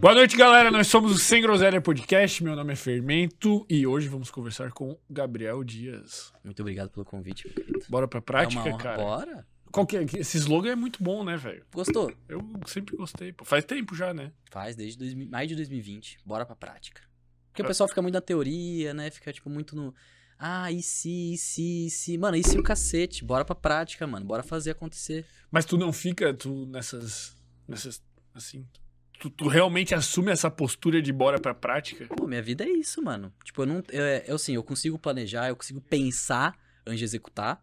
Boa noite, galera. Nós somos o Sem Groselha Podcast. Meu nome é Fermento e hoje vamos conversar com Gabriel Dias. Muito obrigado pelo convite, meu querido. Bora pra prática, é cara? Bora? Qual que é? Esse slogan é muito bom, né, velho? Gostou? Eu sempre gostei. Pô. Faz tempo já, né? Faz desde 2000 mais de 2020. Bora pra prática. Porque Ah. o pessoal fica muito na teoria, né? Fica, tipo, muito no... Ah, e se, e se, e se... Mano, e se o cacete? Bora pra prática, mano. Bora fazer acontecer. Mas tu não fica, tu, nessas. nessas. assim. Tu, tu realmente assume essa postura de bora pra prática? Pô, minha vida é isso, mano. Tipo, eu não... Eu, eu assim, eu consigo planejar, eu consigo pensar antes de executar.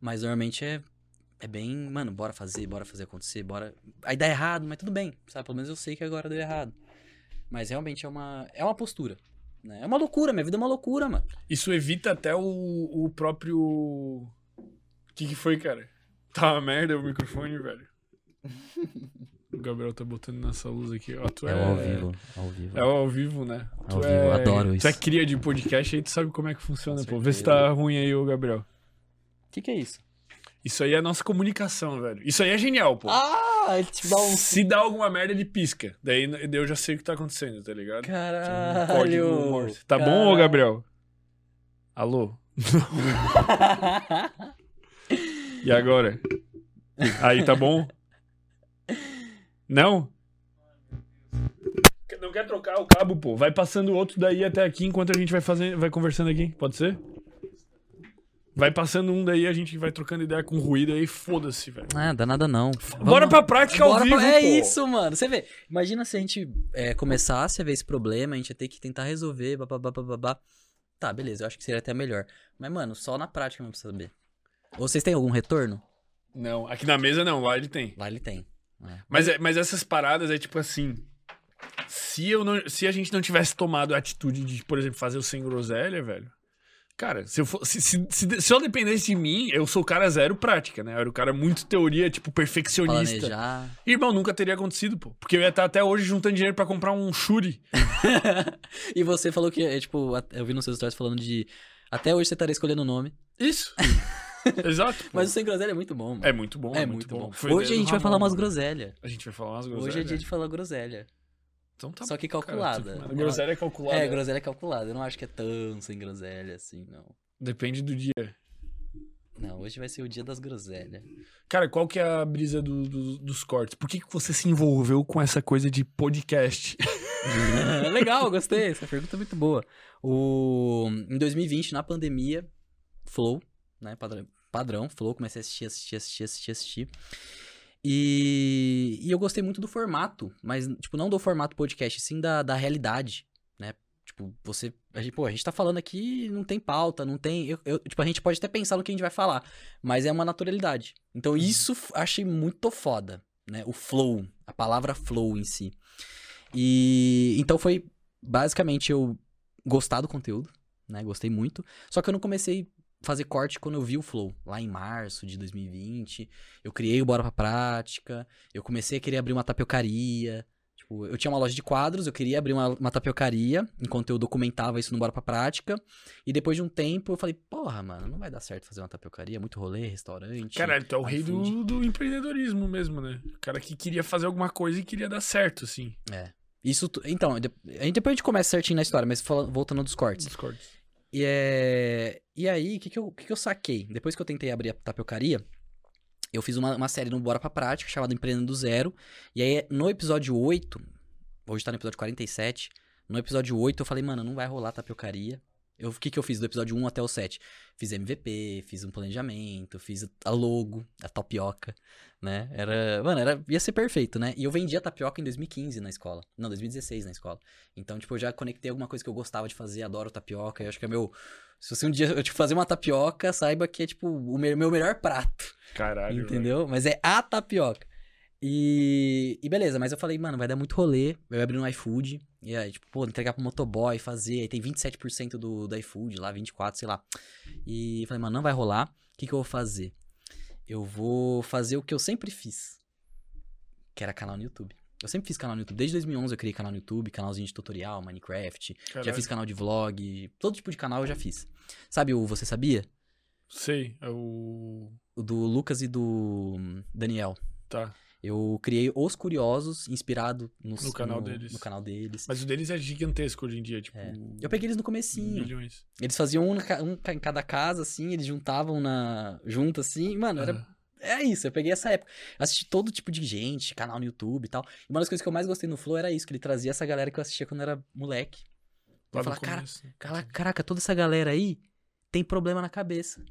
Mas normalmente é... É bem, mano, bora fazer, bora fazer acontecer, bora... Aí dá errado, mas tudo bem, sabe? Pelo menos eu sei que agora deu errado. Mas realmente é uma... É uma postura, né? É uma loucura, minha vida é uma loucura, mano. Isso evita até o, o próprio. O que, que foi, cara? Tá uma merda o microfone, velho. o Gabriel tá botando nessa luz aqui, ó. Tu é, É ao vivo, ao vivo. É ao vivo, né? Ao Tu vivo, é... adoro Tu isso. é cria de podcast aí, tu sabe como é que funciona, pô. Vê se tá ruim aí, ô Gabriel. O que que é isso? Isso aí é a nossa comunicação, velho. Isso aí é genial, pô. Ah, ele te dá um... Se dá alguma merda, ele pisca. Daí daí eu já sei o que tá acontecendo, tá ligado? Um Caralho. Morse. Tá bom, ô Gabriel? Alô? E agora? Aí, tá bom? Não? Não quer trocar o cabo, pô? Vai passando outro daí até aqui enquanto a gente vai fazendo, vai conversando aqui. Pode ser? Vai passando um daí, a gente vai trocando ideia com ruído aí, foda-se, velho. Ah, dá nada não. Bora Vamos- pra prática ao Bora vivo, pra... É pô. isso, mano. Você vê. Imagina se a gente é, começasse a ver esse problema, a gente ia ter que tentar resolver, babá, babá. Tá, beleza, eu acho que seria até melhor. Mas, mano, só na prática não precisa saber. Ou vocês têm algum retorno? Não, aqui na mesa não, lá ele tem. Lá ele tem. É. Mas, é- mas essas paradas é tipo assim. Se, eu não, se a gente não tivesse tomado a atitude de, por exemplo, fazer o sem groselha, velho. Cara, se eu, for, se, se, se, se eu dependesse de mim, eu sou o cara zero prática, né? Eu era o cara muito teoria, tipo, perfeccionista. Planejar. Irmão, nunca teria acontecido, pô. Porque eu ia estar até hoje juntando dinheiro pra comprar um Shuri. e você falou que, é, tipo, eu vi nos seus stories falando de. Até hoje você estaria escolhendo o nome. Isso. Exato. pô. Mas o sem groselha é muito bom, mano. É muito bom, É, muito, bom. Foi Hoje a gente vai falar umas groselhas. A gente vai falar umas groselhas. Hoje é dia de falar groselha. Então tá Só que bom, calculada. Cara, tipo, groselha é calculada. É, groselha calculada. Eu não acho que é tão sem groselha assim, não. Depende do dia. Não, hoje vai ser o dia das groselhas. Cara, qual que é a brisa do- do- dos cortes? Por que, que você se envolveu com essa coisa de podcast? Legal, gostei. Essa pergunta é muito boa. O... Em 2020, na pandemia, Flow, né? Padrão, Flow, comecei a assistir, assistir, assistir, assistir, assistir. E... e eu gostei muito do formato, mas, tipo, não do formato podcast, sim da, da realidade, né? Tipo, você. A gente, pô, a gente tá falando aqui, não tem pauta, não tem. eu- eu- tipo, a gente pode até pensar no que a gente vai falar, mas é uma naturalidade. Então, isso f- achei muito foda, né? O flow, a palavra flow em si. E então foi basicamente eu gostar do conteúdo, né? Gostei muito. Só que eu não comecei fazer corte quando eu vi o Flow, lá em março de 2020. Eu criei o Bora pra Prática, eu comecei a querer abrir uma tapiocaria. Tipo, eu tinha uma loja de quadros, eu queria abrir uma, uma tapiocaria, enquanto eu documentava isso no Bora pra Prática. E depois de um tempo eu falei, porra, mano, não vai dar certo fazer uma tapiocaria, muito rolê, restaurante. Caralho, tu é o rei do, do empreendedorismo mesmo, né? O cara que queria fazer alguma coisa e queria dar certo, assim. É. Isso, então, depois a gente começa certinho na história, mas voltando dos cortes. Discord. E, é... e aí, o que, que, eu, que, que eu saquei? Depois que eu tentei abrir a tapiocaria, eu fiz uma, uma série no Bora Pra Prática, chamada Empreendendo do Zero. E aí, no episódio 8, hoje tá no episódio 47, no episódio 8 eu falei, mano, não vai rolar tapiocaria. Eu- O que, que eu fiz do episódio 1 até o 7? Fiz MVP, fiz um planejamento, fiz a logo, a tapioca, né? Era, mano, era, ia ser perfeito, né? E eu vendi a tapioca em 2015 na escola. Não, 2016 na escola. Então, tipo, eu já conectei alguma coisa que eu gostava de fazer, adoro tapioca. Eu acho que é meu. Se você um dia eu te fazer uma tapioca, saiba que é, tipo, o me- meu melhor prato. Caralho. entendeu? Mas é a tapioca. E, e beleza, mas eu falei, mano, vai dar muito rolê. Eu ia abrir no iFood. E aí, tipo, pô, entregar pro motoboy, fazer. Aí tem 27% do, do iFood lá, 24%, sei lá. E falei, mano, não vai rolar. O que, que eu vou fazer? Eu vou fazer o que eu sempre fiz. Que era canal no YouTube. Eu sempre fiz canal no YouTube. Desde 2011 eu criei canal no YouTube, canalzinho de tutorial, Minecraft. Já Caralho. fiz canal de vlog. Todo tipo de canal eu já fiz. Sabe o Você Sabia? Sei, é o. O do Lucas e do Daniel. Tá. Eu criei Os Curiosos, inspirado no, No canal deles. No canal deles. Mas o deles é gigantesco hoje em dia, tipo. É. Eu peguei eles no comecinho. Milhões. Eles faziam um, na um em cada casa, assim, eles juntavam na. junto, assim. Mano, era. É isso, eu peguei essa época. Assisti todo tipo de gente, canal no YouTube e tal. E uma das coisas que eu mais gostei no Flow era isso, que ele trazia essa galera que eu assistia quando era moleque. Eu no falava, cara, Caraca, toda essa galera aí tem problema na cabeça.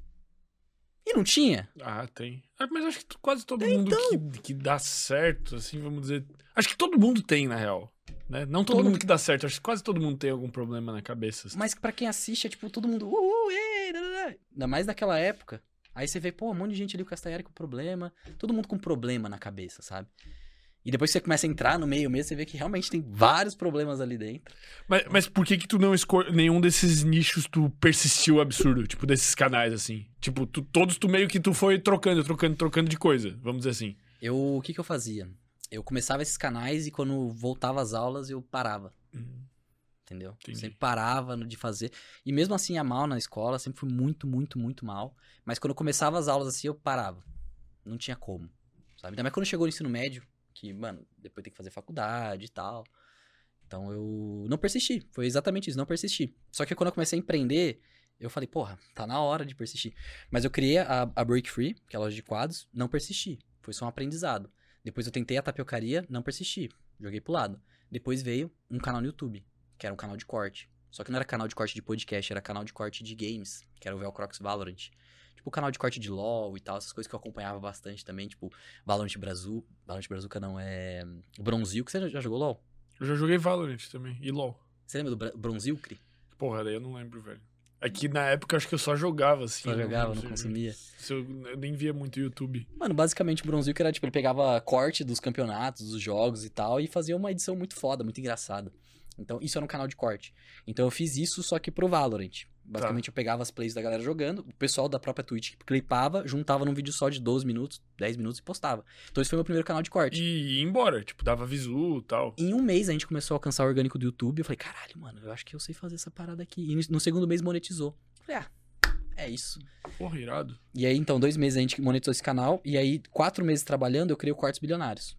E não tinha. Ah, tem. Ah, Mas acho que quase todo mundo que, que dá certo, assim, vamos dizer. Acho que todo mundo tem, na real. Né? Não todo, Todo- mundo que dá certo, acho que quase todo mundo tem algum problema na cabeça. assim. Mas pra quem assiste é tipo todo mundo. Uhul, ei, da, da, da." Ainda mais naquela época. Aí você vê, pô, um monte de gente ali com Castanheira com problema. Todo mundo com problema na cabeça, sabe? E depois que você começa a entrar no meio mesmo, você vê que realmente tem vários problemas ali dentro. Mas, mas por que que tu não escolhe nenhum desses nichos tu persistiu absurdo? Tipo, desses canais, assim. Tipo, tu- todos tu meio que tu foi trocando, trocando, trocando de coisa, vamos dizer assim. Eu, o que que eu fazia? Eu começava esses canais e quando voltava às aulas eu parava. Entendeu? Entendi. Sempre parava de fazer. E mesmo assim, ia mal na escola, sempre fui muito, muito, muito mal. Mas quando eu começava as aulas assim, eu parava. Não tinha como. Sabe? Ainda mais quando chegou no ensino médio, que, mano, depois tem que fazer faculdade e tal. Então eu não persisti. Foi exatamente isso, não persisti. Só que quando eu comecei a empreender, eu falei, porra, tá na hora de persistir. Mas eu criei a, a Break Free, que é a loja de quadros, não persisti. Foi só um aprendizado. Depois eu tentei a tapiocaria, não persisti. Joguei pro lado. Depois veio um canal no YouTube, que era um canal de corte. Só que não era canal de corte de podcast, era canal de corte de games, que era o Velcrox Valorant. Tipo, canal de corte de LoL e tal, essas coisas que eu acompanhava bastante também, tipo, Valorant Brasil. Valorant Brazuca não, é. Bronzil, que você já jogou LoL? Eu já joguei Valorant também, e LoL. Você lembra do Bra- Bronzilcre? Porra, daí eu não lembro, velho. É que na época eu acho que eu só jogava, assim. Só jogava, não consumia? eu, eu nem via muito YouTube. Mano, basicamente o Bronzilcre era tipo, ele pegava corte dos campeonatos, dos jogos e tal, e fazia uma edição muito foda, muito engraçada. Então, isso era um canal de corte. Então eu fiz isso só que pro Valorant. Basicamente eu pegava as plays da galera jogando, o pessoal da própria Twitch clipava, juntava num vídeo só de 12 minutos, 10 minutos e postava. Então esse foi meu primeiro canal de corte. E ia embora, tipo, dava visu e tal. Em um mês a gente começou a alcançar o orgânico do YouTube. Eu falei, caralho, mano, eu acho que eu sei fazer essa parada aqui. E no segundo mês monetizou. Eu falei, ah, é isso. Porra, irado. E aí, então, dois meses a gente monetizou esse canal. E aí, quatro meses trabalhando, eu criei o Cortes Bilionários.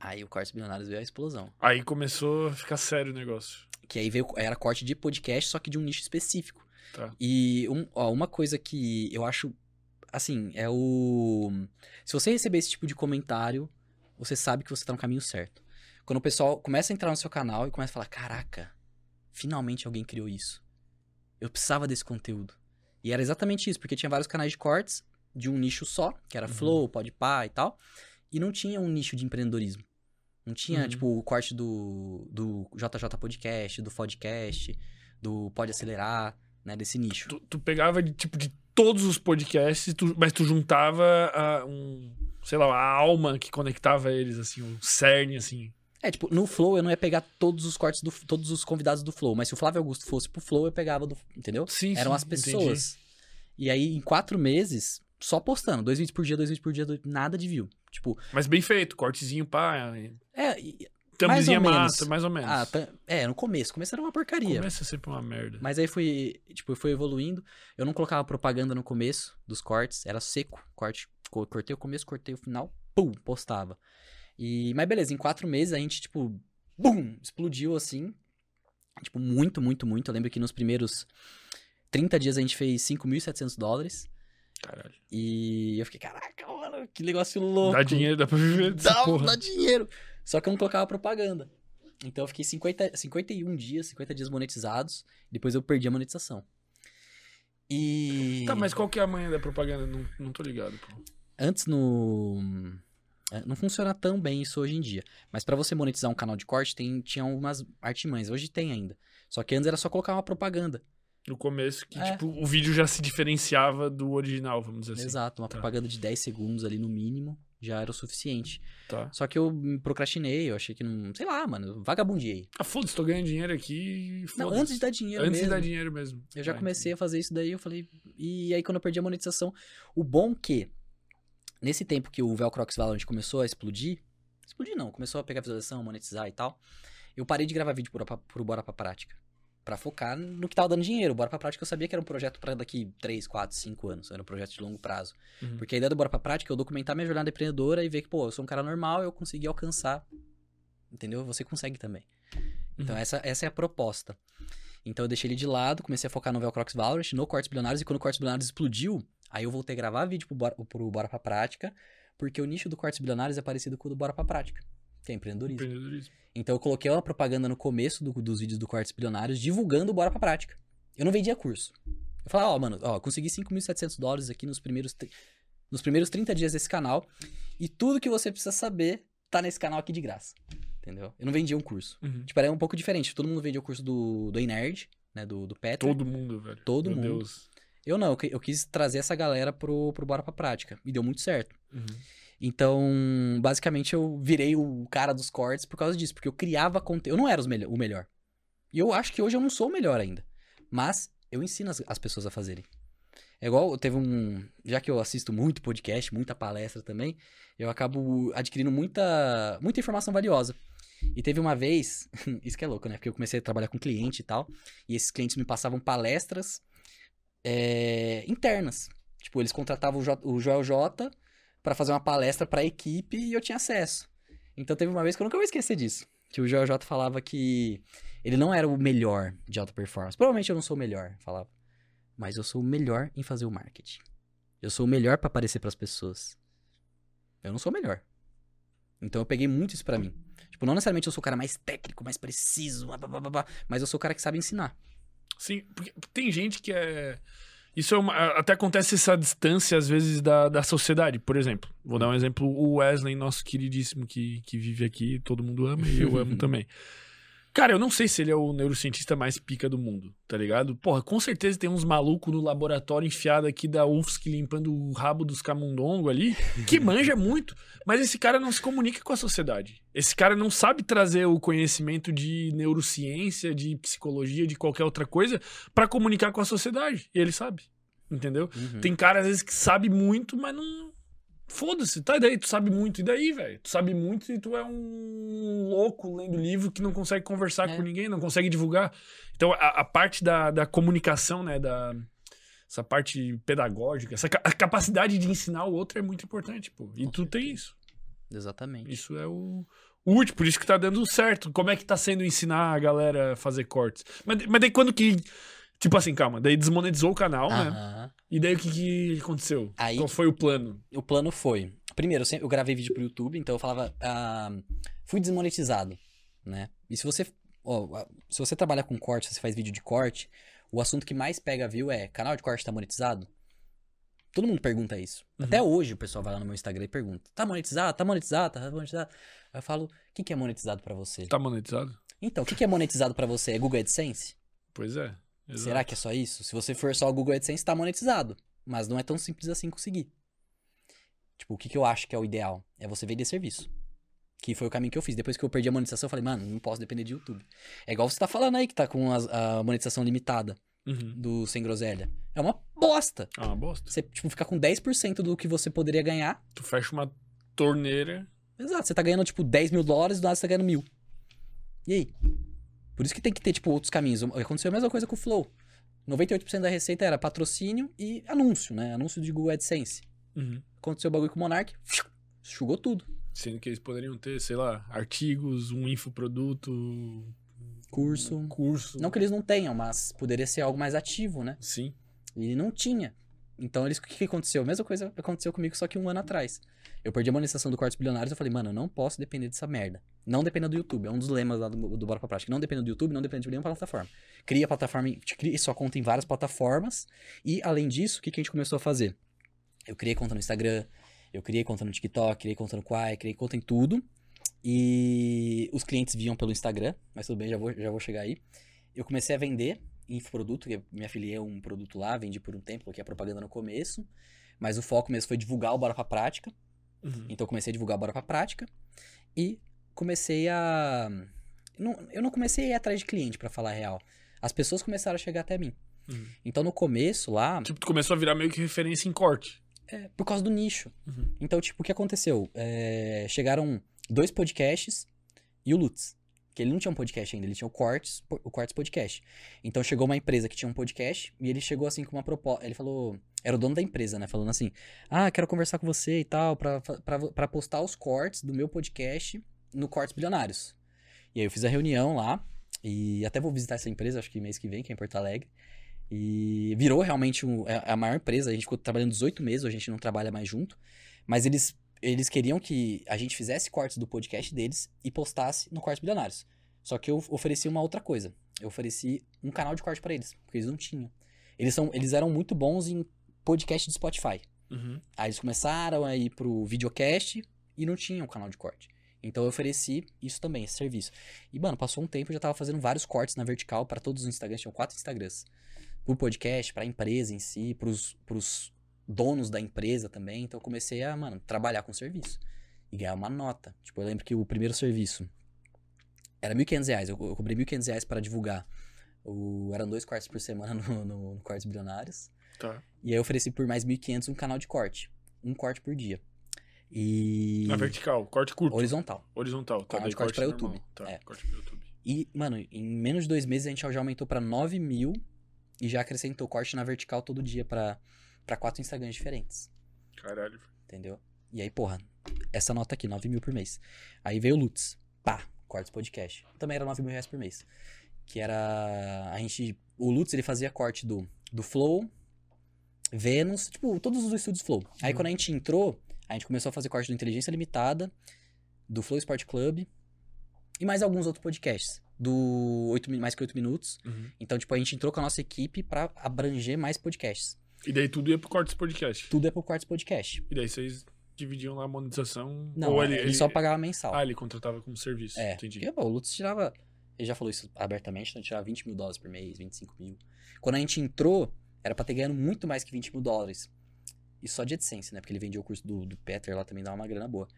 Aí o Cortes Bilionários veio a explosão. Aí começou a ficar sério o negócio. Que aí veio, era corte de podcast, só que de um nicho específico. Tá. E um- ó, uma coisa que eu acho, assim, é o... Se você receber esse tipo de comentário, você sabe que você tá no caminho certo. Quando o pessoal começa a entrar no seu canal e começa a falar, caraca, finalmente alguém criou isso. Eu precisava desse conteúdo. E era exatamente isso, porque tinha vários canais de cortes de um nicho só, que era Uhum. Flow, Podpah e tal, e não tinha um nicho de empreendedorismo. Não tinha, Uhum. tipo, o corte do, do JJ Podcast, do Podcast, do Pode Acelerar, né, desse nicho. Tu, tu pegava, de, tipo, de todos os podcasts, tu- mas tu juntava a um, sei lá, a alma que conectava eles, assim, um cerne, assim. É, tipo, no Flow eu não ia pegar todos os cortes do todos os convidados do Flow, mas se o Flávio Augusto fosse pro Flow, eu pegava do, entendeu? Sim, Eram sim, as pessoas. E aí, em quatro meses, só postando, dois vídeos por dia, dois vídeos por dia, dois- nada de view. Tipo. Mas bem feito, cortezinho, pá, é, e- thumbzinha Mais ou massa, menos. mais ou menos. ah, tá- é, no começo, começo era uma porcaria. Começa sempre uma merda. Mas aí foi, tipo, foi evoluindo. Eu não colocava propaganda no começo dos cortes, era seco, corte, co- cortei o começo, cortei o final, pum, postava. E, mas beleza, em quatro meses a gente, tipo, bum, explodiu assim. Tipo, muito, muito, muito. Eu lembro que nos primeiros 30 dias a gente fez 5.700 dólares. Caralho. E eu fiquei, caraca, mano, que negócio louco. Dá dinheiro, dá pra viver dessa Dá, porra. dá dinheiro. Só que eu não colocava propaganda. Então eu fiquei 50, 51 dias, 50 dias monetizados. Depois eu perdi a monetização. E. Tá, mas qual que é a manha da propaganda? Não, não tô ligado, pô. Antes no. é, Não funciona tão bem isso hoje em dia. Mas pra você monetizar um canal de corte, tem, tinha algumas artimanhas. Hoje tem ainda. Só que antes era só colocar uma propaganda. No começo, que, É. tipo, o vídeo já se diferenciava do original, vamos dizer assim. Exato, uma Tá. propaganda de 10 segundos ali no mínimo já era o suficiente. Tá. Só que eu me procrastinei, eu achei que não. Sei lá, mano, vagabundiei. Ah, foda-se, tô ganhando dinheiro aqui. Não, antes de dar dinheiro Antes mesmo. de dar dinheiro mesmo. Eu já Ah, comecei a fazer isso daí, eu falei. E aí, quando eu perdi a monetização, o bom que, nesse tempo que o Velcrox Valorant começou a explodir, explodir não, começou a pegar visualização, monetizar e tal, eu parei de gravar vídeo por, pro Bora pra Prática. Pra focar no que tava dando dinheiro. Bora pra prática eu sabia que era um projeto pra daqui 3, 4, 5 anos. Era um projeto de longo prazo. Uhum. Porque a ideia do Bora pra prática é eu documentar minha jornada empreendedora e ver que, pô, eu sou um cara normal, eu consegui alcançar. Entendeu? Você consegue também. Então, Uhum. essa, essa é a proposta. Então, eu deixei ele de lado, comecei a focar no Velcrox Valorant, no Cortes Bilionários, e quando o Cortes Bilionários explodiu, aí eu voltei a gravar vídeo pro Bora, pro Bora pra Prática, porque o nicho do Cortes Bilionários é parecido com o do Bora pra Prática, que é empreendedorismo. Empreendedorismo. Então, eu coloquei uma propaganda no começo do- dos vídeos do Cortes Bilionários, divulgando o Bora pra Prática. Eu não vendia curso. Eu falava, ó, mano, ó, consegui 5.700 dólares aqui nos primeiros, nos primeiros 30 dias desse canal, e tudo que você precisa saber tá nesse canal aqui de graça. Entendeu? Eu não vendia um curso. Uhum. Tipo, era um pouco diferente. Todo mundo vendia o curso do, do Nerd, né? Do, do Petra. Todo mundo, velho. Todo Meu mundo. Deus. Eu não, eu, eu quis trazer essa galera pro, pro Bora Pra Prática. E deu muito certo. Uhum. Então, basicamente, eu virei o cara dos cortes por causa disso. Porque eu criava conteúdo. Eu não era melho- o melhor. E eu acho que hoje eu não sou o melhor ainda. Mas eu ensino as, as pessoas a fazerem. É igual, teve um. Já que eu assisto muito podcast, muita palestra também, eu acabo adquirindo muita, muita informação valiosa. E teve uma vez, isso que é louco, né? Porque eu comecei a trabalhar com cliente e tal, e esses clientes me passavam palestras é, internas. Tipo, eles contratavam o, J, o Joel J pra fazer uma palestra pra equipe e eu tinha acesso. Então teve uma vez que eu nunca vou esquecer disso. Que o Joel J falava que ele não era o melhor de alta performance. Provavelmente eu não sou o melhor, falava. Mas eu sou o melhor em fazer o marketing. Eu sou o melhor pra aparecer pras pessoas. Eu não sou o melhor. Então eu peguei muito isso pra mim. Tipo, não necessariamente eu sou o cara mais técnico, mais preciso, blá, blá, blá, mas eu sou o cara que sabe ensinar. Sim, porque tem gente que é. Isso é uma... até acontece essa distância, às vezes, da, da sociedade. Por exemplo, vou dar um exemplo: o Wesley, nosso queridíssimo que, que vive aqui, todo mundo ama e eu amo também. Cara, eu não sei se ele é o neurocientista mais pica do mundo, tá ligado? Porra, com certeza tem uns malucos no laboratório enfiado aqui da UFSC limpando o rabo dos camundongo ali, que manja muito. Mas esse cara não se comunica com a sociedade. Esse cara não sabe trazer o conhecimento de neurociência, de psicologia, de qualquer outra coisa pra comunicar com a sociedade. E ele sabe. Entendeu? Uhum. Tem cara, às vezes, que sabe muito, mas não. Foda-se, tá? Daí tu sabe muito. E daí, velho? Tu sabe muito e tu é um louco lendo livro que não consegue conversar É. com ninguém, não consegue divulgar. Então, a, a parte da, da comunicação, né? Da, essa parte pedagógica, essa ca- capacidade de ensinar o outro é muito importante, pô. E Com tu tem isso. Exatamente. Isso é o, o último, por isso que tá dando certo. Como é que tá sendo ensinar a galera a fazer cortes? Mas, mas daí quando que. Tipo assim, calma, daí desmonetizou o canal, né? E daí o que, que aconteceu? Aí- Qual foi o plano? O plano foi. Primeiro, eu, sempre, eu gravei vídeo pro YouTube, então eu falava. ah, fui desmonetizado, né? E se você. ó, se você trabalha com corte, se você faz vídeo de corte, o assunto que mais pega view é: canal de corte tá monetizado? Todo mundo pergunta isso. Uhum. Até hoje o pessoal vai lá no meu Instagram e pergunta: tá monetizado? Tá monetizado? Tá monetizado? Aí eu falo: o que, que é monetizado pra você? Tá monetizado? Então, o que, que é monetizado pra você? É Google AdSense? Pois é. Exato. Será que é só isso? Se você for só o Google AdSense, tá monetizado. Mas não é tão simples assim conseguir. Tipo, o que, que eu acho que é o ideal? É você vender serviço. Que foi o caminho que eu fiz. Depois que eu perdi a monetização, eu falei, mano, não posso depender de YouTube. É igual você tá falando aí que tá com as- a monetização limitada Uhum. do Sem Groselha. É uma bosta. Ah, uma bosta. Você, tipo, ficar com 10% do que você poderia ganhar. Tu fecha uma torneira. Exato, você tá ganhando, tipo, 10 mil dólares, do nada você tá ganhando mil. E aí? Por isso que tem que ter, tipo, outros caminhos. Aconteceu a mesma coisa com o Flow. 98% da receita era patrocínio e anúncio, né? Anúncio de Google AdSense. Uhum. Aconteceu o bagulho com o Monark, enxugou tudo. Sendo que eles poderiam ter, sei lá, artigos, um infoproduto, Curso. um curso. Não que eles não tenham, mas poderia ser algo mais ativo, né? Sim. E não tinha. Então, eles, o que, aconteceu? A mesma coisa aconteceu comigo, só que um ano atrás. Eu perdi a monetização do Cortes Bilionários, eu falei, mano, eu não posso depender dessa merda. Não dependa do YouTube. É um dos lemas lá do, do Bora Pra Prática. Não dependa do YouTube, não dependa de nenhuma plataforma. Cria a plataforma, cria sua conta em várias plataformas. E, além disso, o que, que a gente começou a fazer? Eu criei conta no Instagram, eu criei conta no TikTok, criei conta no Quai, criei conta em tudo. E os clientes viam pelo Instagram, mas tudo bem, já vou, já vou chegar aí. Eu comecei a vender infoproduto, que me afiliei a um produto lá, vendi por um tempo, coloquei a propaganda no começo. Mas o foco mesmo foi divulgar o Bora Pra Prática. Uhum. Então eu comecei a divulgar Bora Pra Prática. E comecei a... Não, eu não comecei a ir atrás de cliente, pra falar a real. As pessoas começaram a chegar até mim. Uhum. Então no começo lá, Tipo, tu começou a virar meio que referência em corte. é por causa do nicho. Uhum. Então, tipo, o que aconteceu? É, chegaram dois podcasts e o Lutz, Que ele não tinha um podcast ainda, ele tinha o Cortes, o Cortes Podcast. Então chegou uma empresa que tinha um podcast e ele chegou assim com uma proposta. Ele falou. Era o dono da empresa, né? Falando assim: Ah, quero conversar com você e tal, pra postar os cortes do meu podcast no Cortes Bilionários. E aí eu fiz a reunião lá. E até vou visitar essa empresa, acho que mês que vem, que é em Porto Alegre. E virou realmente um, é a maior empresa. A gente ficou trabalhando 18 meses, a gente não trabalha mais junto. Mas eles eles queriam que a gente fizesse cortes do podcast deles e postasse no Cortes Bilionários. Só que eu ofereci uma outra coisa. Eu ofereci um canal de corte para eles, porque eles não tinham. Eles, são, eles eram muito bons em podcast de Spotify. Uhum. Aí eles começaram a ir pro videocast e não tinham um canal de corte. Então eu ofereci isso também, esse serviço. E, mano, passou um tempo, eu já tava fazendo vários cortes na vertical para todos os Instagrams, tinham quatro Instagrams. Pro podcast, pra empresa em si, pros, pros donos da empresa também. Então eu comecei a, mano, trabalhar com serviço. E ganhar uma nota. Tipo, eu lembro que o primeiro serviço era 1.500 reais. Eu, eu cobrei 1.500 reais para divulgar. O, eram dois cortes por semana no, no, no Cortes Bilionários. Tá. E aí eu ofereci por mais 1.500 um canal de corte. Um corte por dia. E... Na vertical, corte curto. Horizontal. Horizontal, tá. Canal de corte pra normal. YouTube. Tá, É. corte pra YouTube. E, mano, em menos de dois meses a gente já aumentou pra 9 mil e já acrescentou corte na vertical todo dia pra, pra quatro Instagrams diferentes. Caralho. Entendeu? E aí, porra, essa nota aqui, 9 mil por mês. Aí veio o Lutz. Pá, cortes podcast. Também era 9 mil reais por mês. Que era. A gente. O Lutz, ele fazia corte do, do Flow, Vênus, tipo, todos os estúdios Flow. Aí Uhum. quando a gente entrou, a gente começou a fazer corte do Inteligência Limitada, do Flow Sport Club e mais alguns outros podcasts. Do 8, mais que 8 minutos. Uhum. Então, tipo, a gente entrou com a nossa equipe pra abranger mais podcasts. E daí tudo ia pro cortes podcast. Tudo é pro Quartos Podcast. E daí vocês dividiam lá a monetização. Não, ou ele, ele, só pagava mensal. Ah, ele contratava como serviço. É, Entendi. porque, pô, o Lutz tirava. Ele já falou isso abertamente, então tirava 20 mil dólares por mês, 25 mil. Quando a gente entrou, era pra ter ganhando muito mais que 20 mil dólares. E só de AdSense, né? Porque ele vendia o curso do, do Peter lá também, dava uma grana boa.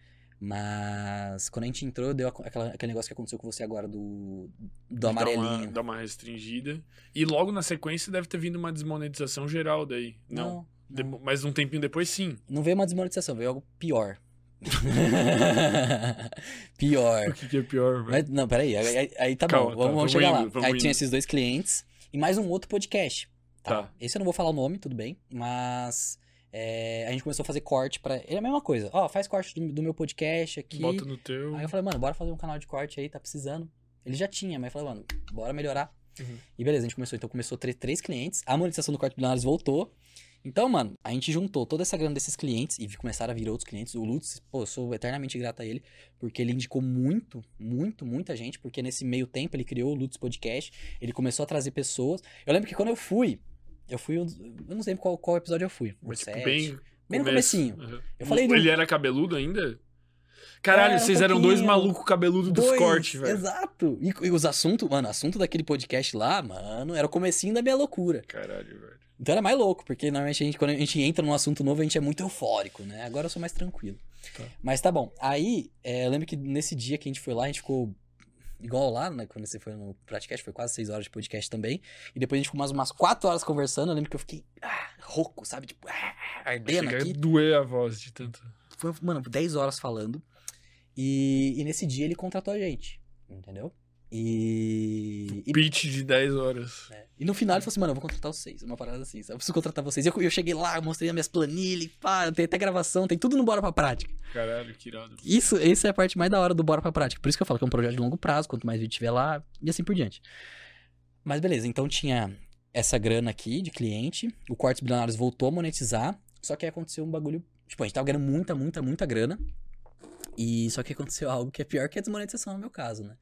Mas quando a gente entrou, deu aquela- aquele negócio que aconteceu com você agora do, do Dá uma, amarelinho. dá uma restringida. E logo na sequência deve ter vindo uma desmonetização geral daí. Não. Não, Demo- Mas um tempinho depois, sim. não veio uma desmonetização, veio algo pior. pior. O que, que é pior, velho? Não, peraí. Aí, aí- tá Calma, bom, tá, vamos, vamos vamos chegar indo, lá. vamos Aí indo. tinha esses dois clientes e mais um outro podcast. Tá. Tá. Esse eu não vou falar o nome, tudo bem. Mas é, a gente começou a fazer corte pra. Ele é a mesma coisa. Ó, faz corte do, do meu podcast aqui. Bota no teu. Aí eu falei, mano, bora fazer um canal de corte aí, tá precisando. Ele já tinha, mas eu falei, mano, bora melhorar. Uhum. E beleza, a gente começou. Então começou a ter três clientes. A monetização do corte bilionários voltou. Então, mano, a gente juntou toda essa grana desses clientes e começaram a vir outros clientes. O Lutz, pô, eu sou eternamente grato a ele, porque ele indicou muito, muito, muita gente, porque nesse meio tempo ele criou o Lutz Podcast, ele começou a trazer pessoas. Eu lembro que quando eu fui, eu fui, um eu não sei qual, qual episódio eu fui. Mas, tipo, bem. Bem no começo. comecinho. Uhum. Eu falei do- Ele era cabeludo ainda? Caralho, Era um vocês eram dois malucos cabeludos dos cortes, velho. Exato. E, e os assuntos, mano, o assunto daquele podcast lá, mano, era o comecinho da minha loucura. Caralho, velho. Então era mais louco, porque normalmente a gente, quando a gente entra num assunto novo, a gente é muito eufórico, né? Agora eu sou mais tranquilo. Tá. Mas tá bom. Aí, é, eu lembro que nesse dia que a gente foi lá, a gente ficou igual lá, né? Quando você foi no podcast, foi quase seis horas de podcast também. E depois a gente ficou mais umas quatro horas conversando. Eu lembro que eu fiquei ah, rouco, sabe? Tipo, ah, ardendo Chega aqui. doer a voz de tanto. Foi, mano, 10 horas falando. E, e nesse dia ele contratou a gente, entendeu? E, e, Pitch de 10 horas. é, e no final ele falou assim, mano, eu vou contratar vocês. Uma parada assim, sabe? Eu preciso contratar vocês. E eu, eu cheguei lá, eu mostrei as minhas planilhas, pá, tem até gravação, tem tudo no Bora Pra Prática. Caralho, que irado. Isso, essa é a parte mais da hora do Bora Pra Prática. Por isso que eu falo que é um projeto de longo prazo, quanto mais vídeo tiver lá, e assim por diante. Mas beleza, então tinha essa grana aqui de cliente, o Quartos Bilionários voltou a monetizar, só que aí aconteceu um bagulho, tipo, a gente tava ganhando muita, muita, muita grana, e só que aconteceu algo que é pior que a desmonetização no meu caso, né?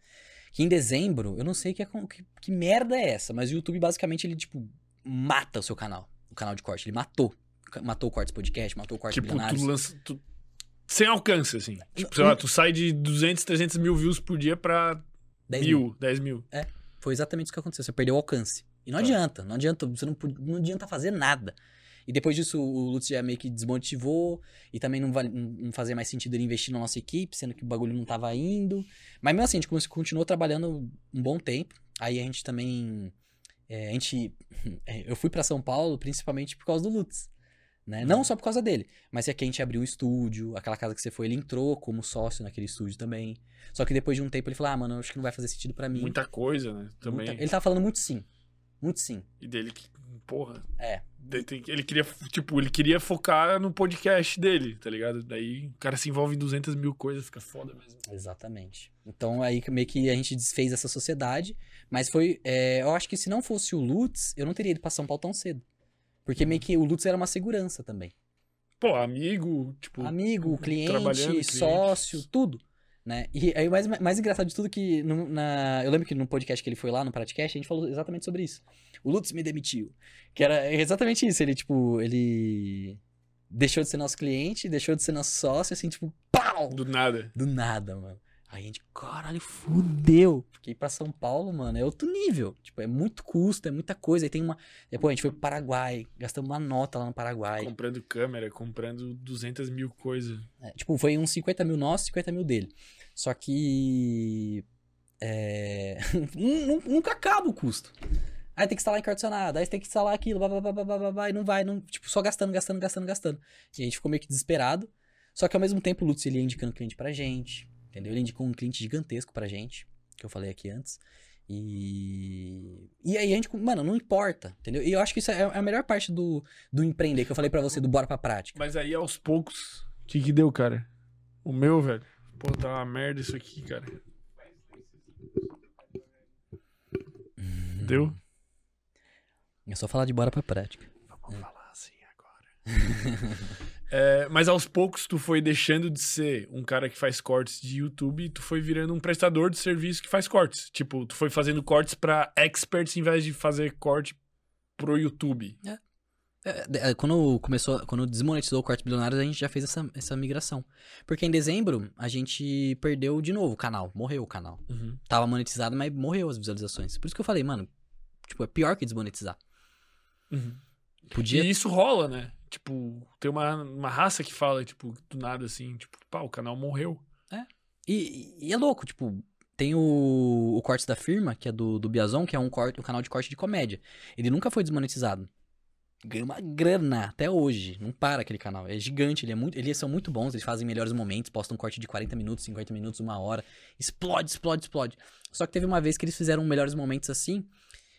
Que em dezembro, eu não sei que, que, que merda é essa, mas o YouTube basicamente ele, tipo, mata o seu canal, o canal de corte, ele matou. Matou o Cortes Podcast, matou o Cortes Tipo, tu lança. Tu... Sem alcance, assim. Tipo, sei lá, tu sai de 200, 300 mil views por dia pra 10 mil. mil, 10 mil. Foi exatamente isso que aconteceu. Você perdeu o alcance. E não Tá. adianta, não adianta, você não, não adianta fazer nada. E depois disso, o Lutz já meio que desmotivou, e também não, vale, não fazia mais sentido ele investir na nossa equipe, sendo que o bagulho não tava indo. Mas mesmo assim, a gente continuou trabalhando um bom tempo. Aí a gente também. é, a gente. Eu fui pra São Paulo principalmente por causa do Lutz. Né? Não só por causa dele, mas é que a gente abriu um estúdio, aquela casa que você foi, ele entrou como sócio naquele estúdio também. Só que depois de um tempo ele falou: ah, mano, acho que não vai fazer sentido pra mim. Muita coisa, né? Também. Muita- Ele tava falando muito sim. Muito sim. E dele que, porra. É. Ele queria, tipo, ele queria focar no podcast dele, tá ligado? Daí o cara se envolve em 200 mil coisas, fica foda mesmo. Exatamente. Então aí meio que a gente desfez essa sociedade, mas foi. é, eu acho que se não fosse o Lutz, eu não teria ido pra São Paulo tão cedo. Porque meio que o Lutz era uma segurança também. Pô, amigo, tipo. Amigo, cliente, cliente. sócio, tudo. Né? E aí o mais, mais engraçado de tudo que. no- na, eu lembro que no podcast que ele foi lá, no Pratcast, a gente falou exatamente sobre isso. O Lutz me demitiu. Que era exatamente isso. Ele, tipo, ele. Deixou de ser nosso cliente, deixou de ser nosso sócio, assim, tipo, pau! Do nada. Do nada, mano. Aí a gente, caralho, fudeu. Porque ir pra São Paulo, mano, é outro nível. Tipo, é muito custo, é muita coisa. Aí tem uma. Depois a gente foi pro Paraguai, gastamos uma nota lá no Paraguai. Comprando câmera, comprando 200 mil coisas. É, tipo, foi uns 50 mil nosso, 50 mil dele. Só que. É... nun- nun- nunca acaba o custo. Aí tem que instalar ar-condicionado, aí tem que instalar aquilo, blá, blá, blá, blá, blá, blá, e não vai, não, tipo, só gastando, gastando, gastando, gastando. E a gente ficou meio que desesperado. Só que ao mesmo tempo o Lutz ele ia indicando cliente pra gente, entendeu? Ele indicou um cliente gigantesco pra gente, que eu falei aqui antes. E. E aí a gente, mano, não importa, entendeu? E eu acho que isso é é a melhor parte do, do empreender, que eu falei pra você, do bora pra prática. Mas aí aos poucos. O que que deu, cara? O meu, velho. Pô, tá uma merda isso aqui, cara. Deu? É só falar de bora pra prática. Vamos falar assim agora. É, mas aos poucos tu foi deixando de ser um cara que faz cortes de YouTube e tu foi virando um prestador de serviço que faz cortes. Tipo, tu foi fazendo cortes pra experts em vez de fazer corte pro YouTube. É, é, Quando começou, quando desmonetizou o corte bilionários, a gente já fez essa, essa migração. Porque em dezembro, a gente perdeu de novo o canal. Morreu o canal. Tava monetizado, mas morreu as visualizações. Por isso que eu falei, mano, tipo, é pior que desmonetizar. Podia. E isso rola, né? Tipo, tem uma, uma raça que fala, tipo, do nada assim, tipo, pá, o canal morreu. E, e é louco, tipo, tem o, o Cortes da Firma, que é do, do Biazon, que é um, corte, um canal de corte de comédia. Ele nunca foi desmonetizado. Ganha uma grana até hoje. Não para aquele canal. É gigante, ele é muito, eles são muito bons, eles fazem melhores momentos, postam um corte de 40 minutos, 50 minutos, uma hora. Explode, explode, explode. Só que teve uma vez que eles fizeram melhores momentos assim,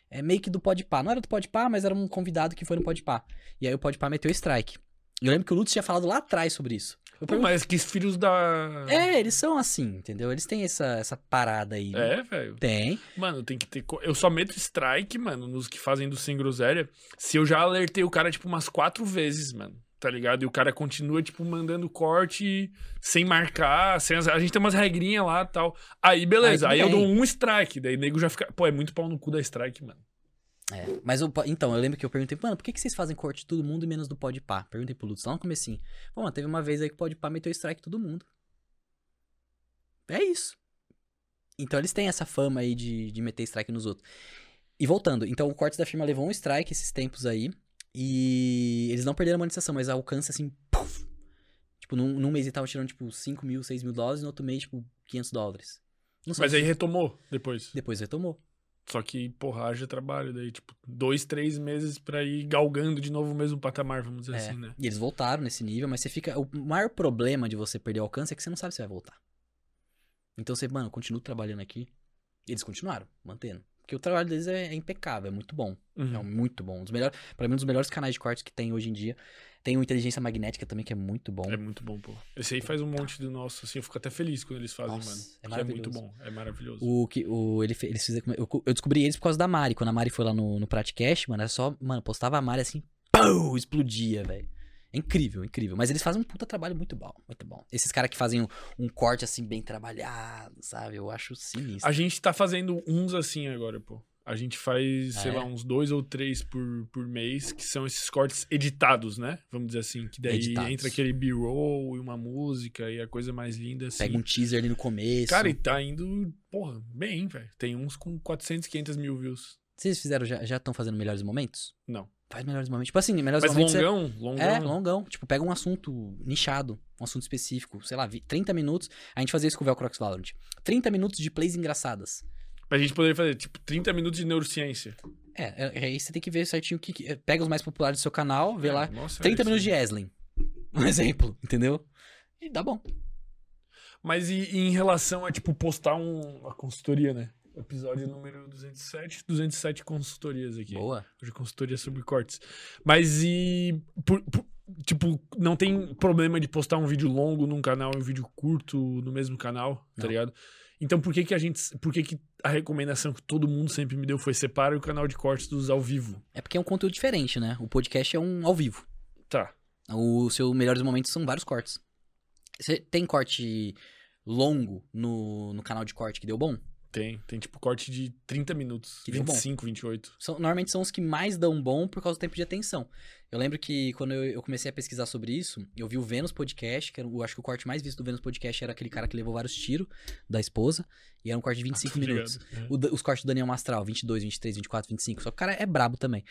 é meio que do Podpah. Não era do Podpah, mas era um convidado que foi no Podpah. E aí o Podpah meteu strike. Eu lembro que o Lutz tinha falado lá atrás sobre isso. Pô, mas que filhos da. é, eles são assim, entendeu? Eles têm essa, essa parada aí. né? É, velho. Tem. Mano, tem que ter. co- Eu só meto strike, mano, nos que fazem do sem groselha. Se eu já alertei o cara, tipo, umas quatro vezes, mano. Tá ligado? E o cara continua, tipo, mandando corte sem marcar. Sem as- A gente tem umas regrinhas lá e tal. Aí, beleza. Aí Aí, eu dou um strike. Daí o nego já fica. Pô, é muito pau no cu da strike, mano. É, mas eu, então, eu lembro que eu perguntei, mano, por que, que vocês fazem corte de todo mundo e menos do Podpah? Perguntei pro Lutz lá no comecinho. Pô, mano, teve uma vez aí que o Podpah meteu strike todo mundo. É isso. Então eles têm essa fama aí de, de meter strike nos outros. E voltando, então o Cortes da firma levou um strike esses tempos aí. E eles não perderam a monetização, mas alcance assim, puf. Tipo, num, num mês eles estavam tirando, tipo, 5 mil, 6 mil dólares, no outro mês, tipo, 500 dólares. Não sei Mas aí retomou depois. Depois retomou. Só que, porra, haja trabalho. Daí, tipo, dois, três meses pra ir galgando de novo o mesmo patamar, vamos dizer É, assim, né? E eles voltaram nesse nível, mas você fica. O maior problema de você perder o alcance é que você não sabe se vai voltar. Então você, mano, continua trabalhando aqui. E eles continuaram, mantendo. Porque o trabalho deles é, é impecável, é muito bom. Uhum. É muito bom. Um dos melhores, pra mim, um dos melhores canais de cortes que tem hoje em dia. Tem o Inteligência Magnética também, que é muito bom. É muito bom, pô. Esse aí faz um monte do nosso, assim, eu fico até feliz quando eles fazem, Nossa, mano. é que é muito maravilhoso. bom, é maravilhoso. O que o, ele, eles fizeram, eu, eu descobri eles por causa da Mari. Quando a Mari foi lá no, no Pratcast, mano, era só, mano, postava a Mari assim, pau, explodia, velho. É incrível, incrível. Mas eles fazem um puta trabalho muito bom, muito bom. Esses caras que fazem um, um corte assim, bem trabalhado, sabe? Eu acho sinistro. A gente tá fazendo uns assim agora, pô. A gente faz, Ah, sei é? lá, uns dois ou três por, por mês, que são esses cortes editados, né? Vamos dizer assim. Que daí Editados. entra aquele B-roll e uma música e a coisa mais linda, assim. Pega um teaser ali no começo. Cara, e tá indo, porra, bem, velho. Tem uns com 400, 500 mil views. Vocês fizeram, já estão fazendo melhores momentos? Não. Faz melhores momentos. Tipo assim, melhores Mas momentos. é- longão, longão. É, longão. Tipo, pega um assunto nichado, um assunto específico, sei lá, vi- 30 minutos. A gente fazia isso com o Velcrox Valorant. 30 minutos de plays engraçadas. Pra gente poder fazer, tipo, 30 minutos de neurociência. É, é, aí você tem que ver certinho o que, que- Pega os mais populares do seu canal, vê É, lá. nossa, 30 é minutos de. Eslin. Um exemplo, entendeu? E dá bom. Mas e, e em relação a, tipo, postar um, uma consultoria, né? Episódio número 207, 207 consultorias aqui. Boa. Hoje consultoria sobre cortes. Mas e. por- por- tipo, não tem problema de postar um vídeo longo num canal e um vídeo curto no mesmo canal, tá Não. ligado? Então por que que a gente. Por que que a recomendação que todo mundo sempre me deu foi separa o canal de cortes dos ao vivo? É porque é um conteúdo diferente, né? O podcast é um ao vivo. Tá. O seu melhores momentos são vários cortes. Você tem corte longo no, no canal de corte que deu bom? Tem. Tem tipo corte de 30 minutos. Que deu bom. 25, 28. São, normalmente são os que mais dão bom por causa do tempo de atenção. Eu lembro que quando eu, eu comecei a pesquisar sobre isso, eu vi o Vênus Podcast, que era, eu acho que o corte mais visto do Vênus Podcast era aquele cara que levou vários tiros da esposa, e era um corte de 25 Tá minutos. É. O os cortes do Daniel Mastral, 22, 23, 24, 25. Só que o cara é brabo também.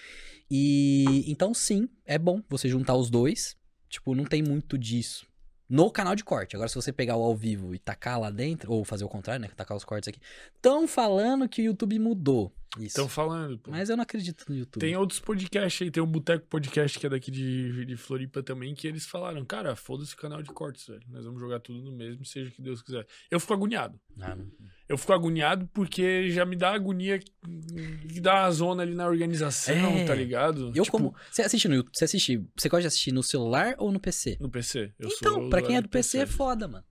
E então, sim, é bom você juntar os dois. Tipo, não tem muito disso. No canal de corte. Agora, se você pegar o ao vivo e tacar lá dentro, ou fazer o contrário, né? Tacar os cortes aqui. Estão falando que o YouTube mudou. Estão falando, pô. Mas eu não acredito no YouTube. Tem outros podcasts aí, tem o Boteco Podcast que é daqui de, de Floripa também, que eles falaram, cara, foda-se o canal de cortes, velho. Nós vamos jogar tudo no mesmo, seja o que Deus quiser. Eu fico agoniado. Ah, não- Eu fico agoniado porque já me dá agonia que dá a zona ali na organização, É. tá ligado? Eu Tipo, como. Você assiste no YouTube? Você assiste. Você gosta de assistir no celular ou no PC? No PC. Eu então, sou pra quem é do de PC, é foda, mano.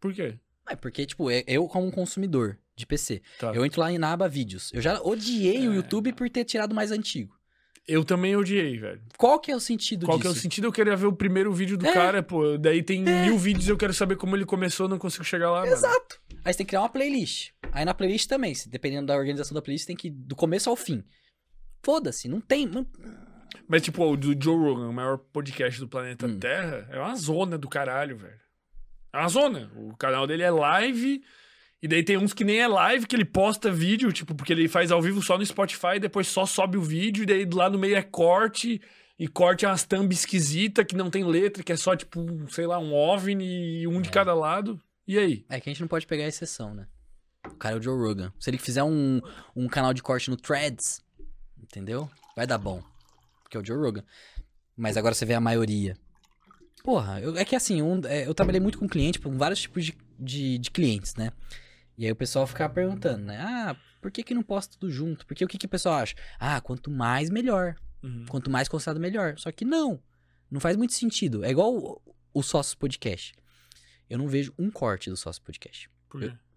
Por quê? É porque, tipo, é- eu como consumidor de PC, Tá. eu entro lá na aba vídeos. Eu já odiei o É. YouTube por ter tirado o mais antigo. Eu também odiei, velho. Qual que é o sentido Qual disso? que é o sentido? Eu queria ver o primeiro vídeo do É. cara, pô. Daí tem mil vídeos eu quero saber como ele começou, não consigo chegar lá, mano. Exato. Aí você tem que criar uma playlist. Aí na playlist também, dependendo da organização da playlist, tem que ir do começo ao fim. Foda-se, não tem. não- Mas, tipo, o do Joe Rogan, o maior podcast do planeta Hum. Terra, é uma zona do caralho, velho. É uma zona. O canal dele é live, e daí tem uns que nem é live, que ele posta vídeo, tipo, porque ele faz ao vivo só no Spotify, depois só sobe o vídeo, e daí lá no meio é corte, e corte é umas thumb esquisita, que não tem letra, que é só, tipo, um, sei lá, um OVNI, e um de É. cada lado. E aí? É que a gente não pode pegar a exceção, né? O cara é o Joe Rogan. Se ele fizer um, um canal de corte no Threads, entendeu? Vai dar bom. Porque é o Joe Rogan. Mas agora você vê a maioria. Porra, eu- é que assim, um- é, eu trabalhei muito com cliente, com vários tipos de, de, de clientes, né? E aí o pessoal ficava perguntando, né? Ah, por que que não posta tudo junto? Porque o que que o pessoal acha? Ah, quanto mais, melhor. Uhum. Quanto mais concentrado, melhor. Só que não. Não faz muito sentido. É igual o, o Sócio Podcast. Eu não vejo um corte do Sócio Podcast. Por quê? Eu-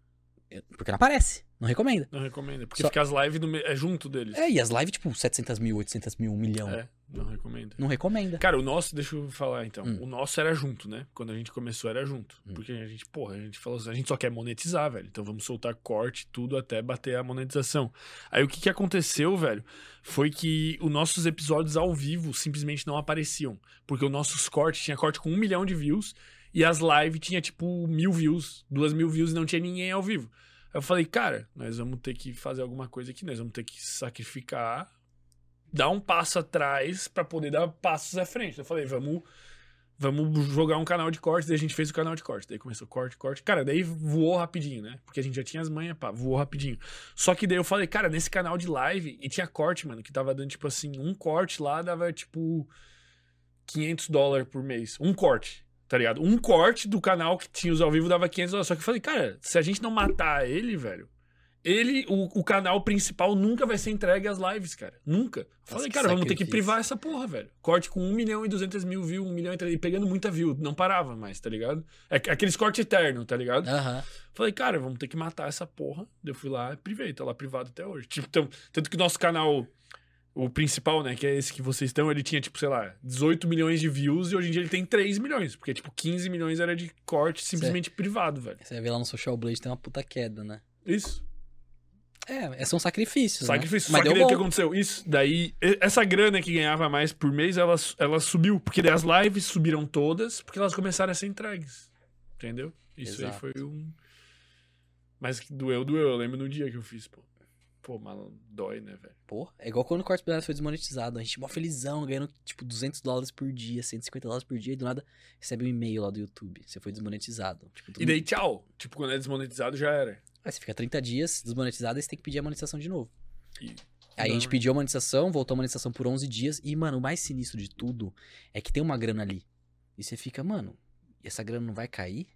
Porque não aparece. Não recomenda. Não recomendo. Porque Só- fica as lives me- é junto deles. É, e as lives, tipo, 700 mil, 800 mil, 1 milhão. É, não recomendo. Não recomenda. Cara, o nosso, deixa eu falar então. Hum. O nosso era junto, né? Quando a gente começou era junto. Hum. Porque a gente, porra, a gente falou assim, a gente só quer monetizar, velho. Então vamos soltar corte, tudo até bater a monetização. Aí o que que aconteceu, velho? Foi que os nossos episódios ao vivo simplesmente não apareciam. Porque os nossos cortes tinha corte com um milhão de views e as lives tinha tipo mil views, duas mil views e não tinha ninguém ao vivo. Aí eu falei, cara, nós vamos ter que fazer alguma coisa aqui, nós vamos ter que sacrificar dar um passo atrás pra poder dar passos à frente. Eu falei, vamos vamos jogar um canal de corte, daí a gente fez o canal de corte. Daí começou corte, corte. Cara, daí voou rapidinho, né? Porque a gente já tinha as manhas, pá, voou rapidinho. Só que daí eu falei, cara, nesse canal de live, e tinha corte, mano, que tava dando tipo assim, um corte lá dava tipo 500 dólares por mês. Um corte, tá ligado? Um corte do canal que tinha os ao vivo dava 500 dólares. Só que eu falei, cara, se a gente não matar ele, velho, ele, o, o canal principal nunca vai ser entregue às lives, cara. Nunca. Eu Falei, cara, vamos ter que privar essa porra, velho. Corte com 1 milhão e 200 mil views, 1 milhão e 300, e pegando muita view. Não parava mais, tá ligado? É que- aqueles cortes eternos, tá ligado? Aham. Falei, cara, vamos ter que matar essa porra. Eu fui lá e privei, tá lá privado até hoje. Tipo, então, tanto que nosso canal, o principal, né, que é esse que vocês estão, ele tinha, tipo, sei lá, 18 milhões de views e hoje em dia ele tem 3 milhões. Porque, tipo, 15 milhões era de corte simplesmente privado, velho. Você ver lá no Social Blade tem uma puta queda, né? Isso. É, são sacrifícios. Sacrifício. Né? Só Mas que deu daí o que aconteceu? Isso. Daí, essa grana que ganhava mais por mês, ela, ela subiu. Porque daí as lives subiram todas, porque elas começaram a ser entregues. Entendeu? Isso aí Exato. foi um. Mas que doeu, doeu. Eu lembro no dia que eu fiz, pô. Pô, mal dói, né, velho? Pô, é igual quando o Corte Bilhar foi desmonetizado. A gente mó felizão, ganhando tipo 200 dólares por dia, 150 dólares por dia, e do nada recebe um e-mail lá do YouTube. Você foi desmonetizado. Tipo, E daí, tchau. Tipo, quando é desmonetizado, já era. Aí você fica 30 dias desmonetizado e você tem que pedir a monetização de novo. Aí a gente Não. pediu a monetização, voltou a monetização por 11 dias. E, mano, o mais sinistro de tudo é que tem uma grana ali. E você fica, mano, e essa grana não vai cair?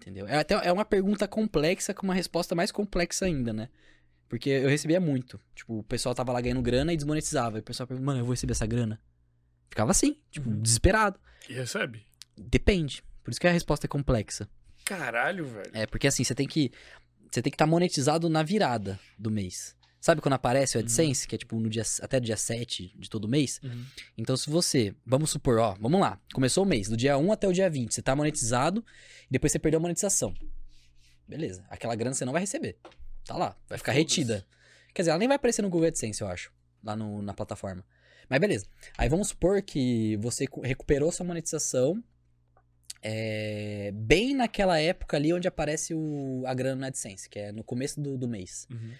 Entendeu? É, até, é uma pergunta complexa com uma resposta mais complexa ainda, né? Porque eu recebia muito. Tipo, o pessoal tava lá ganhando grana e desmonetizava. E o pessoal pergunta, mano, eu vou receber essa grana? Ficava assim, tipo, Uhum. desesperado. E recebe. Depende. Por isso que a resposta é complexa. Caralho, velho. É, porque assim, você tem que. Você tem que estar monetizado na virada do mês. Sabe quando aparece o AdSense, que é tipo no dia, até dia 7 de todo mês? Uhum. Então, se você, vamos supor, ó, vamos lá, começou o mês, do dia 1 até o dia 20, você tá monetizado, e depois você perdeu a monetização. Beleza, aquela grana você não vai receber. Tá lá, vai ficar retida. Quer dizer, ela nem vai aparecer no Google AdSense, eu acho, lá no- na plataforma. Mas beleza. Aí vamos supor que você cu- recuperou sua monetização é, bem naquela época ali onde aparece o, a grana no AdSense, que é no começo do, do mês. Uhum.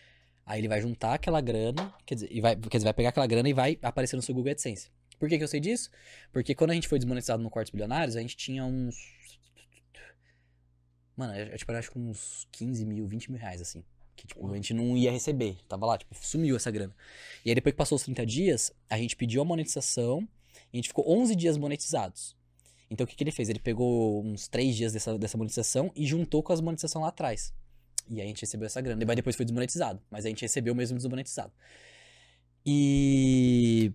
Aí ele vai juntar aquela grana, quer dizer, e vai, quer dizer, vai pegar aquela grana e vai aparecer no seu Google AdSense. Por que, que eu sei disso? Porque quando a gente foi desmonetizado no Cortes Bilionários, a gente tinha uns. Mano, eu, eu, tipo, era, acho que uns 15 mil, 20 mil reais, assim. Tipo, a gente não ia receber. Tava lá, tipo, sumiu essa grana. E aí, depois que passou os 30 dias, a gente pediu a monetização e a gente ficou 11 dias monetizados. Então, o que, que ele fez? Ele pegou uns 3 dias dessa, dessa monetização e juntou com as monetizações lá atrás. E aí a gente recebeu essa grana. Mas depois foi desmonetizado. Mas a gente recebeu mesmo desmonetizado. E.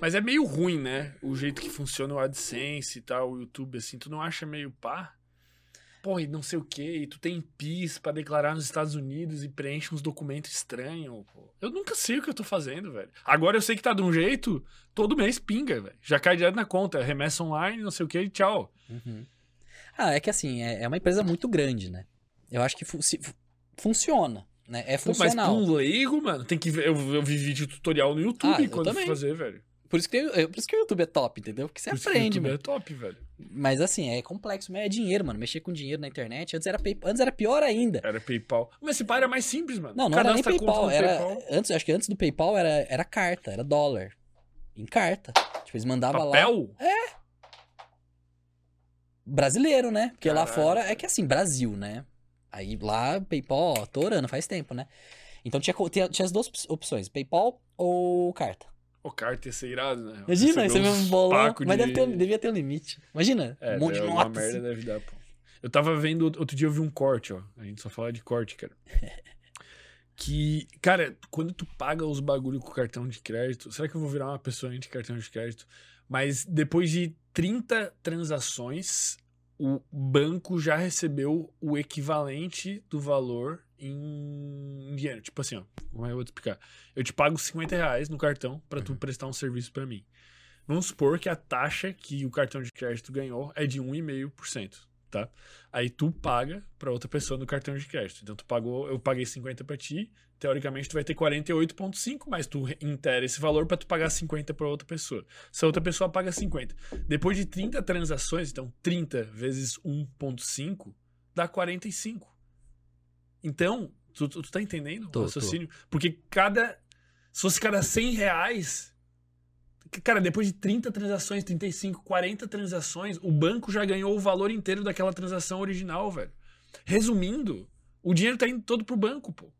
Mas é meio ruim, né? O jeito que funciona o AdSense e tal, o YouTube, assim, tu não acha meio pá? Pô, e não sei o quê, e tu tem PIS pra declarar nos Estados Unidos e preenche uns documentos estranhos, pô. Eu nunca sei o que eu tô fazendo, velho. Agora eu sei que tá de um jeito, todo mês pinga, velho. Já cai direto na conta, remessa online, não sei o quê, e tchau. Ah, é que assim, é, é uma empresa muito grande, né? Eu acho que fu- se- fu- funciona, né? É Pô, mas pra funcional. um leigo, mano, tem que ver. Eu, eu vi vídeo tutorial no YouTube Ah, eu quando fazer, velho. Por, isso que é, por isso que o YouTube é top, entendeu? Porque você Por isso que o aprende, YouTube mano. É top, velho. Mas assim, é complexo, mas é dinheiro, mano. Mexer com dinheiro na internet. Antes era, pay... antes era pior ainda. Era PayPal. Mas esse pai era mais simples, mano. Não, não era nem Cadastra a conta PayPal. Era, PayPal. Antes, acho que antes do PayPal era, era carta, era dólar. Em carta. Tipo, eles mandavam lá. Papel? Brasileiro, né? Porque lá Caralho. fora é que assim, Brasil, né? Aí lá, PayPal, ó, tô orando faz tempo, né? Então tinha, tinha, tinha as duas op- opções, PayPal ou carta. O carta ia ser irado, né? Imagina, você vê um bolão, mas de- deve ter, devia ter um limite. Imagina, É, um monte de deve- uma notas. merda deve dar, pô. Eu tava vendo, outro dia eu vi um corte, ó. A gente só fala de corte, cara. que, cara, quando tu paga os bagulho com cartão de crédito, será que eu vou virar uma pessoa anti cartão de crédito? Mas depois de 30 transações, o banco já recebeu o equivalente do valor em dinheiro. Tipo assim, ó, como é que eu vou te explicar? Eu te pago 50 reais no cartão pra tu prestar um serviço pra mim. Vamos supor que a taxa que o cartão de crédito ganhou é de 1,5%, tá? Aí tu paga pra outra pessoa no cartão de crédito. Então tu pagou, eu paguei 50 pra ti, teoricamente tu vai ter 48.5, mas tu inteira esse valor pra tu pagar 50 pra outra pessoa. Se a outra pessoa paga 50. Depois de 30 transações, então 30 vezes 1.5 dá 45. Então, tu, tu, tu tá entendendo Tô, o tô. raciocínio? Porque cada se fosse cada 100 reais, Cara, depois de 30 transações, 35, 40 transações, o banco já ganhou o valor inteiro daquela transação original, velho. Resumindo, o dinheiro tá indo todo pro banco, pô.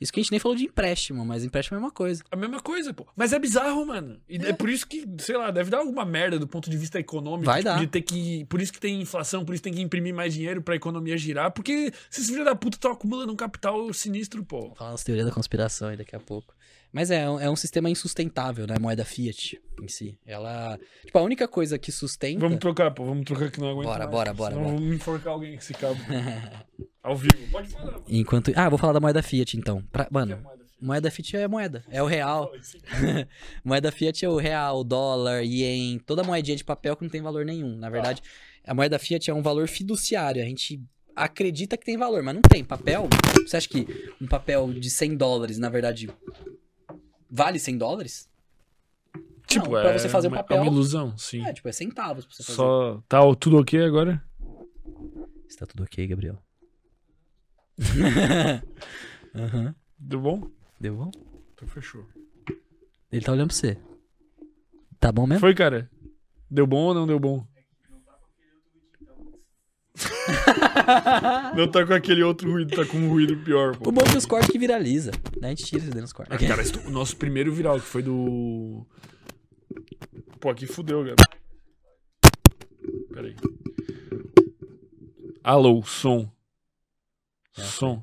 Isso que a gente nem falou de empréstimo, mas empréstimo é uma coisa. A mesma coisa, pô. Mas é bizarro, mano. E é, por isso que, sei lá, deve dar alguma merda do ponto de vista econômico. Vai dar. De ter que, por isso que tem inflação, por isso tem que imprimir mais dinheiro pra economia girar. Porque esses filhos da puta estão acumulando um capital sinistro, pô. Vou falar as teorias da conspiração aí daqui a pouco. Mas é, é um sistema insustentável, né? A moeda Fiat em si. Ela. Tipo, a única coisa que sustenta. Vamos trocar, pô. Vamos trocar que não aguento Bora, mais. bora, bora, Senão bora. Vamos enforcar alguém com esse cabo. Ao vivo. Pode falar. mano. Enquanto. Ah, vou falar da moeda Fiat então. Pra- é Mano, moeda, filho? moeda Fiat é moeda. É o real. Moeda Fiat é o real, dólar, ien, toda moedinha de papel que não tem valor nenhum. Na verdade, a moeda Fiat é um valor fiduciário. A gente acredita que tem valor, mas não tem. Papel, você acha que um papel de 100 dólares, na verdade, vale 100 dólares? Tipo, Não, é, pra você fazer o uma- papel- É uma ilusão, sim. É, tipo, é centavos pra você fazer. Só. Tá tudo ok agora? Está tudo ok, Gabriel? Aham. Deu bom? Deu bom? Então fechou. Ele tá olhando pra você. Tá bom mesmo? Foi, cara? Deu bom ou não deu bom? não tá com aquele outro ruído, tá com um ruído pior, O pô. bom é que os cortes que viraliza. Daí a gente tira isso nos Ah, cortes. cara, esse- o nosso primeiro viral, que foi do. Pô, aqui fudeu, cara. Pera aí. Alô, som. É, som.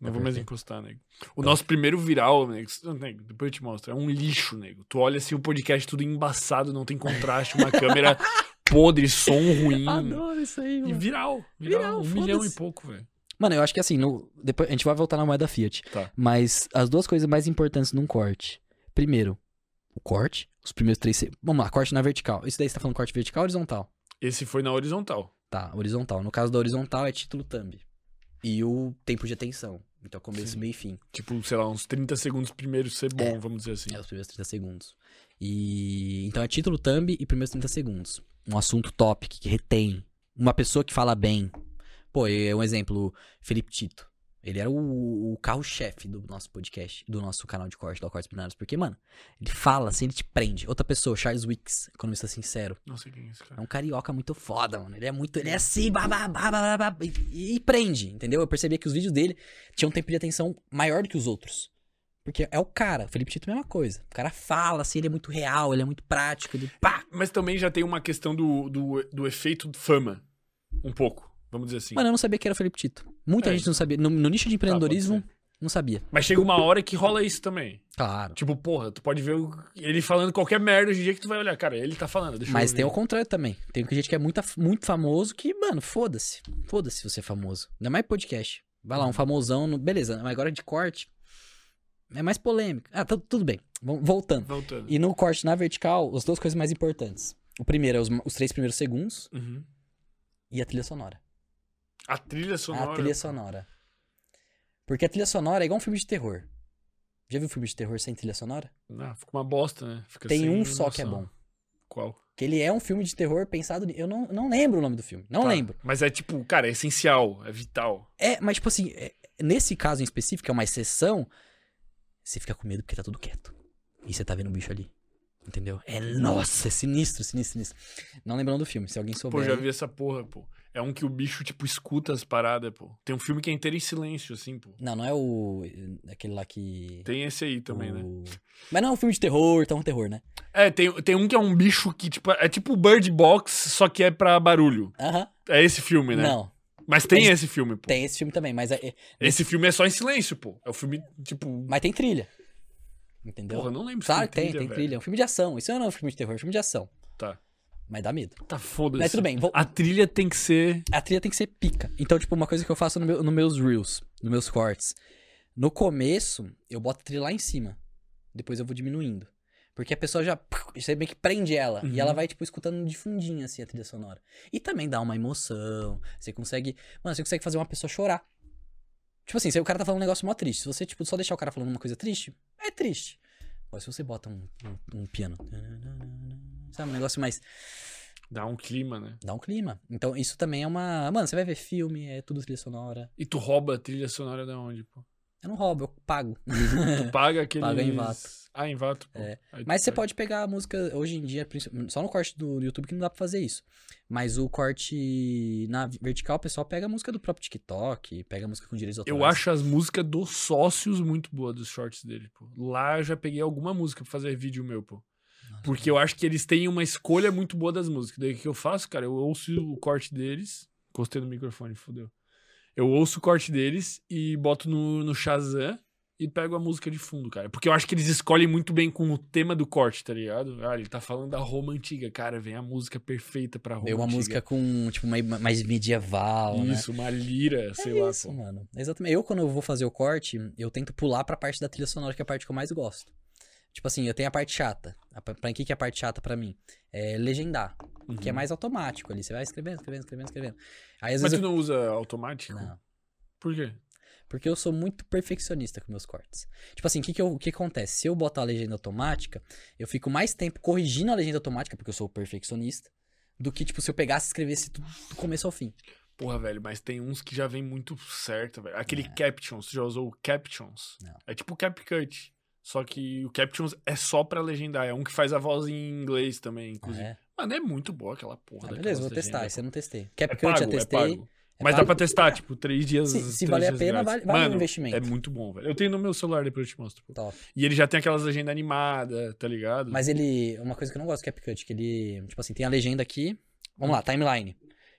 Não vou mais encostar, nego. O nosso primeiro viral, nego, nego, depois eu te mostro, é um lixo, nego. Tu olha assim o podcast tudo embaçado, não tem contraste, uma câmera podre, som ruim. Adoro isso aí, E mano. viral. Viral, Viral, um milhão e pouco, velho. Mano, eu acho que assim, no, depois, a gente vai voltar na moeda Fiat. Tá. Mas as duas coisas mais importantes num corte. Primeiro, o corte. Os primeiros três. Vamos lá, corte na vertical. Isso daí você tá falando corte vertical ou horizontal? Esse foi na horizontal. Tá, horizontal. No caso da horizontal é título thumb. E o tempo de atenção. Então começo, Sim. meio e fim. Tipo, sei lá, uns 30 segundos primeiro ser bom, É. vamos dizer assim. É os primeiros 30 segundos. E então é título thumb e primeiros 30 segundos. Um assunto top que, que retém. Uma pessoa que fala bem. Pô, é um exemplo, Felipe Tito. Ele era o, o carro-chefe do nosso podcast, do nosso canal de corte, do Cortes Binários. Porque, mano, ele fala assim, ele te prende. Outra pessoa, Charles Wicks, economista sincero. Não sei quem é esse É cara. um carioca muito foda, mano. Ele é muito. Ele é assim, babá, babá, babá, e, e prende, entendeu? Eu percebia que os vídeos dele tinham um tempo de atenção maior do que os outros. Porque é o cara. Felipe Tito é a mesma coisa. O cara fala assim, ele é muito real, ele é muito prático. Ele, pá! Mas também já tem uma questão do, do, do efeito fama. Um pouco, vamos dizer assim. Mano, eu não sabia que era o Felipe Tito. Muita É, gente não sabia. No, no nicho de empreendedorismo, pode não sabia. Mas chega uma hora que rola isso também. Claro. Tipo, porra, tu pode ver ele falando qualquer merda hoje em dia que tu vai olhar. Cara, ele tá falando, deixa Mas tem o contrário também. Tem gente que é muito, muito famoso que, mano, foda-se. Foda-se você é famoso. Não é mais podcast. Vai lá, um famosão. No... Beleza, mas agora de corte. É mais polêmico. Ah, tu- tudo bem. Voltando. Voltando. E no corte na vertical, as duas coisas mais importantes. O primeiro é os, os três primeiros segundos Uhum. e a trilha sonora. A trilha sonora. A trilha sonora. Porque a trilha sonora é igual um filme de terror. Já viu filme de terror sem trilha sonora? Ah, fica uma bosta, né? Fica Tem um só que é bom. Qual? Que ele é um filme de terror pensado. Eu não, não lembro o nome do filme. Não Tá. lembro. Mas é tipo, cara, é essencial, é vital. É, mas tipo assim, é- nesse caso em específico, é uma exceção, você fica com medo porque tá tudo quieto. E você tá vendo o bicho ali. Entendeu? É, nossa, é sinistro, sinistro, sinistro. Não lembrando do filme, se alguém souber. Pô, já vi essa porra, pô. É um que o bicho, tipo, escuta as paradas, pô. Tem um filme que é inteiro em silêncio, assim, pô. Não, não é o. Aquele lá que. Tem esse aí também, né? o... Mas não é um filme de terror, tão terror, né? É, tem, tem um que é um bicho que, tipo, é tipo Bird Box, só que é pra barulho. Aham. É esse filme, né? Não. Mas tem Mas- esse filme, pô. Tem esse filme também, mas, é, é- Esse filme é só em silêncio, pô. É o filme, tipo. mas tem trilha. Entendeu? Porra, eu não lembro se Claro que tem, trilha, tem velho. trilha. É um filme de ação. Isso não é um filme de terror, é um filme de ação. Tá. Mas dá medo. Tá foda-se. Mas tudo bem, vou- A trilha tem que ser. A trilha tem que ser pica. Então, tipo, uma coisa que eu faço no meu, nos meus reels, nos meus cortes. No começo, eu boto a trilha lá em cima. Depois eu vou diminuindo. Porque a pessoa já. Você meio que prende ela. Uhum. E ela vai, tipo, escutando de fundinho, assim, a trilha sonora. E também dá uma emoção. Você consegue. Mano, você consegue fazer uma pessoa chorar. Tipo assim, se o cara tá falando um negócio mó triste. Se você, tipo, só deixar o cara falando uma coisa triste, é triste. Mas se você bota um, um, um piano. Sabe, um negócio mais. Dá um clima, né? Dá um clima. Então, isso também é uma. Mano, você vai ver filme, é tudo trilha sonora. E tu rouba a trilha sonora da onde, pô? Eu não roubo, eu pago. Tu paga aqueles... Paga em vato. Ah, em vato, pô. É. Mas você pode pegar a música hoje em dia, só no corte do YouTube que não dá pra fazer isso. Mas o corte na vertical, o pessoal pega a música do próprio TikTok, pega a música com direitos autorais. Eu acho as músicas dos sócios muito boas dos shorts dele, pô. Lá eu já peguei alguma música pra fazer vídeo meu, pô. Porque eu acho que eles têm uma escolha muito boa das músicas. Daí o que eu faço, cara? Eu ouço o corte deles. Encostei no microfone, fodeu. Eu ouço o corte deles e boto no, no Shazam e pego a música de fundo, cara. Porque eu acho que eles escolhem muito bem com o tema do corte, tá ligado? Ah, ele tá falando da Roma antiga, cara. Vem a música perfeita pra Roma Veio uma antiga. música com, tipo, mais, mais medieval, né? Isso, uma lira, sei é lá, isso, pô. mano. Exatamente. Eu, quando eu vou fazer o corte, eu tento pular pra parte da trilha sonora, que é a parte que eu mais gosto. Tipo assim, eu tenho a parte chata. A- Pra que que é a parte chata pra mim? É legendar. Que é Uhum. mais automático ali. Você vai escrevendo, escrevendo, escrevendo, escrevendo. Aí às Mas vezes tu eu... não usa automático? Não. Por quê? Porque eu sou muito perfeccionista com meus cortes. Tipo assim, o que, que, eu- que acontece? Se eu botar a legenda automática, eu fico mais tempo corrigindo a legenda automática, porque eu sou perfeccionista, do que, tipo, se eu pegasse e escrevesse tudo do começo ao fim. Porra, velho, mas tem uns que já vem muito certo, velho. Aquele Captions, tu já usou o Captions? Não. É tipo o CapCut. Só que o Captions é só pra legendar. É um que faz a voz em inglês também, inclusive. É. Mano, é muito boa aquela porra. Ah, beleza, vou testar. legendas, Esse eu não testei. É CapCut eu pago, é testei. pago. É Mas dá pago- pra testar, tipo, três dias. Se, se três valer a pena, vale, vale o Mano, investimento. É muito bom, velho. Eu tenho no meu celular, depois eu te mostro. Top. E ele já tem aquelas legendas animadas, tá ligado? Mas ele. Uma coisa que eu não gosto do CapCut, que ele. Tipo assim, tem a legenda aqui. Vamos lá, timeline.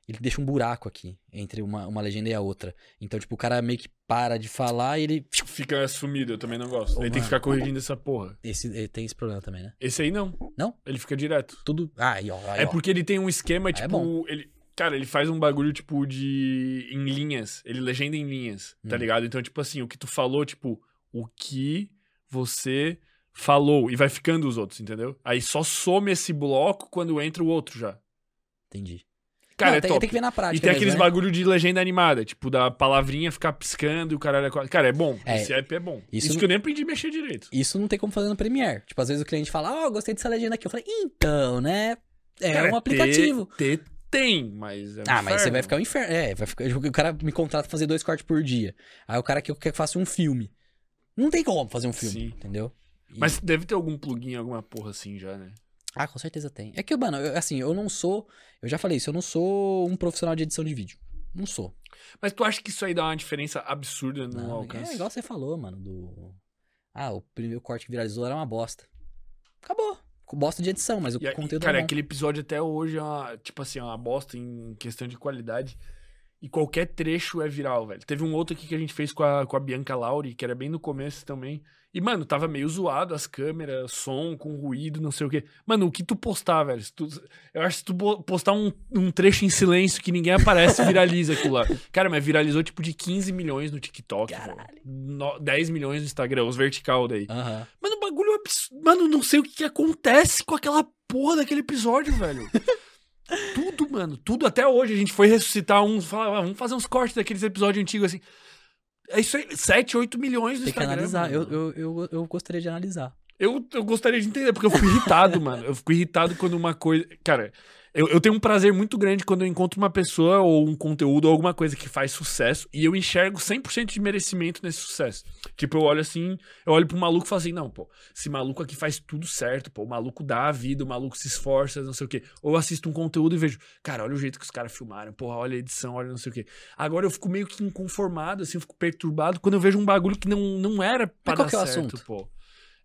Ele deixa um buraco aqui entre uma, uma legenda e a outra. Então, tipo, o cara meio que para de falar e ele. Fica sumido, eu também não gosto. Ele tem que ficar corrigindo essa porra. Esse, tem esse problema também, né? Esse aí não. Não? Ele fica direto. Tudo. Ah, aí, ó. Aí, É ó. porque ele tem um esquema, é tipo. bom. ele, cara, ele faz um bagulho, tipo, de. em linhas. Ele legenda em linhas, tá Hum. ligado? Então, tipo assim, o que tu falou, tipo, o que você falou. E vai ficando os outros, entendeu? Aí só some esse bloco quando entra o outro já. Entendi. Cara, Não, é tem, top. tem que ver na prática. E tem mesmo, aqueles né? bagulho de legenda animada, tipo, da palavrinha ficar piscando e o caralho. é. Cara, é bom. É, Esse app é bom. isso Isso, não- que eu nem aprendi a mexer direito. Isso não tem como fazer no Premiere. Tipo, às vezes o cliente fala, ó, gostei dessa legenda aqui. Eu falei, então, né? É Cara, um aplicativo. Ter, ter tem, mas. É um Ah, mas você inferno. vai ficar um inferno. É, vai ficar... o cara me contrata pra fazer dois cortes por dia. Aí o cara quer que eu faça um filme. Não tem como fazer um filme, Sim. entendeu? E- Mas deve ter algum plugin, alguma porra assim já, né? Ah, com certeza tem. É que, mano, eu- assim, eu não sou. Eu já falei isso, eu não sou um profissional de edição de vídeo. Não sou. Mas tu acha que isso aí dá uma diferença absurda no Não, alcance? é igual você falou, mano, do. Ah, o primeiro corte que viralizou era uma bosta. Acabou. Bosta de edição, mas o E conteúdo cara, é aquele episódio até hoje é uma, tipo assim, é uma bosta em questão de qualidade. E qualquer trecho é viral, velho. Teve um outro aqui que a gente fez com a, com a Bianca Lauri, que era bem no começo também. E, mano, tava meio zoado as câmeras, som com ruído, não sei o quê. Mano, o que tu postar, velho? tu- eu acho que se tu postar um, um trecho em silêncio que ninguém aparece, viraliza aquilo lá. Cara, mas viralizou tipo de 15 milhões no TikTok. No- 10 milhões no Instagram, os vertical daí. Aham. Mano, o bagulho é absurdo. Mano, não sei o que, que acontece com aquela porra daquele episódio, velho. tudo, mano. Tudo. Até hoje a gente foi ressuscitar uns. Falar, ah, vamos fazer uns cortes daqueles episódios antigos assim. É isso aí. 7, 8 milhões no Tem que Instagram. analisar. Eu, eu, eu, eu gostaria de analisar. Eu, eu gostaria de entender, porque eu fico irritado, mano. Eu fico irritado quando uma coisa. Cara, eu, eu tenho um prazer muito grande quando eu encontro uma pessoa ou um conteúdo ou alguma coisa que faz sucesso e eu enxergo 100% de merecimento nesse sucesso. Tipo, eu olho assim, eu olho pro maluco e falo assim: não, pô, esse maluco aqui faz tudo certo, pô, o maluco dá a vida, o maluco se esforça, não sei o quê. Ou eu assisto um conteúdo e vejo, cara, olha o jeito que os caras filmaram, porra, olha a edição, olha não sei o quê. Agora eu fico meio que inconformado, assim, eu fico perturbado quando eu vejo um bagulho que não, não era qual dar que é o certo, assunto? pô.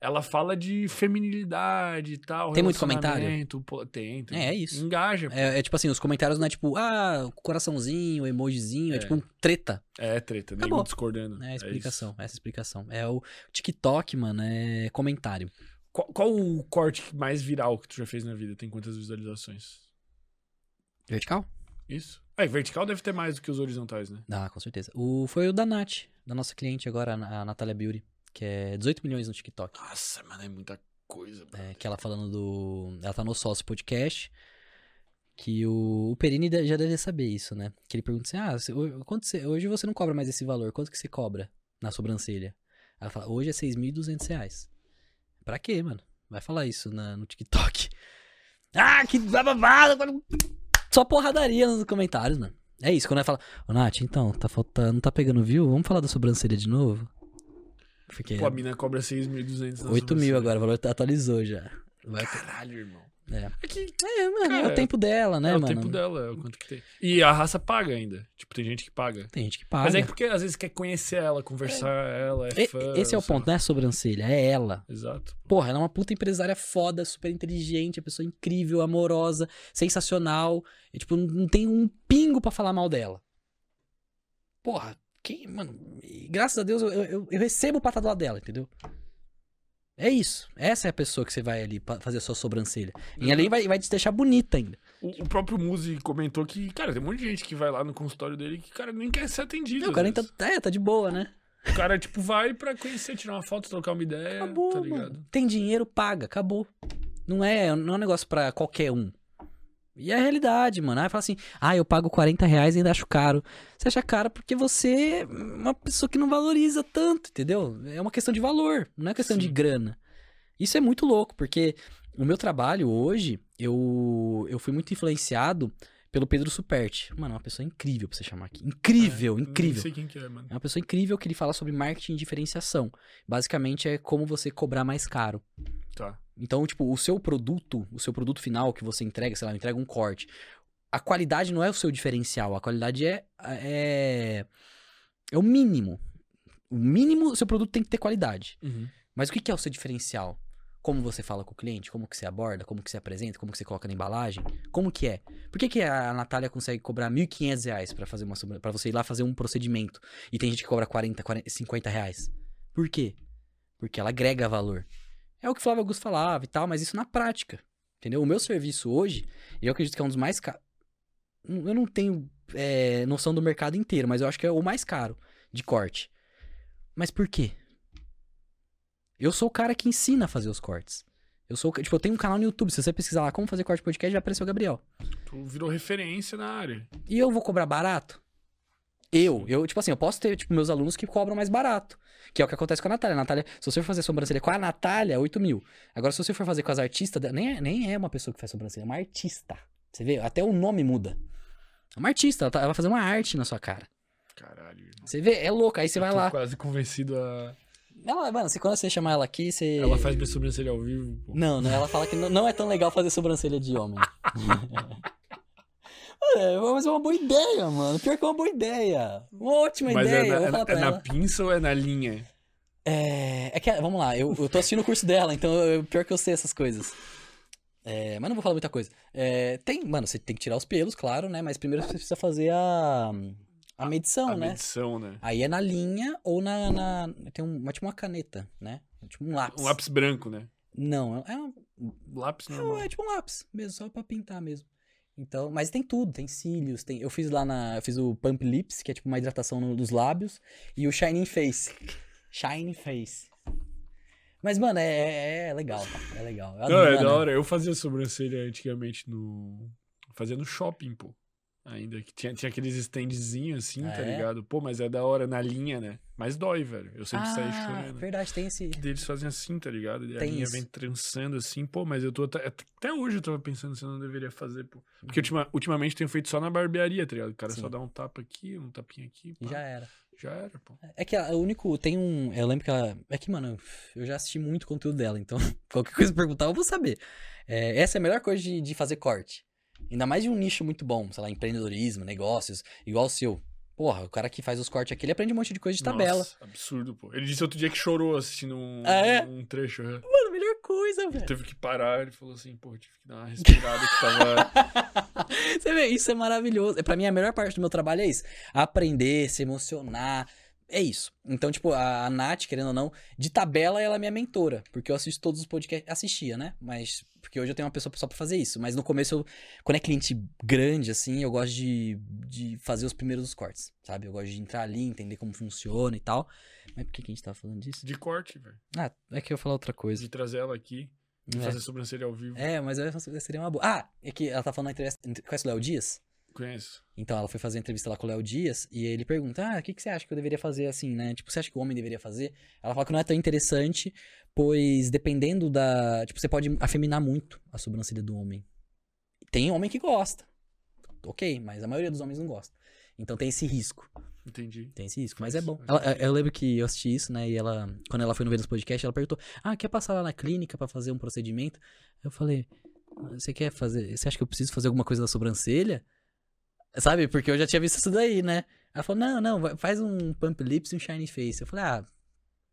Ela fala de feminilidade e tal. Tem muito comentário? Pô, tem, tem. É, é isso. Engaja. É, é tipo assim, os comentários não é tipo, ah, coraçãozinho, emojizinho, é, É. tipo um treta. É, treta, Acabou. nego discordando. É a isso. explicação, essa explicação. É o TikTok, mano, é comentário. Qual, qual o corte mais viral que tu já fez na vida? Tem quantas visualizações? Vertical? Isso? É, vertical deve ter mais do que os horizontais, né? Ah, com certeza. O, foi o da Nath, da nossa cliente agora, a Natália Beauty, que é 18 milhões no TikTok. Nossa, mano, é muita coisa. É, que ela falando do. Ela tá no Sócio Podcast. Que o, o Perini já deve saber isso, né? Que ele pergunta assim: Ah, se- quanto você- hoje você não cobra mais esse valor, quanto que você cobra na sobrancelha? Ela fala: Hoje é 6.200 reais. Pra quê, mano? Vai falar isso na- no TikTok. Ah, que babado! Só porradaria nos comentários, mano. É isso, quando ela fala: Ô, Nath, então, tá faltando, não tá pegando view? Vamos falar da sobrancelha de novo? Fiquei. Pô, a mina cobra 6.200 na 8 mil agora, o valor atualizou já. Vai Caralho, irmão. É. É que É, mano, é Cara, o tempo dela, né, é o mano? tempo dela, é o quanto que tem. E a raça paga ainda. Tipo, tem gente que paga. Tem gente que paga. Mas é porque às vezes quer conhecer ela, conversar ela, é fã. Esse é o ponto, lá. não é a sobrancelha, é ela. Exato. Porra, ela é uma puta empresária foda, super inteligente, a pessoa incrível, amorosa, sensacional. E, tipo, não tem um pingo pra falar mal dela. Porra, quem, mano, graças a Deus eu, eu, eu recebo do lado dela, entendeu? É isso. Essa é a pessoa que você vai ali fazer a sua sobrancelha. E ali vai, vai te deixar bonita ainda. O, o próprio Muzi comentou que, cara, tem um monte de gente que vai lá no consultório dele que, cara, nem quer ser atendido. Não, o cara tá, é, tá de boa, né? O cara, tipo, vai pra conhecer, tirar uma foto, trocar uma ideia, Acabou, tá ligado? mano. Tem dinheiro, paga, acabou. Não é, não é um negócio pra qualquer um. E é a realidade, mano. Aí fala assim, ah, eu pago 40 reais e ainda acho caro. Você acha caro porque você é uma pessoa que não valoriza tanto, entendeu? É uma questão de valor, não é questão de Sim. grana. Isso é muito louco, porque o meu trabalho hoje, eu, eu fui muito influenciado pelo Pedro Superti. Mano, é uma pessoa incrível pra você chamar aqui. Incrível, É, incrível. Não sei quem que é, mano. É uma pessoa incrível que ele fala sobre marketing e diferenciação. Basicamente é como você cobrar mais caro. Tá. Então, tipo, o seu produto, o seu produto final que você entrega, sei lá, entrega um corte. a qualidade não é o seu diferencial, a qualidade é, é, é o mínimo. O mínimo, seu produto tem que ter qualidade. Uhum. Mas o que que é o seu diferencial? Como você fala com o cliente, como que você aborda, como que você apresenta, como que você coloca na embalagem, como que é? Por que, que a Natália consegue cobrar 1.500 reais pra fazer uma para você ir lá fazer um procedimento e tem gente que cobra 40, 40 50 reais? Por quê? Porque ela agrega valor. É o que Flávio Augusto falava e tal, mas isso na prática, entendeu? O meu serviço hoje, eu acredito que é um dos mais caros. Eu não tenho é, noção do mercado inteiro, mas eu acho que é o mais caro de corte. Mas por quê? Eu sou o cara que ensina a fazer os cortes. Eu sou, tipo, eu tenho um canal no YouTube. Se você pesquisar lá como fazer corte podcast, vai aparecer o Gabriel. Tu virou referência na área. E eu vou cobrar barato? Eu, eu, tipo assim, eu posso ter, tipo, meus alunos que cobram mais barato. Que é o que acontece com a Natália. A Natália, se você for fazer sobrancelha com a Natália, 8 mil. Agora, se você for fazer com as artistas, nem é, nem é uma pessoa que faz sobrancelha, é uma artista. Você vê? Até o nome muda. É uma artista, ela, tá, ela vai fazer uma arte na sua cara. Caralho. irmão. Você vê? É louco. Aí você Eu vai tô lá. quase convencido a. Ela, mano, se quando você chamar ela aqui, você. Ela faz minha sobrancelha ao vivo. pô. Não, não, ela fala que não, não é tão legal fazer sobrancelha de homem. é, mas é uma boa ideia, mano. Pior que é uma boa ideia. Uma ótima Mas ideia. é, na, vou é, na- pra é na pinça ou é na linha? É, é que, vamos lá, eu, eu tô assistindo o curso dela, então eu, pior que eu sei essas coisas. É, mas não vou falar muita coisa. É, tem, mano, você tem que tirar os pelos, claro, né? Mas primeiro você precisa fazer a, a medição, a né? medição, né? Aí é na linha ou na. na tem uma, tipo uma caneta, né? Tipo um lápis. Um lápis branco, né? Não, é, um, Lápis Não, normal. é tipo um lápis, mesmo, só pra pintar mesmo. Então, mas tem tudo, tem cílios, tem. Eu fiz lá na. Eu fiz o Pump Lips, que é tipo uma hidratação no- nos lábios, e o Shining Face. Shining Face. Mas, mano, é, é, é legal? É legal. Eu Não, é da hora. Eu fazia sobrancelha antigamente no. Fazia no shopping, pô. Ainda que tinha, tinha aqueles standzinhos assim, Ah, tá é? ligado? Pô, mas é da hora na linha, né? Mas dói, velho. Eu sempre saí Ah, chorando. verdade, tem esse. E eles fazem assim, tá ligado? E a Tem linha isso. vem trançando assim, pô, mas eu tô. Até, até hoje eu tava pensando se eu não deveria fazer, pô. Porque Uhum. ultima, ultimamente tenho feito só na barbearia, tá ligado? O cara Sim. só dá um tapa aqui, um tapinha aqui. Pá. já era. Já era, pô. É que o único. Tem um. Eu lembro que ela. É que, mano, eu já assisti muito conteúdo dela, então qualquer coisa que perguntar eu vou saber. É, essa é a melhor coisa de, de fazer corte. Ainda mais de um nicho muito bom, sei lá, empreendedorismo, negócios, igual o seu. Porra, o cara que faz os cortes aqui, ele aprende um monte de coisa de tabela. Nossa, absurdo, pô. Ele disse outro dia que chorou assistindo um, Ah, é? um trecho. né? Mano, melhor coisa, velho. Teve que parar, ele falou assim, pô, tive que dar uma respirada que tava. Você vê, isso é maravilhoso. Pra mim, a melhor parte do meu trabalho é isso. Aprender, se emocionar. É isso. Então, tipo, a, a Nath, querendo ou não, de tabela ela é minha mentora. Porque eu assisto todos os podcasts. Assistia, né? Mas. Porque hoje eu tenho uma pessoa só pra fazer isso. Mas no começo, eu, quando é cliente grande, assim, eu gosto de, de fazer os primeiros cortes, sabe? Eu gosto de entrar ali, entender como funciona e tal. Mas por que, que a gente tava falando disso? De corte, velho. Ah, é que eu ia falar outra coisa. De trazer ela aqui É. fazer sobrancelha ao vivo. É, mas eu- seria uma boa. Ah, é que ela tá falando na entrevista. Conhece o Léo Dias? Conheço. Então, ela foi fazer a entrevista lá com o Léo Dias e ele pergunta: Ah, o que, que você acha que eu deveria fazer assim, né? Tipo, você acha que o homem deveria fazer? Ela fala que não é tão interessante, pois dependendo da. Tipo, você pode afeminar muito a sobrancelha do homem. Tem homem que gosta. Ok, mas a maioria dos homens não gosta. Então tem esse risco. Entendi. Tem esse risco, mas é bom. Ela- eu lembro que eu assisti isso, né? E ela, quando ela foi no Vênus Podcast, ela perguntou: Ah, quer passar lá na clínica pra fazer um procedimento? Eu falei: Você quer fazer. Você acha que eu preciso fazer alguma coisa na sobrancelha? Sabe? Porque eu já tinha visto isso daí, né? Ela falou: Não, não, faz um pump lips e um shiny face. Eu falei: Ah,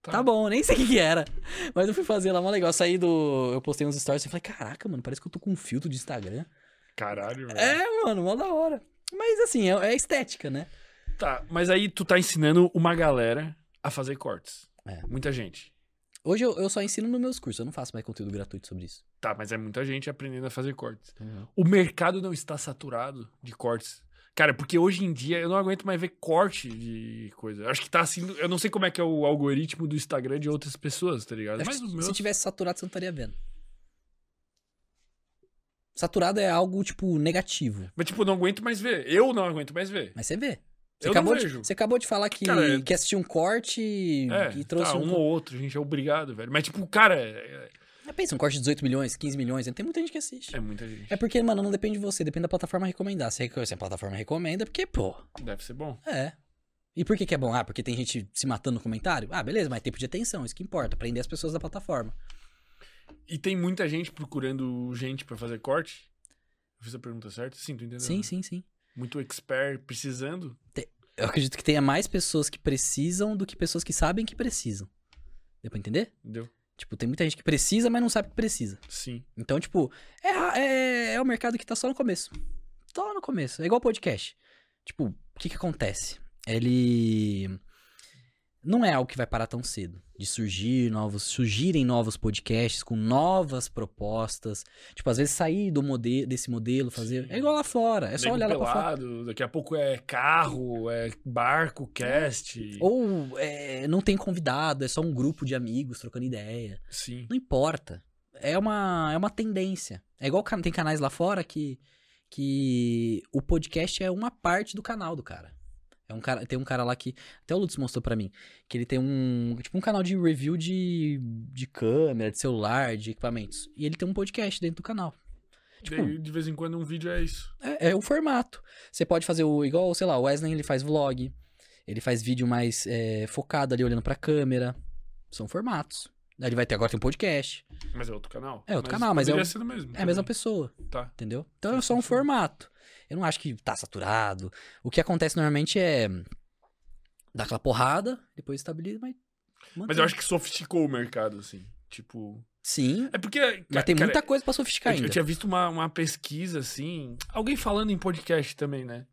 tá, bom, nem sei o que, que era. Mas eu fui fazer lá, mó legal. Eu saí do. Eu postei uns stories e falei: Caraca, mano, parece que eu tô com um filtro de Instagram. Caralho, velho. É, mano, mó da hora. Mas assim, é, é estética, né? Tá, mas aí tu tá ensinando uma galera a fazer cortes. É. Muita gente. Hoje eu, eu só ensino nos meus cursos, eu não faço mais conteúdo gratuito sobre isso. Tá, mas é muita gente aprendendo a fazer cortes. O mercado não está saturado de cortes. Cara, porque hoje em dia eu não aguento mais ver corte de coisa. Acho que tá assim. Eu não sei como é que é o algoritmo do Instagram de outras pessoas, tá ligado? Mas o se tivesse saturado, você não estaria vendo. Saturado é algo, tipo, negativo. Mas, tipo, não aguento mais ver. Eu não aguento mais ver. Mas você vê. Você, Eu acabou não de, vejo. você acabou de falar que, Cara, é- que assistiu um corte e, É, e trouxe tá, um. um ou outro, gente, é obrigado, velho. Mas, tipo, cara, é, Pensa, um corte de 18 milhões, 15 milhões, tem muita gente que assiste. é muita gente. É porque, mano, não depende de você, depende da plataforma recomendar. Se a plataforma recomenda, é porque, pô, Deve ser bom. é. E por que, que é bom? Ah, porque tem gente se matando no comentário? Ah, beleza, mas tempo de atenção, isso que importa, prender as pessoas da plataforma. E tem muita gente procurando gente pra fazer corte. Eu fiz a pergunta certa? Sim, tu entendeu? Sim, né? sim, sim. Muito expert precisando. Eu acredito que tenha mais pessoas que precisam do que pessoas que sabem que precisam. Deu pra entender? Entendeu? Tipo, tem muita gente que precisa, mas não sabe que precisa. Sim. Então, tipo, é, é, é o mercado que tá só no começo. Só no começo. É igual podcast. Tipo, o que que acontece? Ele não é algo que vai parar tão cedo. De surgir novos, surgirem novos podcasts com novas propostas. Tipo, às vezes sair do modelo, desse modelo, fazer. Sim. É igual lá fora. É só olhar lá pra fora. pelado, Daqui a pouco é carro, é barco, cast. Ou é, não tem convidado, é só um grupo de amigos trocando ideia. Sim. Não importa. É uma, é uma tendência. É igual tem canais lá fora que, que o podcast é uma parte do canal do cara. É um cara, tem um cara lá que até o Lutz mostrou pra mim, que ele tem um, tipo um canal de review de, de câmera, de celular, de equipamentos. E ele tem um podcast dentro do canal. Tipo, Daí, de vez em quando um vídeo é isso. é, é o formato. Você pode fazer o igual, sei lá, o Wesley ele faz vlog, ele faz vídeo mais é, focado ali olhando pra câmera. São formatos. Ele vai ter agora tem um podcast. Mas é outro canal. É outro canal, mas é o- mesmo. É a mesma pessoa. Tá. Entendeu? Então é só um formato. Eu não acho que tá saturado. O que acontece normalmente é dar aquela porrada, depois estabiliza, mas. Mas mantém. eu acho que sofisticou o mercado, assim. Tipo. Sim. É porque. Mas tem cara, muita coisa pra sofisticar eu, ainda. eu tinha visto uma, uma pesquisa, assim. Alguém falando em podcast também, né?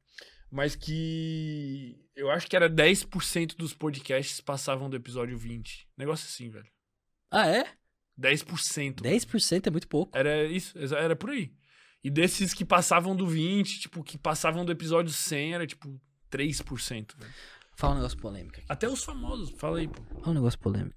Mas que. Eu acho que era 10% dos podcasts passavam do episódio 20. Negócio assim, velho. Ah, é? 10%. 10% é muito pouco. Era isso, era por aí. E desses que passavam do 20, tipo, que passavam do episódio 100, era tipo 3%, velho. Fala um negócio polêmico aqui. Até os famosos, fala aí, pô. Fala um negócio polêmico.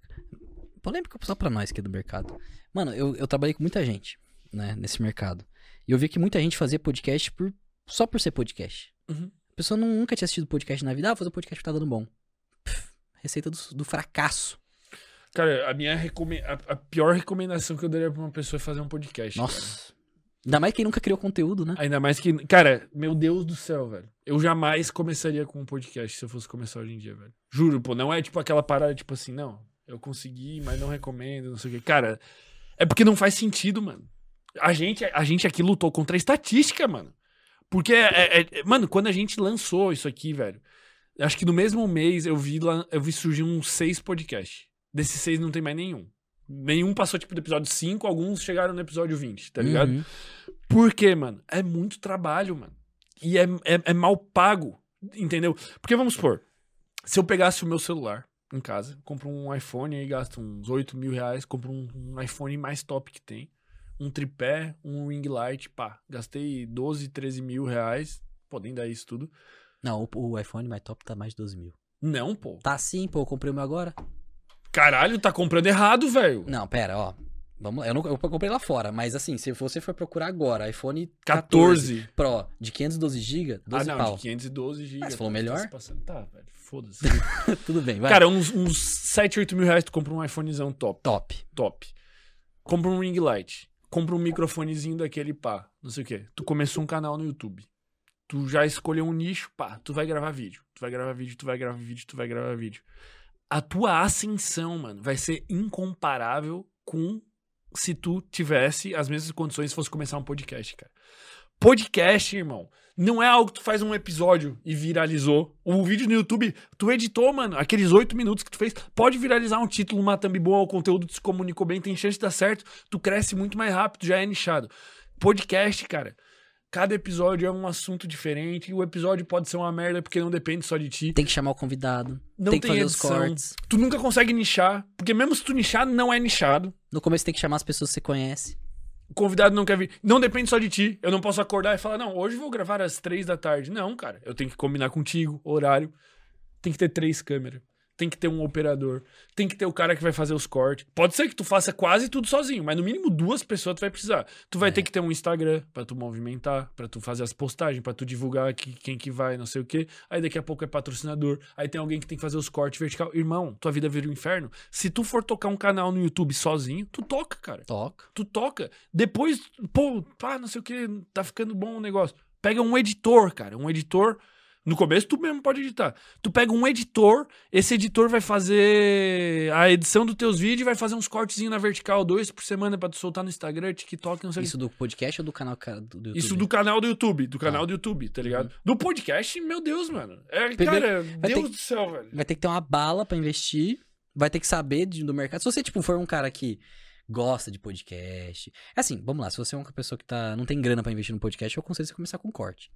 Polêmico só pra nós que é do mercado. Mano, eu, eu trabalhei com muita gente, né, nesse mercado. E eu vi que muita gente fazia podcast por, só por ser podcast. Uhum. A pessoa não- nunca tinha assistido podcast na vida. Ah, vou fazer podcast que tá dando bom. Pff, receita do, do fracasso. Cara, a minha recome... a, a pior recomendação que eu daria pra uma pessoa é fazer um podcast. cara. Ainda mais quem nunca criou conteúdo, né? Ainda mais que. Cara, meu Deus do céu, velho. Eu jamais começaria com um podcast se eu fosse começar hoje em dia, velho. Juro, pô, não é tipo aquela parada, tipo assim, não. Eu consegui, mas não recomendo, não sei o quê. Cara, é porque não faz sentido, mano. A gente, a gente aqui lutou contra a estatística, mano. Porque, é, é- é- mano, quando a gente lançou isso aqui, velho, acho que no mesmo mês eu vi, eu vi surgir uns seis podcasts. Desses seis não tem mais nenhum. Nenhum passou, tipo, do episódio 5, alguns chegaram no episódio 20, tá ligado? Uhum. Por quê, mano? É muito trabalho, mano. E é, é, é mal pago, entendeu? Porque vamos supor, se eu pegasse o meu celular em casa, compro um iPhone aí, gasto uns 8 mil reais, compro um, um iPhone mais top que tem, um tripé, um ring light, pá, gastei 12, 13 mil reais, podem dar isso tudo. Não, o, o iPhone mais top tá mais de 12 mil. Não, pô. Tá sim, pô, eu comprei o meu agora. Caralho, tá comprando errado, velho. Não, pera, ó. Vamos lá. Eu, não, eu comprei lá fora, mas assim, se você for procurar agora, iPhone 14, 14. Pro de 512 GB, 12 Ah, não, pau. de 512 GB. Ah, você falou melhor? Tá, velho, foda-se. Tudo bem, vai. Cara, uns, uns 7, 8 mil reais tu compra um iPhonezão top. top. top. Compra um ring light. Compra um microfonezinho daquele pá. Não sei o quê. Tu começou um canal no YouTube. Tu já escolheu um nicho, pá. Tu vai gravar vídeo. Tu vai gravar vídeo, tu vai gravar vídeo, tu vai gravar vídeo. A tua ascensão, mano, vai ser incomparável com se tu tivesse as mesmas condições se fosse começar um podcast, cara. Podcast, irmão, não é algo que tu faz um episódio e viralizou. O vídeo no YouTube, tu editou, mano, aqueles oito minutos que tu fez, pode viralizar um título, uma thumb boa, o conteúdo se comunicou bem, tem chance de dar certo, tu cresce muito mais rápido, já é nichado. Podcast, cara, cada episódio é um assunto diferente, o episódio pode ser uma merda porque não depende só de ti. Tem que chamar o convidado. Não tem que fazer os edição. cortes. Tu nunca consegue nichar, porque mesmo se tu nichar, não é nichado. No começo tem que chamar as pessoas que você conhece. O convidado não quer vir. Não depende só de ti. Eu não posso acordar e falar, não, hoje eu vou gravar às três da tarde. Não, cara. Eu tenho que combinar contigo, horário. Tem que ter três câmeras. Tem que ter um operador. Tem que ter o cara que vai fazer os cortes. Pode ser que tu faça quase tudo sozinho, mas no mínimo duas pessoas tu vai precisar. Tu vai É. ter que ter um Instagram pra tu movimentar, pra tu fazer as postagens, pra tu divulgar que, quem que vai, não sei o quê. Aí daqui a pouco é patrocinador. Aí tem alguém que tem que fazer os cortes vertical. Irmão, tua vida vira um inferno. Se tu for tocar um canal no YouTube sozinho, tu toca, cara Toca. tu toca. Depois, pô, pá, não sei o que, tá ficando bom o negócio. Pega um editor, cara, um editor, No começo, tu mesmo pode editar. Tu pega um editor, esse editor vai fazer a edição dos teus vídeos, vai fazer uns cortezinhos na vertical, dois por semana pra tu soltar no Instagram, TikTok, não sei. Isso do podcast ou do canal ca- do, do YouTube? Isso do canal do YouTube, do canal do YouTube, tá ligado? Do podcast, meu Deus, mano. É, cara, vai Deus ter- do céu, velho. Vai ter que ter uma bala pra investir, vai ter que saber de- do mercado. Se você, tipo, for um cara que gosta de podcast... É assim, vamos lá, se você é uma pessoa que tá, não tem grana pra investir no podcast, eu aconselho você começar com corte.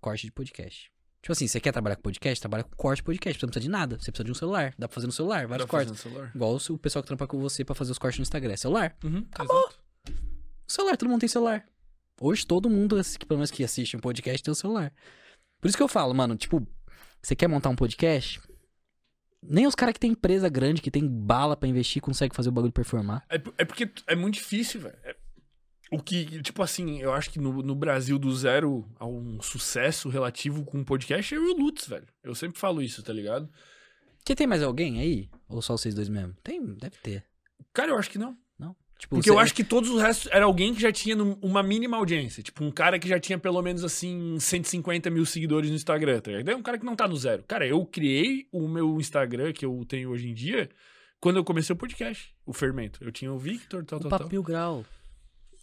Corte de podcast. Tipo assim, você quer trabalhar com podcast? Trabalha com corte podcast. Você não precisa de nada. Você precisa de um celular. Dá pra fazer no celular, vários cortes. celular. Igual o pessoal que trampa com você pra fazer os cortes no Instagram. É celular. Uhum, exato. Celular, todo mundo tem celular. Hoje todo mundo, assi- pelo menos que assiste um podcast, tem um celular. Por isso que eu falo, mano, tipo, você quer montar um podcast? Nem os caras que tem empresa grande, que tem bala pra investir, conseguem fazer o bagulho performar. É, é porque é muito difícil, velho. É- o que, tipo assim, eu acho que no, no Brasil, do zero a um sucesso relativo com o podcast, é o Lutz, velho. Eu sempre falo isso, tá ligado? Que tem mais alguém aí? Ou só vocês dois mesmo? Tem, deve ter. Cara, eu acho que não. Não? Tipo, Porque você- eu acho que todos os restos era alguém que já tinha uma mínima audiência. Tipo, um cara que já tinha pelo menos, assim, 150 mil seguidores no Instagram, tá ligado? É um cara que não tá no zero. Cara, eu criei o meu Instagram, que eu tenho hoje em dia, quando eu comecei o podcast, o Fermento. Eu tinha o Victor, tal, o tal. Mil Grau.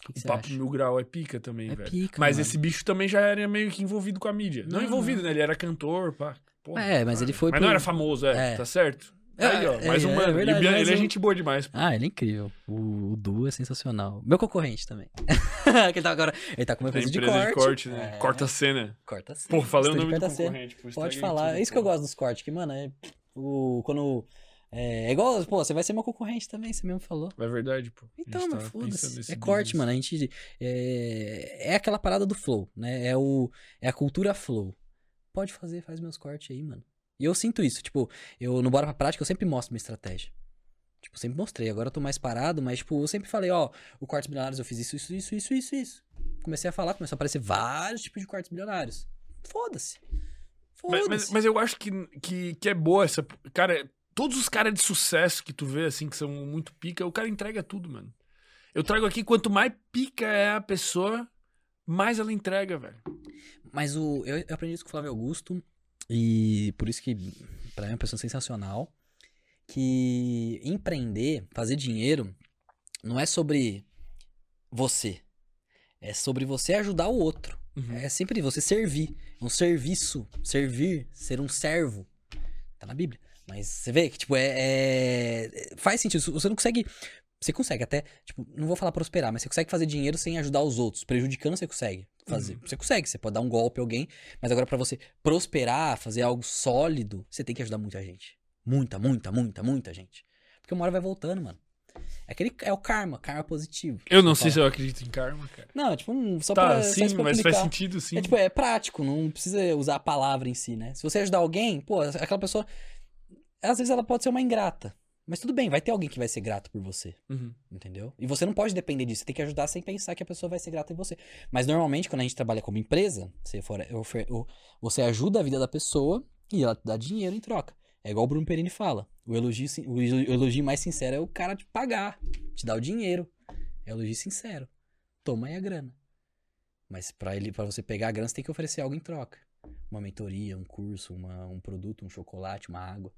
O que, O Papo acha? Mil Grau é pica também, É velho. pica, Mas mano. esse bicho também já era meio que envolvido com a mídia. Não, Não, envolvido, né? Ele era cantor, pá. Porra, É, mas ele foi Mas pro- não era famoso, é. É. Tá certo? É, Aí, ó, é, mais um é, mano. ele é um. gente boa demais. pô. Ah, ele é incrível. O, o Du é sensacional. Meu concorrente também. ele tá agora. Ele tá com uma empresa, de de corte. corte, né? É. Corta a cena. Corta sim. Pô, falei o nome do cena. concorrente. pô, Pode falar. É isso que eu gosto dos cortes, que, mano, é. O, quando. É, é igual, pô, você vai ser meu concorrente também, você mesmo falou. É verdade, pô. Então, mas foda-se. É corte, business. mano. A gente. É, é aquela parada do flow, né? É, o, é a cultura flow. Pode fazer, faz meus cortes aí, mano. E eu sinto isso. Tipo, eu no Bora pra Prática eu sempre mostro minha estratégia. Tipo, sempre mostrei. Agora eu tô mais parado, mas, tipo, eu sempre falei, ó, o cortes bilionários eu fiz isso, isso, isso, isso, isso, isso. Comecei a falar, começou a aparecer vários tipos de cortes bilionários. Foda-se. Mas, Foda-se. mas, mas eu acho que, que, que é boa essa. Cara, todos os caras de sucesso que tu vê, assim, que são muito pica, o cara entrega tudo, mano. Eu trago aqui, quanto mais pica é a pessoa, mais ela entrega, velho. Mas o, eu, eu aprendi isso com o Flávio Augusto. E por isso que, pra mim, é uma pessoa sensacional. Que empreender, fazer dinheiro, não é sobre você. É sobre você ajudar o outro. Uhum. É sempre você servir. É um serviço. Servir, ser um servo. Tá na Bíblia. Mas você vê que, tipo, é, é- Faz sentido. Você não consegue. Você consegue até. Tipo, não vou falar prosperar, mas você consegue fazer dinheiro sem ajudar os outros. Prejudicando, você consegue fazer. Uhum. Você consegue. Você pode dar um golpe a alguém. Mas agora, pra você prosperar, fazer algo sólido, você tem que ajudar muita gente. Muita, muita, muita, muita gente. Porque uma hora vai voltando, mano. É, aquele, é o karma, karma positivo. Eu não sei Fala. se eu acredito em karma, cara. Não, é tipo, só tá, pra. sim, pra mas aplicar. faz sentido, sim. É tipo, é prático, não precisa usar a palavra em si, né? Se você ajudar alguém, pô, aquela pessoa. Às vezes ela pode ser uma ingrata. Mas tudo bem, vai ter alguém que vai ser grato por você, Uhum. entendeu? E você não pode depender disso, você tem que ajudar sem pensar que a pessoa vai ser grata em você. Mas normalmente, quando a gente trabalha como empresa, você, for, você ajuda a vida da pessoa e ela te dá dinheiro em troca. É igual o Bruno Perini fala. O elogio, o elo- o elogio mais sincero é o cara te pagar, te dar o dinheiro. É elogio sincero. Toma aí a grana. Mas pra ele, para você pegar a grana, você tem que oferecer algo em troca. Uma mentoria, um curso, uma- um produto, um chocolate, uma água.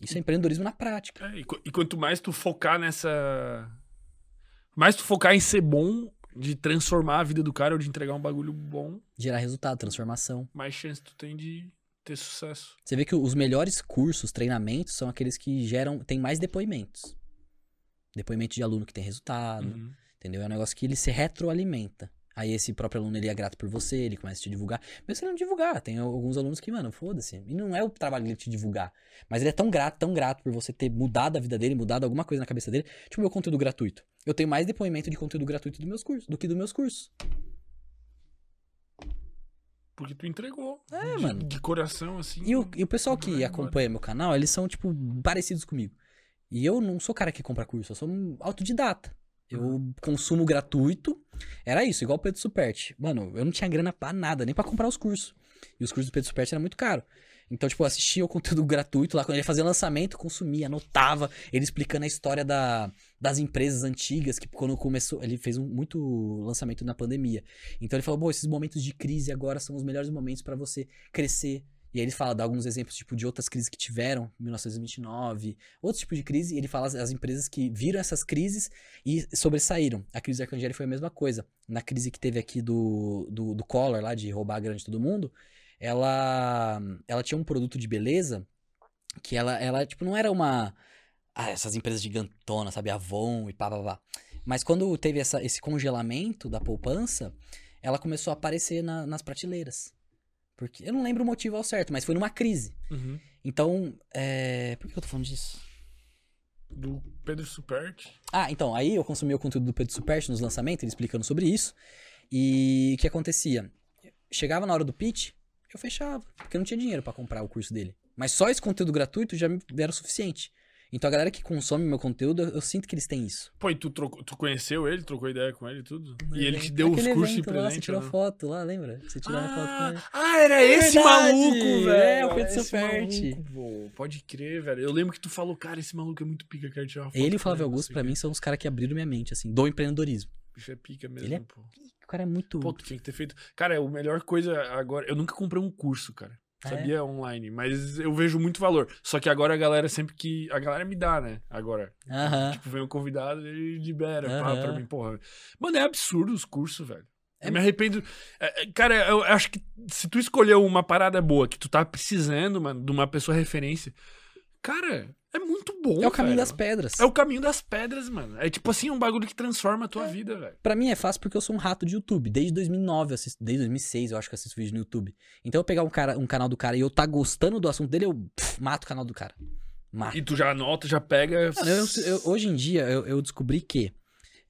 Isso é empreendedorismo na prática. É, e, e quanto mais tu focar nessa. Mais tu focar em ser bom, de transformar a vida do cara ou de entregar um bagulho bom, Gerar resultado, transformação. mais chance tu tem de ter sucesso. Você vê que os melhores cursos, treinamentos, são aqueles que geram, tem mais depoimentos. Depoimento de aluno que tem resultado, Uhum. entendeu? É um negócio que ele se retroalimenta. Aí esse próprio aluno, ele é grato por você, ele começa a te divulgar. Mesmo se ele não divulgar, tem alguns alunos que, mano, foda-se. E não é o trabalho dele te divulgar. Mas ele é tão grato, tão grato por você ter mudado a vida dele, mudado alguma coisa na cabeça dele. Tipo, meu conteúdo gratuito. Eu tenho mais depoimento de conteúdo gratuito dos meus cursos, do que dos meus cursos. Porque tu entregou. É, de, mano. De coração, assim. E o, e o pessoal que acompanha meu canal, eles são, tipo, parecidos comigo. E eu não sou cara que compra curso, eu sou um autodidata. Eu consumo gratuito. Era isso, igual o Pedro Superti. Mano, eu não tinha grana pra nada, nem pra comprar os cursos. E os cursos do Pedro Superti eram muito caros. Então, tipo, eu assistia o conteúdo gratuito lá, quando ele fazia lançamento, consumia, anotava, ele explicando a história da, das empresas antigas, que quando começou, ele fez um, muito lançamento na pandemia. Então ele falou, bom, esses momentos de crise agora são os melhores momentos para você crescer. E aí ele fala, dá alguns exemplos, tipo, de outras crises que tiveram, 1929, outros tipos de crise, e ele fala as, as empresas que viram essas crises e sobressaíram. A crise da Arcangeli foi a mesma coisa. Na crise que teve aqui do, do, do Collor, lá, de roubar a grande todo mundo, ela, ela tinha um produto de beleza que ela, ela tipo, não era uma. Ah, essas empresas gigantonas, sabe? Avon e pá, pá, pá. Mas quando teve essa, esse congelamento da poupança, ela começou a aparecer na- nas prateleiras. Porque eu não lembro o motivo ao certo, mas foi numa crise. Uhum. Então, é... por que eu tô falando disso? Do Pedro Superti. Ah, então, aí eu consumi o conteúdo do Pedro Superti nos lançamentos, ele explicando sobre isso. E o que acontecia? Chegava na hora do pitch, eu fechava, porque eu não tinha dinheiro pra comprar o curso dele. Mas só esse conteúdo gratuito já me era o suficiente. Então a galera que consome meu conteúdo, eu, eu sinto que eles têm isso. Pô, e tu, trocou, tu conheceu ele, trocou ideia com ele e tudo? e ele te deu os cursos de evento lá, Você presente? tirou ou não? foto lá, lembra? Você tirou uma foto com Ah, ele. ah, era esse Verdade! maluco, velho. É, o Pedro pô. Pode crer, velho. Eu lembro que tu falou, cara, esse maluco é muito pica, quero tirar uma foto. Ele e o Flávio não Augusto, pra mim, são os caras que abriram minha mente, assim, do empreendedorismo. Bicho é pica mesmo, Ele é pô. O cara é muito. Pô, tu tinha que ter feito. Cara, é a melhor coisa agora. Eu nunca comprei um curso, cara. É? Sabia? Online. Mas eu vejo muito valor. Só que agora a galera sempre que. A galera me dá, né? Agora. Aham. Tipo, vem um convidado e libera pá, Aham. pra mim. Porra. Mano, é absurdo os cursos, velho. É Eu me arrependo. É, é, Cara, eu acho que se tu escolheu uma parada boa, que tu tá precisando, mano, de uma pessoa referência, cara, é muito bom. É o caminho velho. das pedras. É o caminho das pedras, mano. É tipo assim, um bagulho que transforma a tua vida, velho. Pra mim é fácil porque eu sou um rato de YouTube. Desde 2009, eu assisto, desde 2006 eu acho que assisto vídeo no YouTube. Então eu pegar um, cara, um canal do cara e eu tá gostando do assunto dele, eu pff, mato o canal do cara. Mato. E tu já anota, já pega. Mano, eu- eu- hoje em dia eu, eu descobri que.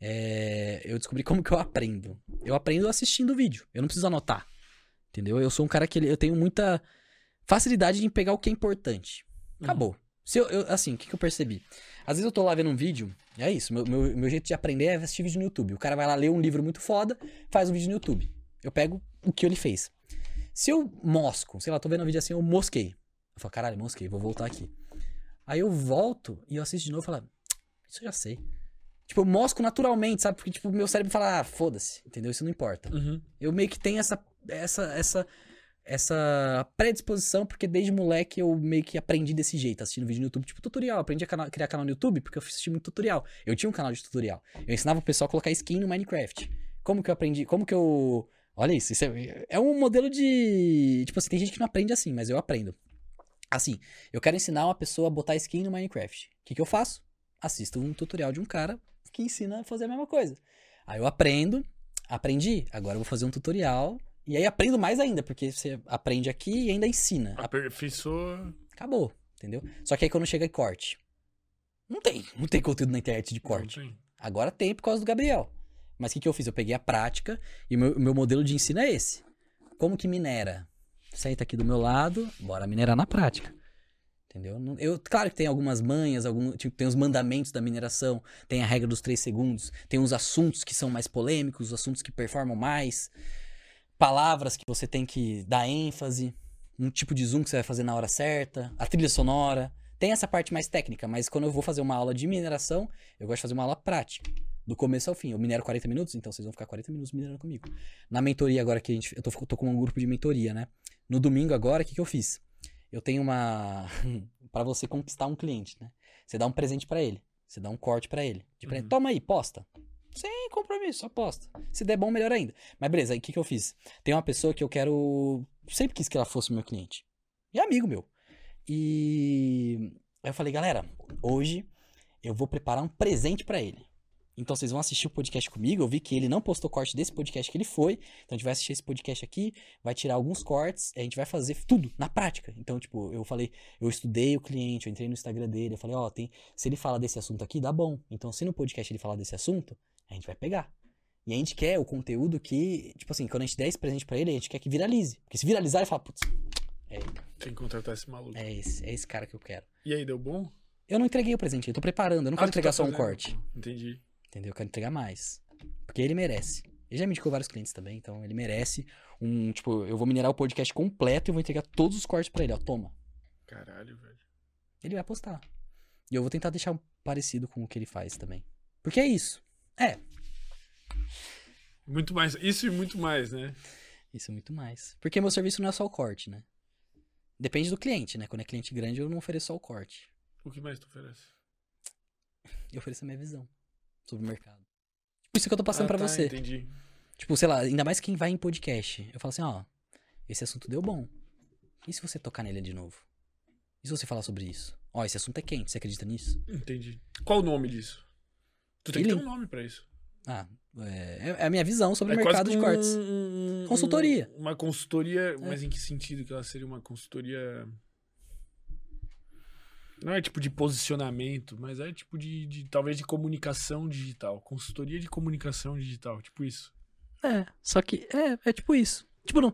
é, eu descobri como que eu aprendo. Eu aprendo assistindo o vídeo. Eu não preciso anotar. Entendeu? Eu sou um cara que eu tenho muita facilidade em pegar o que é importante. Acabou. Se eu, eu- assim, o que, que eu percebi? Às vezes eu tô lá vendo um vídeo, é isso. Meu, meu, meu jeito de aprender é assistir vídeo no YouTube. O cara vai lá ler um livro muito foda, faz um vídeo no YouTube. Eu pego o que ele fez. Se eu mosco, sei lá, tô vendo um vídeo assim, eu mosquei. Eu falo, caralho, mosquei, vou voltar aqui. Aí eu volto e eu assisto de novo e falo, isso eu já sei. Tipo, eu mosco naturalmente, sabe? Porque, tipo, meu cérebro fala, ah, foda-se, entendeu? Isso não importa. Uhum. Eu meio que tenho essa, essa, essa, essa predisposição, porque desde moleque eu meio que aprendi desse jeito, assistindo vídeo no YouTube, tipo tutorial. Aprendi a criar canal no YouTube porque eu assisti muito tutorial. Eu tinha um canal de tutorial. Eu ensinava o pessoal a colocar skin no Minecraft. Como que eu aprendi? Como que eu. Olha isso, isso é, é um modelo de. Tipo assim, tem gente que não aprende assim, mas eu aprendo. Assim, eu quero ensinar uma pessoa a botar skin no Minecraft. O que, que eu faço? Assisto um tutorial de um cara que ensina a fazer a mesma coisa. Aí eu aprendo, aprendi, agora eu vou fazer um tutorial. E aí aprendo mais ainda, porque você aprende aqui e ainda ensina. Aperfeiçoa. Acabou, entendeu? Só que aí quando chega em corte. Não tem, não tem conteúdo na internet de corte. Tem. Agora tem por causa do Gabriel. Mas o que, que eu fiz? Eu peguei a prática e o meu, meu modelo de ensino é esse. Como que minera? Senta aqui do meu lado, bora minerar na prática. Entendeu? Eu, claro que tem algumas manhas, algum, tipo, tem os mandamentos da mineração, tem a regra dos três segundos, tem os assuntos que são mais polêmicos, os assuntos que performam mais, palavras que você tem que dar ênfase, um tipo de zoom que você vai fazer na hora certa, a trilha sonora. Tem essa parte mais técnica, mas quando eu vou fazer uma aula de mineração, eu gosto de fazer uma aula prática. Do começo ao fim. Eu minero 40 minutos, então vocês vão ficar 40 minutos minerando comigo. Na mentoria agora que a gente. Eu tô, tô com um grupo de mentoria, né? No domingo agora, o que, que eu fiz? Eu tenho uma. Pra você conquistar um cliente, né? Você dá um presente pra ele. Você dá um corte pra ele. Uhum. Toma aí, posta. Sem compromisso, só posta. Se der bom, melhor ainda. Mas beleza, aí o que, que eu fiz? Tem uma pessoa que eu quero. Sempre quis que ela fosse meu cliente. E amigo meu. E aí eu falei, galera, hoje eu vou preparar um presente pra ele. Então vocês vão assistir o podcast comigo. Eu vi que ele não postou corte desse podcast que ele foi. Então a gente vai assistir esse podcast aqui, vai tirar alguns cortes, a gente vai fazer tudo na prática. Então, tipo, eu falei, eu estudei o cliente, eu entrei no Instagram dele, eu falei, ó, tem, se ele fala desse assunto aqui, dá bom. Então, se no podcast ele falar desse assunto, a gente vai pegar. E a gente quer o conteúdo que, tipo assim, quando a gente der esse presente pra ele, a gente quer que viralize. Porque se viralizar, ele fala, putz, é, Tem que contratar esse maluco. é esse, é esse cara que eu quero. E aí, deu bom? Eu não entreguei o presente, eu tô preparando, eu não Ah, quero tu tá entregar só um fazendo. corte. Entendi. Entendeu? Eu quero entregar mais. Porque ele merece. Ele já me indicou vários clientes também, então ele merece um, tipo, eu vou minerar o podcast completo e vou entregar todos os cortes pra ele, ó, toma. Caralho, velho. Ele vai postar. E eu vou tentar deixar parecido com o que ele faz também. Porque é isso. É, Muito mais. Isso e muito mais, né? isso é muito mais. Porque meu serviço não é só o corte, né? Depende do cliente, né? Quando é cliente grande, eu não ofereço só o corte. O que mais tu oferece? Eu ofereço a minha visão sobre o mercado. Tipo, isso que eu tô passando Ah, pra tá, você. Entendi. Tipo, sei lá, ainda mais quem vai em podcast. Eu falo assim, ó, esse assunto deu bom. E se você tocar nele de novo? E se você falar sobre isso? Ó, esse assunto é quente, você acredita nisso? Entendi. Qual o nome disso? Tu tem que ter um nome pra isso. Ah, é, é a minha visão sobre o é mercado quase de cortes. um- um- Consultoria. um- uma consultoria, mas em que sentido que ela seria uma consultoria? Não é tipo de posicionamento, mas é tipo de, de talvez de comunicação digital. Consultoria de comunicação digital, tipo isso. É, só que é, é tipo isso. Tipo, não.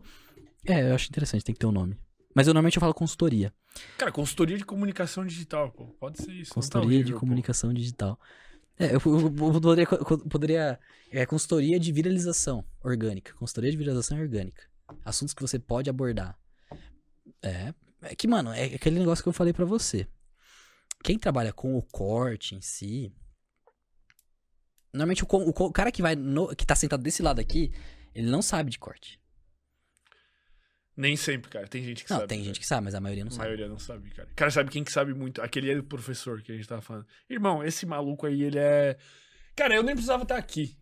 É, eu acho interessante, tem que ter um nome. Mas eu normalmente eu falo consultoria. Cara, consultoria de comunicação digital, pô. Pode ser isso. tá Consultoria horrível, de pô. comunicação digital. É, eu, eu- eu poderia. eu poderia é, consultoria de viralização orgânica. Consultoria de viralização orgânica. Assuntos que você pode abordar. É. É que, mano, é aquele negócio que eu falei pra você. Quem trabalha com o corte em si. Normalmente o, o o cara que vai. no- que tá sentado desse lado aqui, ele não sabe de corte. Nem sempre, cara. Tem gente que Não, sabe. tem cara. gente que sabe, mas a maioria não A sabe. maioria não sabe, cara. Cara, sabe quem que sabe muito? Aquele é o professor que a gente tava falando. Irmão, esse maluco aí, ele é. Cara, eu nem precisava estar aqui.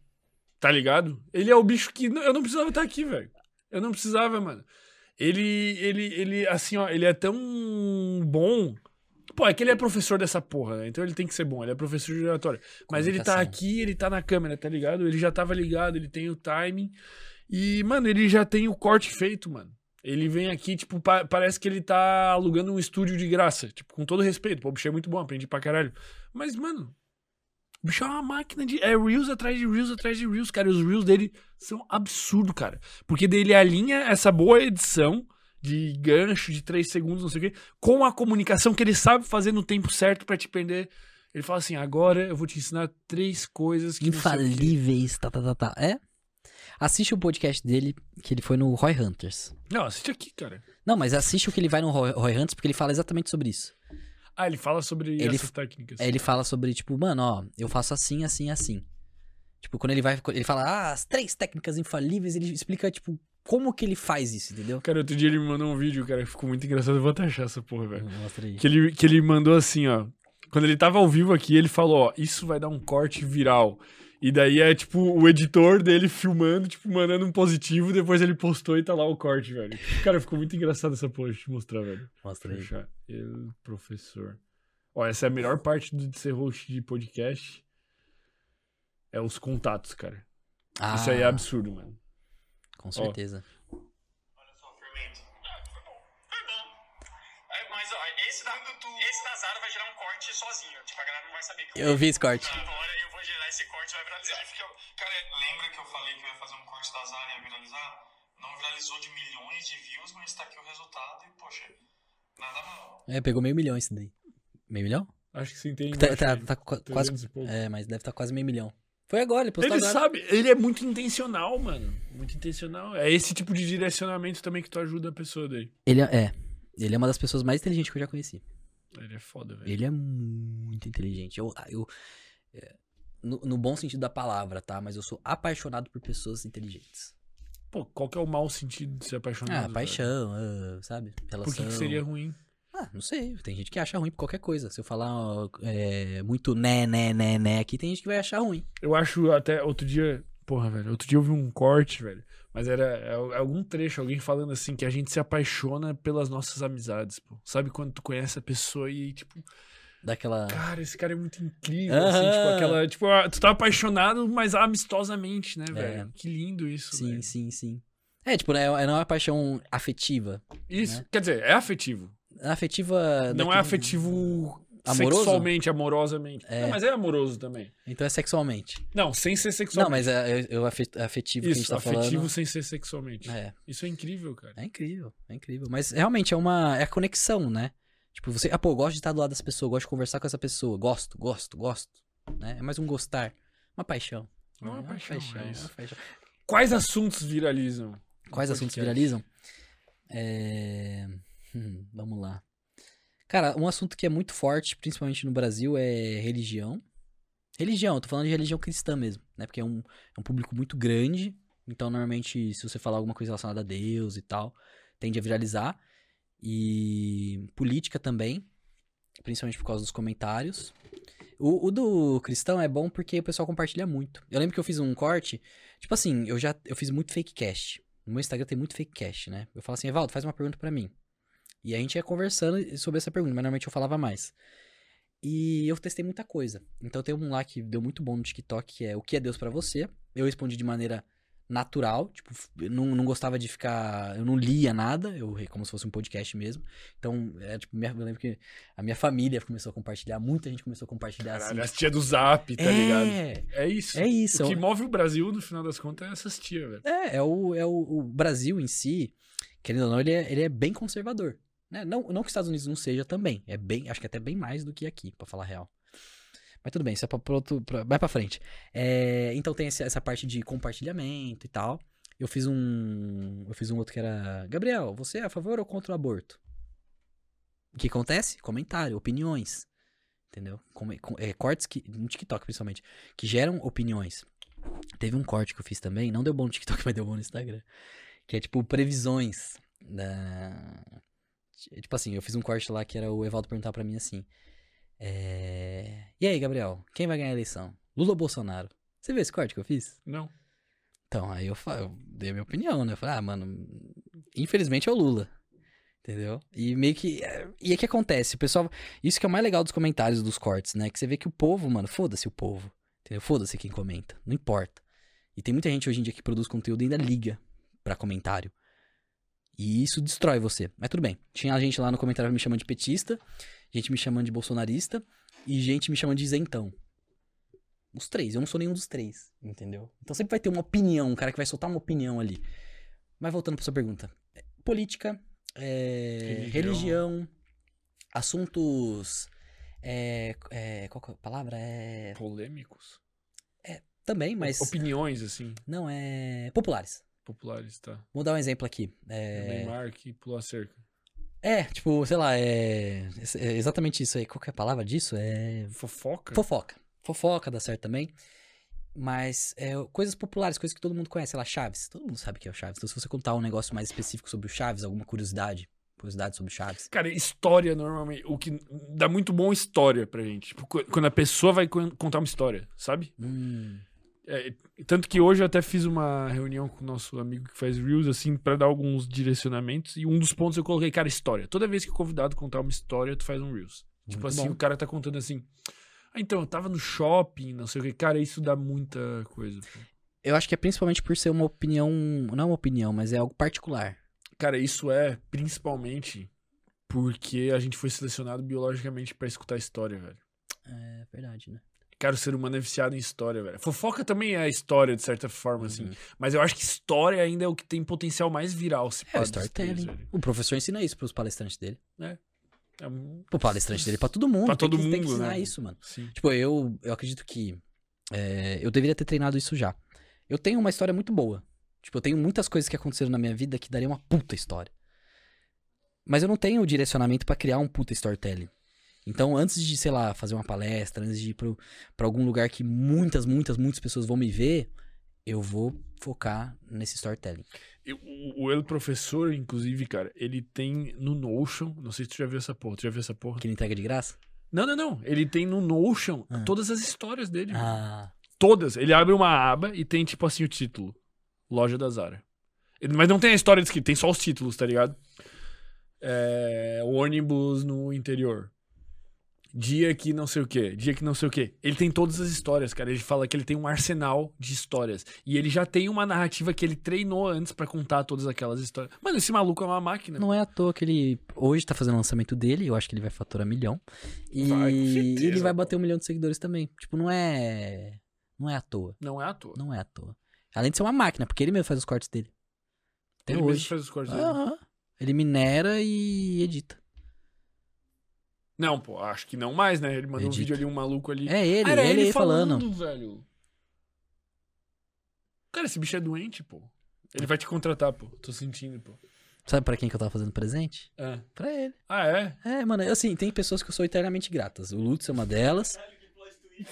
Tá ligado? Ele é o bicho que. Eu não precisava estar aqui, velho. Eu não precisava, mano. Ele, ele, ele, assim, ó, ele é tão bom. Pô, é que ele é professor dessa porra, né? Então ele tem que ser bom. Ele é professor de oratória. Mas ele tá aqui, ele tá na câmera, tá ligado? Ele já tava ligado, ele tem o timing. E, mano, ele já tem o corte feito, mano. Ele vem aqui, tipo, pa- parece que ele tá alugando um estúdio de graça. Tipo, com todo respeito. Pô, o bicho é muito bom, aprendi pra caralho. Mas, mano, o bicho é uma máquina de. É Reels atrás de Reels atrás de Reels, cara. E os Reels dele são absurdo, cara. Porque dele alinha essa boa edição de gancho de 3 segundos, não sei o quê, com a comunicação que ele sabe fazer no tempo certo pra te prender. Ele fala assim: agora eu vou te ensinar três coisas que. não sei o quê." Infalíveis, tá, tá, tá, tá. É? Assiste o podcast dele, que ele foi no Roy Hunters. Não, assiste aqui, cara. Não, mas assiste o que ele vai no Roy, Roy Hunters, porque ele fala exatamente sobre isso. Ah, ele fala sobre Ele- essas técnicas. Aí ele fala sobre, tipo, mano, ó, eu faço assim, assim, assim. Tipo, quando ele vai, ele fala, ah, as três técnicas infalíveis, ele explica, tipo, como que ele faz isso, entendeu? Cara, outro dia ele me mandou um vídeo, cara, que ficou muito engraçado. Eu vou até achar essa porra, velho. Mostra aí. Que ele, que ele mandou assim, ó. Quando ele tava ao vivo aqui, ele falou, ó, isso vai dar um corte viral. E daí é, tipo, o editor dele filmando, tipo, mandando um positivo, depois ele postou e tá lá o corte, velho. Cara, ficou muito engraçado essa porra, deixa eu te mostrar, velho. Mostra aí. Deixa eu achar. El professor. Ó, essa é a melhor parte do- de ser host de podcast. É os contatos, cara. Ah, Isso aí é absurdo, mano. Com certeza. Olha só, fermento. Ah, foi bom. Foi bom. É, mas ó, esse, da, esse da Zara vai gerar um corte sozinho. Tipo, a galera não vai saber que Eu vi esse corte. Agora eu vou gerar esse corte e vai viralizar. Cara, lembra que eu falei que eu ia fazer um corte da Zara e ia viralizar? Não viralizou de milhões de views, mas tá aqui o resultado e, poxa, nada mal. É, pegou meio milhão esse daí. Meio milhão? Acho que você entende. Tá, tá, tá qua- quase. 300 pouco. É, mas deve estar quase meio milhão. Foi agora, ele postou Ele agora. sabe, ele é muito intencional, mano. Muito intencional. É esse tipo de direcionamento também que tu ajuda a pessoa daí. Ele é, é. Ele é uma das pessoas mais inteligentes que eu já conheci. Ele é foda, velho. Ele é muito inteligente. Eu, eu é, no, no bom sentido da palavra, tá? Mas eu sou apaixonado por pessoas inteligentes. Pô, qual que é o mau sentido de ser apaixonado? Ah, paixão, ah, sabe? Relação. Por que, que seria ruim? Ah, não sei. Tem gente que acha ruim por qualquer coisa. Se eu falar é, muito né, né, né, né aqui, tem gente que vai achar ruim. Eu acho até outro dia. Porra, velho. Outro dia eu vi um corte, velho. Mas era é algum trecho, alguém falando assim, que a gente se apaixona pelas nossas amizades, pô. Sabe quando tu conhece a pessoa e, tipo, Daquela. cara, esse cara é muito incrível, assim, tipo, aquela. Tipo, ah, tu tá apaixonado, mas amistosamente, né, velho? Que lindo isso, É. Sim, velho. sim, sim. É, tipo, né, não é uma paixão afetiva. Isso, né? quer dizer, é afetivo. Afetiva. Não é daquele- afetivo Amoroso? sexualmente, amorosamente. É. Não, mas é amoroso também. Então é sexualmente. Não, sem ser Não, sexualmente. mas é, é, é o afe- afetivo que a gente Isso, tá afetivo falando. sem ser sexualmente. É, Isso é incrível, cara. é incrível, é incrível. Mas realmente é uma. É a conexão, né? Tipo, você. Ah, pô, eu gosto de estar do lado dessa pessoa, gosto de conversar com essa pessoa. Gosto, gosto, gosto. Né? É mais um gostar. Uma paixão. É uma paixão, é uma isso. paixão. Quais assuntos viralizam? Quais assuntos viralizam? É, hum, vamos lá. Cara, um assunto que é muito forte, principalmente no Brasil, é religião. Religião, eu tô falando de religião cristã mesmo, né? Porque é um, é um público muito grande. Então, normalmente, se você falar alguma coisa relacionada a Deus e tal, tende a viralizar. E política também, principalmente por causa dos comentários. O, o do cristão é bom porque o pessoal compartilha muito. Eu lembro que eu fiz um corte, tipo assim, eu já eu fiz muito fake cast. No meu Instagram tem muito fake cast, né? Eu falo assim, Evaldo, faz uma pergunta pra mim. E a gente ia conversando sobre essa pergunta, mas normalmente eu falava mais. E eu testei muita coisa. Então tem um lá que deu muito bom no TikTok, que é o que é Deus pra você. Eu respondi de maneira natural, tipo, eu não, não gostava de ficar, eu não lia nada, eu como se fosse um podcast mesmo. Então, é tipo, minha, eu lembro que a minha família começou a compartilhar, muita gente começou a compartilhar Caralho, assim. as tia do Zap, tá ligado? é, É isso. é isso. O que move o Brasil, no final das contas, é essas tia, velho. É, é o, é o, o Brasil em si, querendo ou não, ele é, ele é bem conservador. Né? Não, não que os Estados Unidos não seja também. É bem, acho que até bem mais do que aqui, pra falar a real. Mas tudo bem, isso é pra, pra outro, pra, vai pra frente. É, então tem esse- essa parte de compartilhamento e tal. Eu fiz um. Eu fiz um outro que era. Gabriel, você é a favor ou contra o aborto? O que acontece? Comentário, opiniões. Entendeu? Come- com- é, cortes que. No TikTok, principalmente. Que geram opiniões. Teve um corte que eu fiz também, não deu bom no TikTok, mas deu bom no Instagram. Que é tipo previsões da. Tipo assim, eu fiz um corte lá que era o Evaldo perguntar pra mim assim. é, E aí, Gabriel, quem vai ganhar a eleição? Lula ou Bolsonaro? Você viu esse corte que eu fiz? Não. Então, aí eu, fa- eu dei a minha opinião, né? Eu falei, ah, mano, infelizmente é o Lula. Entendeu? E meio que. é, E é que acontece, o pessoal. Isso que é o mais legal dos comentários dos cortes, né? Que você vê que o povo, mano, foda-se o povo. Entendeu? Foda-se quem comenta. Não importa. E tem muita gente hoje em dia que produz conteúdo e ainda liga pra comentário. E isso destrói você. Mas tudo bem. Tinha gente lá no comentário me chamando de petista, gente me chamando de bolsonarista e gente me chamando de isentão. Os três. Eu não sou nenhum dos três. Entendeu? Então sempre vai ter uma opinião, um cara que vai soltar uma opinião ali. Mas voltando pra sua pergunta. É, Política, é, Religião. religião. assuntos. É, é, qual que é a palavra? É. Polêmicos. Também, mas. Opiniões, assim, Não, é. Populares. Populares, tá? Vou dar um exemplo aqui. É, Neymar que pulou a cerca. é, tipo, sei lá, é, é exatamente isso aí. Qual que é a palavra disso? É. Fofoca? Fofoca. Fofoca dá certo também. Mas é, coisas populares, coisas que todo mundo conhece, sei lá, Chaves. Todo mundo sabe o que é o Chaves. Então, se você contar um negócio mais específico sobre o Chaves, alguma curiosidade, curiosidade sobre o Chaves. Cara, história normalmente. O que dá muito bom história pra gente. Tipo, qu- quando a pessoa vai con- contar uma história, sabe? Hum, É, tanto que hoje eu até fiz uma reunião com o nosso amigo que faz Reels, assim, pra dar alguns direcionamentos. E um dos pontos eu coloquei, cara, história. Toda vez que o convidado contar uma história, tu faz um Reels. Tipo Muito assim, bom. o cara tá contando assim. Ah, então, eu tava no shopping, não sei o que. Cara, isso dá muita coisa. pô. eu acho que é principalmente por ser uma opinião. Não é uma opinião, mas é algo particular. Cara, isso é principalmente porque a gente foi selecionado biologicamente pra escutar história, velho. É verdade, né? Cara, o ser humano é viciado em história, velho. Fofoca também é história, de certa forma, assim. Uhum. Mas eu acho que história ainda é o que tem potencial mais viral. Se É storytelling. O professor ensina isso pros palestrantes dele. É um- Pro palestrante dele, pra todo mundo. Pra tem todo que, Tem que mundo, ensinar né? isso, mano. Sim. Tipo, eu, eu acredito que é, eu deveria ter treinado isso já. Eu tenho uma história muito boa. Tipo, eu tenho muitas coisas que aconteceram na minha vida que daria uma puta história. Mas eu não tenho o direcionamento pra criar um puta storytelling. Então, antes de, sei lá, fazer uma palestra, antes de ir pro, pra algum lugar que muitas, muitas, muitas pessoas vão me ver, eu vou focar nesse storytelling. Eu- o, o El Professor, inclusive, cara, ele tem no Notion. Não sei se tu já viu essa porra. Tu já viu essa porra? Que ele entrega de graça? Não, não, não. Ele tem no Notion Ah. todas as histórias dele. Ah, Todas. Ele abre uma aba e tem, tipo assim, o título: Loja da Zara. Ele- Mas não tem a história descrita, tem só os títulos, tá ligado? É, ônibus no interior. Dia que não sei o que, dia que não sei o que. Ele tem todas as histórias, cara. Ele fala que ele tem um arsenal de histórias. E ele já tem uma narrativa que ele treinou antes pra contar todas aquelas histórias. Mano, esse maluco é uma máquina. Não é à toa que ele hoje tá fazendo o lançamento dele, eu acho que ele vai faturar milhão. E Vai, certeza, ele vai bater um milhão de seguidores também. Tipo, não é. Não é à toa. Não é à toa. Não é à toa. Além de ser uma máquina, porque ele mesmo faz os cortes dele. Até ele mesmo hoje. faz os cortes dele. Aham. Ele minera e edita. Não, pô, acho que não mais, né? Ele mandou um Edita. vídeo ali, um maluco ali. É ele, Ah, era ele, aí falando. velho. Cara, esse bicho é doente, pô. Ele vai te contratar, pô. Tô sentindo, pô. Sabe pra quem que eu tava fazendo presente? Ah, Pra ele. ah é? É, mano, assim, tem pessoas que eu sou eternamente gratas. O Lutz é uma delas.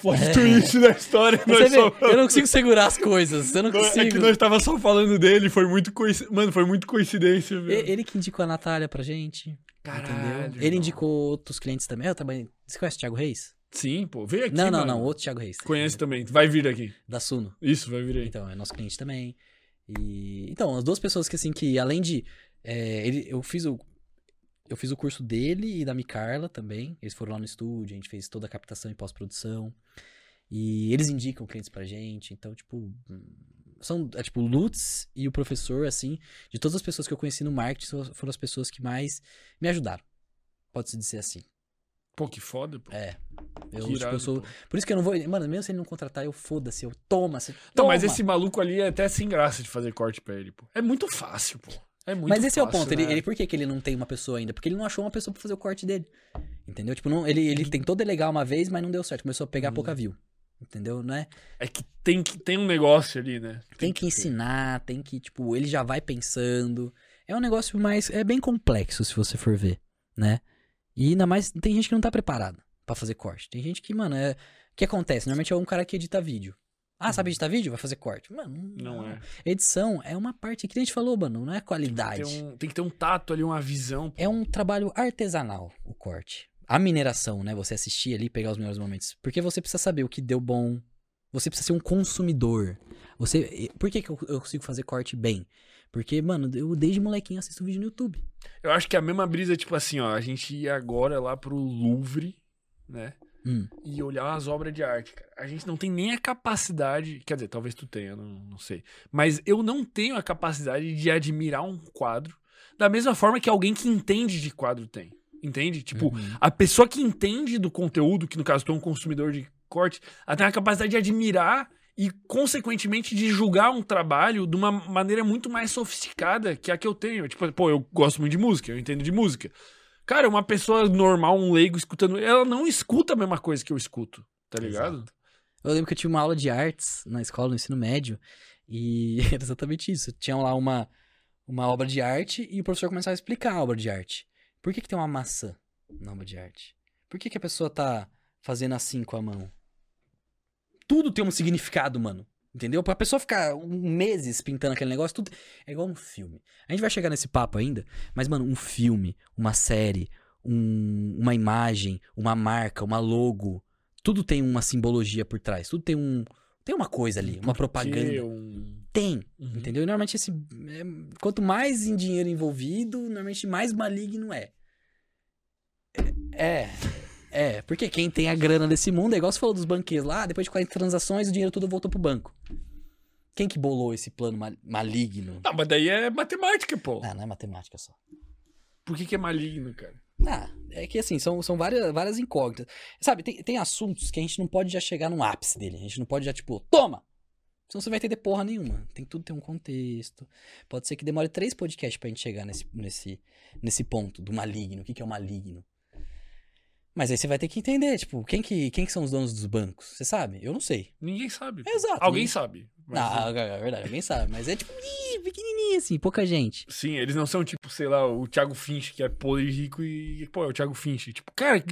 Plot twist da história. Vê, só- eu não consigo segurar as coisas. Eu não Não, É que consigo. nós tava só falando dele, foi muito coincidência. Mano, foi muito coincidência, velho. E- Ele que indicou a Natália pra gente. Caralho, entendeu? Ele indicou outros clientes também. Eu também. Você conhece o Thiago Reis? Sim, pô. Veio aqui, não, não, mano. não. Outro Thiago Reis. Conhece também. Vai vir aqui. Da Suno. Isso, vai vir aí. Então, é nosso cliente também. E então, as duas pessoas que assim que além de é, ele, eu fiz o eu fiz o curso dele e da Micarla também. Eles foram lá no estúdio, a gente fez toda a captação e pós-produção. E eles indicam clientes pra gente. Então, tipo, são é, tipo Lutz e o professor assim, de todas as pessoas que eu conheci no marketing, foram as pessoas que mais me ajudaram. Pode-se dizer assim. Pô, que foda, pô. É. Eu, tipo, irado, eu sou. pô. Por isso que eu não vou. Mano, mesmo se ele não contratar, eu foda-se, eu toma, você. Não, mas toma. esse maluco ali é até sem graça de fazer corte pra ele, pô. É muito fácil, pô. É muito Mas esse é o fácil, ponto. Ele, né? ele, por que, que ele não tem uma pessoa ainda? Porque ele não achou uma pessoa pra fazer o corte dele. Entendeu? Tipo, não, ele, ele tentou delegar uma vez, mas não deu certo. Começou a pegar Hum. pouca view. Entendeu? Não é? É que tem, que tem um negócio ali, né? Tem que ter. ensinar, tem que, tipo, ele já vai pensando. É um negócio mais. É bem complexo, se você for ver, né? E ainda mais, tem gente que não tá preparada pra fazer corte. Tem gente que, mano, é. O que acontece? Normalmente é um cara que edita vídeo. Ah, sabe editar vídeo? Vai fazer corte. Mano, Não é. Edição é uma parte que a gente falou, mano, não é qualidade. Tem, um- tem que ter um tato ali, uma visão. pô. É um trabalho artesanal o corte. A mineração, né? Você assistir ali, pegar os melhores momentos. Porque você precisa saber o que deu bom. Você precisa ser um consumidor. Você, por que, que eu, eu consigo fazer corte bem? Porque, mano, eu desde molequinho assisto vídeo no YouTube. Eu acho que a mesma brisa, tipo assim, ó. A gente ia agora lá pro Louvre, né? Hum. E olhar as obras de arte, cara. A gente não tem nem a capacidade. Quer dizer, talvez tu tenha, não, não sei. Mas eu não tenho a capacidade de admirar um quadro da mesma forma que alguém que entende de quadro tem. Entende? Tipo, Uhum. a pessoa que entende do conteúdo, que no caso tu é um consumidor de corte, ela tem a capacidade de admirar e, consequentemente, de julgar um trabalho de uma maneira muito mais sofisticada que a que eu tenho. Tipo, pô, eu gosto muito de música, eu entendo de música. Cara, uma pessoa normal, um leigo escutando, ela não escuta a mesma coisa que eu escuto, tá ligado? Exato. Eu lembro que eu tinha uma aula de artes na escola, no ensino médio, e era exatamente isso. Tinha lá uma, uma obra de arte e o professor começava a explicar a obra de arte. Por que, que tem uma maçã na obra de arte? Por que, que a pessoa tá fazendo assim com a mão? Tudo tem um significado, mano. Entendeu? Pra pessoa ficar meses pintando aquele negócio, tudo é igual um filme. A gente vai chegar nesse papo ainda, mas, mano, um filme, uma série, um- uma imagem, uma marca, uma logo, tudo tem uma simbologia por trás. Tudo tem um. Tem uma coisa ali, uma propaganda. um- Tem. Uhum. Entendeu? E normalmente esse. é, quanto mais em dinheiro envolvido, normalmente mais maligno é. É. É, porque quem tem a grana desse mundo é igual você falou dos banqueiros lá, depois de 40 transações, o dinheiro todo voltou pro banco. Quem que bolou esse plano ma- maligno? Ah, mas daí é matemática, pô. Ah, não é matemática só. Por que, que é maligno, cara? Ah, é que assim, são, são várias, várias incógnitas. Sabe, tem, tem assuntos que a gente não pode já chegar no ápice dele. A gente não pode já, tipo, toma! Senão você vai entender porra nenhuma. Tem tudo ter um contexto. Pode ser que demore três podcasts pra gente chegar nesse, nesse, nesse ponto do maligno. O que, que é o maligno? Mas aí você vai ter que entender, tipo, quem que, quem que são os donos dos bancos? Você sabe? Eu não sei. Ninguém sabe. pô. Exato. Alguém ninguém- sabe. mas- Não, é verdade, alguém sabe. Mas é tipo, pequenininho assim, pouca gente. Sim, eles não são tipo, sei lá, o Thiago Finch, que é podre e rico e, pô, é o Thiago Finch. Tipo, cara,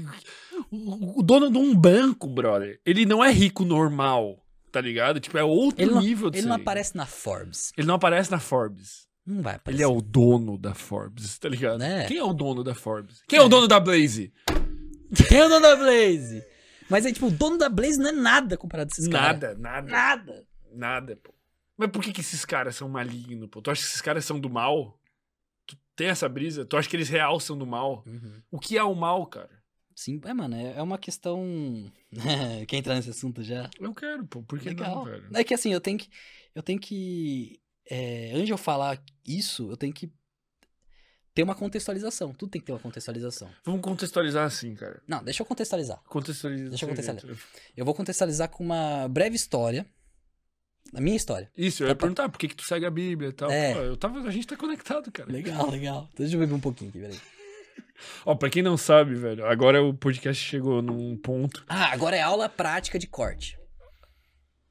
o, o dono de um banco, brother, ele não é rico normal, tá ligado? Tipo, é outro Ele não, nível de ele não aparece na Forbes. Ele não aparece na Forbes. Não vai aparecer. Ele é o dono da Forbes, tá ligado? Né? Quem é o dono da Forbes? Quem é, o dono da Blaze? Quem é o dono da Blaze? Mas é tipo, o dono da Blaze não é nada comparado a esses caras. Nada, nada, Nada. nada, pô. Mas por que que esses caras são malignos, pô? Tu acha que esses caras são do mal? Tu tem essa brisa? Tu acha que eles real são do mal? O que é o mal, cara? Sim, é, mano, é é uma questão. Quer entrar nesse assunto já? Eu quero, pô. Por que Legal. não, velho? É que assim, eu tenho que. Eu tenho que. é, antes de eu falar isso, eu tenho que ter uma contextualização. Tudo tem que ter uma contextualização. Vamos contextualizar assim, cara. Não, deixa eu contextualizar. Contextualiza. Deixa eu contextualizar. jeito. Eu vou contextualizar com uma breve história. A minha história. Isso, eu ia Tá, tá. perguntar por que, que tu segue a Bíblia e tal. É. Pô, eu tava, a gente tá conectado, cara. Legal, legal. Então, deixa eu beber um pouquinho aqui, peraí. Ó, pra quem não sabe, velho, agora o podcast chegou num ponto. Ah, agora é aula prática de corte.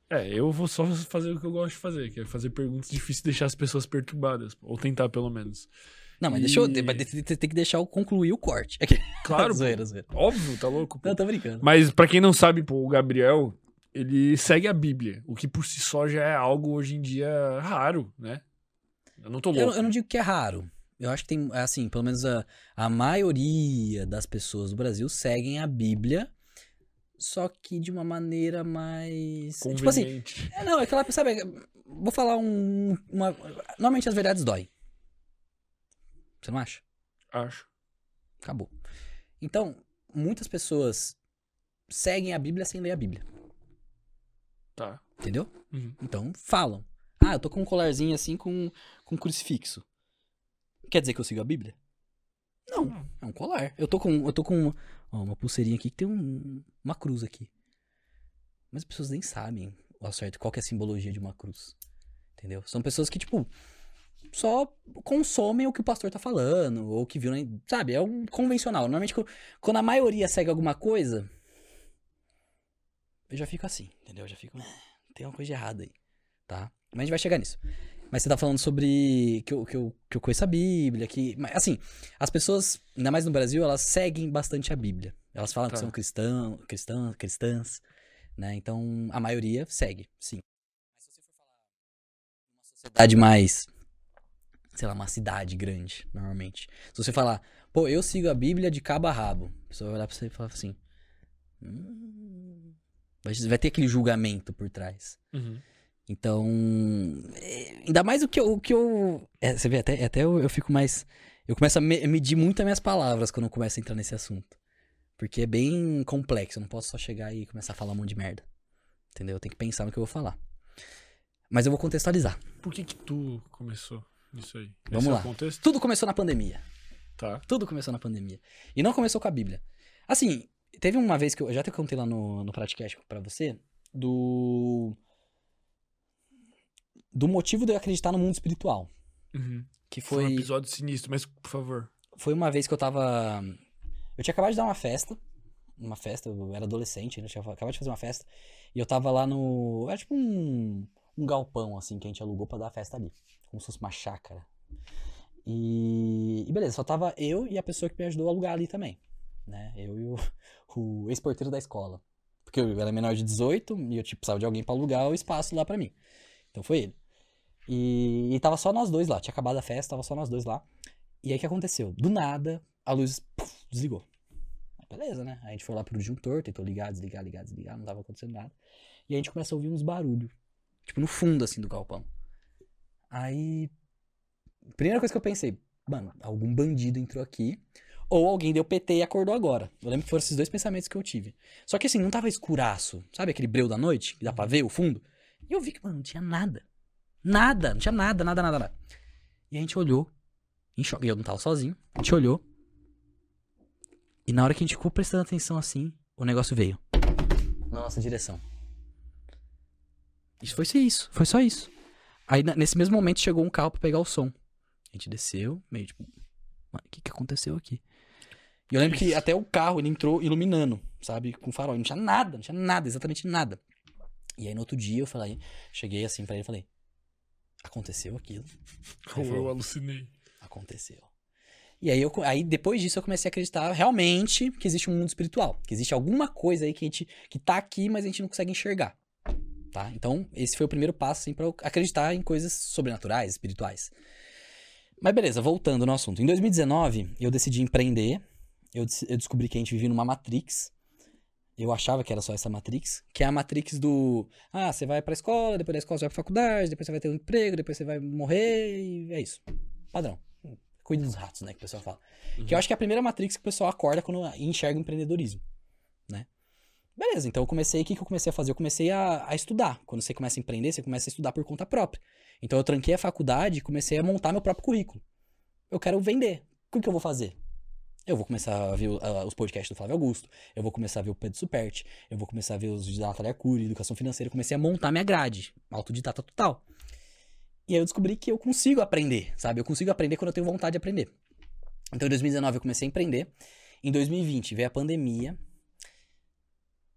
É, eu vou só fazer o que eu gosto de fazer, que é fazer perguntas difíceis e deixar as pessoas perturbadas. Ou tentar, pelo menos. Não, mas E- deixa eu. Mas tem que deixar eu concluir o corte. Aqui. Claro, pô. zoeira, zoeira. Óbvio, tá louco? pô. Não, tô brincando. Mas pra quem não sabe, pô, o Gabriel, ele segue a Bíblia, o que por si só já é algo hoje em dia raro, né? Eu não tô louco. Eu, eu não digo que é raro. Eu acho que tem, assim, pelo menos a, a maioria das pessoas do Brasil seguem a Bíblia, só que de uma maneira mais. Tipo assim, é, não, é aquela, sabe, vou falar um. Uma, normalmente as verdades dói. Você não acha? Acho. Acabou. Então, muitas pessoas seguem a Bíblia sem ler a Bíblia, Tá. entendeu? Uhum. Então, falam. Ah, eu tô com um colarzinho assim com, com crucifixo. Quer dizer que eu sigo a Bíblia? Não, é um colar. Eu tô com, eu tô com ó, uma pulseirinha aqui que tem um- uma cruz aqui. Mas as pessoas nem sabem ao certo qual que é a simbologia de uma cruz. Entendeu? São pessoas que, tipo, só consomem o que o pastor tá falando, ou que viu, sabe? É um convencional. Normalmente, quando a maioria segue alguma coisa, eu já fico assim, entendeu? Eu já fico, "Ah, tem uma coisa de errada aí, tá? Mas a gente vai chegar nisso. Mas você tá falando sobre que eu, que eu, que eu conheço a Bíblia, que... mas, Assim, as pessoas, ainda mais no Brasil, elas seguem bastante a Bíblia. Elas falam que Tá. são cristão, cristã, cristãs, né? Então, a maioria segue, sim. Mas se você for falar uma sociedade mais, sei lá, uma cidade grande, normalmente. Se você falar, pô, eu sigo a Bíblia de cabo a rabo, a pessoa vai olhar pra você e falar assim, hum, vai, vai ter aquele julgamento por trás. Uhum. Então, é, ainda mais o que eu. O que eu é, você vê, até, até eu, eu fico mais. Eu começo a me- medir muito as minhas palavras quando eu começo a entrar nesse assunto. Porque é bem complexo, eu não posso só chegar e começar a falar um monte de merda. Entendeu? Eu tenho que pensar no que eu vou falar. Mas eu vou contextualizar. Por que que tu começou nisso aí? Vamos Esse é o lá. contexto? Tudo começou na pandemia. Tá. Tudo começou na pandemia. E não começou com a Bíblia. Assim, teve uma vez que eu, eu já até contei lá no, no Pratcast pra você, do. Do motivo de eu acreditar no mundo espiritual. Uhum. Que Foi um foi. episódio sinistro, mas por favor. Foi uma vez que eu tava. Eu tinha acabado de dar uma festa. Uma festa, eu era adolescente, né? Eu tinha acabado de fazer uma festa. E eu tava lá no. Era tipo um. Um galpão, assim, que a gente alugou pra dar a festa ali. Como se fosse uma chácara. E. E beleza, só tava eu e a pessoa que me ajudou a alugar ali também. Né? Eu e o, o ex-porteiro da escola. Porque eu era menor de 18 e eu tipo, precisava de alguém pra alugar o espaço lá pra mim. Então foi ele. E, e tava só nós dois lá. Tinha acabado a festa, tava só nós dois lá. E aí o que aconteceu? Do nada, a luz puf, desligou. Beleza, né? Aí a gente foi lá pro disjuntor, tentou ligar, desligar, ligar, desligar, não tava acontecendo nada. E a gente começa a ouvir uns barulhos. Tipo, no fundo, assim, do galpão. Aí. Primeira coisa que eu pensei, mano, algum bandido entrou aqui. Ou alguém deu PT e acordou agora. Eu lembro que foram esses dois pensamentos que eu tive. Só que assim, não tava escuraço. Sabe aquele breu da noite? Que dá pra ver o fundo? E eu vi que, mano, não tinha nada. Nada, não tinha nada, nada, nada, nada. E a gente olhou, em choque. Eu não tava sozinho. A gente olhou. E na hora que a gente ficou prestando atenção assim, o negócio veio. Na nossa direção. Isso foi só isso. Foi só isso. Aí nesse mesmo momento chegou um carro pra pegar o som. A gente desceu, meio tipo. "Mano, O que, que aconteceu aqui? E eu lembro que até o carro ele entrou iluminando, sabe? Com farol. Não tinha nada, não tinha nada, exatamente nada. E aí no outro dia eu falei, cheguei assim pra ele e falei: Aconteceu aquilo. Ou eu alucinei. Aconteceu. E aí, eu, aí depois disso eu comecei a acreditar realmente que existe um mundo espiritual. Que existe alguma coisa aí que a gente. que tá aqui, mas a gente não consegue enxergar. Tá? Então, esse foi o primeiro passo, assim, pra eu acreditar em coisas sobrenaturais, espirituais. Mas beleza, voltando no assunto. Em 2019, eu decidi empreender. Eu, eu descobri que a gente vivia numa Matrix. Eu achava que era só essa Matrix, que é a Matrix do. Ah, você vai pra escola, depois da escola você vai pra faculdade, depois você vai ter um emprego, depois você vai morrer, e é isso. Padrão. Cuida dos ratos, né? Que o pessoal fala. Que eu acho que é a primeira Matrix que o pessoal acorda quando enxerga o empreendedorismo, né? Beleza, então eu comecei, o que, que eu comecei a fazer? Eu comecei a, a estudar. Quando você começa a empreender, você começa a estudar por conta própria. Então eu tranquei a faculdade e comecei a montar meu próprio currículo. Eu quero vender. O que, que eu vou fazer? Eu vou começar a ver a- os podcasts do Flávio Augusto, eu vou começar a ver o Pedro Superti, eu vou começar a ver os de Natália Arcuri, Educação Financeira, eu comecei a montar minha grade, autodidata total. E aí eu descobri que eu consigo aprender, sabe? Eu consigo aprender quando eu tenho vontade de aprender. Então em 2019 eu comecei a empreender, em 2020 veio a pandemia,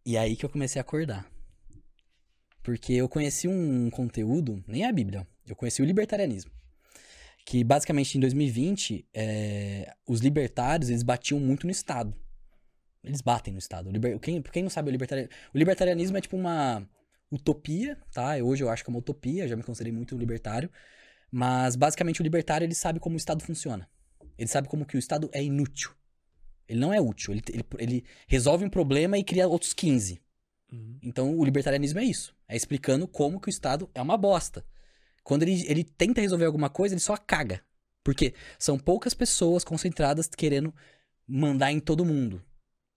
e aí que eu comecei a acordar. Porque eu conheci um conteúdo, nem a Bíblia, eu conheci o libertarianismo. Que basicamente em 2020, é, os libertários eles batiam muito no Estado. Eles batem no Estado. O liber- Quem, quem não sabe o libertarianismo? O libertarianismo é tipo uma utopia, tá? Hoje eu acho que é uma utopia, já me considerei muito libertário. Mas basicamente o libertário ele sabe como o Estado funciona. Ele sabe como que o Estado é inútil. Ele não é útil. Ele, ele, ele resolve um problema e cria outros 15. Uhum. Então, o libertarianismo é isso. É explicando como que o Estado é uma bosta. Quando ele, ele tenta resolver alguma coisa, ele só caga. Porque são poucas pessoas concentradas querendo mandar em todo mundo.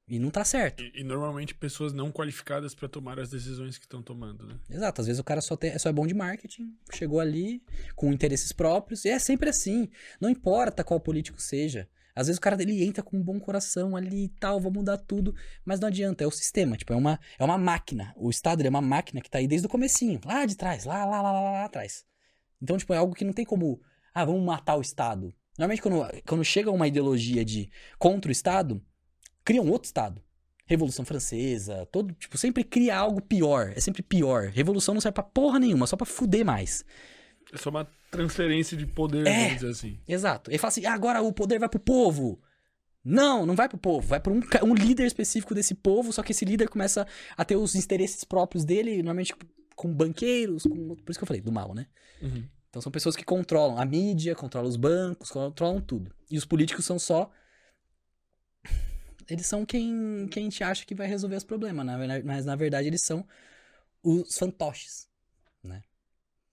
E não tá certo. E, e normalmente pessoas não qualificadas pra tomar as decisões que estão tomando, né? Exato. Às vezes o cara só, tem, só é bom de marketing, chegou ali com interesses próprios. E é sempre assim. Não importa qual político seja. Às vezes o cara ele entra com um bom coração ali e tal, vou mudar tudo, mas não adianta, é o sistema, tipo, é uma, é uma máquina. O Estado é uma máquina que tá aí desde o comecinho, lá de trás, lá, lá, lá, lá, lá atrás. Então, tipo, é algo que não tem como, ah, vamos matar o Estado. Normalmente quando, quando chega uma ideologia de contra o Estado, cria um outro Estado. Revolução Francesa, todo, tipo, sempre cria algo pior, é sempre pior. Revolução não serve pra porra nenhuma, só pra fuder mais. É só uma transferência de poder, É. vamos dizer assim. Exato. Ele fala assim: ah, agora o poder vai pro povo. Não, não vai pro povo, vai pra um, um líder específico desse povo, só que esse líder começa a ter os interesses próprios dele, normalmente com banqueiros, com, por isso que eu falei, do mal, né? Uhum. Então são pessoas que controlam a mídia, controlam os bancos, controlam tudo. E os políticos são só. Eles são quem, quem a gente acha que vai resolver os problemas, verdade- mas na verdade eles são os fantoches, né?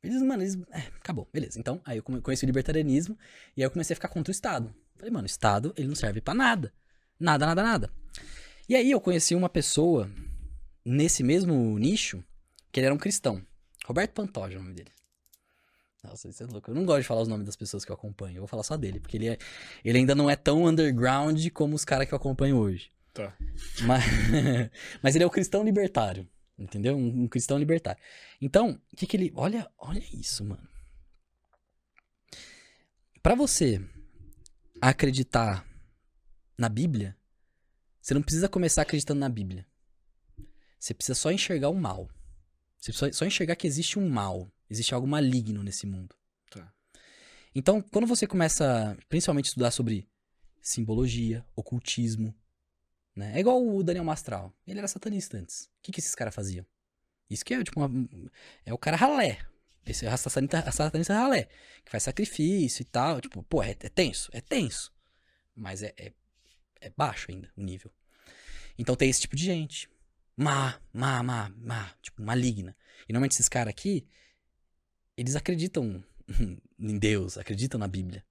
Eles, mano, eles. É, acabou, beleza. Então, aí eu conheci o libertarianismo e aí eu comecei a ficar contra o Estado. Falei, mano, o Estado, ele não serve pra nada. Nada, nada, nada. E aí eu conheci uma pessoa nesse mesmo nicho, que ele era um cristão. Roberto Pantoja é o nome dele. Nossa, isso é louco. Eu não gosto de falar os nomes das pessoas que eu acompanho. Eu vou falar só dele, porque ele, é, ele ainda não é tão underground como os caras que eu acompanho hoje. Tá. Mas, mas ele é o cristão libertário. Entendeu? Um, um cristão libertário. Então, o que que ele. Olha, olha isso, mano. Pra você acreditar na Bíblia, você não precisa começar acreditando na Bíblia. Você precisa só enxergar o mal. Você precisa só enxergar que existe um mal. Existe algo maligno nesse mundo. Tá. Então, quando você começa, principalmente, a estudar sobre simbologia, ocultismo, né? É igual o Daniel Mastral. Ele era satanista antes. O que, que esses caras faziam? Isso que é, tipo, uma- é o cara ralé. Esse é satanista, satanista ralé. Que faz sacrifício e tal. Tipo, pô, é, é tenso? É tenso. Mas é, é, é baixo ainda o nível. Então tem esse tipo de gente. Má, má, má, má. Tipo, maligna. E normalmente esses caras aqui, eles acreditam em Deus, acreditam na Bíblia.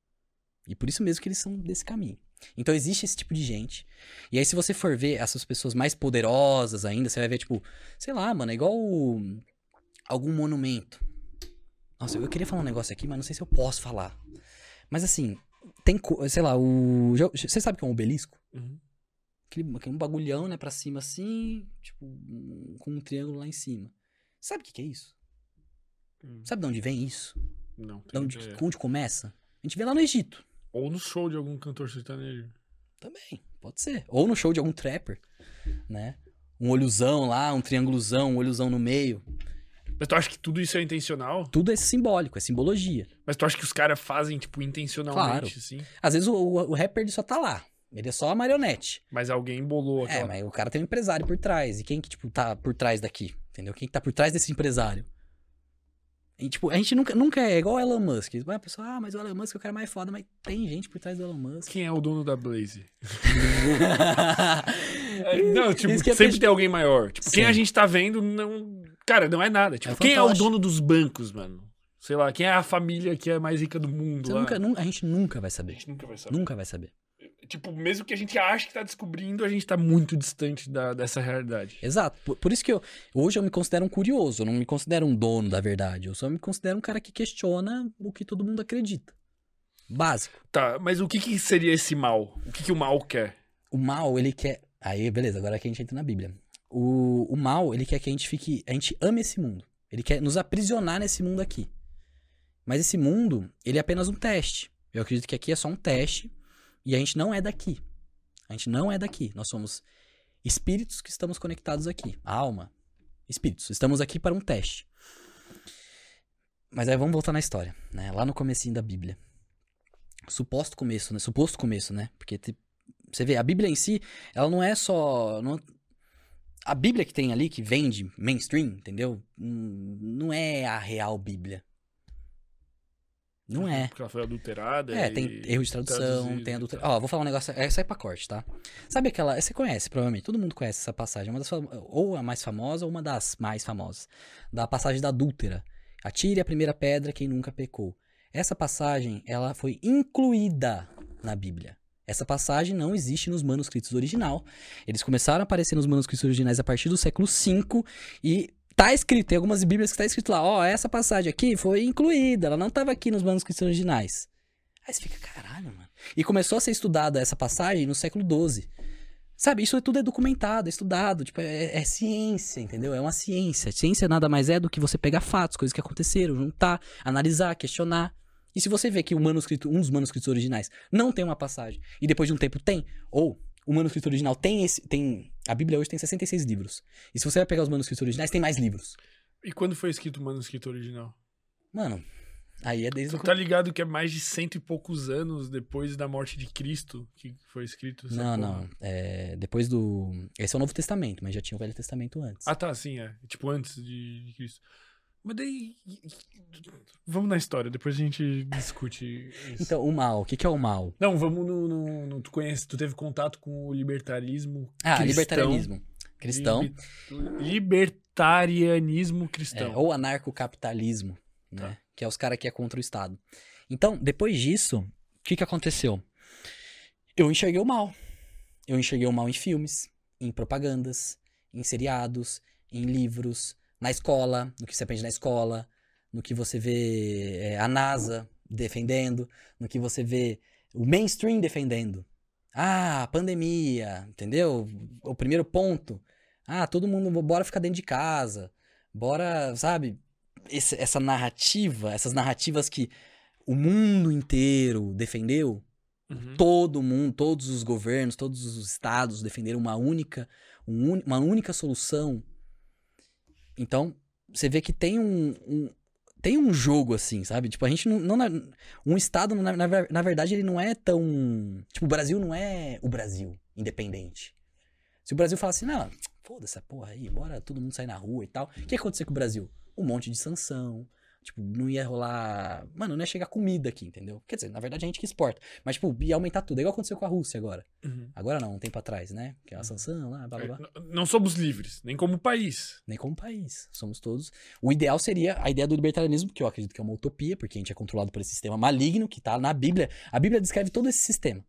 E por isso mesmo que eles são desse caminho. Então existe esse tipo de gente. E aí, se você for ver essas pessoas mais poderosas ainda, você vai ver, tipo, sei lá, mano, é igual algum monumento. Nossa, eu queria falar um negócio aqui, mas não sei se eu posso falar. Mas assim, tem, sei lá, o. Você sabe o que é um obelisco? Uhum. Aquele, aquele bagulhão, né, pra cima assim, tipo, um- com um triângulo lá em cima. Sabe o que, que é isso? Hum, Sabe de onde vem isso? Não, De onde, ideia. onde começa? A gente vê lá no Egito. Ou no show de algum cantor sertanejo. Também, pode ser. Ou no show de algum trapper, né? Um olhozão lá, um triângulozão, um olhozão no meio. Mas tu acha que tudo isso é intencional? Tudo é simbólico, é simbologia. Mas tu acha que os caras fazem, tipo, intencionalmente, Claro. assim? Às vezes o, o, o rapper só tá lá. Ele é só a marionete. Mas alguém bolou É, aquela... mas o cara tem um empresário por trás. E quem que, tipo, tá por trás daqui? Entendeu? Quem que tá por trás desse empresário? E, tipo, a gente nunca, nunca é igual o Elon Musk. A pessoa, ah, mas o Elon Musk é o cara mais foda. Mas tem gente por trás do Elon Musk. Quem é o dono da Blaze? não, tipo, é sempre tem alguém maior. Tipo, quem Sim. a gente tá vendo, não... Cara, não é nada. Tipo, É quem é o dono dos bancos, mano? Sei lá, quem é a família que é mais rica do mundo nunca, nun- a gente nunca vai A saber. gente nunca vai saber. Nunca vai saber. Tipo, mesmo que a gente ache que tá descobrindo, a gente tá muito distante da, dessa realidade. Exato. Por, por isso que eu, hoje eu me considero um curioso. Eu não me considero um dono da verdade. Eu só me considero um cara que questiona o que todo mundo acredita. Básico. Tá, mas o que que seria esse mal? O que que o mal quer? O mal, ele quer. Aí, beleza, agora que a gente entra na Bíblia. O, o mal, ele quer que a gente fique. A gente ame esse mundo. Ele quer nos aprisionar nesse mundo aqui. Mas esse mundo, ele é apenas um teste. Eu acredito que aqui é só um teste. E a gente não é daqui. A gente não é daqui. Nós somos espíritos que estamos conectados aqui. Alma. Espíritos. Estamos aqui para um teste. Mas aí vamos voltar na história, né? Lá no comecinho da Bíblia. Suposto começo, né? Suposto começo, né? Porque te- você vê, a Bíblia em si, ela não é só. não- a Bíblia que tem ali, que vende mainstream, entendeu? Hum, Não é a real Bíblia. Não é. Porque ela foi adulterada. É, e tem erro de tradução, tem adulteração. tal. Ó, vou falar um negócio. Essa é pra corte, tá? Sabe aquela. Você conhece, provavelmente. Todo mundo conhece essa passagem. Uma das, ou a mais famosa, ou uma das mais famosas. Da passagem da adúltera. Atire a primeira pedra quem nunca pecou. Essa passagem, ela foi incluída na Bíblia. Essa passagem não existe nos manuscritos original. Eles começaram a aparecer nos manuscritos originais a partir do século V e tá escrito, tem algumas bíblias que tá escrito lá, ó, essa passagem aqui foi incluída, ela não tava aqui nos manuscritos originais. Aí você fica, caralho, mano. E começou a ser estudada essa passagem no século XII. Sabe, isso tudo é documentado, é estudado, tipo, é, é ciência, entendeu? É uma ciência. Ciência nada mais é do que você pegar fatos, coisas que aconteceram, juntar, analisar, questionar. E se você vê que o manuscrito, um dos manuscritos originais não tem uma passagem, e depois de um tempo tem, ou o manuscrito original tem esse. tem A Bíblia hoje tem 66 livros. E se você vai pegar os manuscritos originais, tem mais livros. E quando foi escrito o manuscrito original? Mano, aí é desde Tu tá ligado que é mais de cento e poucos anos depois da morte de Cristo que foi escrito Não, porra? não. É, depois do. Esse é o Novo Testamento, mas já tinha o Velho Testamento antes. Ah, tá, sim, é. Tipo, antes de de Cristo. Mas daí. Vamos na história, depois a gente discute isso. Então, o mal. O que, que é o mal? Não, vamos no, no- no- Tu conhece, tu teve contato com o libertarismo. Ah, cristão. libertarianismo. Cristão. Liber- Libertarianismo cristão. É, ou anarcocapitalismo, né? Tá. Que é os caras que é contra o Estado. Então, depois disso, o que, que aconteceu? Eu enxerguei o mal. Eu enxerguei o mal em filmes, em propagandas, em seriados, em livros, na escola, no que você aprende na escola, no que você vê é, a NASA defendendo, no que você vê o mainstream defendendo. Ah, pandemia, entendeu? O primeiro ponto. Ah, todo mundo, bora ficar dentro de casa. Bora, sabe? Esse- essa narrativa, essas narrativas que o mundo inteiro defendeu, Uhum. todo mundo, todos os governos, todos os estados defenderam uma única, um uma única solução. Então, você vê que tem um, um- tem um jogo assim, sabe? Tipo, a gente não, não um estado na, na, na verdade ele não é tão, tipo, o Brasil não é o Brasil independente. Se o Brasil fala assim, não, foda essa porra aí, bora todo mundo sair na rua e tal. O que ia acontecer com o Brasil? Um monte de sanção. Tipo, não ia rolar. Mano, não ia chegar comida aqui, entendeu? Quer dizer, na verdade a gente que exporta. Mas, tipo, ia aumentar tudo. É igual aconteceu com a Rússia agora. Uhum. Agora não, um tempo atrás, né? Que é a sanção lá, blá blá blá. É, Não somos livres, nem como país. Nem como país. Somos todos. O ideal seria a ideia do libertarianismo, que eu acredito que é uma utopia, porque a gente é controlado por esse sistema maligno que tá na Bíblia. A Bíblia descreve todo esse sistema.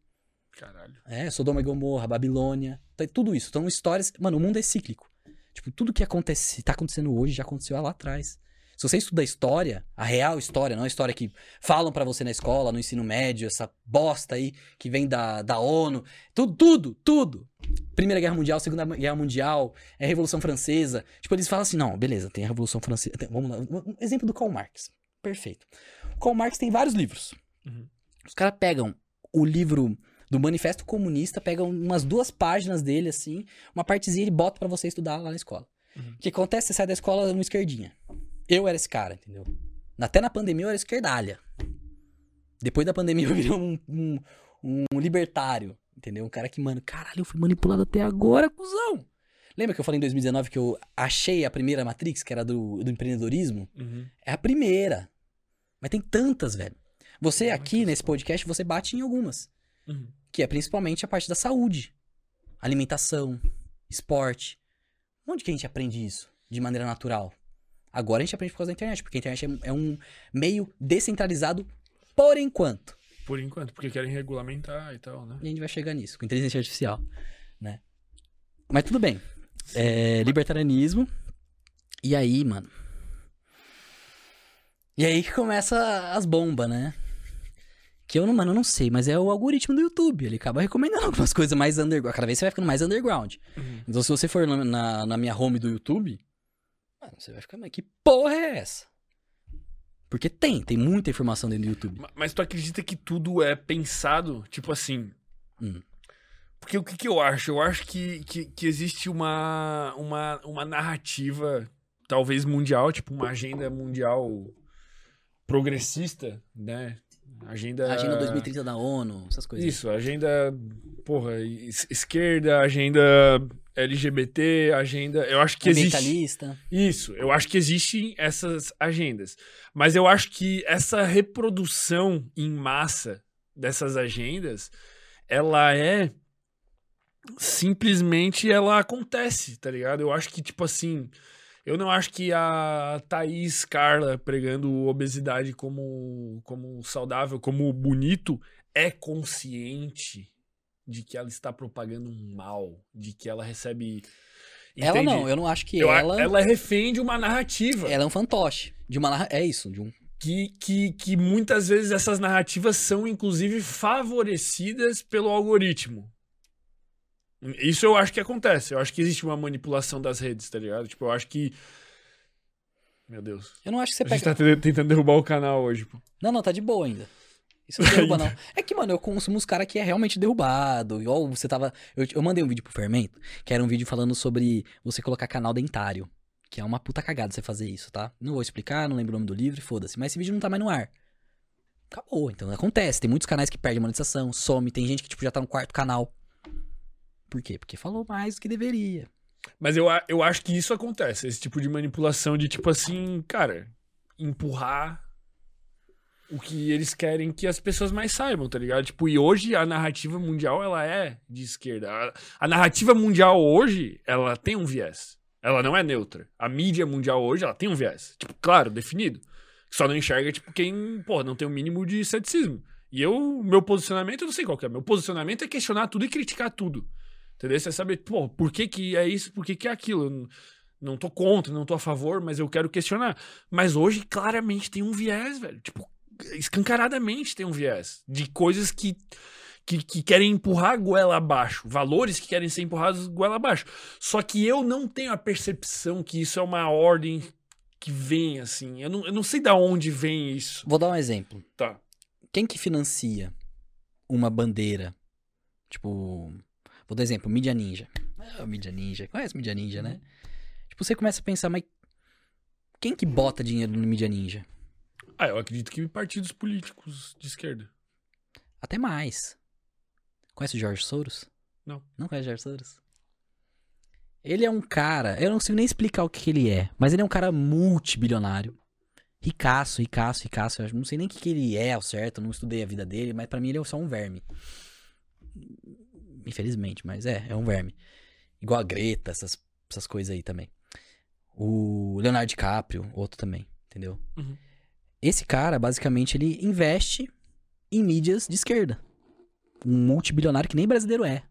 Caralho. É, Sodoma e Gomorra, Babilônia, tá- tudo isso. São histórias. Mano, o mundo é cíclico. Tipo, tudo que acontece, tá acontecendo hoje já aconteceu lá atrás. Se você estuda a história, a real história, não a história que falam pra você na escola, no ensino médio, essa bosta aí que vem da, da ONU, tudo, tudo, tudo. Primeira Guerra Mundial, Segunda Guerra Mundial, é Revolução Francesa. Tipo, eles falam assim: não, beleza, tem a Revolução Francesa. tem- vamos lá. Um exemplo do Karl Marx. Perfeito. O Karl Marx tem vários livros. Uhum. Os caras pegam o livro do Manifesto Comunista, pegam umas duas páginas dele, assim, uma partezinha e bota pra você estudar lá na escola. Uhum. O que acontece? Você sai da escola no esquerdinha. Eu era esse cara, entendeu? Até na pandemia eu era esquerdalha. Depois da pandemia eu virei um, um, um libertário, entendeu? Um cara que, mano, caralho, eu fui manipulado até agora, cuzão. Lembra que eu falei em 2019 que eu achei a primeira Matrix, que era do, do empreendedorismo? Uhum. É a primeira. Mas tem tantas, velho. Você Muitas. aqui nesse podcast, você bate em algumas. Uhum. Que é principalmente a parte da saúde. Alimentação, esporte. Onde que a gente aprende isso de maneira natural? Agora a gente aprende por causa da internet, porque a internet é- é um meio descentralizado por enquanto. Por enquanto, porque querem regulamentar e tal, né? E a gente vai chegar nisso, com inteligência artificial, né? Mas tudo bem. É, libertarianismo. E aí, mano? E aí que começa as bombas, né? Que eu, não- mano, eu não sei, mas é o algoritmo do YouTube. Ele acaba recomendando algumas coisas mais underground. Cada vez você vai ficando mais underground. Uhum. Então, se você for na, na, na minha home do YouTube, mano, você vai ficar, mas que porra é essa? Porque tem, tem muita informação dentro do YouTube. Ma- Mas tu acredita que tudo é pensado, tipo assim. Hum. Porque o que, que eu acho? Eu acho que, que, que existe uma, uma, uma narrativa, talvez mundial, tipo uma agenda mundial progressista, né? Agenda. Agenda 2030 da ONU, essas coisas. Isso, agenda. Porra, es- esquerda, agenda LGBT, agenda. Eu acho que existe. Isso, eu acho que existem essas agendas. Mas eu acho que essa reprodução em massa dessas agendas, ela é simplesmente ela acontece, tá ligado? Eu acho que tipo assim, eu não acho que a Thaís Carla pregando obesidade como como saudável, como bonito é consciente de que ela está propagando um mal, de que ela recebe Ela não, eu não acho que Eu ela. ela é refém de uma narrativa. Ela é um fantoche. De uma narra... É isso, de um. Que, que, que muitas vezes essas narrativas são, inclusive, favorecidas pelo algoritmo. Isso eu acho que acontece. Eu acho que existe uma manipulação das redes, tá ligado? Tipo, eu acho que. Meu Deus. Eu não acho que você A gente pega. tá te- tentando derrubar o canal hoje, pô. Não, não, tá de boa ainda. Isso não derruba, não. É que, mano, eu consumo uns caras que é realmente derrubado. Igual você tava. Eu, eu mandei um vídeo pro Fermento, que era um vídeo falando sobre você colocar canal dentário. Que é uma puta cagada você fazer isso, tá? Não vou explicar, não lembro o nome do livro, foda-se. Mas esse vídeo não tá mais no ar. Acabou, então acontece. Tem muitos canais que perdem monetização, some. Tem gente que, tipo, já tá no quarto canal. Por quê? Porque falou mais do que deveria. Mas eu, eu acho que isso acontece. Esse tipo de manipulação de, tipo assim, cara, empurrar o que eles querem que as pessoas mais saibam, tá ligado? Tipo, e hoje a narrativa mundial, ela é de esquerda. A, a narrativa mundial hoje, ela tem um viés. Ela não é neutra. A mídia mundial hoje, ela tem um viés. Tipo, claro, definido. Só não enxerga, tipo, quem, pô, não tem o mínimo de ceticismo. E eu, meu posicionamento, eu não sei qual que é. Meu posicionamento é questionar tudo e criticar tudo. Entendeu? Você saber, pô, por que que é isso, por que que é aquilo. Eu Não tô contra, não tô a favor, mas eu quero questionar. Mas hoje, claramente, tem um viés, velho. Tipo, escancaradamente tem um viés. De coisas que, que, que querem empurrar a goela abaixo. Valores que querem ser empurrados goela abaixo. Só que eu não tenho a percepção que isso é uma ordem que vem, assim. Eu não, eu não sei da onde vem isso. Vou dar um exemplo. Tá. Quem que financia uma bandeira? Tipo, vou dar exemplo, Mídia Ninja. Ah, Mídia Ninja. Conhece Mídia Ninja, né? Tipo, você começa a pensar, mas quem que bota dinheiro no Mídia Ninja? Ah, eu acredito que partidos políticos de esquerda. Até mais. Conhece o Jorge Soros? Não. Não conhece o Jorge Soros? Ele é um cara, eu não consigo nem explicar o que, que ele é, mas ele é um cara multibilionário. Ricaço, ricaço, ricaço. Eu não sei nem o que, que ele é ao certo, eu não estudei a vida dele, mas pra mim ele é só um verme. Infelizmente, mas é, é um verme. Igual a Greta, essas, essas coisas aí também. O Leonardo DiCaprio, outro também, entendeu? Uhum. Esse cara, basicamente, ele investe em mídias de esquerda. Um multibilionário que nem brasileiro é.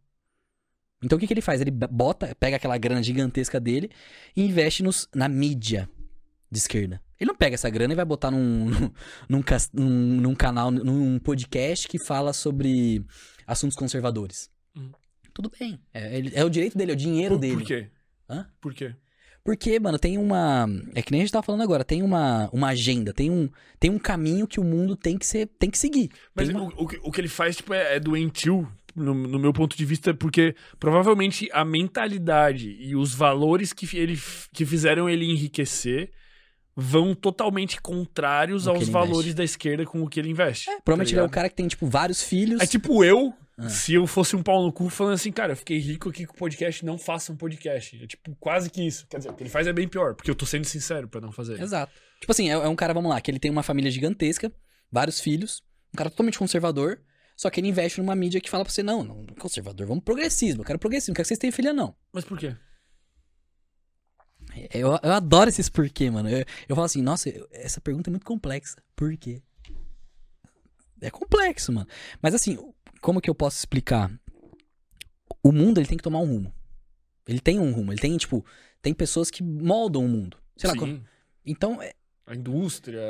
Então o que, que ele faz? Ele bota, pega aquela grana gigantesca dele e investe nos, na mídia de esquerda. Ele não pega essa grana e vai botar num, num, num, num- canal, num podcast que fala sobre assuntos conservadores. Uhum. Tudo bem. É, é o direito dele, é o dinheiro Por, dele. por quê? Hã? Por quê? Porque, mano, tem uma. É que nem a gente tava falando agora, tem uma, uma agenda, tem um, tem um caminho que o mundo tem que ser, tem que seguir. Mas uma- o, o, que- ele faz, tipo, é, é doentio, no, no meu ponto de vista, porque provavelmente a mentalidade e os valores que, ele, que fizeram ele enriquecer vão totalmente contrários aos valores investe. da esquerda com o que ele investe. É, provavelmente tá ele é um cara que tem, tipo, vários filhos. É tipo eu, Ah. se eu fosse um pau no cu, falando assim, cara, eu fiquei rico aqui com o podcast, não faça um podcast. É tipo quase que isso. Quer dizer, o que ele faz é bem pior, porque eu tô sendo sincero pra não fazer. Exato. Tipo assim, é, é um cara, vamos lá, que ele tem uma família gigantesca, vários filhos, um cara totalmente conservador, só que ele investe numa mídia que fala pra você, não, não, conservador, vamos progressismo, eu quero progressismo, não quero que vocês tenham filha, não. Mas por quê? Eu, eu adoro esses porquê, mano. Eu, eu falo assim, nossa, essa pergunta é muito complexa. Por quê? É complexo, mano. Mas assim, como que eu posso explicar? O mundo, ele tem que tomar um rumo. Ele tem um rumo. Ele tem, tipo, tem pessoas que moldam o mundo. Sei lá, Sim, quando- então, é, a indústria,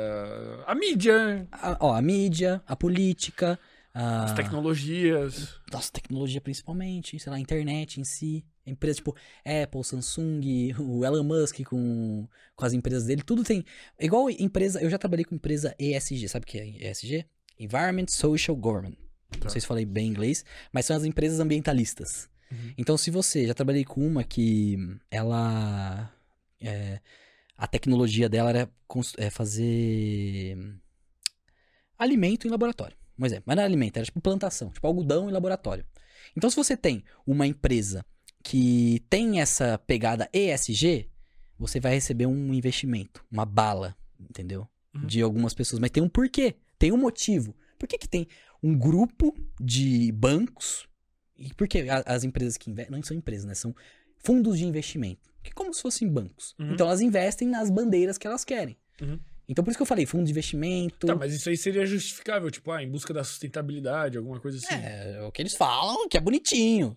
a mídia, a, ó, a mídia, a política, a... as tecnologias. Nossa, tecnologia principalmente, sei lá, a internet em si. Empresas tipo Apple, Samsung, o Elon Musk com, com as empresas dele, tudo tem. Igual empresa, eu já trabalhei com empresa ESG, sabe o que é ESG? Environment Social Government. Não Tá. sei se falei bem inglês, mas são as empresas ambientalistas. Uhum. Então, se você já trabalhei com uma que ela é, a tecnologia dela era é, fazer alimento em laboratório. Um exemplo, mas não era alimento, era tipo plantação, tipo algodão em laboratório. Então, se você tem uma empresa que tem essa pegada ESG, você vai receber um investimento, uma bala, entendeu? Uhum. De algumas pessoas. Mas tem um porquê, tem um motivo. Por que, que tem um grupo de bancos? E por que as empresas que investem. Não são empresas, né? São fundos de investimento. Que é como se fossem bancos. Uhum. Então elas investem nas bandeiras que elas querem. Uhum. Então por isso que eu falei, fundo de investimento. Tá, mas isso aí seria justificável, tipo, ah, em busca da sustentabilidade, alguma coisa assim. É, é o que eles falam, que é bonitinho.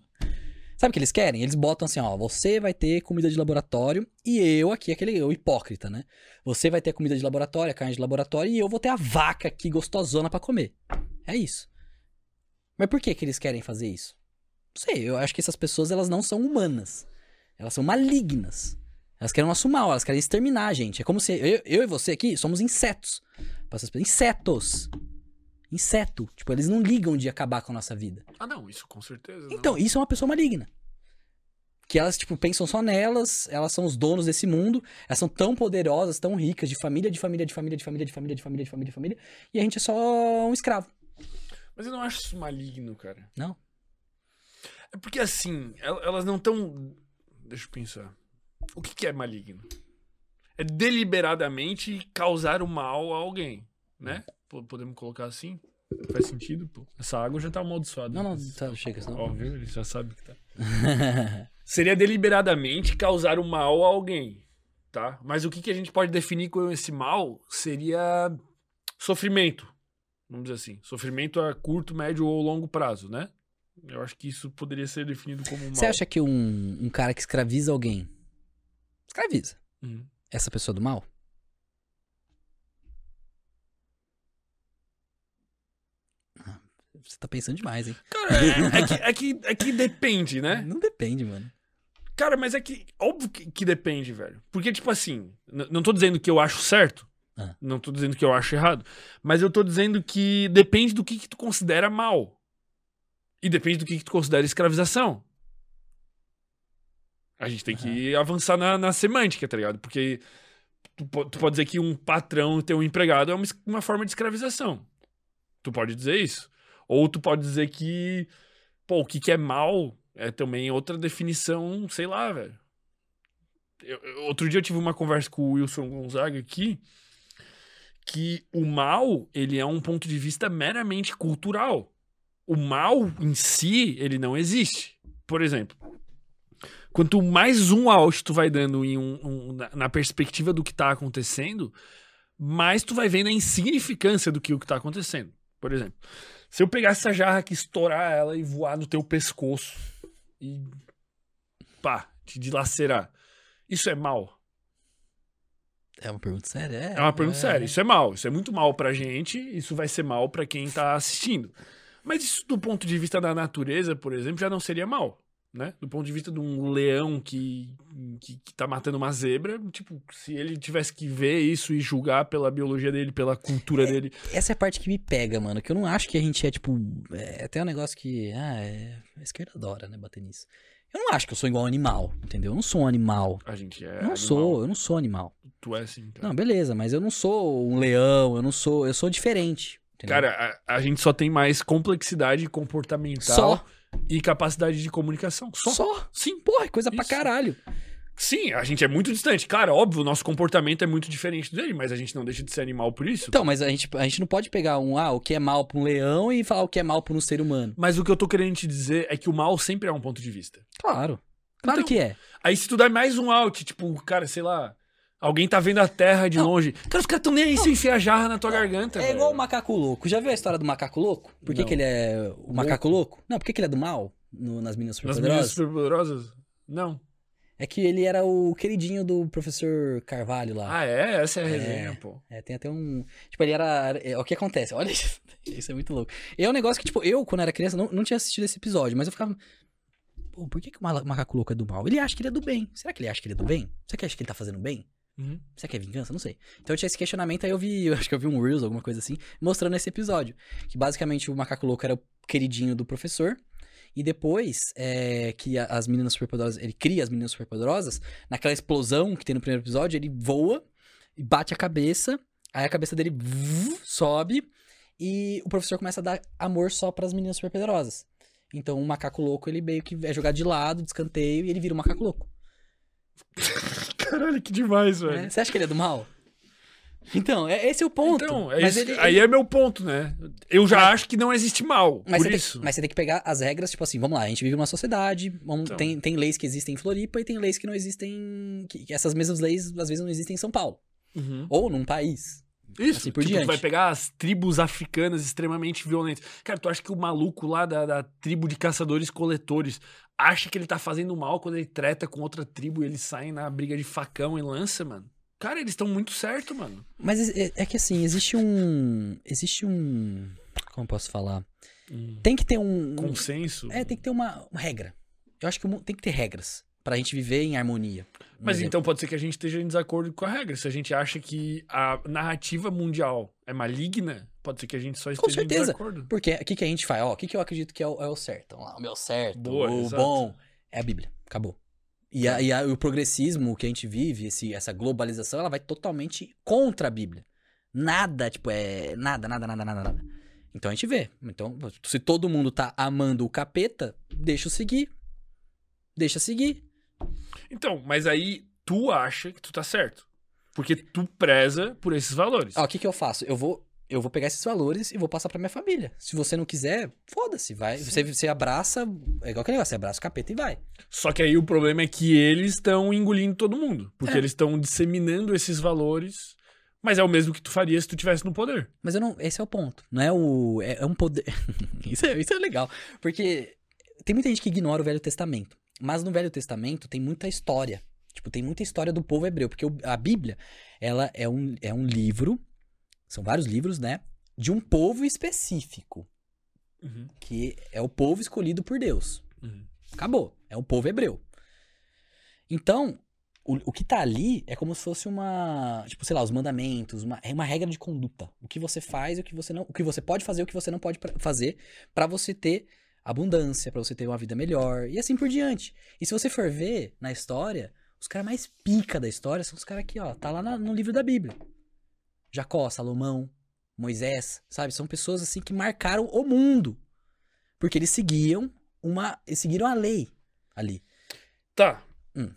Sabe o que eles querem? Eles botam assim, ó, você vai ter comida de laboratório e eu aqui, aquele eu hipócrita, né? Você vai ter comida de laboratório, a carne de laboratório e eu vou ter a vaca aqui gostosona pra comer. É isso. Mas por que que eles querem fazer isso? Não sei, eu acho que essas pessoas elas não são humanas. Elas são malignas. Elas querem nosso mal, elas querem exterminar a gente. É como se eu, eu e você aqui somos insetos. Insetos. Inseto. Tipo, eles não ligam de acabar com a nossa vida. Ah, não, isso com certeza. não. Então, isso é uma pessoa maligna. Que elas, tipo, pensam só nelas, elas são os donos desse mundo, elas são tão poderosas, tão ricas, de família, de família, de família, de família, de família, de família, de família, de família, e a gente é só um escravo. Mas eu não acho isso maligno, cara. Não? É porque assim, el- elas não tão. Deixa eu pensar. O que, que é maligno? É deliberadamente causar o mal a alguém, né? Podemos colocar assim? Faz sentido, pô. Essa água já tá amaldiçoada. Não, não, tá, chega, senão. Óbvio, ele já sabe que tá. Seria deliberadamente causar o mal a alguém, tá? Mas o que, que a gente pode definir com esse mal seria sofrimento. Vamos dizer assim. Sofrimento a curto, médio ou longo prazo, né? Eu acho que isso poderia ser definido como um mal. Você acha que um, um cara que escraviza alguém. Escraviza. Uhum. Essa pessoa do mal? Você tá pensando demais, hein? Cara, é, é que, é, que, é que depende, né? Não depende, mano. Cara, mas é que. Óbvio que, que depende, velho. Porque, tipo assim, não tô dizendo que eu acho certo. Ah. Não tô dizendo que eu acho errado. Mas eu tô dizendo que depende do que, que tu considera mal. E depende do que, que tu considera escravização. A gente tem que avançar na, na semântica, tá ligado? Porque tu, tu pode dizer que um patrão ter um empregado é uma, uma forma de escravização. Tu pode dizer isso. Ou tu pode dizer que, pô, o que, que é mal é também outra definição, sei lá, velho. Outro dia eu tive uma conversa com o Wilson Gonzaga aqui, que o mal, ele é um ponto de vista meramente cultural. O mal em si, ele não existe. Por exemplo, quanto mais zoom out tu vai dando em um, um- na, na perspectiva do que tá acontecendo, mais tu vai vendo a insignificância do que o que tá acontecendo. Por exemplo, se eu pegar essa jarra aqui, estourar ela e voar no teu pescoço e pá, te dilacerar, isso é mal? É uma pergunta séria? É, É uma pergunta séria. Isso é mal. Isso é muito mal pra gente. Isso vai ser mal pra quem tá assistindo. Mas isso, do ponto de vista da natureza, por exemplo, já não seria mal. Né? Do ponto de vista de um leão que, que, que tá matando uma zebra, tipo, se ele tivesse que ver isso e julgar pela biologia dele, pela cultura dele. Essa é a parte que me pega, mano. Que eu não acho que a gente é, tipo. É até um negócio que. Ah, é. A esquerda adora, né? Bater nisso. Eu não acho que eu sou igual um animal, entendeu? Eu não sou um animal. A gente é. eu não animal. sou, eu não sou animal. Tu é assim, cara. Não, beleza, mas eu não sou um leão, eu não sou. Eu sou diferente. Entendeu? Cara, a, a gente só tem mais complexidade comportamental Só. E capacidade de comunicação. Só. Só. Sim. Porra, é coisa pra Isso. caralho. Sim, a gente é muito distante. Cara, óbvio, o nosso comportamento é muito diferente dele, mas a gente não deixa de ser animal por isso. Então, mas a gente, a gente não pode pegar um, ah, o que é mal pra um leão e falar o que é mal pra um ser humano. Mas o que eu tô querendo te dizer é que o mal sempre é um ponto de vista. Claro. Claro Então, que é. Aí se tu dá mais um out, tipo, cara, sei lá, alguém tá vendo a terra de Não. longe. Cara, os caras tão nem aí se enfiar a jarra na tua garganta. É velho. igual o macaco louco. Já viu a história do macaco louco? Por que, Não. que ele é o macaco louco? Não, por que, que ele é do mal no- nas Meninas Nas meninas Superpoderosas? superpoderosas? Não. É que ele era o queridinho do professor Carvalho lá. Ah, é? Essa é a resenha, pô. É, tem até um. Tipo, ele era. é, o que acontece? Olha isso. Isso é muito louco. E é um negócio que, tipo, eu, quando era criança, não, não tinha assistido esse episódio, mas eu ficava. Pô, por que, que o macaco louco é do mal? Ele acha que ele é do bem. Será que ele acha que ele é do bem? Será que ele acha que ele tá fazendo bem? Uhum. Será que é vingança? Não sei. Então eu tinha esse questionamento, aí eu vi, eu acho que eu vi um Reels, alguma coisa assim, mostrando esse episódio. Que basicamente o macaco louco era o queridinho do professor. E depois é, que as meninas superpoderosas. Ele cria as meninas superpoderosas. Naquela explosão que tem no primeiro episódio, ele voa e bate a cabeça. Aí a cabeça dele sobe. E o professor começa a dar amor só pras meninas superpoderosas. Então o macaco louco, ele meio que é jogado de lado, de escanteio, e ele vira um macaco louco. Caralho, que demais, velho. né? Você acha que ele é do mal? Então, é, esse é o ponto. Então, é isso- ele- aí é meu ponto, né? Eu já Mas- acho que não existe mal. Mas por você, isso. Tem, mas você tem que pegar as regras, tipo assim, vamos lá, a gente vive numa sociedade, vamos- Então. tem, tem leis que existem em Floripa e tem leis que não existem. Que, que essas mesmas leis às vezes não existem em São Paulo. Uhum. Ou num país. Isso, assim por tipo, diante. tu vai pegar as tribos africanas extremamente violentas. Cara, tu acha que o maluco lá da, da tribo de caçadores-coletores acha que ele tá fazendo mal quando ele treta com outra tribo e eles saem na briga de facão e lança, mano? Cara, eles estão muito certo, mano. Mas é, é que assim, existe um. Existe um. Como eu posso falar? Tem que ter um. Consenso. é, tem que ter uma, uma regra. Eu acho que tem que ter regras pra gente viver em harmonia. Mas exemplo. então pode ser que a gente esteja em desacordo com a regra. Se a gente acha que a narrativa mundial é maligna, pode ser que a gente só esteja em certeza. desacordo. Porque o que, que a gente faz? O que, que eu acredito que é o, é o certo? Lá, o meu certo, Boa, o exato. bom, é a Bíblia. Acabou. E, a- e a- o progressismo que a gente vive, esse, essa globalização, ela vai totalmente contra a Bíblia. Nada, tipo, é. Nada, nada, nada, nada, nada. Então a gente vê. Então, se todo mundo tá amando o capeta, deixa eu seguir. Deixa seguir. Então, mas aí tu acha que tu tá certo. Porque tu preza por esses valores. Ó, o que, que eu faço? Eu vou. Eu vou pegar esses valores e vou passar pra minha família. Se você não quiser, foda-se, vai. Você, você abraça. É igual aquele negócio, você abraça o capeta e vai. Só que aí o problema é que eles estão engolindo todo mundo. Porque É. eles estão disseminando esses valores. Mas é o mesmo que tu faria se tu tivesse no poder. Mas eu não. Esse é o ponto. Não é o. É, é um poder. isso, é, isso é legal. Porque tem muita gente que ignora o Velho Testamento. Mas no Velho Testamento tem muita história. Tipo, tem muita história do povo hebreu. Porque a Bíblia, ela é um, é um livro. São vários livros, né? De um povo específico. Que é o povo escolhido por Deus. Uhum. Acabou. É o povo hebreu. Então, o, o que tá ali é como se fosse uma. Tipo, sei lá, os mandamentos, uma, é uma regra de conduta. O que você faz e o que você não. O que você pode fazer e o que você não pode fazer pra você ter abundância, pra você ter uma vida melhor. E assim por diante. E se você for ver na história, os caras mais pica da história são os caras aqui, ó. Tá lá na- no livro da Bíblia. Jacó, Salomão, Moisés, sabe? São pessoas assim que marcaram o mundo. Porque eles seguiam uma. Eles seguiram a lei ali. Tá. Hum.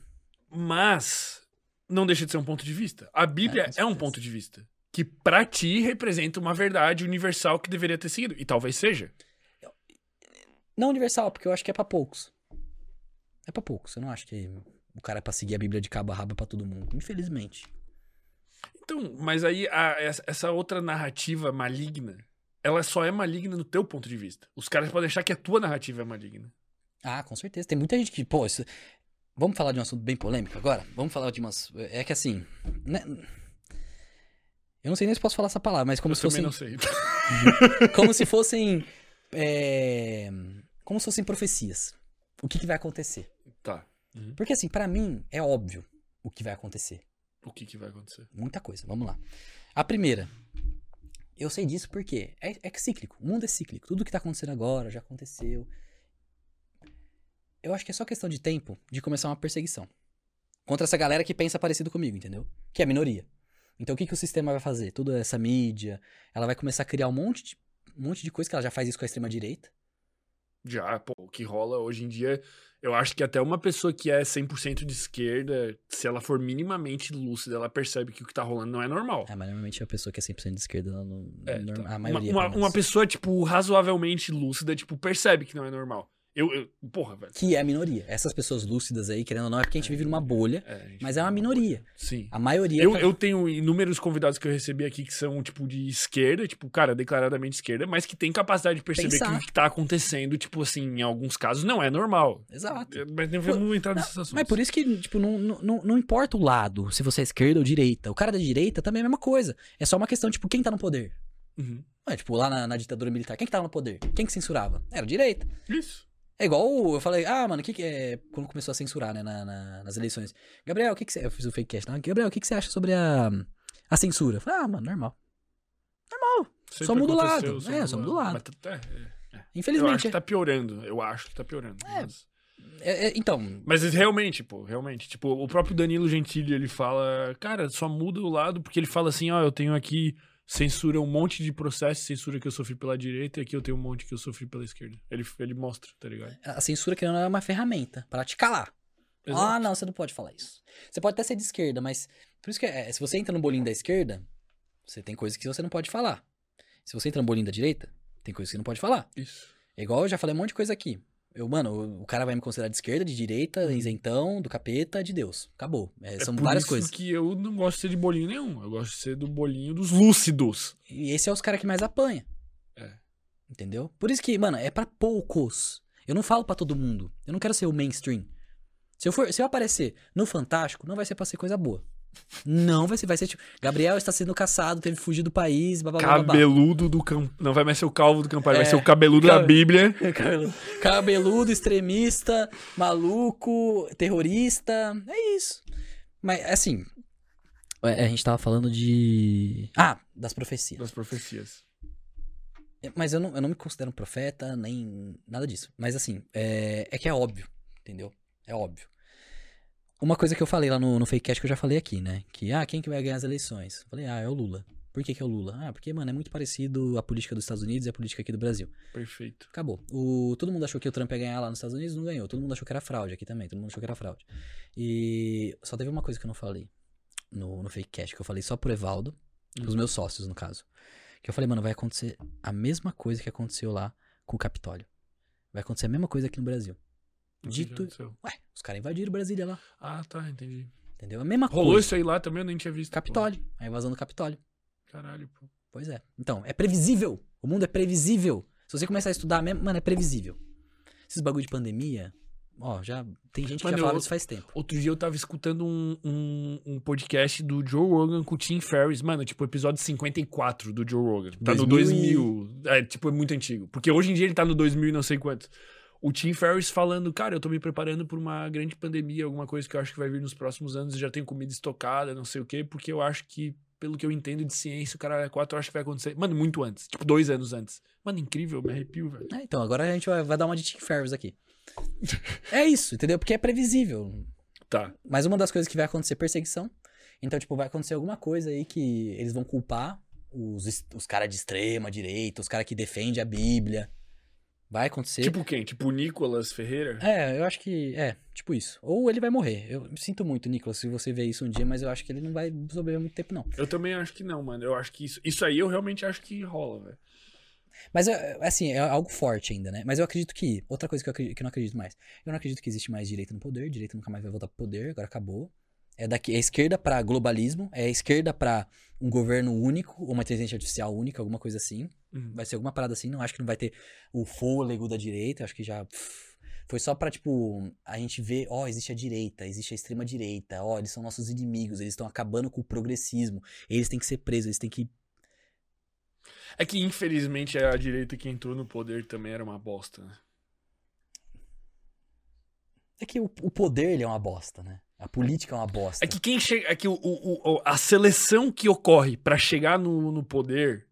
Mas não deixa de ser um ponto de vista. A Bíblia É, é, um ponto de vista. Que pra ti representa uma verdade universal que deveria ter seguido. E talvez seja. Não universal, porque eu acho que é pra poucos. É pra poucos. Eu não acho que o cara é pra seguir a Bíblia de cabo a rabo é pra todo mundo. Infelizmente. Então, mas aí a- essa- outra narrativa maligna, ela só é maligna no teu ponto de vista. Os caras podem achar que a tua narrativa é maligna. Ah, com certeza. Tem muita gente que, pô, isso... Vamos falar de um assunto bem polêmico agora? Vamos falar de umas. É que assim. né? Eu não sei nem se posso falar essa palavra, mas como Eu se também fossem. não sei. Como se fossem. é, Como se fossem profecias. O que, que vai acontecer? Tá. Porque assim, pra mim, é óbvio o que vai acontecer. O que, que vai acontecer? Muita coisa, vamos lá. A primeira. Eu sei disso porque é, é que cíclico. O mundo é cíclico. Tudo que tá acontecendo agora já aconteceu. Eu acho que é só questão de tempo de começar uma perseguição. Contra essa galera que pensa parecido comigo, entendeu? Que é a minoria. Então o que, que o sistema vai fazer? Toda essa mídia, ela vai começar a criar um monte de, um monte de coisa que ela já faz isso com a extrema-direita. Já, pô, o que rola hoje em dia, eu acho que até uma pessoa que é 100% de esquerda, se ela for minimamente lúcida, ela percebe que o que tá rolando não é normal. É, mas normalmente a pessoa que é 100% de esquerda, ela não, É, norma- tá. a maioria. uma, uma, uma pessoa, tipo, razoavelmente lúcida, tipo, percebe que não é normal. Eu, eu porra, velho. Que é a minoria. Essas pessoas lúcidas aí, querendo ou não, é porque a gente vive numa bolha, É, mas é uma minoria. Sim. A maioria. Eu, tá- eu tenho inúmeros convidados que eu recebi aqui que são, tipo, de esquerda, tipo, cara, declaradamente esquerda, mas que tem capacidade de perceber Pensar. que o que tá acontecendo, tipo assim, em alguns casos não é normal. Exato. Mas não vamos entrar nesses assuntos. Mas por isso que, tipo, não, não, não- não importa o lado, se você é esquerda ou direita. O cara da direita também é a mesma coisa. É só uma questão, tipo, quem tá no poder? Uhum. É, tipo, lá na, na ditadura militar, quem que tava no poder? Quem que censurava? Era a direita. Isso. É igual eu falei, ah, mano, o que que é. Quando começou a censurar, né, na- na- nas eleições. Gabriel, o que que você. Eu fiz o fake cast, né? Gabriel, o que que você acha sobre a, a censura? Eu falei, ah, mano, normal. Só muda o lado. É, só muda o lado. Mas, tá- é, é. Eu infelizmente. acho que tá piorando. Eu acho que tá piorando. É. Mas, É, é, então, mas realmente, pô, realmente. Tipo, o próprio Danilo Gentili, ele fala, cara, só muda o lado, porque ele fala assim, ó, eu tenho aqui censura um monte de processo, censura que eu sofri pela direita, e aqui eu tenho um monte que eu sofri pela esquerda. Ele, ele mostra, tá ligado? a censura querendo é uma ferramenta pra te calar. Exato. Ah, não, você não pode falar isso. Você pode até ser de esquerda, mas. Por isso que é, se você entra no bolinho da esquerda, você tem coisas que você não pode falar. Se você entra no bolinho da direita, tem coisas que você não pode falar. Isso. É igual eu já falei um monte de coisa aqui. Eu, mano, o- cara vai me considerar de esquerda, de direita, isentão, do capeta, de Deus. Acabou. É, É são por várias isso coisas. que eu não gosto de ser de bolinho nenhum. Eu gosto de ser do bolinho dos lúcidos. E esse é os caras que mais apanha. É. Entendeu? Por isso que, mano, é pra poucos. Eu não falo pra todo mundo. Eu não quero ser o mainstream. Se eu for, se eu aparecer no Fantástico, não vai ser pra ser coisa boa. Não vai ser, vai ser tipo, Gabriel está sendo caçado, teve que fugir do país, blá, blá, blá, blá, blá. Cabeludo do campo. Não vai mais ser o calvo do vai É. ser o cabeludo da Bíblia. Cabelo- Cabeludo, extremista, maluco, terrorista. É isso. Mas, assim. é, A gente tava falando de. Ah, das profecias. Das profecias. Mas eu não, eu não me considero um profeta, nem nada disso. Mas, assim, é, é que é óbvio, entendeu? É óbvio. Uma coisa que eu falei lá no, no Fakecast que eu já falei aqui, né? Que, ah, quem que vai ganhar as eleições? Eu falei, ah, é o Lula. Por que, que é o Lula? Ah, porque, mano, é muito parecido a política dos Estados Unidos e a política aqui do Brasil. Perfeito. Acabou. O, todo mundo achou que o Trump ia ganhar lá nos Estados Unidos, não ganhou. Todo mundo achou que era fraude aqui também. Todo mundo achou que era fraude. E só teve uma coisa que eu não falei no, no fake cash, que eu falei só pro Evaldo, pros meus sócios, no caso. Que eu falei, mano, vai acontecer a mesma coisa que aconteceu lá com o Capitólio. Vai acontecer a mesma coisa aqui no Brasil. Que Dito-? Ué, os caras invadiram Brasília lá. Ah, tá, entendi. Entendeu? A mesma Rolou coisa. isso aí lá também, eu nem tinha visto. pô. Capitólio. A invasão do Capitólio. Caralho, pô. Pois é. Então, é previsível. O mundo é previsível. Se você começar a estudar mesmo, mano, é previsível. Esses bagulho de pandemia, ó, já tem gente que Mano, já falava eu- isso faz tempo. Outro dia eu tava escutando um, um, um podcast do Joe Rogan com o Tim Ferriss. Mano, tipo, episódio 54 do Joe Rogan. Tá no 2000 2000. É, tipo, é muito antigo. Porque hoje em dia ele tá no 2000 e não sei quanto. O Tim Ferriss falando, cara, eu tô me preparando pra uma grande pandemia, alguma coisa que eu acho que vai vir nos próximos anos. Já tenho comida estocada, não sei o quê, porque eu acho que, pelo que eu entendo de ciência, o cara é 4 eu acho que vai acontecer. Mano, muito antes. Tipo, dois anos antes. Mano, incrível, me arrepio, velho. É, então, agora a gente vai, vai dar uma de Tim Ferriss aqui. é isso, entendeu? Porque é previsível. Tá. Mas uma das coisas que vai acontecer é perseguição. Então, tipo, vai acontecer alguma coisa aí que eles vão culpar os, os caras de extrema direita, os caras que defendem a Bíblia. Vai acontecer. Tipo quem? Tipo o Nicolas Ferreira? É, eu acho que. É, tipo isso. Ou ele vai morrer. Eu sinto muito, Nicolas, se você ver isso um dia, mas eu acho que ele não vai sobreviver muito tempo, não. Eu também acho que não, mano. Eu acho que isso. Isso aí eu realmente acho que rola, velho. Mas, é, assim, é algo forte ainda, né? Mas eu acredito que. Outra coisa que eu, acredito, que eu não acredito mais. Eu não acredito que existe mais direita no poder. Direita nunca mais vai voltar pro poder, agora acabou. É daqui, é esquerda pra globalismo, é esquerda pra um governo único, ou uma inteligência artificial única, alguma coisa assim. Uhum. Vai ser alguma parada assim. Não acho que não vai ter o fôlego da direita. Acho que já. pff, foi só pra, tipo, a gente ver, ó, existe a direita, existe a extrema direita, ó, eles são nossos inimigos, eles estão acabando com o progressismo, eles têm que ser presos, eles têm que. É que, infelizmente, a direita que entrou no poder também era uma bosta, né? É que o, o poder, ele é uma bosta, né? A política é uma bosta. É que quem chega. É que o, o- a seleção que ocorre pra chegar no, no poder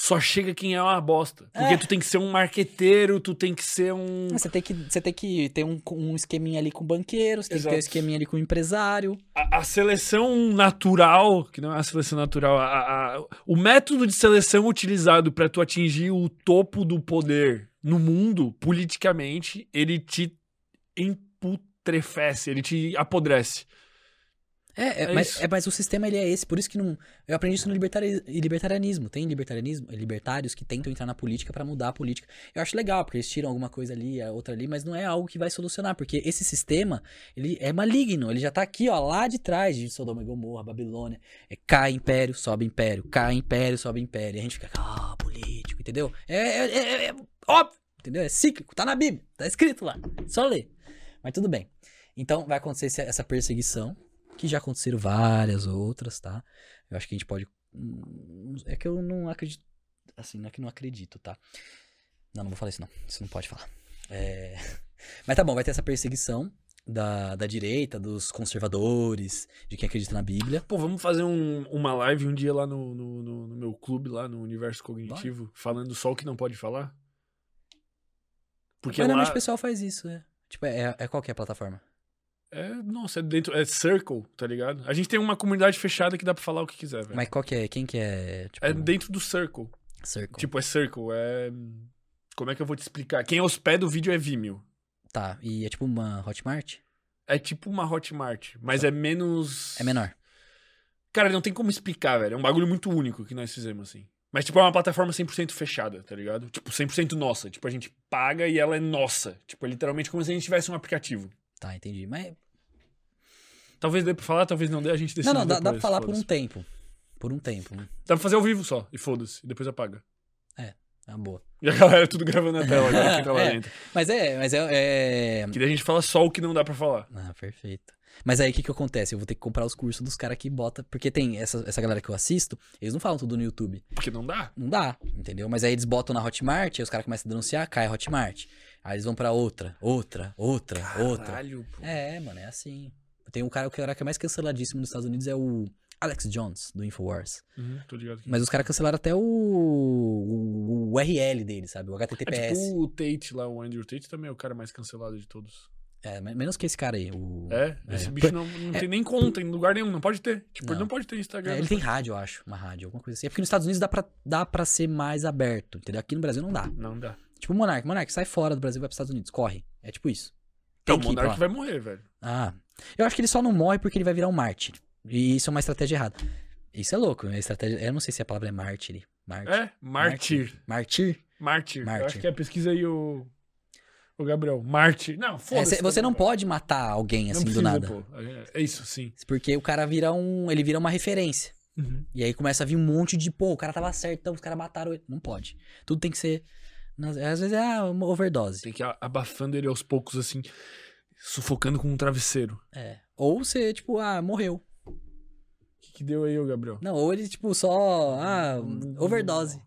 só chega quem é uma bosta. Porque É. tu tem que ser um marqueteiro, tu tem que ser um. Você tem que, você tem que ter um, um esqueminha ali com o banqueiro, você tem que ter um esqueminha ali com o empresário. A, a seleção natural, que não é a seleção natural, a- a- o método de seleção utilizado pra tu atingir o topo do poder no mundo, politicamente, ele te emputrefece, ele te apodrece. É, é, É mas, é, mas o sistema ele é esse, por isso que não. Eu aprendi isso no libertari- libertarianismo. Tem libertarianismo, libertários que tentam entrar na política pra mudar a política. Eu acho legal, porque eles tiram alguma coisa ali, a outra ali, mas não é algo que vai solucionar, porque esse sistema, ele é maligno, ele já tá aqui, ó, lá de trás de Sodoma e Gomorra, Babilônia. É cai império, sobe império, cai império, sobe império. E a gente fica, ah, político, entendeu? É, é, é- é óbvio, entendeu? É cíclico, tá na Bíblia, tá escrito lá, só ler. Mas tudo bem. Então vai acontecer essa perseguição, que já aconteceram várias outras, tá? Eu acho que a gente pode. hum, É que eu não acredito. Assim, não é que não acredito, tá? Não, não vou falar isso, não. Isso não pode falar. É... Mas tá bom, vai ter essa perseguição da, da direita, dos conservadores, de quem acredita na Bíblia. Pô, vamos fazer um- uma live um dia lá no, no, no- no meu clube, lá no Universo Cognitivo, falando só o que não pode falar? Porque Mas lá... normalmente o pessoal faz isso, né? Tipo, é, é qual que é a plataforma? É, nossa, é dentro... É Circle, tá ligado? A gente tem uma comunidade fechada que dá pra falar o que quiser, velho. Mas qual que é? Quem que é? Tipo, É dentro do Circle. Circle. Tipo, é Circle, é... Como é que eu vou te explicar? Quem hospeda o vídeo é Vimeo. Tá, e é tipo uma Hotmart? É tipo uma Hotmart, mas é menos... É menor. Cara, não tem como explicar, velho. É um bagulho muito único que nós fizemos, assim. Mas, tipo, é uma plataforma 100% fechada, tá ligado? Tipo, 100% nossa. Tipo, a gente paga e ela é nossa. Tipo, é literalmente como se a gente tivesse um aplicativo. Tá, entendi. Mas. Talvez dê pra falar, talvez não dê, a gente decide Não, não, dá, dá pra falar por um tempo. Por um tempo. né? Dá pra fazer ao vivo só, e foda-se. E depois apaga. É uma boa. E a galera tudo gravando na tela agora, quem tá lá É. dentro. Mas é, mas é. é... Que daí a gente fala só o que não dá pra falar. Ah, perfeito. Mas aí o que que acontece? Eu vou ter que comprar os cursos dos caras que bota. Porque tem essa, essa galera que eu assisto, eles não falam tudo no YouTube. Porque não dá. Não dá, entendeu? Mas aí eles botam na Hotmart, aí os caras começam a denunciar, cai a Hotmart. Aí eles vão pra outra, outra, outra, outra. Caralho, pô. É, mano, é assim. Tem um cara, o cara que é mais canceladíssimo nos Estados Unidos é o Alex Jones, do Infowars. Uhum, tô ligado aqui. Mas os caras cancelaram até o, o, o URL dele, sabe? O É HTTPS. tipo o Tate lá, o Andrew Tate também é o cara mais cancelado de todos. É, men- menos que esse cara aí. O... É, esse bicho não, não tem nem conta em lugar nenhum, não pode ter. Tipo, ele Não. não pode ter Instagram. É, ele não tem rádio, eu acho. Uma rádio, alguma coisa assim. É porque nos Estados Unidos dá pra, dá pra ser mais aberto, entendeu? Aqui no Brasil não dá. Não dá. Tipo o Monark. Monark, sai fora do Brasil e vai pros Estados Unidos. Corre. É tipo isso. Tem Então, o Monark vai morrer, velho. Ah. Eu acho que ele só não morre porque ele vai virar um mártir. E isso é uma estratégia errada. Isso é louco. A estratégia... Eu não sei se a palavra é mártir. Mártir. É, mártir. Mártir? Mártir. Eu Mártir. acho que é, pesquisa aí o. O Gabriel. Mártir. Não, É, foda-se. cê- você não também, pode matar alguém assim não do precisa, nada. Pô. É isso, sim. Porque o cara vira um. Ele vira uma referência. Uhum. E aí começa a vir um monte de, pô, o cara tava certo, então os caras mataram ele. Não pode. Tudo tem que ser. Às vezes é uma overdose. Tem que ir abafando ele aos poucos, assim, sufocando com um travesseiro. É. Ou você, tipo, ah, morreu. O que, que deu aí, ô Gabriel? Não, ou ele, tipo, só. Ah, overdose.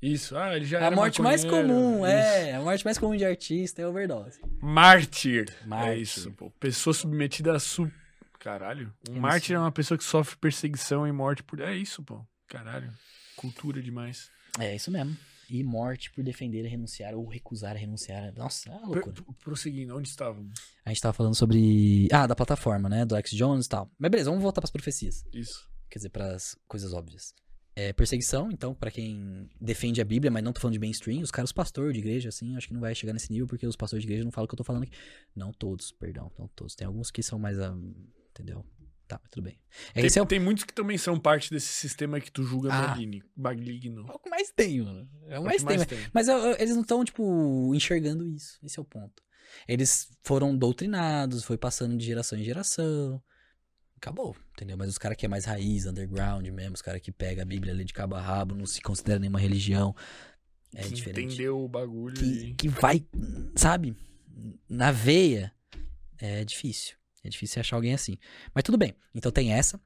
Isso. Ah, ele já A morte mais comum, Isso. é. A morte mais comum de artista é overdose. Mártir. É Mártir. isso, pô. Pessoa submetida a su... Caralho. Um não mártir é uma pessoa que sofre perseguição e morte por... É isso, pô. Caralho. Cultura demais. É isso mesmo. E morte por defender, renunciar ou recusar a renunciar. Nossa, é uma loucura. prosseguindo, onde estávamos? A gente tava falando sobre. Ah, da plataforma, né? Do Alex Jones e tal. Mas beleza, vamos voltar pras profecias. Isso. Quer dizer, pras coisas óbvias. É perseguição, então, pra quem defende a Bíblia, mas não tô falando de mainstream, os caras, os pastores de igreja, assim, acho que não vai chegar nesse nível, porque os pastores de igreja não falam o que eu tô falando aqui. Não todos, perdão, não todos. Tem alguns que são mais. ah, entendeu? Tá, mas tudo bem. É Tem, é o tem muitos que também são parte desse sistema que tu julga Ah. maligno. é o que mais tem, mano. É o É mais tem. mais mas- tem. Mas eu- eu- eles não estão, tipo, enxergando isso. Esse é o ponto. Eles foram doutrinados, foi passando de geração em geração. Acabou, entendeu? Mas os caras que é mais raiz, underground mesmo, os caras que pega a Bíblia ali de cabo a rabo, não se considera nenhuma religião. É que diferente. entendeu o bagulho Que, e... que vai, sabe, na veia. É difícil. É difícil achar alguém assim. Mas tudo bem. Então tem essa.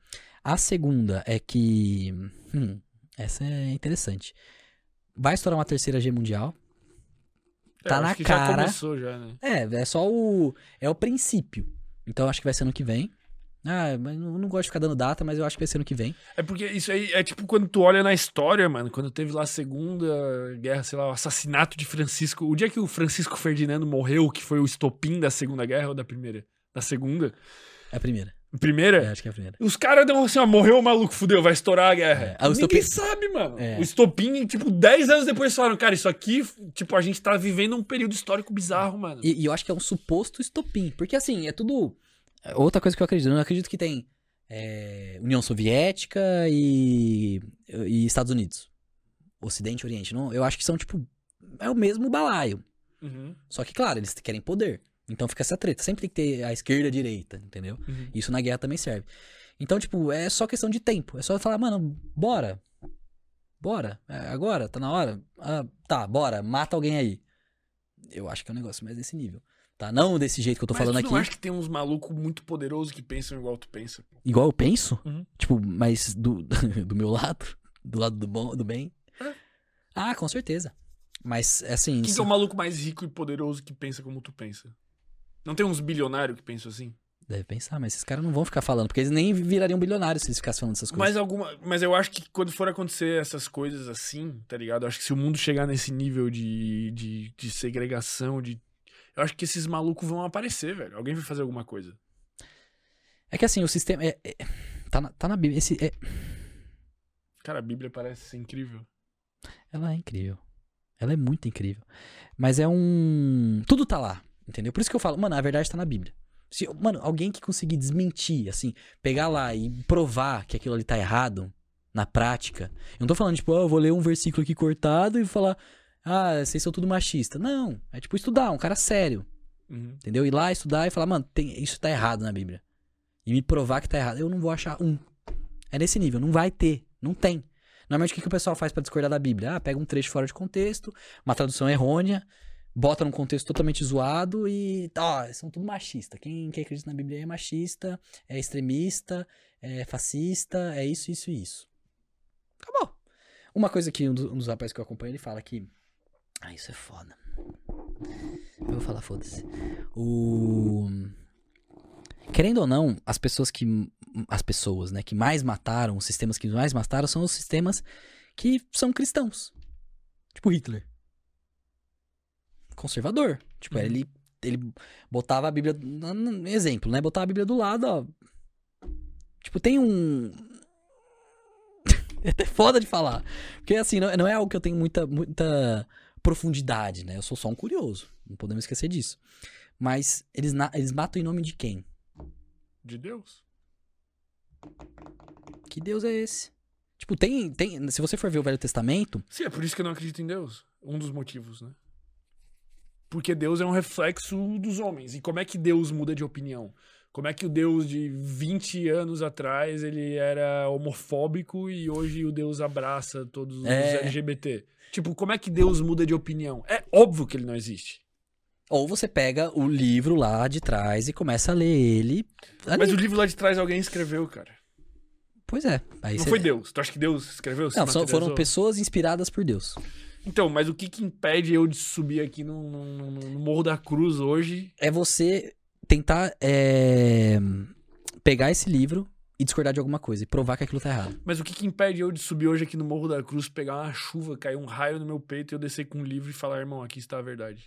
A segunda é que. Hum, essa é interessante. Vai estourar uma terceira G mundial. É, tá na cara. já já, né? É, é só o. É o princípio. Então acho que vai ser ano que vem. Ah, mas não, não gosto de ficar dando data, mas eu acho que vai ser ano que vem. É porque isso aí é tipo quando tu olha na história, mano, quando teve lá a Segunda Guerra, sei lá, o assassinato de Francisco. O dia que o Francisco Ferdinando morreu, que foi o estopim da Segunda Guerra ou da Primeira? Da Segunda? É a primeira. Primeira? É, acho que é a primeira. Os caras dão assim, ó, morreu o maluco, fudeu, vai estourar a guerra. É, Ninguém estopim- sabe, mano. É. O estopim, tipo, 10 anos depois falaram, cara, isso aqui, tipo, a gente tá vivendo um período histórico bizarro, mano. E, e eu acho que é um suposto estopim. Porque assim, é tudo. Outra coisa que eu acredito. Eu não acredito que tem é, União Soviética e, e Estados Unidos. Ocidente e Oriente. Não, eu acho que são, tipo. É o mesmo balaio. Uhum, Só que, claro, eles querem poder. Então fica essa treta. Sempre tem que ter a esquerda e a direita, entendeu? uhum. Isso na guerra também serve. Então, tipo, é só questão de tempo. É só falar, mano, bora. Bora. É, agora, tá na hora. Ah, tá, bora. Mata alguém aí. Eu acho que é um negócio mais desse nível. Tá? Não desse jeito que eu tô Mas falando aqui. não acha que tem uns malucos muito poderosos que pensam igual tu pensa? Igual eu penso. Uhum. Tipo, mas do, do meu lado. Do lado do bom, do bem. É. Ah, com certeza. Mas, assim. Quem que é o maluco mais rico e poderoso que pensa como tu pensa? Não tem uns bilionários que pensam assim? Deve pensar, mas esses caras não vão ficar falando, porque eles nem virariam bilionários se eles ficassem falando essas coisas. Mas alguma. Mas eu acho que quando for acontecer essas coisas assim, tá ligado? Eu acho que se o mundo chegar nesse nível de, de, de segregação, de. Eu acho que esses malucos vão aparecer, velho. Alguém vai fazer alguma coisa. É que assim, o sistema. É, é- tá, na, tá na Bíblia. Esse, é- Cara, a Bíblia parece ser incrível. ela é incrível. Ela é muito incrível. Mas é um. Tudo tá lá, entendeu? Por isso que eu falo, mano, a verdade tá na Bíblia. Se, mano, alguém que conseguir desmentir, assim, pegar lá e provar que aquilo ali tá errado, na prática. Eu não tô falando, tipo, ah, eu vou ler um versículo aqui cortado e falar, ah, vocês são tudo machista. Não. É tipo estudar, um cara sério. Uhum. Entendeu? Ir lá estudar e falar, mano, tem, isso tá errado na Bíblia. E me provar que tá errado. Eu não vou achar um. É nesse nível, não vai ter. Não tem. Normalmente o que, que o pessoal faz pra discordar da Bíblia? Ah, pega um trecho fora de contexto, uma tradução errônea, bota num contexto totalmente zoado e. Ó, são tudo machista. Quem, quem acredita na Bíblia é machista, é extremista, é fascista, é isso, isso e isso. Acabou. Uma coisa que um dos, um dos rapazes que eu acompanho, ele fala que. Ah, isso é foda. Eu vou falar, foda-se. O. Querendo ou não, as pessoas que. As pessoas, né, que mais mataram, os sistemas que mais mataram são os sistemas que são cristãos. Tipo Hitler. Conservador. Tipo, Uhum. ele, ele botava a Bíblia. Exemplo, né? Botava a Bíblia do lado, ó. Tipo, tem um. é até foda de falar. Porque assim, não, não é algo que eu tenho muita, muita profundidade, né? Eu sou só um curioso. Não podemos esquecer disso. Mas eles, na- eles matam em nome de quem? De Deus. Que Deus é esse? Tipo, tem, tem. Se você for ver o Velho Testamento, Sim, é por isso que eu não acredito em Deus. Um dos motivos, né? Porque Deus é um reflexo dos homens. E como é que Deus muda de opinião? Como é que o Deus de 20 anos atrás ele era homofóbico e hoje o Deus abraça todos os É. LGBT? Tipo, como é que Deus muda de opinião? É óbvio que ele não existe. ou você pega o livro lá de trás e começa a ler ele. ali. Mas o livro lá de trás alguém escreveu, cara. Pois é. Não você- foi Deus. Tu acha que Deus escreveu? Não, só- foram pessoas inspiradas por Deus. Então, mas o que que impede eu de subir aqui no- no- no Morro da Cruz hoje É você tentar é, pegar esse livro e discordar de alguma coisa e provar que aquilo tá errado. Mas o que, que impede eu de subir hoje aqui no Morro da Cruz, pegar uma chuva, cair um raio no meu peito e eu descer com um livro e falar, irmão, aqui está a verdade?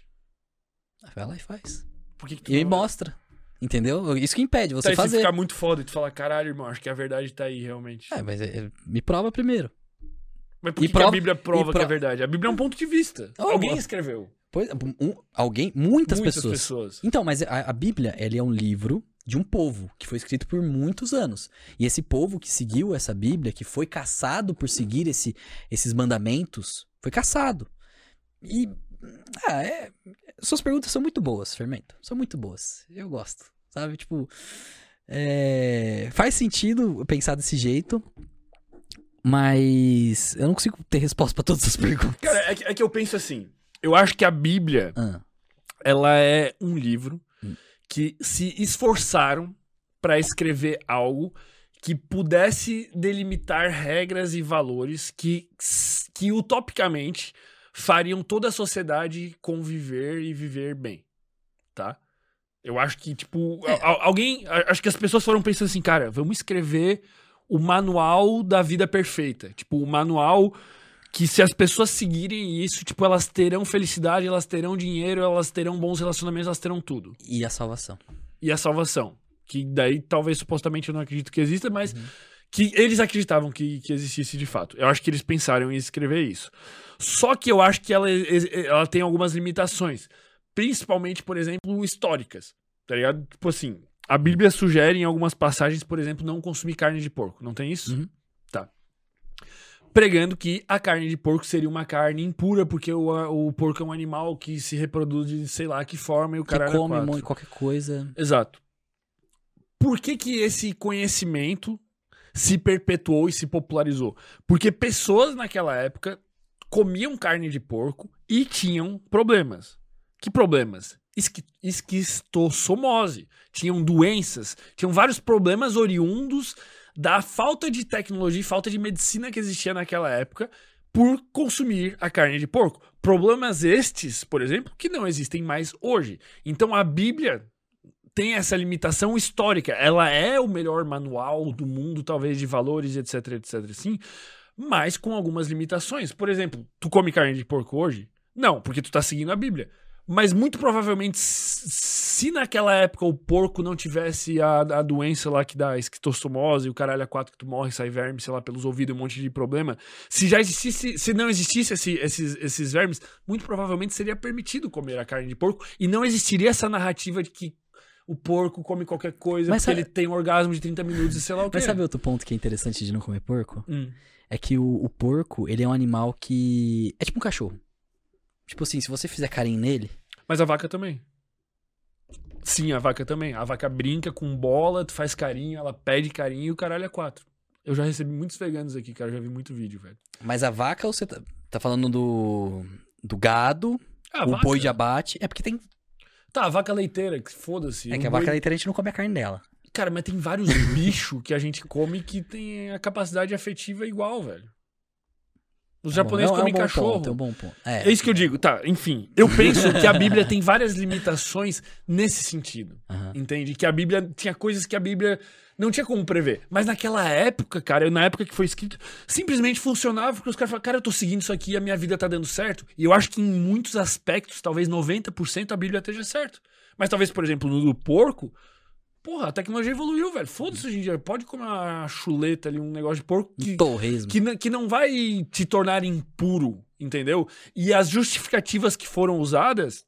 Vai lá e faz. Por que, que tu E me mostra. Entendeu? Isso que impede Tá, você se fazer. ficar muito foda e tu falar, caralho, irmão, acho que a verdade tá aí, realmente. É, mas é, me prova primeiro. Mas por e que, que prova- a Bíblia prova e que é pro- verdade? A Bíblia é um ponto de vista. Oh, Alguém escreveu. Pois, um- alguém, muitas, Muitas pessoas. pessoas. Então, mas a, a Bíblia, ela é um livro de um povo que foi escrito por muitos anos. E esse povo que seguiu essa Bíblia, que foi caçado por seguir esse, esses mandamentos, foi caçado. E ah, é, suas perguntas são muito boas, Fermento. São muito boas. Eu gosto, sabe? Tipo, é, faz sentido pensar desse jeito, mas eu não consigo ter resposta pra todas as perguntas. Cara, é que, é que eu penso assim. Eu acho que a Bíblia, Ah, ela é um livro Hum. que se esforçaram pra escrever algo que pudesse delimitar regras e valores que, que utopicamente fariam toda a sociedade conviver e viver bem, tá? Eu acho que, tipo, É. alguém. Acho que as pessoas foram pensando assim, cara, vamos escrever o manual da vida perfeita. Tipo, o manual que se as pessoas seguirem isso, tipo, elas terão felicidade, elas terão dinheiro, elas terão bons relacionamentos, elas terão tudo. e a salvação. E a salvação. Que daí, talvez, supostamente, eu não acredito que exista, mas que eles acreditavam que, que existisse de fato. Eu acho que eles pensaram em escrever isso. Só que eu acho que ela, ela tem algumas limitações. Principalmente, por exemplo, históricas. Tá ligado? Tipo assim, a Bíblia sugere em algumas passagens, por exemplo, não consumir carne de porco. Não tem isso? Uhum. Pregando que a carne de porco seria uma carne impura, porque o, o porco é um animal que se reproduz de sei lá que forma e o cara come muito, qualquer coisa. Exato. Por que, que esse conhecimento se perpetuou e se popularizou? Porque pessoas naquela época comiam carne de porco e tinham problemas. Que problemas? Esqui esquistossomose. Tinham doenças, tinham vários problemas oriundos da falta de tecnologia e falta de medicina que existia naquela época por consumir a carne de porco. Problemas estes, por exemplo, que não existem mais hoje. Então a Bíblia tem essa limitação histórica. Ela é o melhor manual do mundo, talvez, de valores, etc, etc, assim, mas com algumas limitações. Por exemplo, tu come carne de porco hoje? Não, porque tu tá seguindo a Bíblia. Mas muito provavelmente, se naquela época o porco não tivesse a, a doença lá que dá esquistostomose, o caralho a quatro que tu morre, sai verme, sei lá, pelos ouvidos, um monte de problema. Se já existisse, se não existisse esse- esses, esses vermes, muito provavelmente seria permitido comer a carne de porco e não existiria essa narrativa de que o porco come qualquer coisa Mas porque sabe- ele tem um orgasmo de 30 minutos e sei lá o quê. Mas sabe outro ponto que é interessante de não comer porco? Hum. É que o, o porco, ele é um animal que. É tipo um cachorro. Tipo assim, se você fizer carinho nele. Mas a vaca também. Sim, a vaca também. A vaca brinca com bola, tu faz carinho, ela pede carinho e o caralho é quatro. Eu já recebi muitos veganos aqui, cara. Já vi muito vídeo, velho. Mas a vaca, você tá, tá falando do. Do gado, Ah, o vaca. boi de abate. É porque tem. Tá, a vaca leiteira, que foda-se. É que a boi- vaca leiteira a gente não come a carne dela. Cara, mas tem vários bichos que a gente come que tem a capacidade afetiva igual, velho. Os Tá japoneses é um- é um comem cachorro. Ponto, é um bom ponto. É isso que eu digo, tá, enfim. Eu penso que a Bíblia tem várias limitações nesse sentido. Entende? Que a Bíblia tinha coisas que a Bíblia não tinha como prever. Mas naquela época, cara, na época que foi escrito, simplesmente funcionava porque os caras falaram, cara, eu tô seguindo isso aqui e a minha vida tá dando certo. E eu acho que em muitos aspectos, talvez 90%, a Bíblia esteja certo. Mas talvez, por exemplo, no do porco, porra, a tecnologia evoluiu, velho. Foda-se hoje em dia. Pode comer uma chuleta ali, um negócio de porco que, torresmo. que, que não vai te tornar impuro, entendeu? E as justificativas que foram usadas,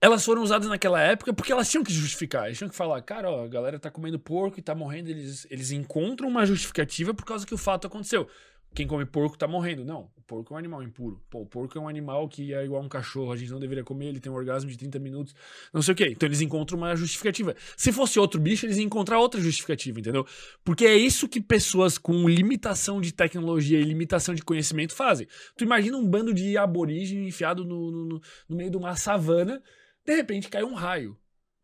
elas foram usadas naquela época porque elas tinham que justificar. Eles tinham que falar, cara, ó, a galera tá comendo porco e tá morrendo. Eles, eles encontram uma justificativa por causa que o fato aconteceu. Quem come porco tá morrendo. Não, o porco é um animal impuro. Pô, o porco é um animal que é igual um cachorro, a gente não deveria comer, ele tem um orgasmo de 30 minutos, não sei o quê. Então eles encontram uma justificativa. Se fosse outro bicho, eles iam encontrar outra justificativa, entendeu? Porque é isso que pessoas com limitação de tecnologia e limitação de conhecimento fazem. Tu imagina um bando de aborígenes enfiado no, no, no- no meio de uma savana, de repente cai um raio.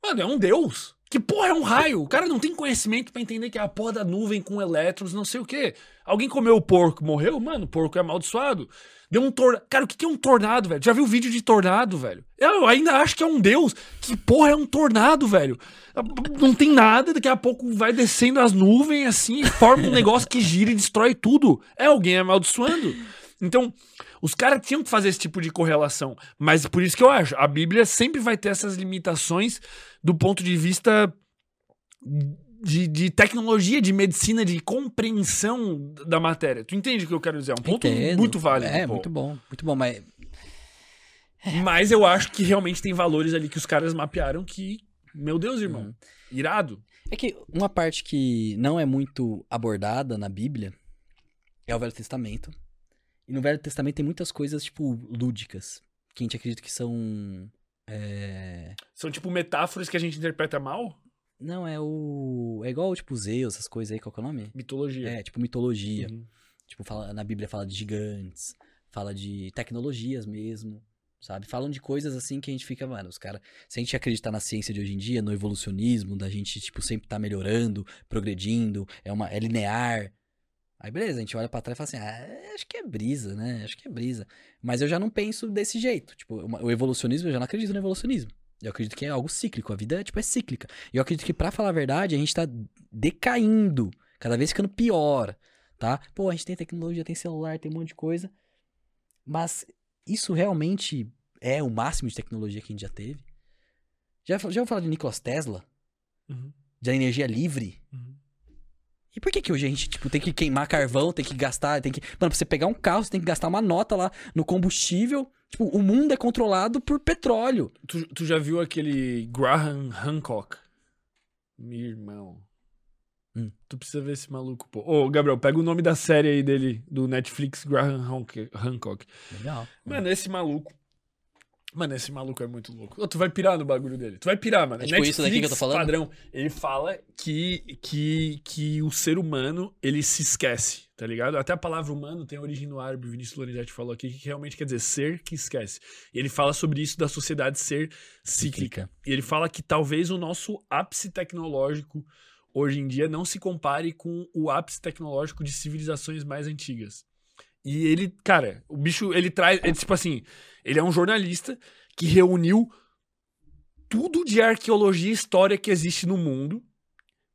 Mano, é um deus. Que porra é um raio? O cara não tem conhecimento pra entender que é a porra da nuvem com elétrons, não sei o quê. Alguém comeu o porco, morreu? Mano, o porco é amaldiçoado. Deu um tornado. Cara, o que que é um tornado, velho? Já viu vídeo de tornado, velho? Eu ainda acho que é um deus. Que porra é um tornado, velho? Não tem nada, daqui a pouco vai descendo as nuvens assim e forma um negócio que gira e destrói tudo. É alguém amaldiçoando. Então, os caras tinham que fazer esse tipo de correlação. Mas por isso que eu acho, a Bíblia sempre vai ter essas limitações do ponto de vista de, de tecnologia, de medicina, de compreensão da matéria. Tu entende o que eu quero dizer? É um ponto Entendo. muito válido. É, pô. muito bom. Muito bom, mas. Mas eu acho que realmente tem valores ali que os caras mapearam que, meu Deus, irmão, Uhum. irado. É que uma parte que não é muito abordada na Bíblia é o Velho Testamento. E no Velho Testamento tem muitas coisas, tipo, lúdicas. Que a gente acredita que são. É... São tipo metáforas que a gente interpreta mal. Não, é o. É igual, tipo, Zeus, essas coisas aí, qual que é o nome? Mitologia. É, tipo, mitologia. Uhum. Tipo, fala, na Bíblia fala de gigantes, fala de tecnologias mesmo, sabe? Falam de coisas assim que a gente fica, mano, os caras. Se a gente acreditar na ciência de hoje em dia, no evolucionismo, da gente, tipo, sempre tá melhorando, progredindo, é, uma, é linear. Aí beleza, a gente olha pra trás e fala assim, ah, acho que é brisa, né? Acho que é brisa. Mas eu já não penso desse jeito. Tipo, o evolucionismo, eu já não acredito no evolucionismo. Eu acredito que é algo cíclico, a vida tipo, é cíclica. E eu acredito que, pra falar a verdade, a gente tá decaindo, cada vez ficando pior, tá? Pô, a gente tem tecnologia, tem celular, tem um monte de coisa. Mas isso realmente é o máximo de tecnologia que a gente já teve? Já, já ouviu falar de Nikola Tesla? Uhum. Da energia livre? Uhum. E por que que hoje a gente, tipo, tem que queimar carvão, tem que gastar, tem que... Mano, pra você pegar um carro, você tem que gastar uma nota lá no combustível. Tipo, o mundo é controlado por petróleo. Tu, tu já viu aquele Graham Hancock? Meu irmão. Hum. Tu precisa ver esse maluco, pô. Ô, Gabriel, pega o nome da série aí dele, do Netflix, Graham Hancock. Hancock. Legal. Mano, esse maluco. Mano, esse maluco é muito louco. Tu vai pirar no bagulho dele. Tu vai pirar, mano. É tipo isso daqui que eu tô falando? padrão. Ele fala que, que, que o ser humano, ele se esquece, tá ligado? Até a palavra humano tem origem no árabe, o Vinícius Lorenzetti falou aqui, que realmente quer dizer ser que esquece. E ele fala sobre isso da sociedade ser cíclica. E ele fala que talvez o nosso ápice tecnológico hoje em dia não se compare com o ápice tecnológico de civilizações mais antigas. E ele, cara, o bicho, ele traz, ele, tipo assim, ele é um jornalista que reuniu tudo de arqueologia e história que existe no mundo,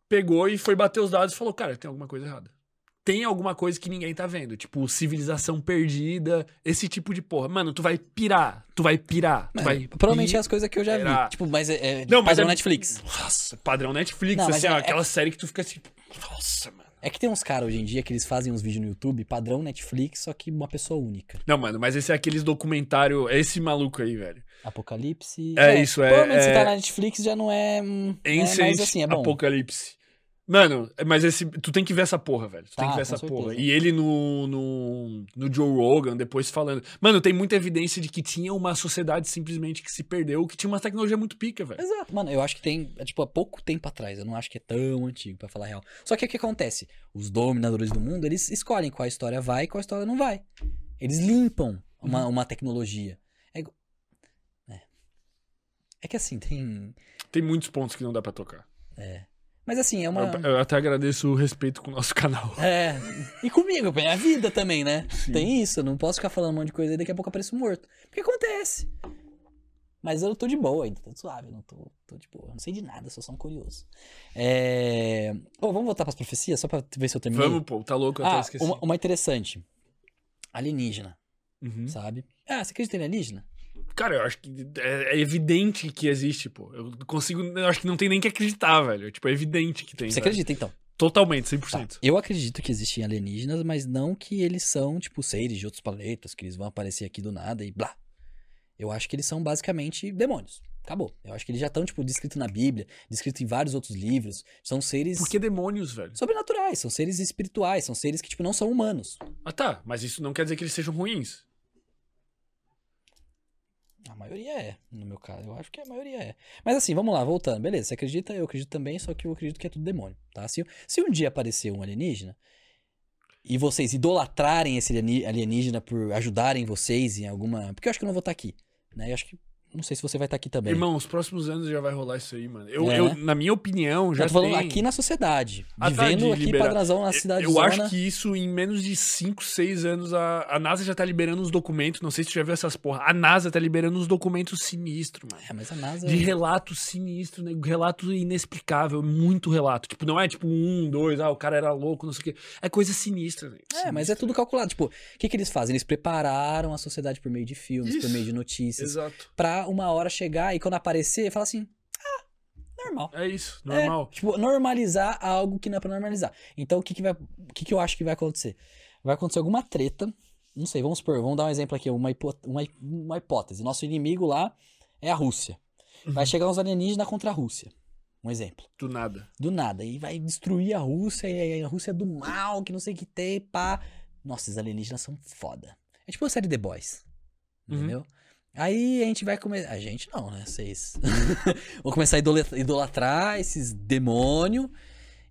pegou e foi bater os dados e falou: cara, tem alguma coisa errada. Tem alguma coisa que ninguém tá vendo. Tipo, civilização perdida, esse tipo de porra. Mano, tu vai pirar. Tu vai pirar. Tu Mano, vai provavelmente é as coisas que eu já vi. Tipo, mas é, é Não, mas padrão é- Netflix. Nossa, padrão Netflix, Não, mas assim, é- é- aquela série que tu fica assim. Nossa, mano. É que tem uns caras hoje em dia que eles fazem uns vídeos no YouTube, padrão Netflix, só que uma pessoa única. Não, mano, mas esse é aqueles documentário. É esse maluco aí, velho. Apocalipse. É isso, é- Provavelmente se é- tá na Netflix já não é. hum, é mas assim, é bom. Apocalipse. Mano, mas esse. Tu tem que ver essa porra, velho. Tu tem Tá, que ver com essa porra. certeza. E ele no, no, no Joe Rogan, depois falando. Mano, tem muita evidência de que tinha uma sociedade simplesmente que se perdeu, que tinha uma tecnologia muito pica, velho. Exato, mano, eu acho que tem, é, tipo, há pouco tempo atrás, eu não acho que é tão antigo, pra falar a real. Só que o que acontece? Os dominadores do mundo, eles escolhem qual história vai e qual história não vai. Eles limpam uma, uma tecnologia. É, é. É que assim, tem... Tem muitos pontos que não dá pra tocar. Mas assim, é uma... Eu, eu até agradeço o respeito com o nosso canal. É, e comigo, é a vida também, né? Sim. Tem isso, eu não posso ficar falando um monte de coisa e daqui a pouco apareço morto. Porque acontece. Mas eu tô de boa ainda, tô suave, não tô, tô de boa. Eu não sei de nada, sou só um curioso. É... Ô, vamos voltar pras profecias, só pra ver se eu terminei? Vamos, pô, tá louco, eu até ah, esqueci. uma, uma interessante. Alienígena, Uhum. sabe? Ah, você acredita em alienígena? Cara, eu acho que é, é evidente que existe, pô. Eu consigo. Eu acho que não tem nem que acreditar, velho. Tipo, é evidente que tem. Você velho. acredita, então? Totalmente, Tá. 100%. Eu acredito que existem alienígenas, mas não que eles são, tipo, seres de outros planetas, que eles vão aparecer aqui do nada e blá. Eu acho que eles são basicamente demônios. Acabou. Eu acho que eles já estão, tipo, descritos na Bíblia, descritos em vários outros livros. São seres Por que demônios, velho? sobrenaturais, são seres espirituais, são seres que, tipo, não são humanos. Ah, tá. Mas isso não quer dizer que eles sejam ruins. A maioria é, no meu caso. Eu acho que a maioria é. Mas assim, vamos lá, voltando. Beleza, você acredita? Eu acredito também, só que eu acredito que é tudo demônio, tá? Se, se um dia aparecer um alienígena e vocês idolatrarem esse alienígena por ajudarem vocês em alguma. Porque eu acho que eu não vou estar aqui, né? Eu acho que. Não sei se você vai estar aqui também. Irmão, os próximos anos já vai rolar isso aí, mano. Eu, É, eu- na minha opinião, já eu tô falando tem... aqui na sociedade. Ah, tá, vivendo aqui liberar. padrãozão na Eu- cidade Eu acho que isso, em menos de 5, 6 anos, a, a NASA já tá liberando uns documentos. Não sei se tu já viu essas porra. A NASA tá liberando uns documentos sinistros, mano. É, mas a NASA. De relato sinistro, né? Relato inexplicável, muito relato. Tipo, não é tipo um, dois, ah, o cara era louco, não sei o quê. É coisa sinistra, né? É, mas é tudo calculado. Tipo, o que, que eles fazem? Eles prepararam a sociedade por meio de filmes, por Isso. meio de notícias. Exato. pra uma hora chegar e quando aparecer, falar assim: ah, normal. É isso, normal. É, tipo, normalizar algo que não é pra normalizar. Então, o que, que, vai, o que, que eu acho que vai acontecer? Vai acontecer alguma treta. Não sei, vamos supor, vamos dar um exemplo aqui, uma, uma, uma hipótese. Nosso inimigo lá é a Rússia. Vai chegar uns alienígenas contra a Rússia. Um exemplo. Do nada. Do nada. E vai destruir a Rússia, e a Rússia é do mal, que não sei o que tem, pá. Nossa, esses alienígenas são foda. É tipo a série The Boys. Uhum. Aí a gente vai começar. A gente não, né? Vocês. Vão começar a idolatrar esses demônios.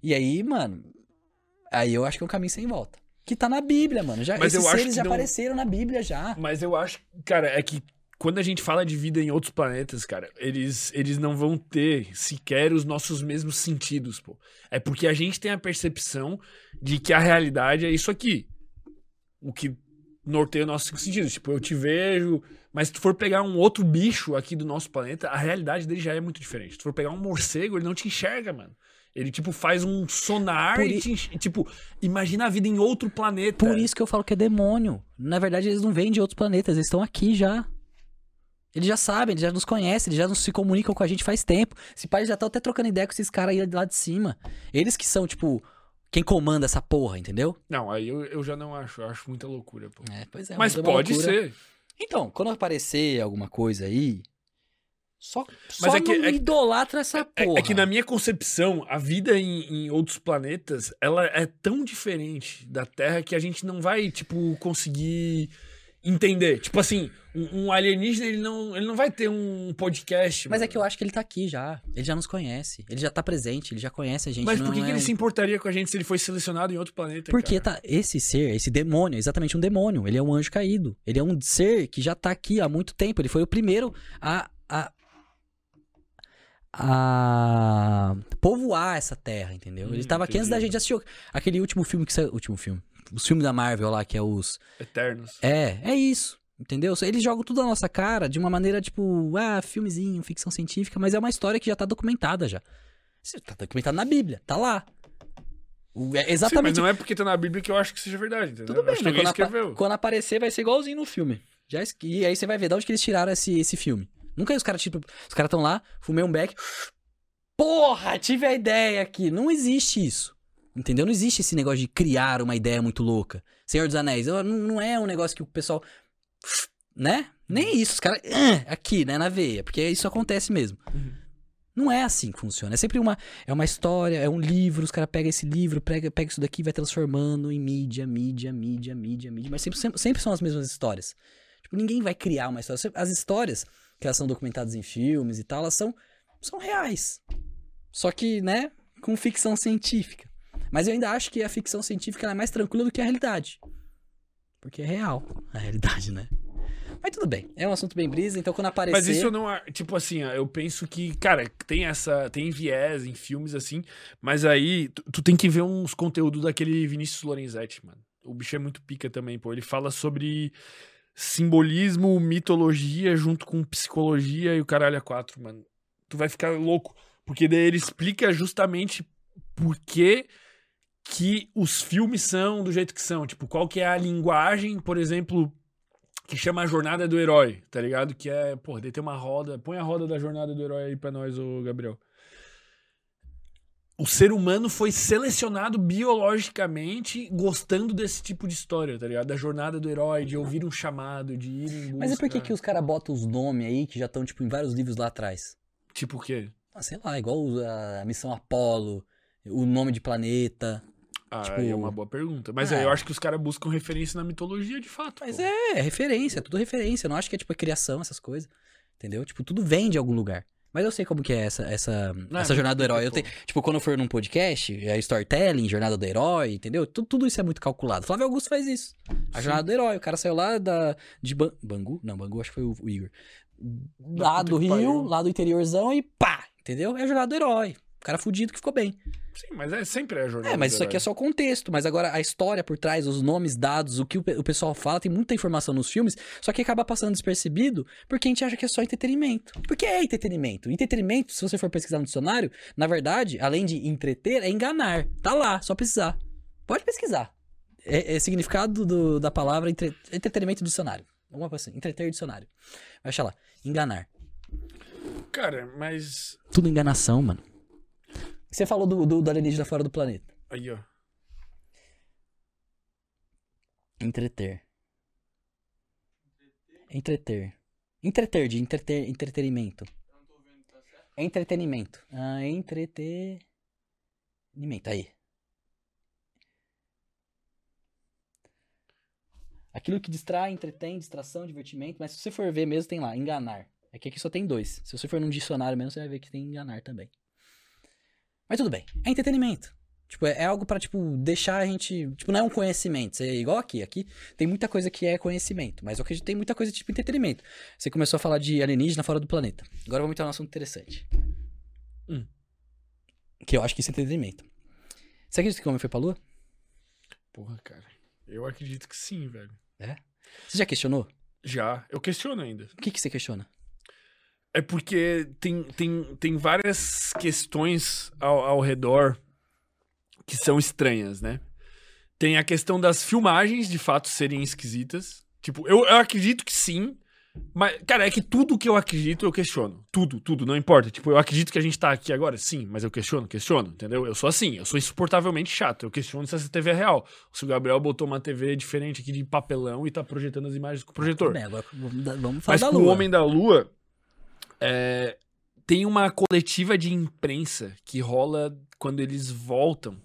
E aí, mano. Aí eu acho que é um caminho sem volta. Que tá na Bíblia, mano. Já, Mas esses seres já não- apareceram na Bíblia já. Mas eu acho, cara, é que quando a gente fala de vida em outros planetas, cara, eles, eles não vão ter sequer os nossos mesmos sentidos, pô. É porque a gente tem a percepção de que a realidade é isso aqui. O que norteia os nossos sentidos. Tipo, eu te vejo, mas se tu for pegar um outro bicho aqui do nosso planeta, a realidade dele já é muito diferente. Se tu for pegar um morcego, ele não te enxerga, mano. Ele, tipo, faz um sonar Por e te. Tipo, imagina a vida em outro planeta. Por isso que eu falo que é demônio. Na verdade, eles não vêm de outros planetas, eles estão aqui já. Eles já sabem, eles já nos conhecem, eles já nos se comunicam com a gente faz tempo. Esse pai já tá até trocando ideia com esses caras aí lá de cima. Eles que são, tipo, quem comanda essa porra, entendeu? Não, aí eu, eu já não acho. Eu acho muita loucura, pô. É, pois é. Mas é pode loucura. ser. Então, quando aparecer alguma coisa aí, só, só Mas é que- não é idolatra essa É, porra. é que na minha concepção, a vida em, em outros planetas, ela é tão diferente da Terra que a gente não vai, tipo, conseguir entender. Tipo assim, um, um alienígena, ele não, ele não vai ter um podcast. Mas é mano. que eu acho que ele tá aqui já. Ele já nos conhece. Ele já tá presente, ele já conhece a gente. Mas por que, que é ele um- se importaria com a gente se ele foi selecionado em outro planeta? Porque cara? tá, esse ser, esse demônio, é exatamente um demônio. Ele é um anjo caído. Ele é um ser que já tá aqui há muito tempo. Ele foi o primeiro a. a a povoar essa terra, entendeu? Ele Hum, estava aqui antes da gente assistir aquele último filme que saiu. Último filme. Os filmes da Marvel lá, que é os. Eternos. É, é isso. Entendeu? Eles jogam tudo na nossa cara de uma maneira, tipo, ah, filmezinho, ficção científica, mas é uma história que já tá documentada já. Tá documentado na Bíblia, tá lá. É Sim, mas exatamente. não é porque tá na Bíblia que eu acho que seja verdade, entendeu? Tudo bem, mas quando, apa- quando aparecer vai ser igualzinho no filme. Já es- E aí você vai ver de onde que eles tiraram esse, esse filme. Nunca os caras, tipo, os caras estão lá, fumei um beck. Porra, tive a ideia aqui. Não existe isso. Entendeu? Não existe esse negócio de criar uma ideia muito louca. Senhor dos Anéis, não, é um negócio que o pessoal. Né? Nem isso. Os caras. "Ah", aqui, né? Na veia. Porque isso acontece mesmo. Uhum. Não é assim que funciona. É sempre uma, é uma história, é um livro, os caras pegam esse livro, pega, pega isso daqui e vai transformando em mídia, mídia, mídia, mídia, mídia. Mas sempre, sempre, sempre são as mesmas histórias. Tipo, ninguém vai criar uma história. As histórias, que elas são documentadas em filmes e tal, elas são, são reais. Só que, né, com ficção científica. Mas eu ainda acho que a ficção científica é mais tranquila do que a realidade. Porque é real a realidade, né? Mas tudo bem, é um assunto bem brisa, então quando aparecer... Mas isso eu não. a- Tipo assim, eu penso que, cara, tem essa. Tem viés em filmes assim, mas aí tu, tu tem que ver uns conteúdos daquele Vinícius Lorenzetti, mano. O bicho é muito pica também, pô. Ele fala sobre simbolismo, mitologia, junto com psicologia e o caralho a quatro, mano. Tu vai ficar louco. Porque daí ele explica justamente por que que os filmes são do jeito que são. Tipo, qual que é a linguagem, por exemplo, que chama a jornada do herói, tá ligado? Que é, pô, daí tem uma roda. Põe a roda da jornada do herói aí pra nós, ô Gabriel. O ser humano foi selecionado biologicamente gostando desse tipo de história, tá ligado? Da jornada do herói, de ouvir um chamado, de ir em busca. Mas e por que, que os caras botam os nomes aí que já estão, tipo, em vários livros lá atrás? Tipo o quê? Ah, sei lá, igual a missão Apolo, o nome de planeta. Ah, Tipo- é uma boa pergunta. Mas Ah. aí eu acho que os caras buscam referência na mitologia de fato. Mas pô. é, é referência, é tudo referência. Eu não acho que é, tipo, criação, essas coisas. Entendeu? Tipo, tudo vem de algum lugar. Mas eu sei como que é essa, essa, Não, é essa jornada do herói. Eu tenho, tipo, quando eu for num podcast, é storytelling, jornada do herói, entendeu? Tudo, tudo isso é muito calculado. Flávio Augusto faz isso. A Sim. jornada do herói. O cara saiu lá da, de Ban- Bangu? Não, Bangu acho que foi o, o Igor. Lá do Rio, lá do interiorzão e pá! Entendeu? É a jornada do herói. O cara fudido que ficou bem. Sim, mas é sempre a jornada É, mas isso aqui é só o contexto. Mas agora a história por trás, os nomes dados, o que o, o pessoal fala, tem muita informação nos filmes, só que acaba passando despercebido porque a gente acha que é só entretenimento. Porque é entretenimento. Entretenimento, se você for pesquisar no dicionário, na verdade, além de entreter, é enganar. Tá lá, só precisar. Pode pesquisar. É, é significado do- da palavra entre- entretenimento do dicionário. Alguma coisa assim, entreter dicionário. Vai achar lá. Enganar. Cara, mas. Tudo enganação, mano. Você falou do, do, do alienígena fora do planeta. Aí, ó. Entreter. Entreter. Entreter, de entreter, entretenimento. Entretenimento. Ah, entretenimento. Aí. Aquilo que distrai, entretém, distração, divertimento. Mas se você for ver mesmo, tem lá, enganar. É que aqui só tem dois. Se você for num dicionário mesmo, você vai ver que tem enganar também. Mas tudo bem. É entretenimento. Tipo, é é algo pra, tipo, deixar a gente. Tipo, não é um conhecimento. É igual aqui. Aqui tem muita coisa que é conhecimento. Mas eu acredito que tem muita coisa tipo entretenimento. Você começou a falar de alienígena fora do planeta. Agora vamos entrar num assunto interessante. Hum. Que eu acho que isso é entretenimento. Você acredita que o homem foi pra lua? Porra, cara. Eu acredito que sim, velho. Você já questionou? Já. Eu questiono ainda. O que, que você questiona? É porque tem, tem, tem várias questões ao, ao redor que são estranhas, né? Tem a questão das filmagens, de fato, serem esquisitas. Tipo, eu, eu acredito que sim. Mas, cara, é que tudo que eu acredito, eu questiono. Tudo, tudo, não importa. Tipo, eu acredito que a gente tá aqui agora, sim, mas eu questiono, questiono, entendeu? Eu sou assim, eu sou insuportavelmente chato. Eu questiono se essa TV é real. Se o Gabriel botou uma TV diferente aqui de papelão e tá projetando as imagens com o projetor. Bem, agora vamos, falar Mas da com o lua. Homem da Lua, é, tem uma coletiva de imprensa que rola quando eles voltam,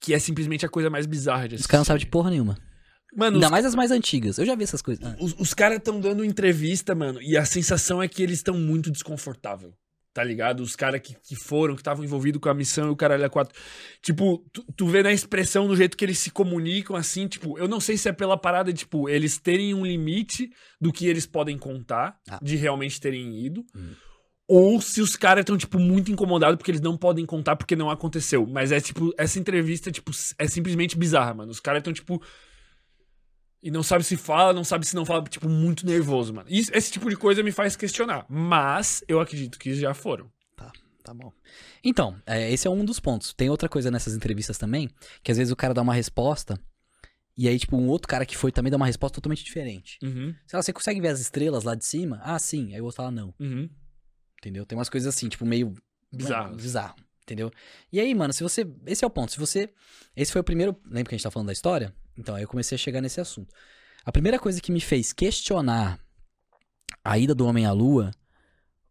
que é simplesmente a coisa mais bizarra de Os caras não sabem de porra nenhuma. Mano, Ainda os, mais as mais antigas. Eu já vi essas coisas. Os, os caras estão dando entrevista, mano, e a sensação é que eles estão muito desconfortável. Tá ligado? Os caras que, que foram, que estavam envolvidos com a missão e o caralho a quatro. Tipo, tu, tu vê na expressão, no jeito que eles se comunicam, assim, tipo, eu não sei se é pela parada, tipo, eles terem um limite do que eles podem contar, Ah. de realmente terem ido. Hum. Ou se os caras estão, tipo, muito incomodados porque eles não podem contar porque não aconteceu. Mas é, tipo, essa entrevista, tipo, é simplesmente bizarra, mano. Os caras estão, tipo. E não sabe se fala, não sabe se não fala, tipo, muito nervoso, mano. Isso- esse tipo de coisa me faz questionar. Mas eu acredito que já foram. Tá bom. Então, é, esse é um dos pontos. Tem outra coisa nessas entrevistas também, que às vezes o cara dá uma resposta, e aí, tipo, um outro cara que foi também dá uma resposta totalmente diferente. Uhum, Sei lá, você consegue ver as estrelas lá de cima? Ah, sim. Aí o outro fala não. uhum. Entendeu? Tem umas coisas assim, tipo, meio. Bizarras. Mano, Bizarro. Entendeu? E aí, mano, se você. Esse é o ponto. Se você. Esse foi o primeiro. Lembra que a gente tá falando da história? Então, aí eu comecei a chegar nesse assunto. A primeira coisa que me fez questionar a ida do homem à lua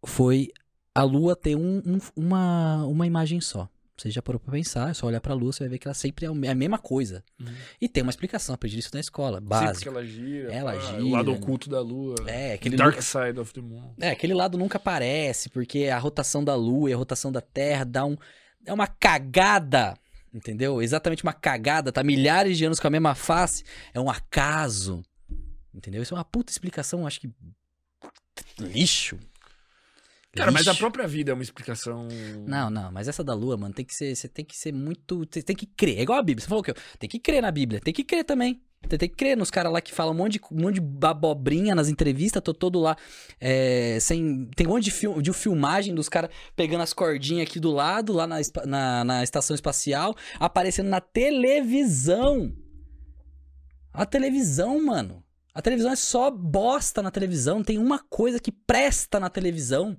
foi a lua ter um- um- uma, uma imagem só. Você já parou pra pensar, é só olhar pra lua, você vai ver que ela sempre é é a mesma coisa. Uhum. E tem uma explicação, eu aprendi isso na escola, Sim, porque ela gira. Ela pá, gira. O lado oculto da lua. É, aquele Dark Side of the Moon. É, aquele lado nunca aparece, porque a rotação da Lua e a rotação da Terra dá um. É uma cagada, entendeu? Exatamente uma cagada, tá milhares de anos com a mesma face, é um acaso, entendeu? Isso é uma puta explicação, acho que. Lixo. Cara, mas a Lixo. própria vida é uma explicação. Não, não, mas essa da lua, mano, tem que ser, você tem que ser muito, você tem que crer, é igual a Bíblia, você falou que eu, tem que crer na Bíblia, tem que crer também. Você tem que crer nos caras lá que falam um monte de, um monte de abobrinha nas entrevistas, tô todo lá, é, sem, tem um monte de, fil, de filmagem dos caras pegando as cordinhas aqui do lado, lá na, na, na estação espacial, aparecendo na televisão. A televisão, mano. A televisão é só bosta na televisão, não tem uma coisa que presta na televisão.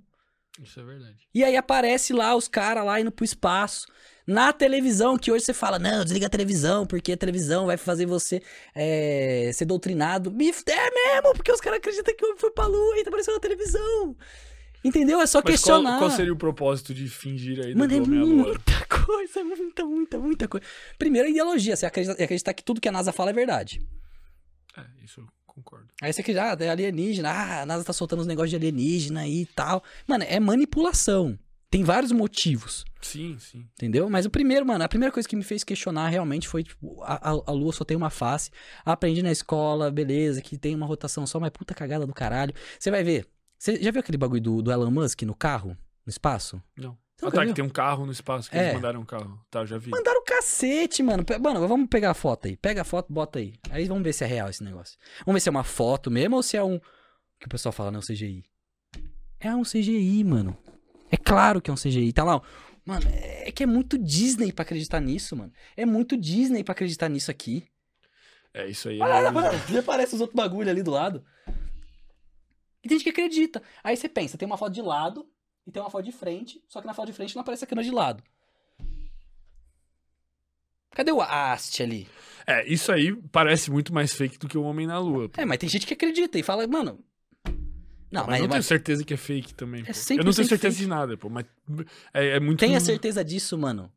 Isso é verdade. E aí aparece lá os caras lá indo pro espaço. Na televisão, que hoje você fala, não, desliga a televisão, porque a televisão vai fazer você é, ser doutrinado. É mesmo, porque os caras acreditam que eu fui pra lua e tá aparecendo na televisão. Entendeu? É só Mas questionar. qual, qual seria o propósito de fingir aí Mano, é homem muita coisa, muita, muita, muita coisa. Primeiro, a ideologia. Você acredita, acreditar que tudo que a NASA fala é verdade. É, isso eu concordo. Aí você que já é alienígena, ah, a NASA tá soltando uns negócios de alienígena e tal. Mano, é manipulação. Tem vários motivos. Sim, sim. Entendeu? Mas o primeiro, mano, a primeira coisa que me fez questionar realmente foi, tipo, a, a, Lua só tem uma face. Aprendi na escola, beleza, que tem uma rotação só, mas puta cagada do caralho. Você vai ver. Você já viu aquele bagulho do, do Elon Musk no carro? No espaço? Não. Ah, tá, viu? que tem um carro no espaço que É. eles mandaram um carro. Tá, eu já vi. Mandaram o cacete, mano. Mano, vamos pegar a foto aí. Pega a foto, bota aí. Aí vamos ver se é real esse negócio. Vamos ver se é uma foto mesmo ou se é um. Que o pessoal fala, não, CGI. É um CGI, mano. É claro que é um CGI. Tá lá. ó. Mano, é que é muito Disney pra acreditar nisso, mano. É muito Disney pra acreditar nisso aqui. É, isso aí. é Olha meio- mano. Vê, parece os outros bagulho ali do lado. E tem gente que acredita. Aí você pensa, tem uma foto de lado e tem uma foto de frente, só que na foto de frente não aparece a câmera de lado. Cadê o haste ali? É, isso aí parece muito mais fake do que o Homem na Lua. pô. É, mas tem gente que acredita e fala, mano. Não, mas, mas, eu não tenho mas certeza que é fake também. É pô. 100% eu não tenho certeza fake. de nada, pô. Mas é, é muito. tenha certeza disso, mano.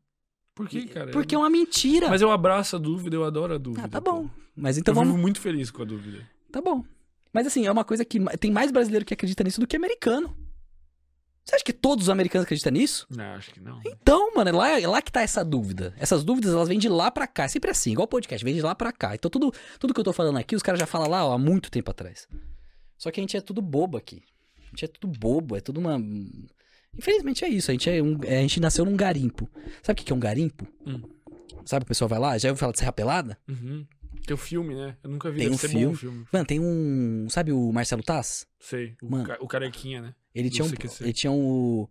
Por quê, cara? Porque é Eu- uma mentira. Mas eu abraço a dúvida, eu adoro a dúvida. ah, tá pô. bom. Mas então eu vamos. vivo muito feliz com a dúvida. Tá bom. Mas assim, é uma coisa que tem mais brasileiro que acredita nisso do que americano. Você acha que todos os americanos acreditam nisso? Não, acho que não. Então, mano, é lá, é lá que tá essa dúvida. Essas dúvidas, elas vêm de lá pra cá. É sempre assim, igual podcast, vem de lá pra cá. Então, tudo, tudo que eu tô falando aqui, os caras já falam lá, ó, há muito tempo atrás. Só que a gente é tudo bobo aqui. A gente é tudo bobo, é tudo uma... Infelizmente é isso, a gente, é um, é, a gente nasceu num garimpo. Sabe o que é um garimpo? Hum. Sabe o pessoal vai lá, já ouviu falar de Serra Pelada? Uhum. Tem o filme, né? Eu nunca vi. Tem um filme. filme. Mano, tem um... Sabe o Marcelo Taz? Sei. O, Mano. ca- o carequinha, né? Ele tinha um... Ele tinha um...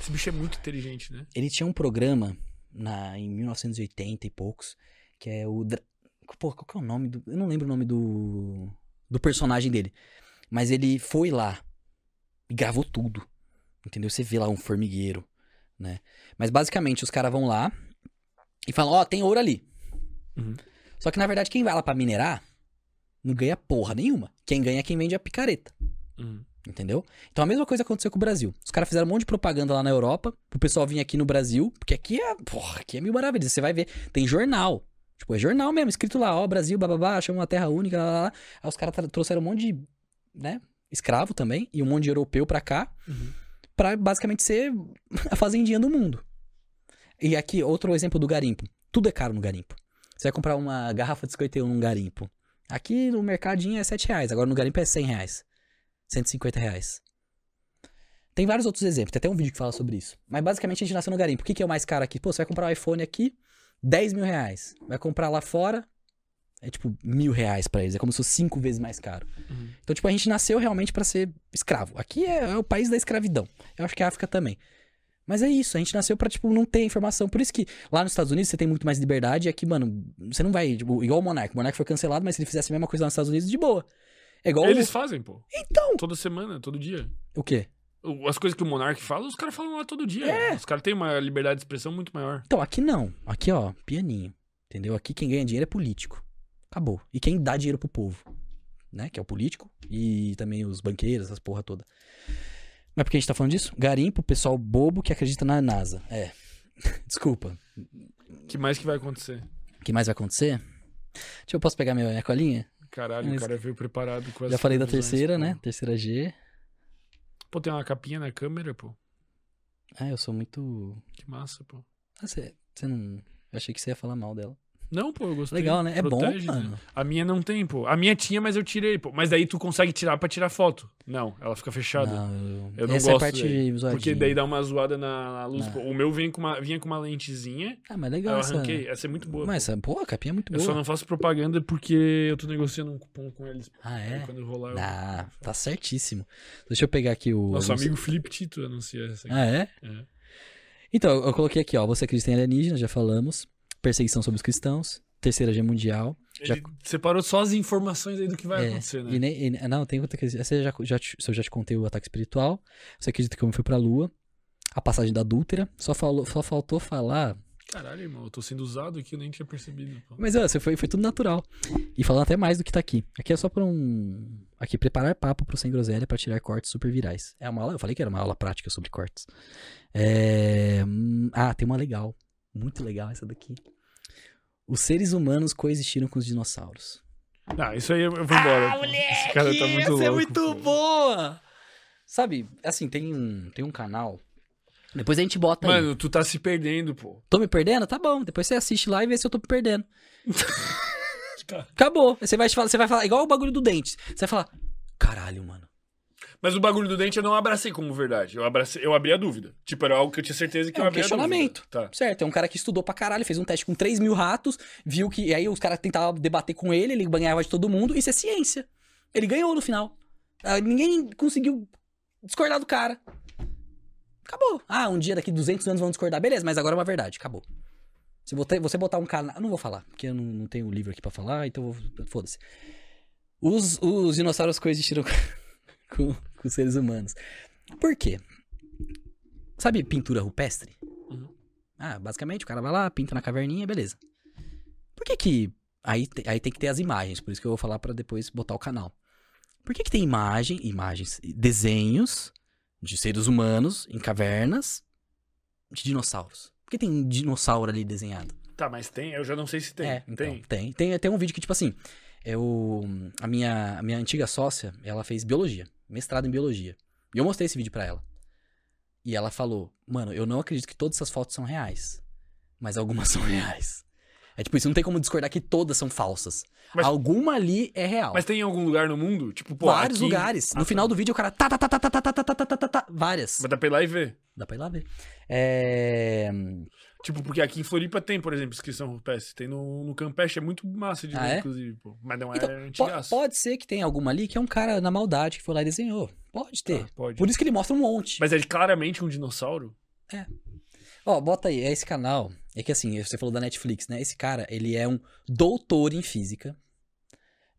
Esse bicho é muito inteligente, né? Ele tinha um programa na, em 1980 e poucos, que é o. Pô, qual que é o nome do. Eu não lembro o nome do. Do personagem dele. Mas ele foi lá e gravou tudo. Entendeu? Você vê lá um formigueiro, né? Mas basicamente os caras vão lá e falam: Ó, tem ouro ali. Uhum. Só que na verdade quem vai lá pra minerar não ganha porra nenhuma. Quem ganha é quem vende a picareta. Uhum. Entendeu? Então a mesma coisa aconteceu com o Brasil. Os caras fizeram um monte de propaganda lá na Europa, pro pessoal vir aqui no Brasil, porque aqui é, porra, aqui é mil maravilhas. Você vai ver, tem jornal. Tipo, é jornal mesmo, escrito lá, ó, Brasil, bababá, chama uma terra única, lá, lá, lá. Aí os caras trouxeram um monte de, né, escravo também, e um monte de europeu pra cá, Uhum. pra basicamente ser a fazendinha do mundo. E aqui, outro exemplo do garimpo. Tudo é caro no garimpo. Você vai comprar uma garrafa de 51 num garimpo. Aqui no mercadinho é 7 reais, agora no garimpo é 100 reais. 150 reais. Tem vários outros exemplos, tem até um vídeo que fala sobre isso. Mas basicamente a gente nasceu no garimpo. O que, que é o mais caro aqui? Pô, você vai comprar um iPhone aqui, 10 mil reais. Vai comprar lá fora, é tipo mil reais pra eles. É como se fosse cinco vezes mais caro. Uhum. Então, tipo, a gente nasceu realmente pra ser escravo. Aqui é, é o país da escravidão. Eu acho que a África também. Mas é isso, a gente nasceu pra, tipo, não ter informação. Por isso que lá nos Estados Unidos você tem muito mais liberdade e aqui, mano, você não vai, tipo, igual o Monark. O Monark foi cancelado, mas se ele fizesse a mesma coisa lá nos Estados Unidos, de boa. É igual. Eles fazem, pô. Então. Toda semana, todo dia. O quê? As coisas que o Monark fala, os caras falam lá todo dia. É. Os caras têm uma liberdade de expressão muito maior. Então, aqui não. Aqui, ó, pianinho. Entendeu? Aqui quem ganha dinheiro é político. Acabou. E quem dá dinheiro pro povo, né? Que é o político e também os banqueiros, essas porra toda. Mas por que a gente tá falando disso? Garimpo, pessoal bobo que acredita na NASA. É. Desculpa. O que mais que vai acontecer? Que mais vai acontecer? Deixa eu posso pegar minha, colinha? Caralho, Mas- o cara veio preparado com as Já falei da terceira, né? Terceira G. Pô, tem uma capinha na câmera, pô. Ah, eu sou muito. Que massa, pô. Ah, você, não. Eu achei que você ia falar mal dela. Não, pô, eu gostei. Legal, né? É Protege, bom, né? A minha não tem, pô. A minha tinha, mas eu tirei, pô. Mas daí tu consegue tirar pra tirar foto. Não, ela fica fechada. Não, eu, Eu não Essa é gosto parte daí. Porque daí dá uma zoada na, na luz. Pô. O meu vinha com uma, vinha com uma lentezinha. Ah, mas Aí legal eu essa. arranquei. Essa é muito boa. Mas, pô. essa, pô, a capinha é muito Eu boa. só não faço propaganda porque eu tô negociando um cupom com eles. Ah, é? quando rolar, eu... Ah, tá certíssimo. Deixa eu pegar aqui o. Nosso anúncio. amigo Felipe Tito anuncia essa aqui. Ah, é? É. Então, eu coloquei aqui, ó. Você acredita em alienígenas, já falamos. Perseguição sobre os cristãos. Terceira G mundial. Já- Ele separou só as informações aí do que vai É, acontecer, né? E nem, e- não, tem outra coisa. Essa eu já, já, eu já te contei o ataque espiritual. Você acredita que o homem foi pra lua. A passagem da adúltera. Só, falou, só faltou falar. Caralho, irmão, eu tô sendo usado aqui, eu nem tinha percebido. pô. Mas ó, foi, foi tudo natural. E falando até mais do que tá aqui. Aqui é só pra um. Aqui, preparar papo pro Sem Groselha pra tirar cortes super virais. É uma aula. Eu falei que era uma aula prática sobre cortes. É, hum, Ah, tem uma legal. Muito legal essa daqui. Os seres humanos coexistiram com os dinossauros. Não, isso aí eu vou embora. Esse cara tá muito essa louco. é muito pô. boa! Sabe, assim, tem um, tem um canal. Depois a gente bota aí. Mano, tu tá se perdendo, pô. Tô me perdendo? Tá bom. Depois você assiste lá e vê se eu tô me perdendo. Tá. Acabou. Aí Você vai, falar, você vai falar, igual o bagulho do dente. Você vai falar, caralho, mano. Mas o bagulho do dente eu não abracei como verdade. Eu, abracei, eu abri a dúvida. Tipo, era algo que eu tinha certeza que É eu um abri a questionamento. dúvida. Tá. Certo, é um cara que estudou pra caralho, fez um teste com 3 mil ratos, viu que. E aí os caras tentavam debater com ele, ele ganhava de todo mundo. Isso é ciência. Ele ganhou no final. Ah, ninguém conseguiu discordar do cara. Acabou. Ah, um dia daqui 200 anos vão discordar. Beleza, mas agora é uma verdade. Acabou. Se você, botar um canal. eu Não vou falar, porque eu não, não tenho o livro aqui pra falar, então vou- foda-se. Os, os dinossauros coexistiram com, com seres humanos. Por quê? Sabe pintura rupestre? Uhum. Ah, basicamente o cara vai lá, pinta na caverninha, beleza. Por que que. Aí, te- aí tem que ter as imagens, por isso que eu vou falar pra depois botar o canal. Por que que tem imagem, imagens, desenhos de seres humanos em cavernas de dinossauros? Por que tem dinossauro ali desenhado? Tá, mas tem? Eu já não sei se tem. É, então, tem. tem. Tem, tem um vídeo que, tipo assim, eu, a, minha, a minha antiga sócia, ela fez biologia, mestrado em biologia. E eu mostrei esse vídeo pra ela. E ela falou, mano, eu não acredito que todas essas fotos são reais. Mas algumas são reais. É tipo isso, não tem como discordar que todas são falsas. Mas- Alguma ali é real. Mas tem em algum lugar no mundo? Tipo, pô, vários aqui- lugares. Ah, No tá. final do vídeo, o cara tá, tá, tá, tá, tá, tá, tá, tá, tá, tá, tá, tá, várias. Mas dá pra ir lá e ver. Dá pra ir lá ver. É... Tipo, porque aqui em Floripa tem, por exemplo, inscrição rupestre. Tem no, no Campeche, é muito massa de Ah, ver, é? inclusive, pô. Mas não é Então, po- antigaço. pode ser que tenha alguma ali que é um cara na maldade que foi lá e desenhou. Pode ter. Tá, pode. Por isso que ele mostra um monte. Mas é claramente um dinossauro? Ó, bota aí, é esse canal. É que assim, você falou da Netflix, né? Esse cara, ele é um doutor em física.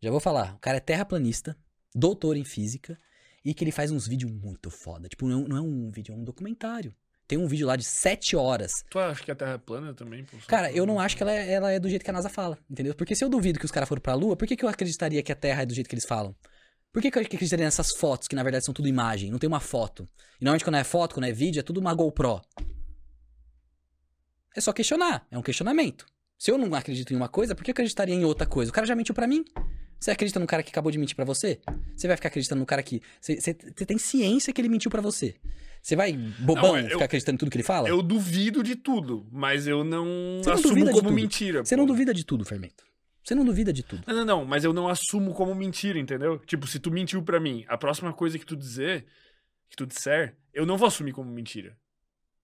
Já vou falar, o cara é terraplanista, doutor em física, e que ele faz uns vídeos muito foda. Tipo, não, não é um vídeo, é um documentário. Tem um vídeo lá de 7 horas. Tu acha que a Terra é plana também, pô? Cara, eu não acho que ela é, ela é do jeito que a NASA fala, entendeu? Porque se eu duvido que os caras foram pra Lua, por que, que eu acreditaria que a Terra é do jeito que eles falam? Por que, que eu acreditaria nessas fotos, que na verdade são tudo imagem, não tem uma foto? E normalmente quando é foto, quando é vídeo, é tudo uma GoPro. É só questionar, é um questionamento. Se eu não acredito em uma coisa, por que eu acreditaria em outra coisa? O cara já mentiu pra mim? Você acredita no cara que acabou de mentir pra você? Você vai ficar acreditando no cara que. Você, tem ciência que ele mentiu pra você. Você vai, bobão, Não, eu- ficar acreditando em tudo que ele fala? Eu duvido de tudo, mas eu não não assumo como mentira. Você não duvida de tudo, Fermento. Você não duvida de tudo. Não, não, não, mas eu não assumo como mentira, entendeu? Tipo, se tu mentiu pra mim, a próxima coisa que tu dizer, que tu disser, eu não vou assumir como mentira.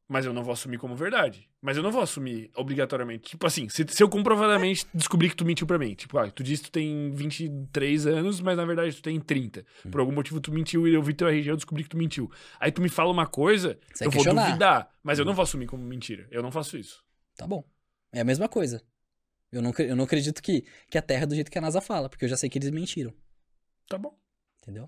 Mas eu não vou assumir como verdade. Mas eu não vou assumir obrigatoriamente. Tipo assim, se, se eu comprovadamente descobrir que tu mentiu pra mim. Tipo, ah, tu disse que tu tem 23 anos, mas na verdade tu tem 30. Por algum motivo tu mentiu e eu vi teu RG, eu descobri que tu mentiu. Aí tu me fala uma coisa, Você eu vou questionar. duvidar. Mas eu não vou assumir como mentira. Eu não faço isso. Tá bom. É a mesma coisa. Eu não, eu não acredito que, que a Terra é do jeito que a NASA fala, porque eu já sei que eles mentiram, Tá bom. entendeu?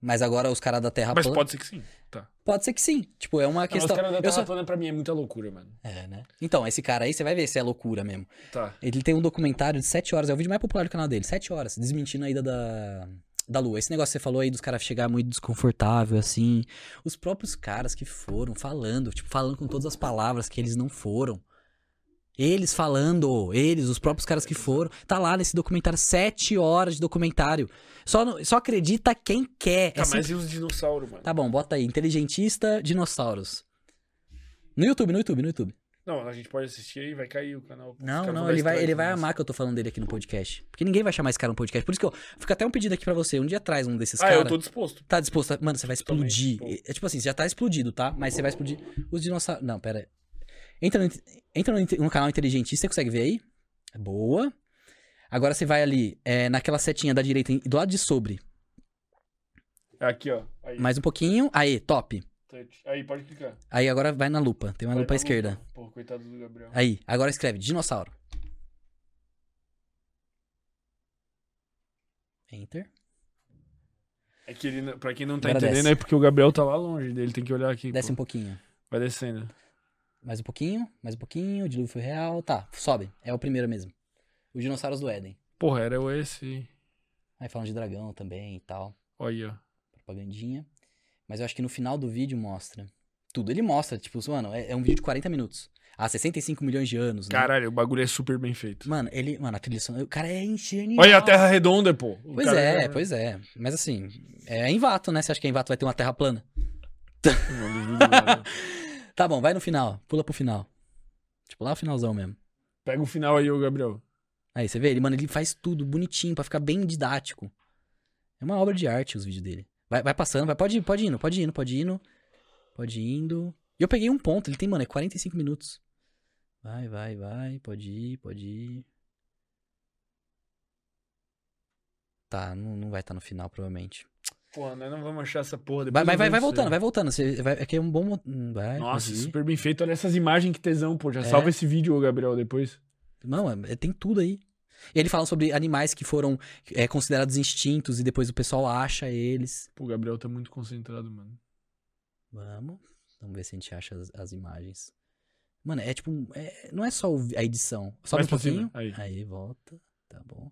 Mas agora os caras da Terra Mas plana- pode ser que sim. Tá. Pode ser que sim. Tipo, é uma Não, mas questão. os caras da Terra só... plana pra mim é muita loucura, mano. É, né? Então, esse cara aí, você vai ver se é loucura mesmo. Tá. Ele tem um documentário de 7 horas, é o vídeo mais popular do canal dele, 7 horas, desmentindo a ida da, da Lua. Esse negócio que você falou aí dos caras chegar muito desconfortável, assim. Os próprios caras que foram falando, tipo, falando com todas as palavras que eles não foram. Eles falando, eles, os próprios caras que foram. Tá lá nesse documentário, 7 horas de documentário. Só, só acredita quem quer. É Tá, assim- mas e os dinossauros, mano? Tá bom, bota aí, inteligentista dinossauros. No YouTube, no YouTube, no YouTube. Não, a gente pode assistir aí, vai cair o canal. Não, não, ele vai, ele vai amar que eu tô falando dele aqui no podcast. Porque ninguém vai chamar esse cara no podcast. Por isso que eu. Fica até um pedido aqui pra você. Um dia atrás um desses Ah, caras. eu tô disposto. Tá disposto. Mano, você vai explodir. É tipo assim, você já tá explodido, tá? Mas você vai explodir os dinossauros. Não, pera aí. Entra no, entra no, no canal Inteligentista, você consegue ver aí? Boa. Agora você vai ali, é, naquela setinha da direita, do lado de sobre. Aqui, ó. Aí, Mais um pouquinho. Aí, top. aí pode clicar. Aí agora vai na lupa. Tem uma Vai lupa à esquerda. lupa. Pô, coitado do Gabriel. Aí, agora escreve dinossauro. Enter. É que ele, pra quem não tá Agora entendendo, desce. é porque o Gabriel tá lá longe dele, tem que olhar aqui. Desce pô. um pouquinho. Vai descendo. Mais um pouquinho, mais um pouquinho, o dilúvio foi real. Tá, sobe. É o primeiro mesmo. Os dinossauros do Éden. Porra, era o esse. Aí falam de dragão também e tal. Olha. Propagandinha. Mas eu acho que no final do vídeo mostra. Tudo. Ele mostra, tipo, mano, é, é um vídeo de 40 minutos. Há 65 milhões de anos, né? Caralho, o bagulho é super bem feito. Mano, ele. Mano, a trilha sonora. O cara é genial. Olha a Terra redonda, pô. O Pois cara é, pois é. Mas assim, é em Vato, né? Você acha que em Vato vai ter uma terra plana? Não duvido nada. Tá bom, vai no final. Pula pro final. Tipo, lá o finalzão mesmo. Pega o final aí, ô Gabriel. Aí, você vê? Ele, mano, ele faz tudo bonitinho pra ficar bem didático. É uma obra de arte os vídeos dele. Vai, vai passando, vai, pode ir, pode indo, pode indo, pode indo. Pode indo. E eu peguei um ponto, ele tem, mano, é 45 minutos. Vai, vai, vai, pode ir, pode ir. Tá, não, não vai estar no final, provavelmente. Porra, nós não vamos achar essa porra. Vai, depois vai, vai, vai voltando, aí. vai voltando. Você vai, aqui é um bom. hum, Vai, Nossa, super bem feito. Olha essas imagens que tesão, pô. Já É. salva esse vídeo, Gabriel, depois. Não, é- tem tudo aí. Ele fala sobre animais que foram é, considerados extintos e depois o pessoal acha eles. Pô, o Gabriel tá muito concentrado, mano. Vamos. Vamos ver se a gente acha as, as imagens. Mano, é tipo. é- não é só a edição. Sobe Mais um cima, pouquinho. aí. volta. Tá bom.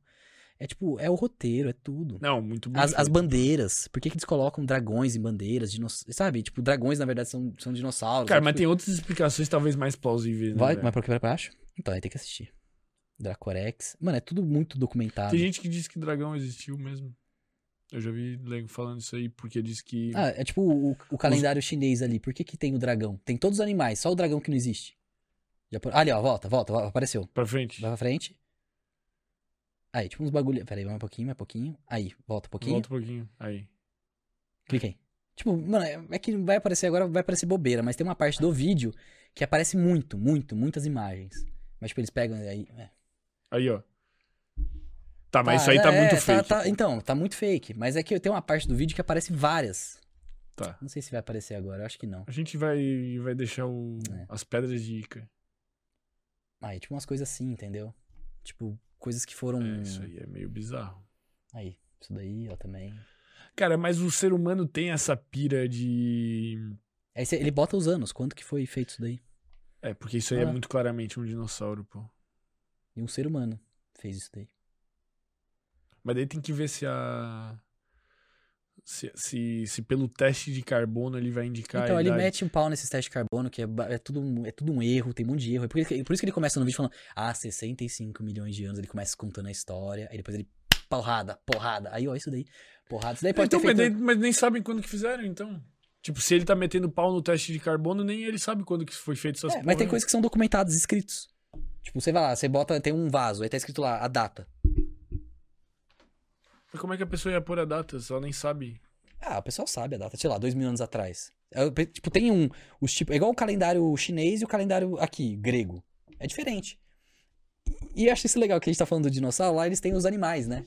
É tipo, é o roteiro, é tudo. Não, muito bem As, as bandeiras. Por que, que eles colocam dragões em bandeiras? Dinos... Sabe? Tipo, dragões na verdade são, são dinossauros. Cara, sabe? mas Tipo, tem outras explicações talvez mais plausíveis, né? Vai, velho? vai pra, pra baixo? Então, aí tem que assistir. Dracorex. Mano, é tudo muito documentado. Tem gente que diz que dragão existiu mesmo. Eu já vi Lego falando isso aí, porque diz que. Ah, é tipo o, o calendário chinês ali. Por que que tem o dragão? Tem todos os animais, só o dragão que não existe. Já por... Ali, ó, volta, volta, volta, apareceu. Pra frente. Vai pra frente. Aí, tipo uns bagulho. Pera aí, mais um pouquinho, mais um pouquinho. Aí, volta um pouquinho. Volta um pouquinho. Aí. Clica aí. Tipo, mano, é que vai aparecer agora, vai aparecer bobeira, mas tem uma parte do vídeo que aparece muito, muito, muitas imagens. Mas, tipo, eles pegam aí. é. Aí, ó. Tá, mas isso aí tá é, muito tá- fake. tá- então, tá muito fake. Mas é que tem uma parte do vídeo que aparece várias. Tá. Não sei se vai aparecer agora, eu acho que não. A gente vai, vai deixar o... É. as pedras de Ica. Aí, tipo umas coisas assim, entendeu? Tipo, coisas que foram. É, isso aí é meio bizarro. Aí, isso daí, ó, também. Cara, mas o ser humano tem essa pira de. Aí cê- ele bota os anos, quanto que foi feito isso daí? É, porque isso aí é Ah. muito claramente um dinossauro, pô. E um ser humano fez isso daí. Mas daí tem que ver se a. Se, se, se pelo teste de carbono ele vai indicar. então, ele mete um pau nesses testes de carbono, que é, é, tudo, um- é tudo um erro, tem um monte de erro. É por, isso que, por isso que ele começa no vídeo falando, ah, 65 milhões de anos, ele começa contando a história, aí depois ele, porrada, porrada. Aí, ó, isso daí, porrada. Isso daí pode Então, ter mas, feito... daí- mas nem sabem quando que fizeram, então. Tipo, se ele tá metendo pau no teste de carbono, nem ele sabe quando que foi feito essas É, mas tem né? coisas que são documentadas, escritos. Tipo, você vai lá, você bota, tem um vaso, aí tá escrito lá, a data. Mas como é que a pessoa ia pôr a data? Ela nem sabe. Ah, o pessoal sabe a data, sei lá, dois mil anos atrás. É, tipo, tem um. Os tipo, é igual o calendário chinês e o calendário aqui, grego. É diferente. E eu acho isso legal, que a gente tá falando do dinossauro, lá eles têm os animais, né?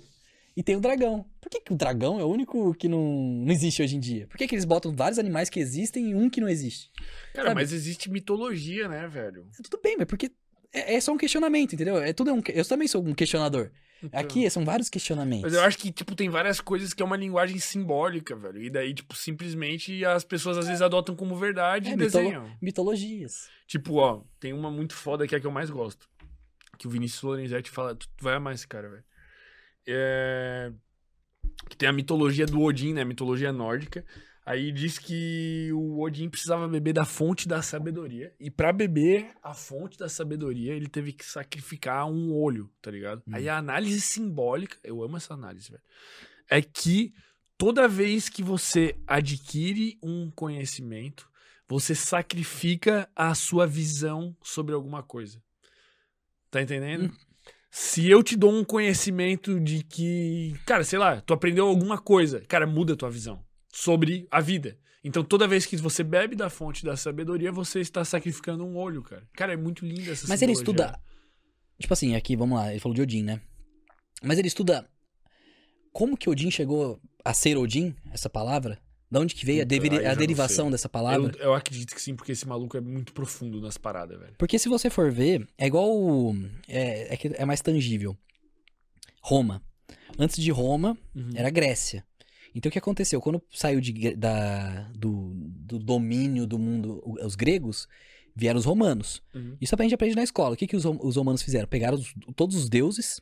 E tem o dragão. Por que, que o dragão é o único que não, não existe hoje em dia? Por que, que eles botam vários animais que existem e um que não existe? Cara, Sabe? mas existe mitologia, né, velho? Tudo bem, mas porque é, é só um questionamento, entendeu? É tudo um, que- eu também sou um questionador. Então. Aqui são vários questionamentos. Mas eu acho que, tipo, tem várias coisas que é uma linguagem simbólica, velho. E daí, tipo, simplesmente as pessoas às vezes adotam como verdade É, e mitolo- desenham. Mitologias. Tipo, ó, tem uma muito foda que é a que eu mais gosto. Que o Vinícius Lorenzetti fala, tu tu vai amar esse cara, velho. É... Que tem a mitologia do Odin, né? A mitologia nórdica. Aí diz que o Odin precisava beber da fonte da sabedoria. E pra beber a fonte da sabedoria, ele teve que sacrificar um olho, tá ligado? Hum. Aí a análise simbólica, eu amo essa análise, velho. É que toda vez que você adquire um conhecimento, você sacrifica a sua visão sobre alguma coisa. Tá entendendo? Se eu te dou um conhecimento de que, cara, sei lá, tu aprendeu alguma coisa, cara, muda a tua visão sobre a vida. Então, toda vez que você bebe da fonte da sabedoria, você está sacrificando um olho, cara. Cara, é muito linda essa Mas ele estuda. Tipo assim, aqui, vamos lá, ele falou de Odin, né? Mas ele estuda. Como que Odin chegou a ser Odin, essa palavra? Da onde que veio a, Puta, a não derivação dessa palavra? Eu, eu acredito que sim, porque esse maluco é muito profundo nas paradas, velho. Porque se você for ver, é igual. o- É, é, que é mais tangível. Roma. Antes de Roma, Uhum. era Grécia. Então o que aconteceu? Quando saiu de, da, do, do domínio do mundo, os gregos, vieram os romanos. Uhum. Isso a gente aprende na escola. O que, que os, os romanos fizeram? Pegaram os- todos os deuses,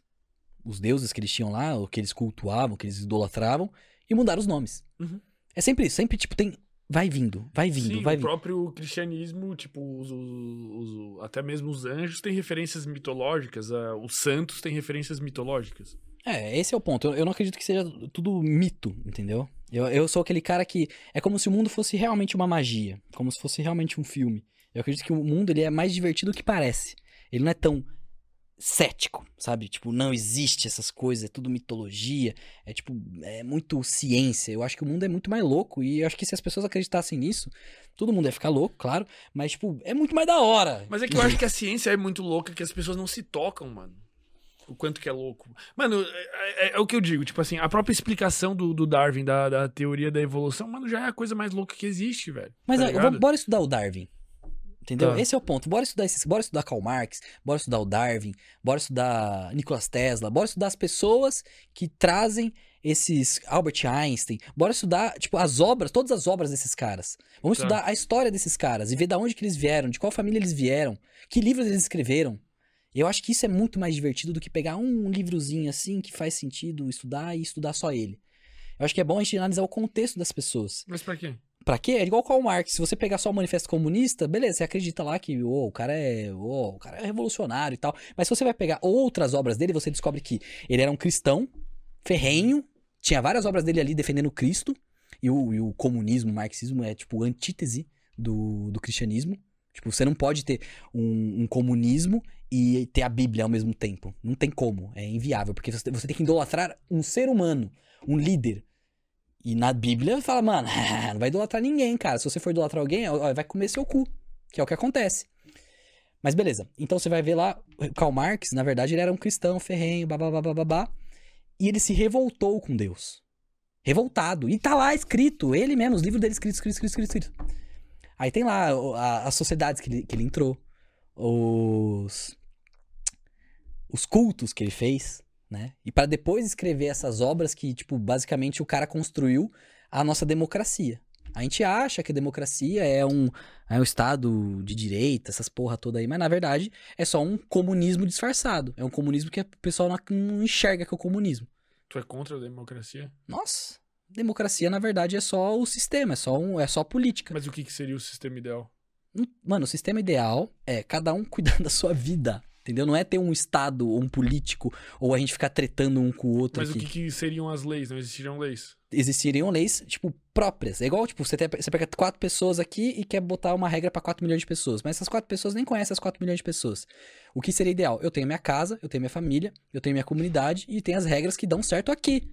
os deuses que eles tinham lá, o que eles cultuavam, que eles idolatravam, e mudaram os nomes. Uhum. É sempre isso, sempre, tipo, tem. Vai vindo, vai vindo, Sim, vai o vindo. próprio cristianismo, tipo, os, os- os- até mesmo os anjos têm referências mitológicas, os santos têm referências mitológicas. É, esse é o ponto. Eu, eu não acredito que seja tudo mito, entendeu? Eu, eu sou aquele cara que. É como se o mundo fosse realmente uma magia. Como se fosse realmente um filme. Eu acredito que o mundo ele é mais divertido do que parece. Ele não é tão cético, sabe? Tipo, não existe essas coisas, é tudo mitologia. É tipo, é muito ciência. Eu acho que o mundo é muito mais louco. E eu acho que se as pessoas acreditassem nisso, todo mundo ia ficar louco, claro. Mas, tipo, é muito mais da hora. Mas é que eu acho que a ciência é muito louca que as pessoas não se tocam, mano. O quanto que é louco. Mano, é, é- é o que eu digo, tipo assim, a própria explicação do, do Darwin, da, da teoria da evolução, mano, já é a coisa mais louca que existe, velho. Mas tá ó, bora estudar o Darwin. Entendeu? Tá. Esse é o ponto. Bora estudar esses, bora estudar Karl Marx, bora estudar o Darwin, bora estudar Nikola Tesla, bora estudar as pessoas que trazem esses Albert Einstein, bora estudar, tipo, as obras, todas as obras desses caras. Vamos Tá. estudar a história desses caras e ver da onde que eles vieram, de qual família eles vieram, que livros eles escreveram. Eu acho que isso é muito mais divertido do que pegar um livrozinho assim que faz sentido estudar e estudar só ele. Eu acho que é bom a gente analisar o contexto das pessoas. Mas pra quê? Pra quê? É igual Karl Marx. Se você pegar só o Manifesto Comunista, beleza, você acredita lá que ô, o cara é, ô, o cara é revolucionário e tal. Mas se você vai pegar outras obras dele, você descobre que ele era um cristão, ferrenho, tinha várias obras dele ali defendendo Cristo, e o, e o comunismo, o marxismo é tipo antítese do, do cristianismo. Tipo, você não pode ter um, um comunismo e ter a Bíblia ao mesmo tempo. Não tem como, é inviável, porque você, você tem que idolatrar um ser humano, um líder. E na Bíblia fala, mano, não vai idolatrar ninguém, cara. Se você for idolatrar alguém, vai comer seu cu. Que é o que acontece. Mas beleza. Então você vai ver lá, Karl Marx, na verdade, ele era um cristão ferrenho, babá. E ele se revoltou com Deus. Revoltado. E tá lá escrito, ele mesmo, os livros dele escritos, escritos, escritos, escritos. Aí tem lá as sociedades que ele, que ele entrou, os, os cultos que ele fez, né? E para depois escrever essas obras que, tipo, basicamente o cara construiu a nossa democracia. A gente acha que a democracia é um, é um estado de direita, essas porra toda aí, mas na verdade é só um comunismo disfarçado. É um comunismo que o pessoal não, não enxerga que é o comunismo. Tu é contra a democracia? Nossa, democracia na verdade é só o sistema, é só, um, é só política. Mas o que, que seria o sistema ideal? Mano, o sistema ideal é cada um cuidar da sua vida. Entendeu? Não é ter um Estado ou um político ou a gente ficar tretando um com o outro Mas aqui. o que, que seriam as leis? Não existiriam leis. Existiriam leis, tipo, próprias. É igual, tipo, você, tem- você pega quatro pessoas aqui e quer botar uma regra pra 4 milhões de pessoas. Mas essas quatro pessoas nem conhecem as 4 milhões de pessoas. O que seria ideal? Eu tenho minha casa, eu tenho minha família, eu tenho minha comunidade e tem as regras que dão certo aqui.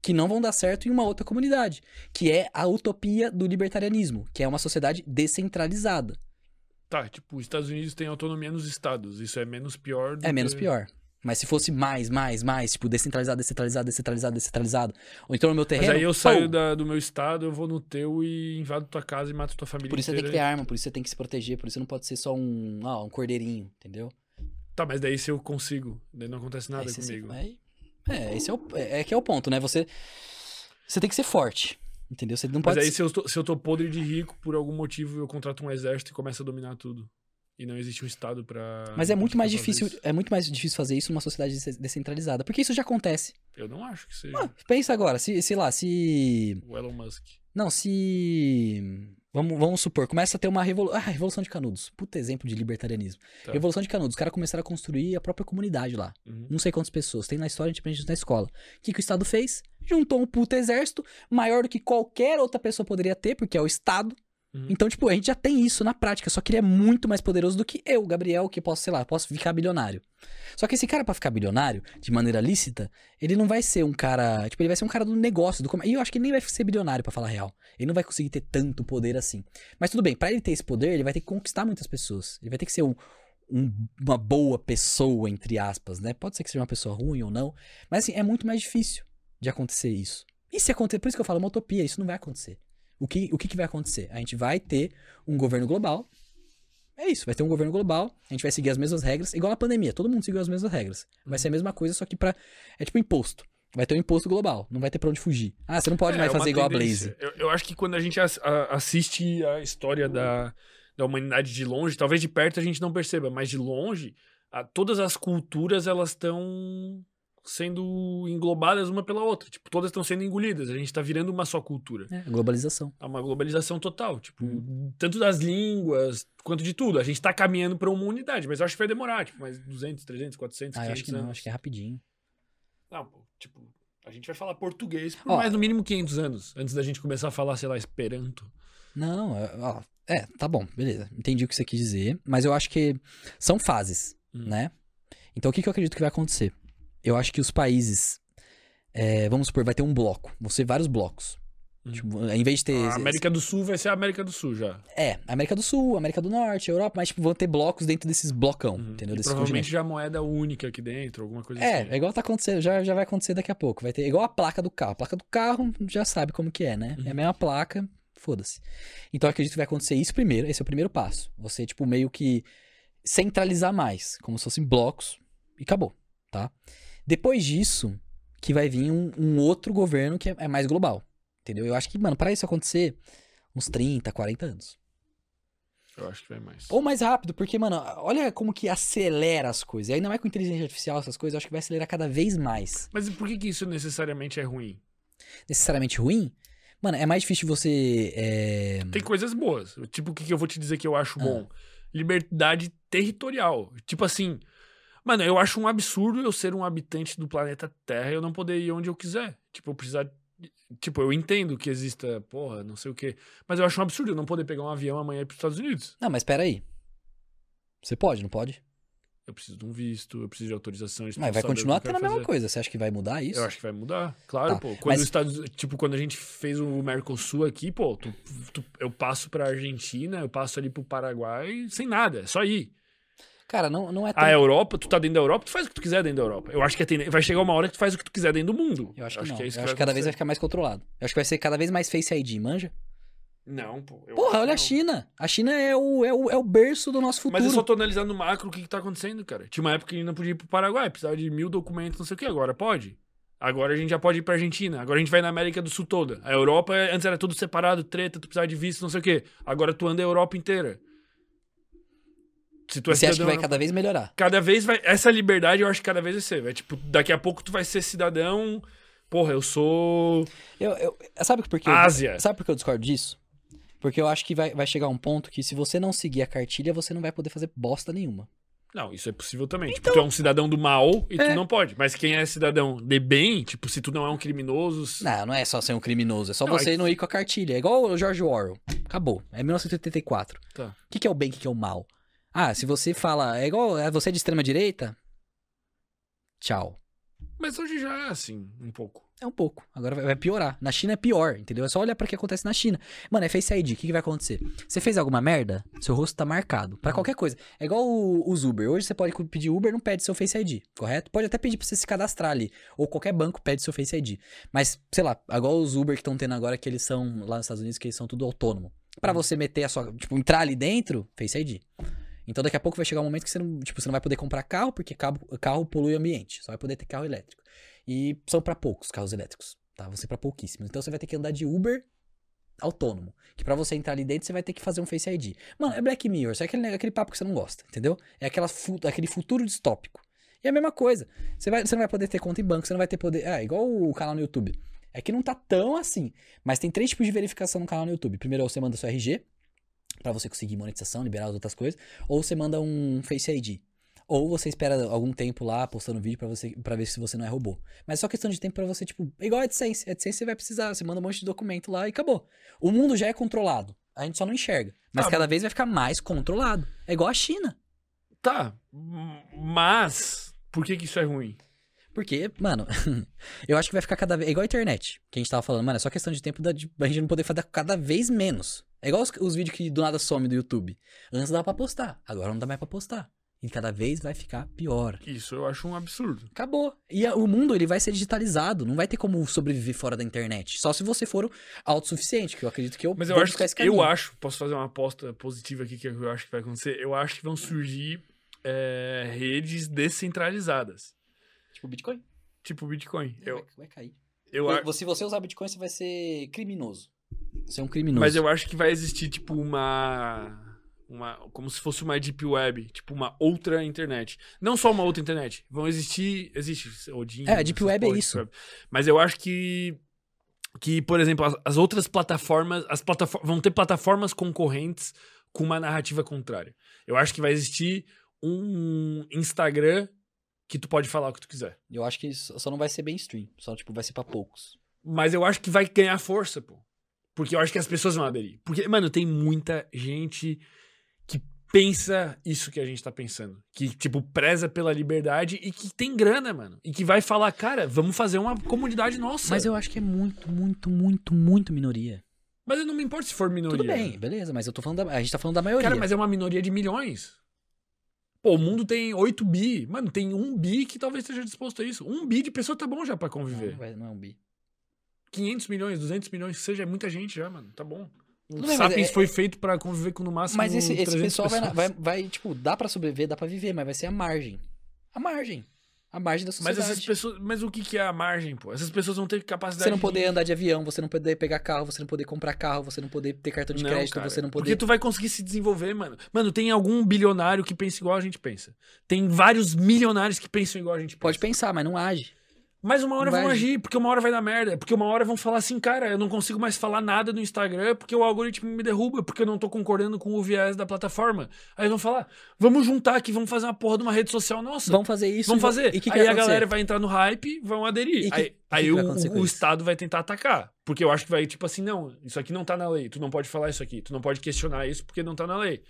que não vão dar certo em uma outra comunidade, que é a utopia do libertarianismo, que é uma sociedade descentralizada. Tá, tipo, os Estados Unidos têm autonomia nos estados. Isso é menos pior do É menos que- pior. Mas se fosse mais, mais, mais, tipo, descentralizado, descentralizado, descentralizado, descentralizado. Ou então no meu Mas terreno. aí eu pô, saio da- do meu estado, eu vou no teu e invado tua casa e mato tua família Por isso você tem que inteira. ter arma, por isso você tem que se proteger, por isso você não pode ser só um, ah, um cordeirinho, entendeu? Tá, mas daí se eu consigo, daí não acontece nada Aí você se- comigo. aí- é, esse é, o, é, é que é o ponto, né? Você, você tem que ser forte, entendeu? Você não Mas pode aí ser- se eu, tô, se eu tô podre de rico, por algum motivo eu contrato um exército e começo a dominar tudo. E não existe um estado pra... Mas é muito mais difícil, isso. é muito mais difícil fazer isso numa sociedade des- descentralizada, porque isso já acontece. Eu não acho que seja Ah, pensa agora, se, sei lá, se o Elon Musk. Não, se. Vamos, vamos supor, começa a ter uma revolução. Ah, Revolução de Canudos. Puta exemplo de libertarianismo. Tá. Revolução de Canudos. Os caras começaram a construir a própria comunidade lá. Uhum. Não sei quantas pessoas. Tem na história, a gente aprende na escola. O que, que o Estado fez? Juntou um puta exército, maior do que qualquer outra pessoa poderia ter, porque é o Estado. Uhum. Então, tipo, a gente já tem isso na prática. Só que ele é muito mais poderoso do que eu, Gabriel, que posso, sei lá, posso ficar bilionário. Só que esse cara, pra ficar bilionário, de maneira lícita, ele não vai ser um cara. Tipo, ele vai ser um cara do negócio. Do... E eu acho que ele nem vai ser bilionário, pra falar a real. Ele não vai conseguir ter tanto poder assim. Mas tudo bem, pra ele ter esse poder, ele vai ter que conquistar muitas pessoas. Ele vai ter que ser um- um- uma boa pessoa, entre aspas, né? Pode ser que seja uma pessoa ruim ou não. Mas assim, é muito mais difícil de acontecer isso. E se acontecer, por isso que eu falo, é uma utopia, isso não vai acontecer. O que, o que, que vai acontecer? A gente vai ter um governo global. É isso, vai ter um governo global, a gente vai seguir as mesmas regras, igual na pandemia, todo mundo seguiu as mesmas regras. Vai ser a mesma coisa, só que pra. É tipo imposto. Vai ter um imposto global, não vai ter pra onde fugir. Ah, você não pode É, mais é fazer igual a. Blaze. Eu, eu acho que quando a gente a- assiste a história da, da humanidade de longe, talvez de perto a gente não perceba, mas de longe, a- todas as culturas elas estão sendo englobadas uma pela outra. Tipo, todas estão sendo engolidas. A gente tá virando uma só cultura. É, globalização. É uma globalização total. Tipo, Uhum. tanto das línguas quanto de tudo. A gente tá caminhando pra uma unidade, mas eu acho que vai demorar, tipo, mais 200, 300, 400, Ah, 500 eu acho que não, anos. acho que é rapidinho. Não, tipo, a gente vai falar português por Ó. mais no mínimo 500 anos, antes da gente começar a falar, sei lá, esperanto. Não, é, ó, é, tá bom, beleza. Entendi o que você quis dizer, mas eu acho que são fases, Hum. né? Então o que, que eu acredito que vai acontecer? Eu acho que os países. é, vamos supor, vai ter um bloco. Vão ser vários blocos. Hum. Tipo, em vez de ter. A América do Sul vai ser a América do Sul já. É, América do Sul, América do Norte, Europa, mas tipo, vão ter blocos dentro desses blocão, Uhum. entendeu? Desses provavelmente continentes. já moeda única aqui dentro, alguma coisa É, assim. é igual tá acontecendo, já, já vai acontecer daqui a pouco. Vai ter igual a placa do carro. A placa do carro já sabe como que é, né? É a Uhum. mesma placa, foda-se. Então eu acredito que vai acontecer isso primeiro, esse é o primeiro passo. Você, tipo, meio que centralizar mais, como se fossem blocos, e acabou, tá? Depois disso, que vai vir um, um outro governo que é, é mais global, entendeu? Eu acho que, mano, pra isso acontecer, uns 30, 40 anos. Eu acho que vai mais. Ou mais rápido, porque, mano, olha como que acelera as coisas. E ainda mais com inteligência artificial, essas coisas, eu acho que vai acelerar cada vez mais. Mas por que, que isso necessariamente é ruim? Necessariamente ruim, mano, é mais difícil você. é, Tem coisas boas. Tipo, o que, que eu vou te dizer que eu acho Ah. bom? Liberdade territorial. Tipo assim, mano, eu acho um absurdo eu ser um habitante do planeta Terra e eu não poder ir onde eu quiser. Tipo, eu precisar. Tipo, eu entendo que exista, porra, não sei o quê. Mas eu acho um absurdo eu não poder pegar um avião amanhã e ir pros Estados Unidos. Não, mas pera aí. Você pode, não pode? Eu preciso de um visto, eu preciso de autorização. Mas vai continuar tendo a mesma coisa. Você acha que vai mudar isso? Eu acho que vai mudar, claro, Tá, pô. Quando mas- os Estados, tipo, quando a gente fez o Mercosul aqui, pô, tu- tu- eu passo pra Argentina, eu passo ali pro Paraguai sem nada, é só ir. Cara, não, não é tão. A Europa, tu tá dentro da Europa, tu faz o que tu quiser dentro da Europa. Eu acho que é vai chegar uma hora que tu faz o que tu quiser dentro do mundo. Eu acho que não. é isso eu acho que cada vez vai ficar mais controlado. Eu acho que vai ser cada vez mais Face ID, manja? Não, pô. eu Porra, acho olha a que não. China. A China é o, é o, é o berço do nosso futuro. Mas eu só tô analisando no macro o que, que tá acontecendo, cara. Tinha uma época que a gente não podia ir pro Paraguai, precisava de mil documentos, não sei o que, agora pode. Agora a gente já pode ir pra Argentina. Agora a gente vai na América do Sul toda. A Europa, antes era tudo separado, treta, tu precisava de visto, não sei o quê. Agora tu anda a Europa inteira. Se tu é Você acha que cidadão vai cada vez melhorar? cada vez vai. Essa liberdade eu acho que cada vez vai ser. Vai, tipo, daqui a pouco tu vai ser cidadão. Porra, eu sou. Eu, eu, sabe por que eu, Ásia. sabe por que eu discordo disso? Porque eu acho que vai, vai chegar um ponto que se você não seguir a cartilha, você não vai poder fazer bosta nenhuma. Não, isso é possível também. Tipo, tu é um cidadão do mal e É. tu não pode. Mas quem é cidadão de bem, tipo, se tu não é um criminoso. Não, não é só ser um criminoso, é só Não, você é- não ir com a cartilha. É igual o George Orwell. Acabou. É 1984. Tá. O que, que é o bem, o que, que é o mal? Ah, se você fala. É igual. É você de extrema direita? Tchau. Mas hoje já é assim, um pouco. É um pouco. Agora vai- piorar. Na China é pior, entendeu? É só olhar pra que acontece na China. Mano, é Face ID. O que, que vai acontecer? Você fez alguma merda, seu rosto tá marcado. Pra qualquer coisa. É igual o- os Uber. Hoje você pode pedir Uber, não pede seu Face ID, correto? Pode até pedir pra você se cadastrar ali. Ou qualquer banco pede seu Face ID. Mas, sei lá, igual os Uber que estão tendo agora, que eles são lá nos Estados Unidos, que eles são tudo autônomo. Pra você meter a sua. Tipo, entrar ali dentro, Face ID. Então daqui a pouco vai chegar um momento que você não, tipo, você não vai poder comprar carro, porque carro, carro polui o ambiente. Só vai poder ter carro elétrico. E são pra poucos carros elétricos, tá? Ser pra pouquíssimos. Então você vai ter que andar de Uber autônomo. Que pra você entrar ali dentro, você vai ter que fazer um Face ID. Mano, é Black Mirror, é aquele, aquele papo que você não gosta, entendeu? É aquela fu- aquele futuro distópico. E é a mesma coisa. Você, vai, você não vai poder ter conta em banco, você não vai ter poder. É, igual o canal no YouTube. É que não tá tão assim. Mas tem três tipos de verificação no canal no YouTube. Primeiro, você manda seu RG, pra você conseguir monetização, liberar as outras coisas. Ou você manda um Face ID. Ou você espera algum tempo lá postando vídeo pra você para ver se você não é robô. Mas é só questão de tempo pra você, tipo, igual a AdSense. A AdSense você vai precisar, você manda um monte de documento lá e acabou. O mundo já é controlado. A gente só não enxerga. Mas Ah, cada vez vai ficar mais controlado. É igual a China. Tá, mas por que que isso é ruim? Porque, mano, eu acho que vai ficar cada vez. É igual a internet, que a gente tava falando, mano, é só questão de tempo da de a gente não poder fazer cada vez menos. É igual os, os vídeos que do nada some do YouTube. Antes dava pra postar, agora não dá mais pra postar. E cada vez vai ficar pior. Isso eu acho um absurdo. Acabou. E a- o mundo ele vai ser digitalizado, não vai ter como sobreviver fora da internet. Só se você for autossuficiente, que eu acredito que eu Mas eu acho que eu acho, posso fazer uma aposta positiva aqui que eu acho que vai acontecer. Eu acho que vão surgir é, redes descentralizadas, Tipo Bitcoin. tipo Bitcoin. Eu, vai, vai cair. eu, Se você usar Bitcoin, você vai ser criminoso. Você é um criminoso. mas eu acho que vai existir tipo uma uma como se fosse uma deep web, tipo uma outra internet. Não só uma outra internet. Vão existir, existe Odin. É, a Deep Web é isso. web. Mas eu acho que que, por exemplo, as, as outras plataformas, as plataformas vão ter plataformas concorrentes com uma narrativa contrária. Eu acho que vai existir um Instagram que tu pode falar o que tu quiser. Eu acho que isso só não vai ser mainstream. Só, tipo, vai ser pra poucos. Mas eu acho que vai ganhar força, pô. Porque eu acho que as pessoas vão aderir. Porque, mano, tem muita gente que pensa isso que a gente tá pensando. Que, tipo, preza pela liberdade e que tem grana, mano. E que vai falar, cara, vamos fazer uma comunidade nossa. Mas eu acho que é muito, muito, muito, muito minoria. Mas eu não me importo se for minoria. Tudo bem, beleza, mas eu tô falando da. A gente tá falando da maioria. Cara, mas é uma minoria de milhões. Pô, o mundo tem 8 bi. Mano, tem um bi que talvez esteja disposto a isso. Um bi de pessoa tá bom já pra não, conviver. não, não é um bi. 500 milhões, 200 milhões, que seja, é muita gente já, mano. Tá bom. O Tudo bem, mas Sapiens é- foi feito pra conviver com no máximo Mas esse, esse 300 pessoal vai, vai, vai, tipo, dá pra sobreviver, dá pra viver, mas vai ser a margem. A margem. A margem da Mas sociedade. essas pessoas, mas o que que é a margem, pô? Essas pessoas vão ter capacidade Você não de- poder andar de avião, você não poder pegar carro, você não poder comprar carro, você não poder ter cartão de Não, crédito, cara, você não poder. Porque tu vai conseguir se desenvolver, mano. Mano, tem algum bilionário que pensa igual a gente pensa. Tem vários milionários que pensam igual a gente Pode pensa. pensar, mas não age. Mas uma hora Não vão agir, porque uma hora vai dar merda. Porque uma hora vão falar assim, cara, eu não consigo mais falar nada no Instagram porque o algoritmo me derruba, porque eu não tô concordando com o viés da plataforma. Aí vão falar, vamos juntar aqui, vamos fazer uma porra de uma rede social nossa. Vamos fazer isso. Vamos fazer. E que que aí a galera vai entrar no hype, vão aderir. Que- aí aí o, o? Estado vai tentar atacar. Porque eu acho que vai, tipo assim, não, isso aqui não tá na lei. Tu não pode falar isso aqui. Tu não pode questionar isso porque não tá na lei.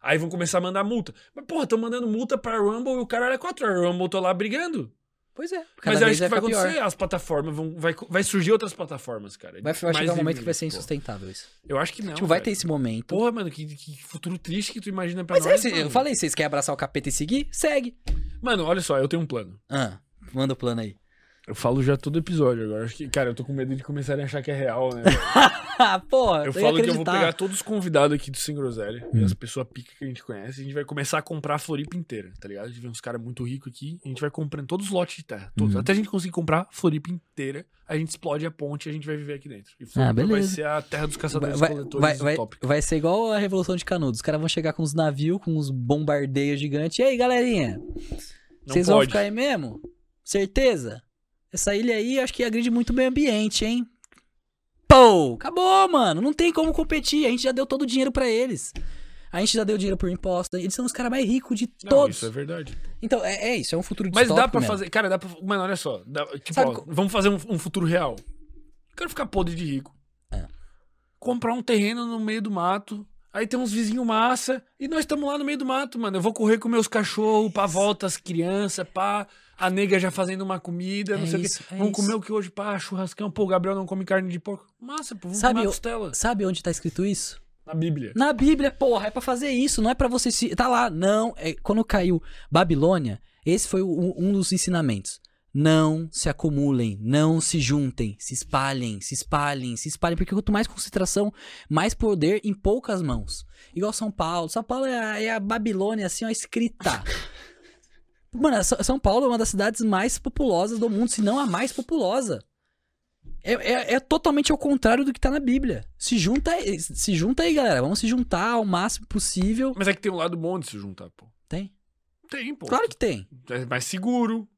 Aí vão começar a mandar multa. Mas, porra, estão mandando multa pra Rumble e o cara é quatro. A Rumble tô lá brigando. Pois é. Mas vez acho que vai ficar pior. acontecer. As plataformas vão. Vai, vai surgir outras plataformas, cara. Vai, vai chegar um momento que vai ser pô. insustentável isso. Eu acho que não. tipo, vai ter esse momento. Porra, mano, que, que futuro triste que tu imagina pra Mas é, nós. mano. eu falei, vocês querem abraçar o capeta e seguir? Segue. Mano, olha só, eu tenho um plano. Ah, manda o plano aí. Eu falo já todo episódio agora. Acho que, cara, eu tô com medo de começarem a achar que é real, né? Porra, Eu falo que eu vou pegar todos os convidados aqui do Sem Groselha, e Hum. as pessoas pica que a gente conhece, e a gente vai começar a comprar a Floripa inteira, tá ligado? A gente vê uns caras muito ricos aqui, a gente vai comprando todos os lotes de terra, todos. Uhum. Até a gente conseguir comprar a Floripa inteira, a gente explode a ponte e a gente vai viver aqui dentro. E Floripa vai Ah, beleza. ser a terra dos Vai, caçadores vai, coletores vai, vai, utópicos. vai ser igual a Revolução de Canudos. Os caras vão chegar com os navios, com os bombardeios gigantes. E aí, galerinha? Não Vocês vão ficar aí mesmo? Certeza? Essa ilha aí, acho que agride muito o meio ambiente, hein? Pô, acabou, mano. Não tem como competir. A gente já deu todo o dinheiro pra eles. A gente já deu dinheiro por imposto. Eles são os caras mais ricos de Não, todos. isso é verdade. Então, é, é isso. É um futuro Mas dá pra mesmo. fazer. Cara, dá pra. Mano, olha só. dá- tipo, Sabe ó, co- vamos fazer um, um futuro real. Quero ficar podre de rico. É. Comprar um terreno no meio do mato, Aí tem uns vizinhos massa. E nós estamos lá no meio do mato, mano. Eu vou correr com meus cachorros pra volta, as crianças, pá. A nega já fazendo uma comida, não É sei isso, o quê. é vamos isso. comer o que hoje? Pá, churrascão. Pô, o Gabriel não come carne de porco. Massa, pô, vamos Sabe, comer costela. Sabe onde tá escrito isso? Na Bíblia. Na Bíblia, porra, é pra fazer isso, não é pra você se. Tá lá, não. É, quando caiu Babilônia, esse foi o- um dos ensinamentos. Não se acumulem, não se juntem, se espalhem, se espalhem, se espalhem, porque quanto mais concentração, mais poder em poucas mãos. Igual São Paulo. São Paulo é a, é a Babilônia, assim, ó, escrita. Mano, São Paulo é uma das cidades mais populosas do mundo, se não a mais populosa. É, é- é totalmente ao contrário do que tá na Bíblia. Se junta, aí- se junta aí, galera. Vamos se juntar ao máximo possível. Mas é que tem um lado bom de se juntar, pô. Tem? Tem, pô. Claro que tem. É mais seguro.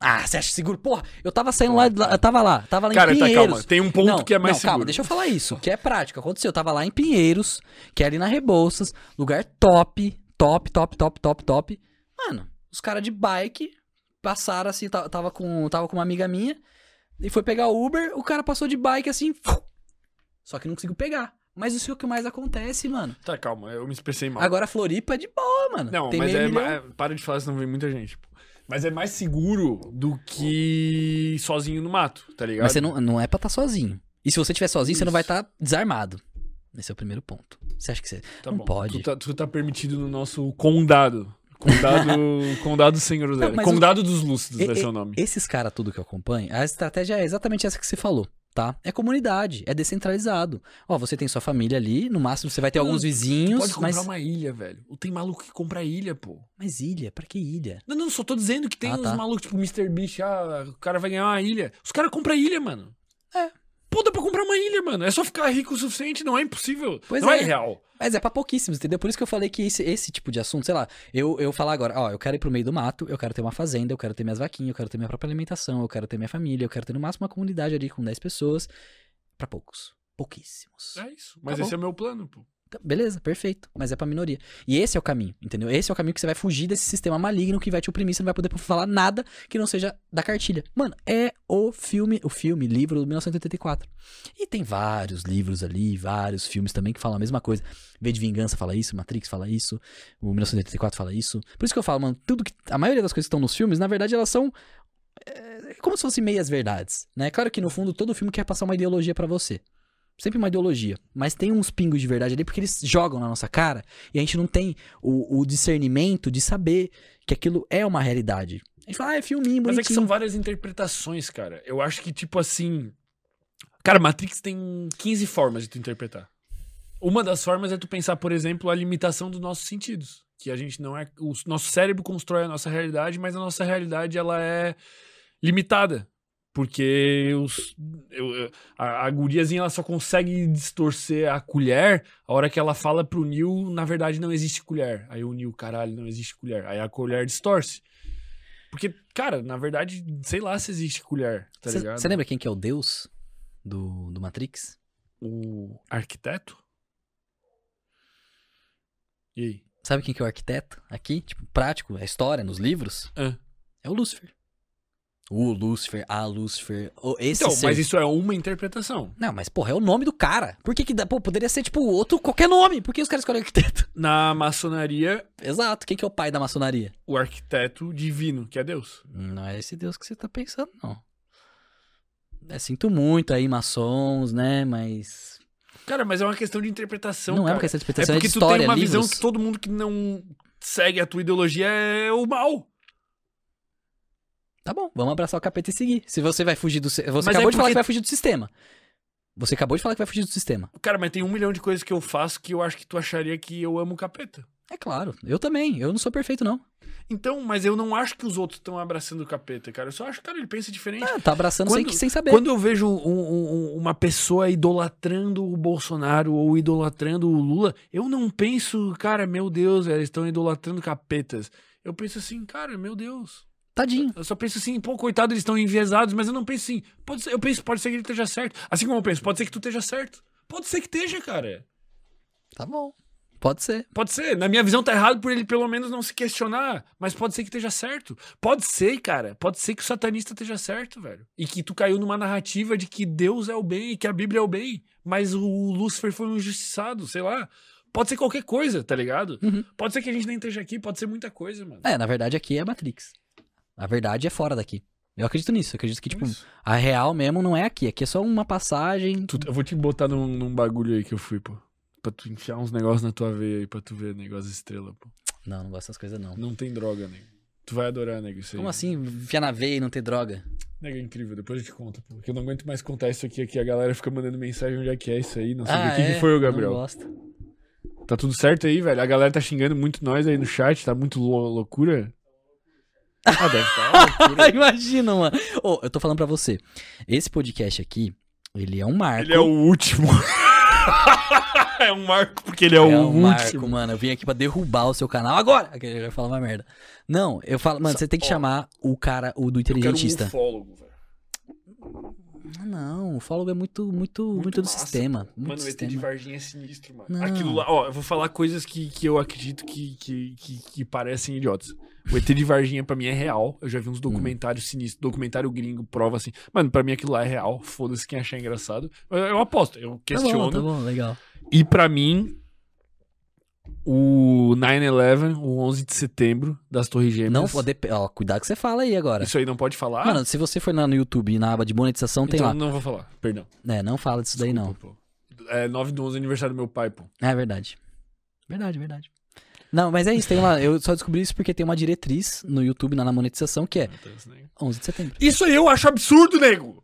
Ah, você acha seguro? Porra, eu tava saindo lá, eu tava lá, tava lá Cara, em tá, Pinheiros. calma. Tem um ponto não, que é mais não, seguro. calma, deixa eu falar isso, que é prático. Aconteceu, eu tava lá em Pinheiros, que é ali na Rebouças, lugar top, top, top, top, top, top. Mano, os caras de bike passaram assim, ta- tava com, tava com uma amiga minha, e foi pegar o Uber, o cara passou de bike assim, só que não conseguiu pegar. Mas isso é o que mais acontece, mano. Tá, calma. Eu me expressei mal. Agora Floripa é de boa, mano. Não, Tem mas é, ma- Para de falar, senão vem muita gente. Mas é mais seguro do que sozinho no mato, tá ligado? Mas você não, não é pra estar sozinho. E se você estiver sozinho, você não vai Isso. estar desarmado. Esse é o primeiro ponto. Você acha que você. Tá não bom. pode. Tu tá, tu tá permitido no nosso condado. Condado, condado. Não, mas Condado dos Lúcidos E- vai ser o nome. Esses caras tudo que eu acompanho, a estratégia é exatamente essa que você falou, tá? É comunidade, é descentralizado. Ó, você tem sua família ali, no máximo você vai ter Não, alguns vizinhos, pode comprar mas uma ilha, velho. Tem maluco que compra ilha, pô. mas ilha, pra que ilha? Não, não, só tô dizendo que tem Ah, uns tá. malucos, tipo Mr. Beast, ah, o cara vai ganhar uma ilha. Os caras compram ilha, mano. É. Pô, dá pra comprar uma ilha, mano. É só ficar rico o suficiente, não é impossível. Pois não é. é. real. Mas é pra pouquíssimos, entendeu? Por isso que eu falei que esse, esse tipo de assunto, sei lá, eu, eu falar agora, ó, eu quero ir pro meio do mato, eu quero ter uma fazenda, eu quero ter minhas vaquinhas, eu quero ter minha própria alimentação, eu quero ter minha família, eu quero ter no máximo uma comunidade ali com 10 pessoas. Pra poucos. Pouquíssimos. É isso. Mas esse é o meu plano, pô. Beleza, perfeito. Mas é pra minoria. E esse é o caminho, entendeu? Esse é o caminho que você vai fugir desse sistema maligno que vai te oprimir, você não vai poder falar nada que não seja da cartilha. Mano, é o filme, o filme, livro do 1984. E tem vários livros ali, vários filmes também que falam a mesma coisa. V de Vingança fala isso, Matrix fala isso, o 1984 fala isso. Por isso que eu falo, mano, tudo que. A maioria das coisas que estão nos filmes, na verdade, elas são. É, como se fossem meias verdades, né? Claro que no fundo todo filme quer passar uma ideologia pra você. Sempre uma ideologia. Mas tem uns pingos de verdade ali porque eles jogam na nossa cara e a gente não tem o, o discernimento de saber que aquilo é uma realidade. A gente fala, ah, é filminho, Mas bonitinho. é que são várias interpretações, cara. Eu acho que, tipo assim. Cara, Matrix tem 15 formas de tu interpretar. Uma das formas é tu pensar, por exemplo, a limitação dos nossos sentidos. Que a gente não é. O nosso cérebro constrói a nossa realidade, mas a nossa realidade ela é limitada. Porque os, eu- a, a guriazinha ela só consegue distorcer a colher a hora que ela fala pro Neil, na verdade não existe colher. Aí o Neil, caralho, não existe colher. Aí a colher distorce. Porque, cara, na verdade, sei lá se existe colher, tá ligado? Você lembra quem que é o deus do, do Matrix? O arquiteto? E aí? Sabe quem que é o arquiteto aqui? Tipo, prático, a história, nos livros? Ah. É o Lúcifer. O Lúcifer, a Lúcifer, o- esse Então, ser... mas isso é uma interpretação. Não, mas porra, é o nome do cara. Por que que dá? Pô, poderia ser tipo outro, qualquer nome. Por que os caras escolhem arquiteto? Na maçonaria, Exato. Quem que é o pai da maçonaria? o arquiteto divino, que é Deus. Não é esse Deus que você tá pensando, não. É, sinto muito aí, maçons, né? Mas. Cara, mas é uma questão de interpretação, não é cara. uma questão de É interpretação, é, porque de tu história, tem uma visão livros. que todo mundo que não segue a tua ideologia é o mal. Tá bom, vamos abraçar o capeta e seguir. Se você vai fugir do. Você Mas acabou é de falar que vai fugir do sistema. Você acabou de falar que vai fugir do sistema. Cara, mas tem um milhão de coisas que eu faço que eu acho que tu acharia que eu amo o capeta. É claro, eu também. Eu não sou perfeito, não. Então, mas eu não acho que os outros estão abraçando o capeta, cara. Eu só acho que, cara, ele pensa diferente. Ah, tá abraçando sem, Quando- sem saber. Quando eu vejo um- um- uma pessoa idolatrando o Bolsonaro ou idolatrando o Lula, eu não penso, cara, meu Deus, eles estão idolatrando capetas. Eu penso assim, cara, meu Deus. Tadinho. Eu só penso assim, pô, coitado, eles estão enviesados, mas eu não penso assim. Pode ser, eu penso, pode ser que ele esteja certo. Assim como eu penso, pode ser que tu esteja certo. Pode ser que esteja, cara. Tá bom. Pode ser. Pode ser. Na minha visão tá errado por ele pelo menos não se questionar, mas pode ser que esteja certo. Pode ser, cara. Pode ser que o satanista esteja certo, velho. E que tu caiu numa narrativa de que Deus é o bem e que a Bíblia é o bem, mas o Lúcifer foi um injustiçado, sei lá. Pode ser qualquer coisa, tá ligado? Uhum. Pode ser que a gente nem esteja aqui, pode ser muita coisa, mano. É, na verdade aqui é Matrix. A verdade é fora daqui. Eu acredito nisso. Eu acredito que, tipo, Isso. a real mesmo não é aqui. Aqui é só uma passagem. Tu- eu vou te botar num, num bagulho aí que eu fui, pô. Pra tu enfiar uns negócios na tua veia aí, pra tu ver negócio estrela, pô. Não, não gosto dessas coisas, não. Não tem droga, nego. Tu vai adorar, nego, isso aí. Como assim, enfiar na veia e não ter droga? Nego, é incrível, depois eu te conto, pô. Porque eu não aguento mais contar isso aqui, aqui a galera fica mandando mensagem onde é que é isso aí, não sei o que, é? que foi o Não Gabriel. gosto. Tá tudo certo aí, velho? A galera tá xingando muito nós aí no chat, tá muito lou- loucura. Ah, deve tá loucura. Imagina, mano. Ô, eu tô falando pra você. Esse podcast aqui, ele é um marco. Ele é o último. é um marco porque ele é, o É um último. marco, mano. Eu vim aqui pra derrubar o seu canal agora. Aquele vai falar uma merda. Não, eu falo, mano, você tem que chamar o cara, o do Eu quero um inteligentista. ufólogo, velho. Ah, não, o fólogo é muito, muito, muito, do massa, sistema. Muito Mano, o ET de. Varginha é sinistro, mano. Não. Aquilo lá, ó, eu vou falar coisas que, que eu acredito que, que, que, que parecem idiotas. O ET de Varginha pra mim é real. Eu já vi uns documentários sinistros, documentário gringo, prova assim. Mano, pra mim aquilo lá é real. Foda-se quem achar engraçado. Eu, eu aposto, eu Tá questiono. bom, tá bom, legal. E pra mim, o 9-11, o 11 de setembro das Torres Gêmeas. Não, pode, ó, cuidado que você fala aí agora. Isso aí não pode falar? Mano, se você for lá no YouTube, na aba de monetização, tem então lá. não vou falar, perdão. É, não fala disso daí, não. Desculpa, pô. É 9 do 11 aniversário do meu pai, pô. É verdade. Verdade, verdade. Não, mas é isso, tem lá. Eu só descobri isso porque tem uma diretriz no YouTube, na, na monetização, que é 11 de setembro. Isso aí eu acho absurdo, nego.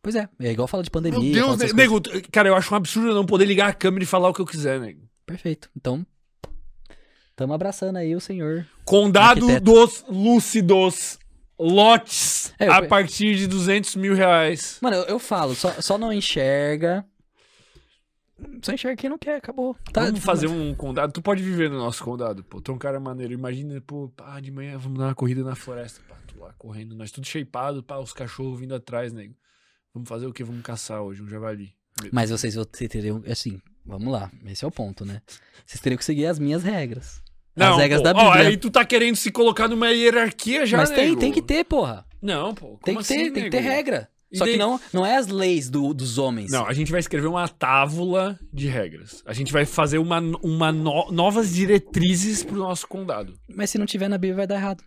Pois é, é igual fala de pandemia. Meu Deus, coisas. nego, cara, eu acho um absurdo eu não poder ligar a câmera e falar o que eu quiser, nego. Perfeito. Então, tamo abraçando aí o senhor. Condado Arquiteto. dos Lúcidos. Lotes É, eu a partir de 200 mil reais. Mano, eu, eu falo, só, só não enxerga. Só enxerga quem não quer, acabou. Tá, vamos fazer um condado. Tu pode viver no nosso condado, pô. Tu é um cara maneiro. Imagina, pô, pá, de manhã vamos dar uma corrida na floresta. Pá, tu lá correndo, nós tudo shapeado, pá, os cachorros vindo atrás, nego. Vamos fazer o quê? Vamos caçar hoje, um javali. Mas vocês, teriam. Assim, vamos lá. Esse é o ponto, né? Vocês teriam que seguir as minhas regras. Não, as regras pô, da ó, Bíblia. aí tu tá querendo se colocar numa hierarquia já, Mas tem, nego. tem que ter, porra. Não, pô. Tem que ter, assim, tem que ter nego? regra. Só daí- que não, não é as leis do- dos homens. Não, a gente vai escrever uma tábula de regras. A gente vai fazer uma, uma no- novas diretrizes pro nosso condado. Mas se não tiver na Bíblia, vai dar errado.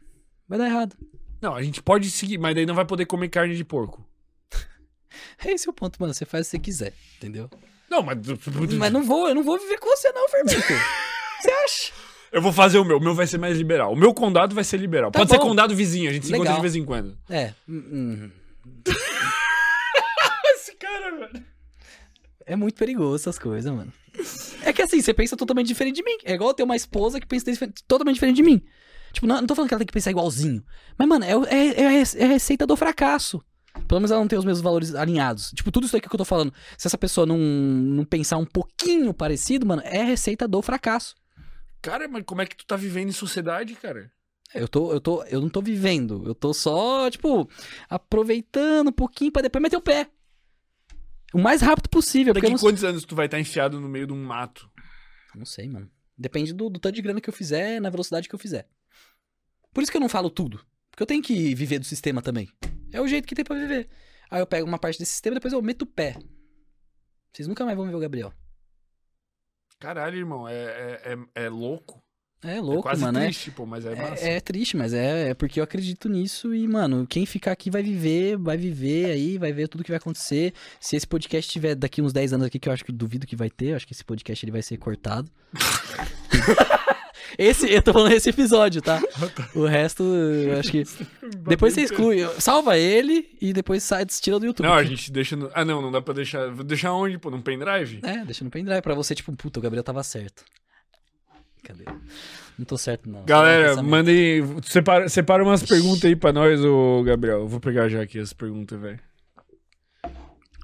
Vai dar errado. Não, a gente pode seguir, mas daí não vai poder comer carne de porco. Esse é o ponto, mano. Você faz o que você quiser, entendeu? Não, mas. Mas não vou, eu não vou viver com você, não, Fermento. Você acha? Eu vou fazer o meu. O meu vai ser mais liberal. O meu condado vai ser liberal. Tá pode ser bom. condado vizinho, a gente se encontra de vez em quando. É. hum, hum. Esse cara, velho. É muito perigoso essas coisas, mano. É que assim, você pensa totalmente diferente de mim. É igual eu ter uma esposa que pensa totalmente diferente de mim. Tipo, não, não tô falando que ela tem que pensar igualzinho. Mas, mano, é, é, é é a receita do fracasso. Pelo menos ela não tem os mesmos valores alinhados. Tipo, tudo isso aqui que eu tô falando. Se essa pessoa não, não pensar um pouquinho parecido, mano, é a receita do fracasso. Cara, mas como é que tu tá vivendo em sociedade, cara? Eu tô, eu tô, eu não tô vivendo. Eu tô só, tipo, aproveitando um pouquinho pra depois meter o pé. O mais rápido possível. Porque Daqui não, quantos anos tu vai estar enfiado no meio de um mato? não sei, mano. Depende do, do tanto de grana que eu fizer, na velocidade que eu fizer. Por isso que eu não falo tudo. Porque eu tenho que viver do sistema também. É o jeito que tem pra viver. Aí eu pego uma parte desse sistema e depois eu meto o pé. Vocês nunca mais vão ver o Gabriel. Caralho, irmão, é, é, é, é louco. É é louco, quase mano. é- triste, pô, mas é massa. É, é triste, mas é, é porque eu acredito nisso e, mano, quem ficar aqui vai viver, vai viver aí, vai ver tudo que vai acontecer. Se esse podcast tiver daqui uns 10 anos aqui, que eu acho que duvido que vai ter, eu acho que esse podcast ele vai ser cortado. esse, eu tô falando esse episódio, tá? O resto, eu acho que. Depois você exclui, salva ele e depois sai, tira do YouTube. Não, a gente deixa no... Ah, não, não dá pra deixar... Vou deixar onde, pô? Num pendrive? É, deixa no pendrive pra você, tipo, puta, o Gabriel tava certo. Cadê? Não tô certo, não. Galera, mandem... Separa, separa umas perguntas aí pra nós, ô Gabriel. Eu vou pegar já aqui as perguntas, velho.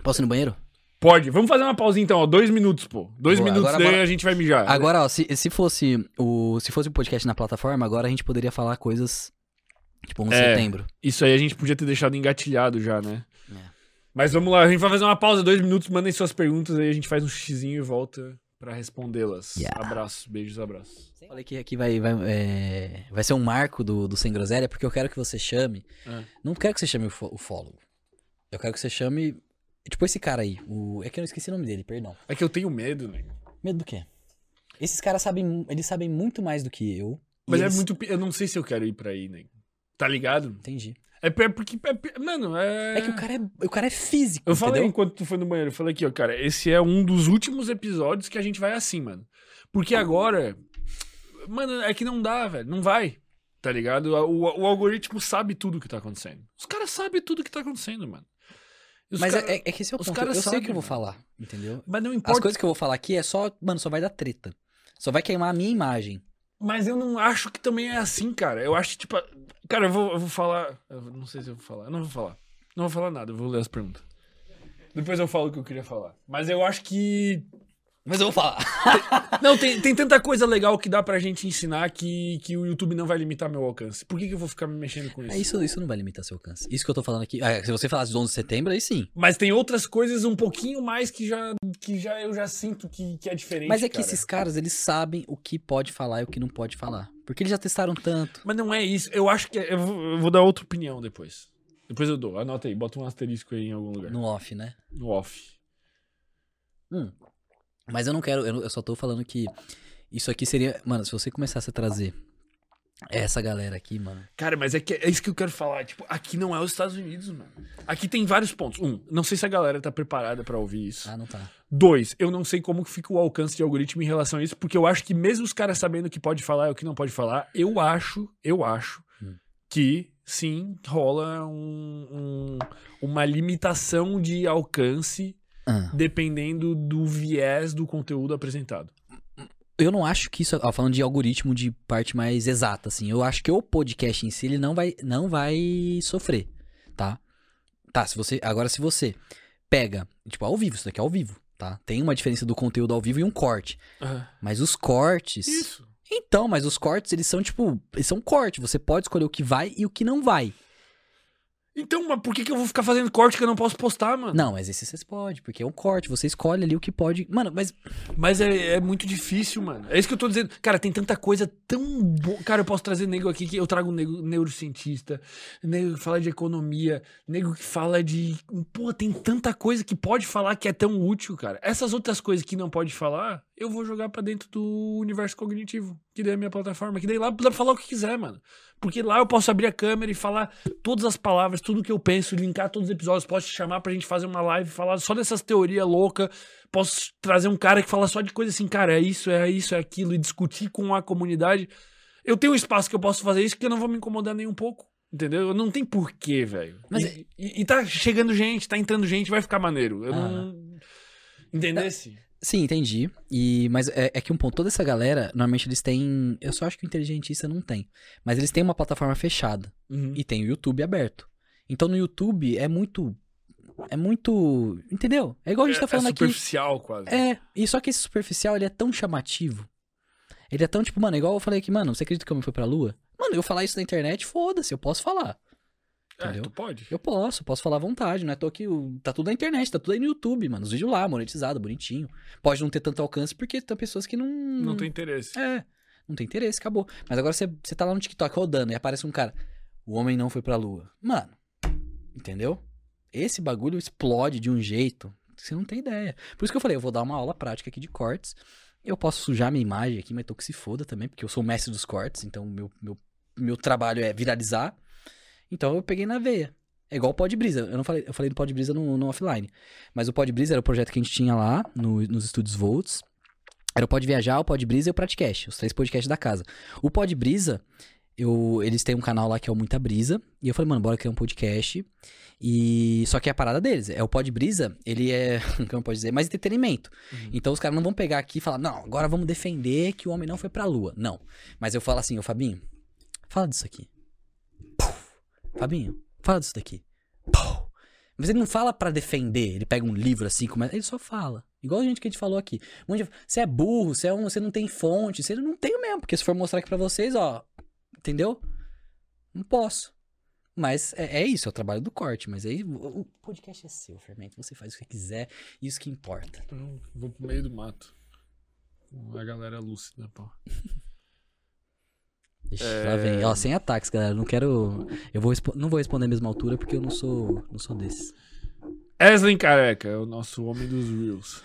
Posso ir no banheiro? Pode. Vamos fazer uma pausinha então, ó. Dois minutos, pô. Dois Boa, minutos, agora daí a gente vai mijar. Agora, ó, se, se fosse o se fosse o podcast na plataforma, agora a gente poderia falar coisas tipo 11 de É. setembro. Isso aí a gente podia ter deixado engatilhado já, né? É. Mas vamos lá, a gente vai fazer uma pausa, dois minutos, mandem suas perguntas aí, a gente faz um xizinho e volta pra respondê-las. Yeah. Abraços, beijos, abraços. Falei que aqui vai, vai, é, vai ser um marco do, do Sem Groselha, porque eu quero que você chame. É. Não quero que você chame o, o follow. Eu quero que você chame. Tipo esse cara aí. O, é que eu esqueci o nome dele, perdão. É que eu tenho medo, né? Medo do quê? Esses caras sabem, eles sabem muito mais do que eu. Mas é eles- muito. pi- Eu não sei se eu quero ir pra aí, né? Tá ligado? Entendi. É é porque. é mano, é. É que o cara é, o cara é físico, Eu falei entendeu? enquanto tu foi no banheiro, eu falei aqui, ó, cara, esse é um dos últimos episódios que a gente vai assim, mano. Porque agora. Mano, é que não dá, velho. Não vai. Tá ligado? O, o algoritmo sabe tudo que tá acontecendo. Os caras sabem tudo que tá acontecendo, mano. Mas cara- é, é que esse é o os ponto. Eu sei o que eu vou falar, entendeu? Mas não As importa. coisas que eu vou falar aqui é só, mano, só vai dar treta. Só vai queimar a minha imagem. Mas eu não acho que também é assim, cara. Eu acho que, tipo. Cara, eu vou, eu vou falar. Eu não sei se eu vou falar. Eu não vou falar. Não vou falar nada, eu vou ler as perguntas. Depois eu falo o que eu queria falar. Mas eu acho que. Mas eu vou falar. Não, tem, tem tanta coisa legal que dá pra gente ensinar que, que o YouTube não vai limitar meu alcance. Por que, que eu vou ficar me mexendo com isso? É, isso, isso não vai limitar seu alcance. Isso que eu tô falando aqui. ah, se você falasse de 11 de setembro, aí sim. Mas tem outras coisas um pouquinho mais que já, que já eu já sinto que, que é diferente. Mas é que cara. esses caras, eles sabem o que pode falar e o que não pode falar. Porque eles já testaram tanto. Mas não é isso. Eu acho que. é- Eu vou, eu vou dar outra opinião depois. Depois eu dou. Anota aí, bota um asterisco aí em algum lugar. No off, né? No off. Hum. Mas eu não quero, eu, eu só tô falando que isso aqui seria. Mano, se você começasse a trazer essa galera aqui, mano. Cara, mas é, que, é isso que eu quero falar. Tipo, aqui não é os Estados Unidos, mano. Aqui tem vários pontos. Um, não sei se a galera tá preparada pra ouvir isso. Ah, não tá. Dois, eu não sei como fica o alcance de algoritmo em relação a isso, porque eu acho que mesmo os caras sabendo o que pode falar e o que não pode falar, eu acho, eu acho Hum. que sim, rola um- um- uma limitação de alcance Ah. dependendo do viés do conteúdo apresentado. Eu não acho que isso. Ó, falando de algoritmo de parte mais exata, assim. Eu acho que o podcast em si, ele não vai, não vai sofrer, tá? Tá, se você. Agora, se você pega. Tipo, ao vivo, isso daqui é ao vivo, tá? Tem uma diferença do conteúdo ao vivo e um corte. Mas os cortes. Isso. Então, mas os cortes, eles são tipo. Eles são corte. Você pode escolher o que vai e o que não vai. Então, mas por que, que eu vou ficar fazendo corte que eu não posso postar, mano? Não, mas esse vocês podem, porque é um corte. Você escolhe ali o que pode. Mano, mas. Mas é, é muito difícil, mano. É isso que eu tô dizendo. Cara, tem tanta coisa tão boa. Cara, eu posso trazer nego aqui que eu trago nego, neurocientista, nego que fala de economia, nego que fala de. Pô, tem tanta coisa que pode falar que é tão útil, cara. Essas outras coisas que não pode falar, eu vou jogar pra dentro do universo cognitivo, que daí é a minha plataforma. Que daí lá dá pra falar o que quiser, mano. Porque lá eu posso abrir a câmera e falar todas as palavras, tudo que eu penso, linkar todos os episódios. Posso te chamar pra gente fazer uma live, falar só dessas teorias loucas. Posso trazer um cara que fala só de coisa assim, cara, é isso, é isso, é aquilo, e discutir com a comunidade. Eu tenho um espaço que eu posso fazer isso que eu não vou me incomodar nem um pouco. Entendeu? Não tem porquê, velho. Mas E, e, e tá chegando gente, tá entrando gente, vai ficar maneiro. Eu não. Entendesse? Sim, entendi. E, mas é, é que um ponto, toda essa galera, normalmente eles têm. Eu só acho que o inteligentista não tem. Mas eles têm uma plataforma fechada. Uhum. E tem o YouTube aberto. Então no YouTube é muito. É muito. Entendeu? É igual a gente tá falando é aqui. superficial, quase. É, e só que esse superficial, ele é tão chamativo. Ele é tão, tipo, mano, igual eu falei aqui, mano, você acredita que o homem foi pra lua? Mano, eu falar isso na internet, foda-se, eu posso falar. É, entendeu? tu pode. Eu posso, posso falar à vontade, não é? Tô aqui, tá tudo na internet, tá tudo aí no YouTube, mano. Os vídeos lá, monetizado, bonitinho. Pode não ter tanto alcance porque tem pessoas que não. Não tem interesse. É, não tem interesse, acabou. Mas agora você, você tá lá no TikTok rodando e aparece um cara. O homem não foi pra lua. Mano, entendeu? Esse bagulho explode de um jeito que você não tem ideia. Por isso que eu falei, eu vou dar uma aula prática aqui de cortes. Eu posso sujar minha imagem aqui, mas tô que se foda também, porque eu sou o mestre dos cortes, então meu, meu, meu trabalho é viralizar. Então eu peguei na veia. É igual o Pod Brisa. Eu não falei, eu falei do Pod Brisa no, no offline. Mas o Pod Brisa era o projeto que a gente tinha lá no- nos estúdios Volts. Era o Pod Viajar, o Pod Brisa e o Pratcast, os três podcasts da casa. O Pod Brisa, eu, eles têm um canal lá que é o Muita Brisa. E eu falei, mano, bora criar um podcast. E só que é a parada deles. É o Pod Brisa, ele é, como pode dizer, mais entretenimento. Uhum. Então os caras não vão pegar aqui e falar, não, agora vamos defender que o homem não foi pra lua. Não. Mas eu falo assim, ô Fabinho, fala disso aqui. Fabinho, fala disso daqui. Puf. Mas ele não fala pra defender, ele pega um livro assim, começa, ele só fala. Igual a gente que a gente falou aqui. Um Você é burro, você, é um, você não tem fonte, você não tem mesmo, porque se for mostrar aqui pra vocês, ó, entendeu? Não posso. Mas é, é isso, é o trabalho do corte. Mas aí o, o podcast é seu, Fermento. Você faz o que quiser, isso que importa. Então, vou pro meio do mato. A galera lúcida, pô. Ixi, É. Lá vem. Ó, sem ataques, galera. Não quero. Eu vou não vou responder a mesma altura porque eu não sou. Não sou desses. Eslen Careca é o nosso homem dos Reels.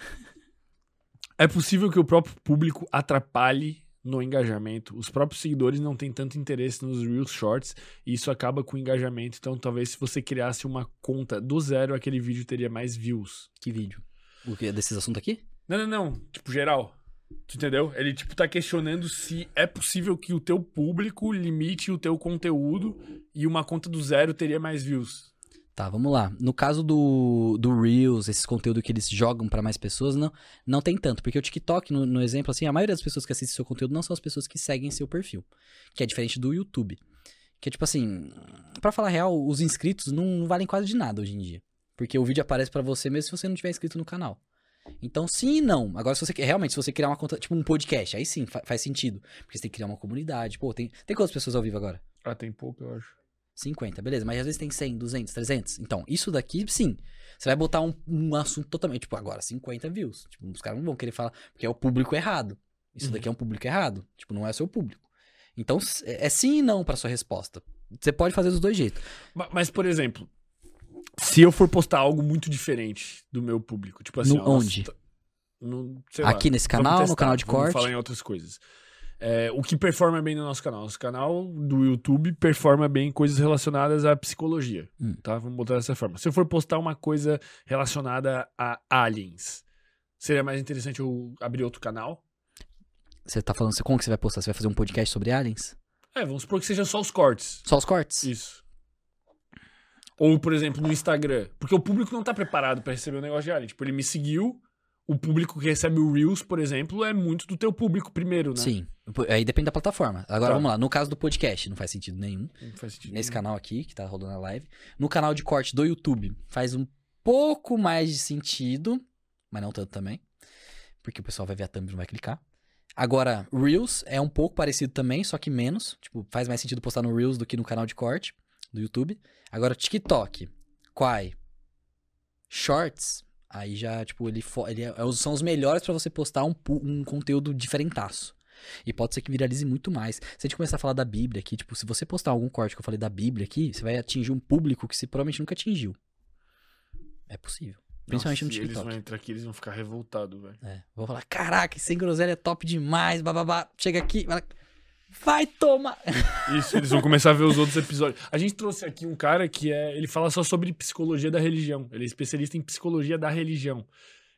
É possível que o próprio público atrapalhe no engajamento. Os próprios seguidores não têm tanto interesse nos Reels Shorts e isso acaba com o engajamento. Então, talvez se você criasse uma conta do zero, aquele vídeo teria mais views. Que vídeo? O que? Desses assuntos aqui? Não, não, não. Tipo, geral. Tu entendeu? Ele, tipo, tá questionando se é possível que o teu público limite o teu conteúdo e uma conta do zero teria mais views. Tá, vamos lá. No caso do, do Reels, esses conteúdos que eles jogam pra mais pessoas, não, não tem tanto. Porque o TikTok, no, no exemplo, assim, a maioria das pessoas que assistem seu conteúdo não são as pessoas que seguem seu perfil. Que é diferente do YouTube. Que é tipo assim, pra falar real, os inscritos não, não valem quase de nada hoje em dia. Porque o vídeo aparece pra você mesmo se você não tiver inscrito no canal. Então, sim e não. Agora, se você realmente, se você criar uma conta, tipo um podcast, aí sim, fa- faz sentido. Porque você tem que criar uma comunidade. Pô, tem, tem quantas pessoas ao vivo agora? Ah, tem pouco, eu acho. 50, beleza. Mas às vezes tem 100, 200, 300. Então, isso daqui, sim. Você vai botar um, um assunto totalmente, tipo, agora, 50 views. Tipo, os caras não vão querer falar, porque é o público errado. Isso Uhum. daqui é um público errado. Tipo, não é o seu público. Então, é é sim e não pra sua resposta. Você pode fazer dos dois jeitos. Ma- Mas, por exemplo, se eu for postar algo muito diferente do meu público, tipo assim, No ó, onde? t- no, sei lá, Aqui nesse canal, no testar, canal de corte. falar em outras coisas. É, o que performa bem no nosso canal? Nosso canal do YouTube performa bem coisas relacionadas à psicologia, Hum. tá? Vamos botar dessa forma. Se eu for postar uma coisa relacionada a aliens, seria mais interessante eu abrir outro canal? Você tá falando, como que você vai postar? Você vai fazer um podcast sobre aliens? É, vamos supor que seja só os cortes. Só os cortes? Isso. Ou, por exemplo, no Instagram. Porque o público não tá preparado pra receber o negócio de alien. Tipo, ele me seguiu. O público que recebe o Reels, por exemplo, é muito do teu público primeiro, né? Sim. Aí depende da plataforma. Agora Tá. vamos lá. No caso do podcast, não faz sentido nenhum. Não faz sentido. Nesse nenhum. canal aqui, que tá rodando a live. No canal de corte do YouTube, faz um pouco mais de sentido, mas não tanto também. Porque o pessoal vai ver a thumb e não vai clicar. Agora, Reels é um pouco parecido também, só que menos. Tipo, faz mais sentido postar no Reels do que no canal de corte do YouTube. Agora, TikTok, Quai, Shorts, aí já, tipo, ele, ele é- são os melhores pra você postar um, um conteúdo diferentaço. E pode ser que viralize muito mais. Se a gente começar a falar da Bíblia aqui, tipo, se você postar algum corte que eu falei da Bíblia aqui, você vai atingir um público que você provavelmente nunca atingiu. É possível. Principalmente Nossa, no Eles TikTok. vão entrar aqui, eles vão ficar revoltados, velho. É, vou falar, caraca, sem groselha é top demais, bababá. Chega aqui, vai, vai tomar. Isso, eles vão começar a ver os outros episódios. A gente trouxe aqui um cara que é. Ele fala só sobre psicologia da religião. Ele é especialista em psicologia da religião.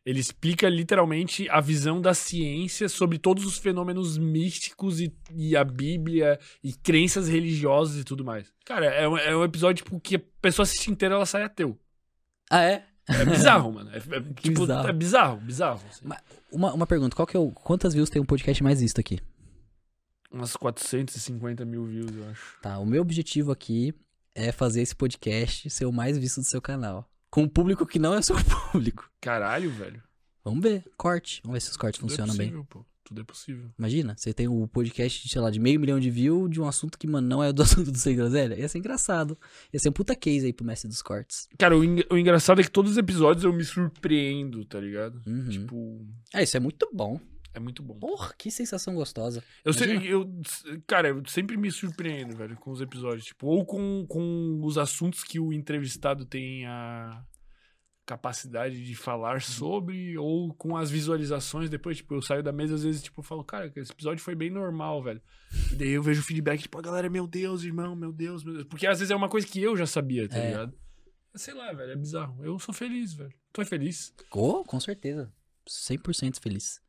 Ele explica literalmente a visão da ciência sobre todos os fenômenos místicos e, e a Bíblia e crenças religiosas e tudo mais. Cara, é um, é um episódio tipo, que a pessoa assiste inteira ela sai ateu. Ah, é? É bizarro, mano. É, é, tipo, bizarro. é bizarro, bizarro. assim. Uma, uma pergunta, qual que é o. Quantas views tem um podcast mais visto aqui? Umas 450 mil views, eu acho. Tá, o meu objetivo aqui é fazer esse podcast ser o mais visto do seu canal. Com um público que não é seu público. Caralho, velho. Vamos ver, corte. Vamos ver se os cortes Tudo funcionam é bem. possível, pô. Tudo é possível. Imagina, você tem o podcast, sei lá, de meio milhão de views de um assunto que, mano, não é do assunto do Sem Groselha. Ia ser engraçado. Ia ser um puta case aí pro mestre dos cortes. Cara, o, o engraçado é que todos os episódios eu me surpreendo, tá ligado? Uhum. Tipo, É, isso é muito bom. É muito bom. Porra, que sensação gostosa. Eu sei, eu, cara, eu sempre me surpreendo, velho, com os episódios. Tipo, ou com, com os assuntos que o entrevistado tem a capacidade de falar sobre, ou com as visualizações. Depois, tipo, eu saio da mesa, às vezes, tipo, eu falo, cara, esse episódio foi bem normal, velho. E daí eu vejo o feedback, tipo, a galera, meu Deus, irmão, meu Deus, meu Deus. Porque às vezes é uma coisa que eu já sabia, tá É. ligado? Sei lá, velho, é bizarro. Eu sou feliz, velho. Tu é feliz? Oh, com certeza. 100% feliz.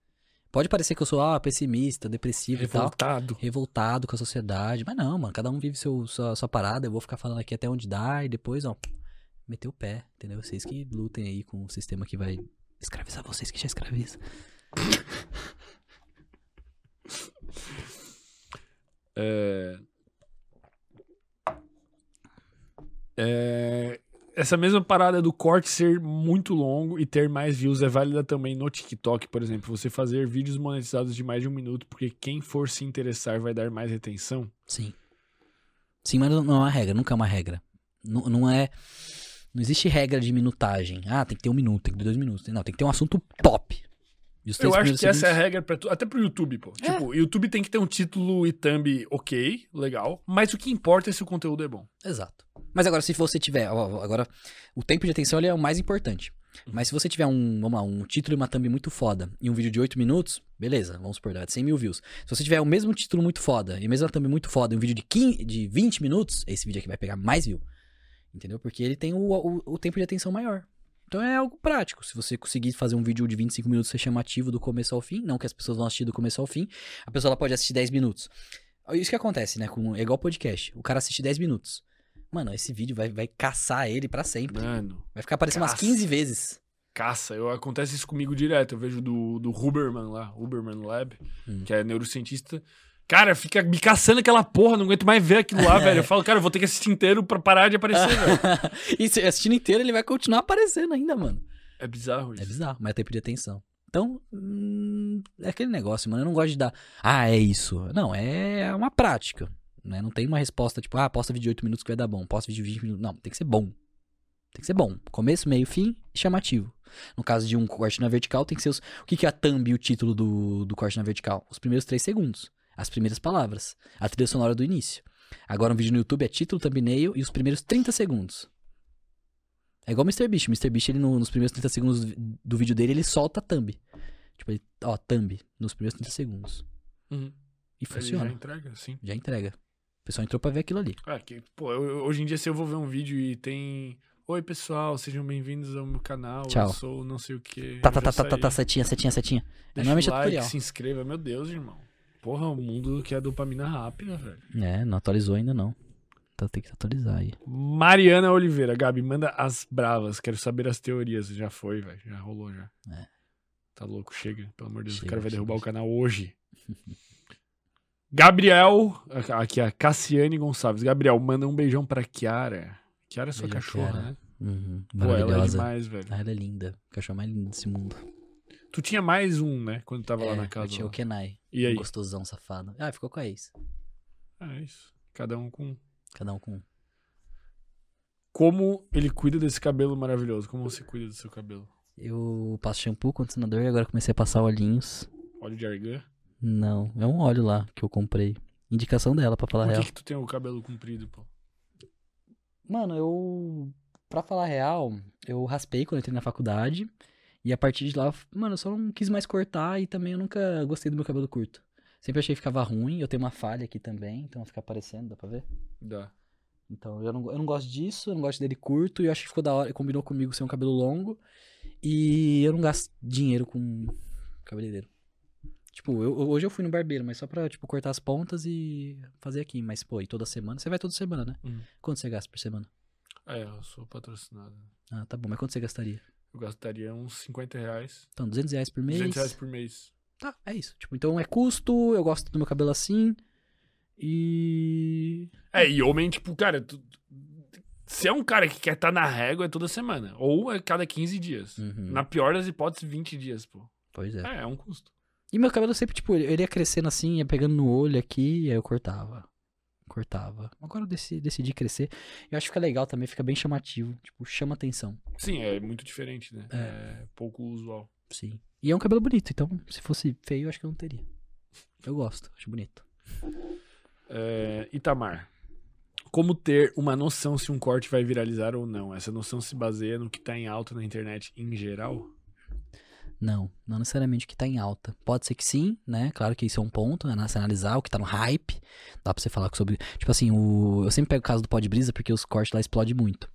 Pode parecer que eu sou, ah, pessimista, depressivo e tal. Revoltado. revoltado com a sociedade. Mas não, mano, cada um vive seu, sua, sua parada. Eu vou ficar falando aqui até onde dá e depois, ó, meter o pé, entendeu? Vocês que lutem aí com o sistema que vai escravizar vocês que já escraviza. É... É... Essa mesma parada do corte ser muito longo e ter mais views é válida também no TikTok, por exemplo. Você fazer vídeos monetizados de mais de um minuto, porque quem for se interessar vai dar mais retenção. Sim. Sim, mas não é uma regra, nunca é uma regra. Não, não é. Não existe regra de minutagem. Ah, tem que ter um minuto, tem que ter dois minutos. Não, tem que ter um assunto top. Eu acho que essa é a segundos- regra pra tu, até pro YouTube, pô. Tipo, o YouTube tem que ter um título e thumb ok, legal, mas o que importa é se o conteúdo é bom. Exato. Mas agora, se você tiver. ó, Agora, o tempo de atenção é o mais importante. Mas se você tiver um, vamos lá, um título e uma thumb muito foda e um vídeo de 8 minutos, beleza, vamos supor, dá 100 mil views. Se você tiver o mesmo título muito foda e a mesma thumb muito foda e um vídeo de, 15, de 20 minutos, esse vídeo aqui vai pegar mais view. Entendeu? Porque ele tem o, o, o tempo de atenção maior. Então é algo prático. Se você conseguir fazer um vídeo de 25 minutos ser chamativo do começo ao fim, não que as pessoas vão assistir do começo ao fim, a pessoa ela pode assistir 10 minutos. Isso que acontece, né? Com, é igual podcast. O cara assiste 10 minutos. Mano, esse vídeo vai, vai caçar ele pra sempre. Mano, Vai ficar aparecendo umas Caça. 15 vezes. caça. Eu, acontece isso comigo direto. Eu vejo do, do Huberman lá, Huberman Lab, Hum. que é neurocientista. Cara, fica me caçando aquela porra, não aguento mais ver aquilo lá, velho. Eu falo, cara, eu vou ter que assistir inteiro pra parar de aparecer, velho. e se assistindo inteiro, ele vai continuar aparecendo ainda, mano. É bizarro isso. É bizarro, mas é tempo de atenção. Então, hum, é aquele negócio, mano. Eu não gosto de dar. Ah, é isso. Não, é uma prática. Né? Não tem uma resposta tipo, ah, posta vídeo de 8 minutos que vai dar bom. Posta vídeo de 20 minutos. Não, tem que ser bom. Tem que ser bom. Começo, meio, fim chamativo. No caso de um corte na vertical, tem que ser os. O que, que é a thumb e o título do, do corte na vertical? Os primeiros 3 segundos. As primeiras palavras. A trilha sonora do início. Agora um vídeo no YouTube é título, thumbnail e os primeiros 30 segundos. É igual o MrBeast. O MrBeast, ele no- nos primeiros 30 segundos do, do vídeo dele, ele solta a thumb. Tipo, ele, ó, thumb, nos primeiros 30 segundos. Uhum. E Ele funciona. já Já, entrega, sim. entrega. O pessoal entrou pra ver aquilo ali. É, que, pô, eu- hoje em dia, se eu vou ver um vídeo e tem. Oi, pessoal, sejam bem-vindos ao meu canal. Tchau. Eu sou não sei o que. Tá, tá, tá, tá, tá, tá, setinha, setinha, setinha. É Deixa normalmente o é like, tutorial. se inscreva. Meu Deus, irmão. Porra, o mundo que é dopamina rápida, velho. É, não atualizou ainda não. Então tem que atualizar aí. Mariana Oliveira, Gabi, manda as bravas. Quero saber as teorias. Já foi, velho. Já rolou já. É. Tá louco, chega. Pelo amor de Deus, o Chega, cara vai derrubar chega. o canal hoje. Gabriel, aqui a Cassiane Gonçalves. Gabriel, manda um beijão pra Kiara. Kiara é sua Beijo, cachorra, Kiara. né? Uhum, Pô, ela é maravilhosa. demais, velho. Ah, ela é linda. O cachorro mais lindo desse mundo. Tu tinha mais um, né? Quando tava lá É, na eu casa. tinha o lá. Kenai. E aí? Um gostosão safado. Ah, ficou com a ex. É isso. Cada um com. Cada um com um. Como ele cuida desse cabelo maravilhoso? Como você cuida do seu cabelo? Eu passo shampoo, condicionador e agora comecei a passar olhinhos. Óleo de argan? Não, é um óleo lá que eu comprei. Indicação dela, pra falar Por real. que, que tu tem o cabelo comprido, pô? Mano, eu. Pra falar real, eu raspei quando eu entrei na faculdade. E a partir de lá, mano, eu só não quis mais cortar e também eu nunca gostei do meu cabelo curto. Sempre achei que ficava ruim. Eu tenho uma falha aqui também, então fica aparecendo, dá pra ver? Dá. Então eu não, eu não gosto disso, eu não gosto dele curto. E eu acho que ficou da hora, combinou comigo ser um cabelo longo. E eu não gasto dinheiro com cabeleireiro. Tipo, eu- hoje eu fui no barbeiro, mas só pra, tipo, cortar as pontas e fazer aqui. Mas, pô, e toda semana? Você vai toda semana, né? Uhum. Quanto você gasta por semana? É, eu sou patrocinado. Ah, tá bom. Mas quanto você gastaria? Eu gastaria uns 50 reais. Então, 200 reais por mês. 200 reais por mês. Tá, é isso. Tipo, então é custo, eu gosto do meu cabelo assim. E. É, e homem, tipo, cara, tu, se é um cara que quer estar na régua, é toda semana. Ou é cada 15 dias. Uhum. Na pior das hipóteses, 20 dias, pô. Pois é. É, é um custo. E meu cabelo sempre, tipo, ele ia crescendo assim, ia pegando no olho aqui, aí eu cortava. Cortava. Agora eu decidi, decidi crescer. Eu acho que fica legal também, fica bem chamativo. Tipo, chama atenção. Sim, é muito diferente, né? É. É, pouco usual. Sim. E é um cabelo bonito, então se fosse feio, eu acho que eu não teria. Eu gosto, acho bonito. É, Itamar. Como ter uma noção se um corte vai viralizar ou não? Essa noção se baseia no que tá em alta na internet em geral? Não, não necessariamente o que tá em alta. Pode ser que sim, né? Claro que isso é um ponto, né? Você analisar o que tá no hype. Dá pra você falar sobre. Tipo assim, o... eu sempre pego o caso do Pod Brisa porque os cortes lá explodem muito.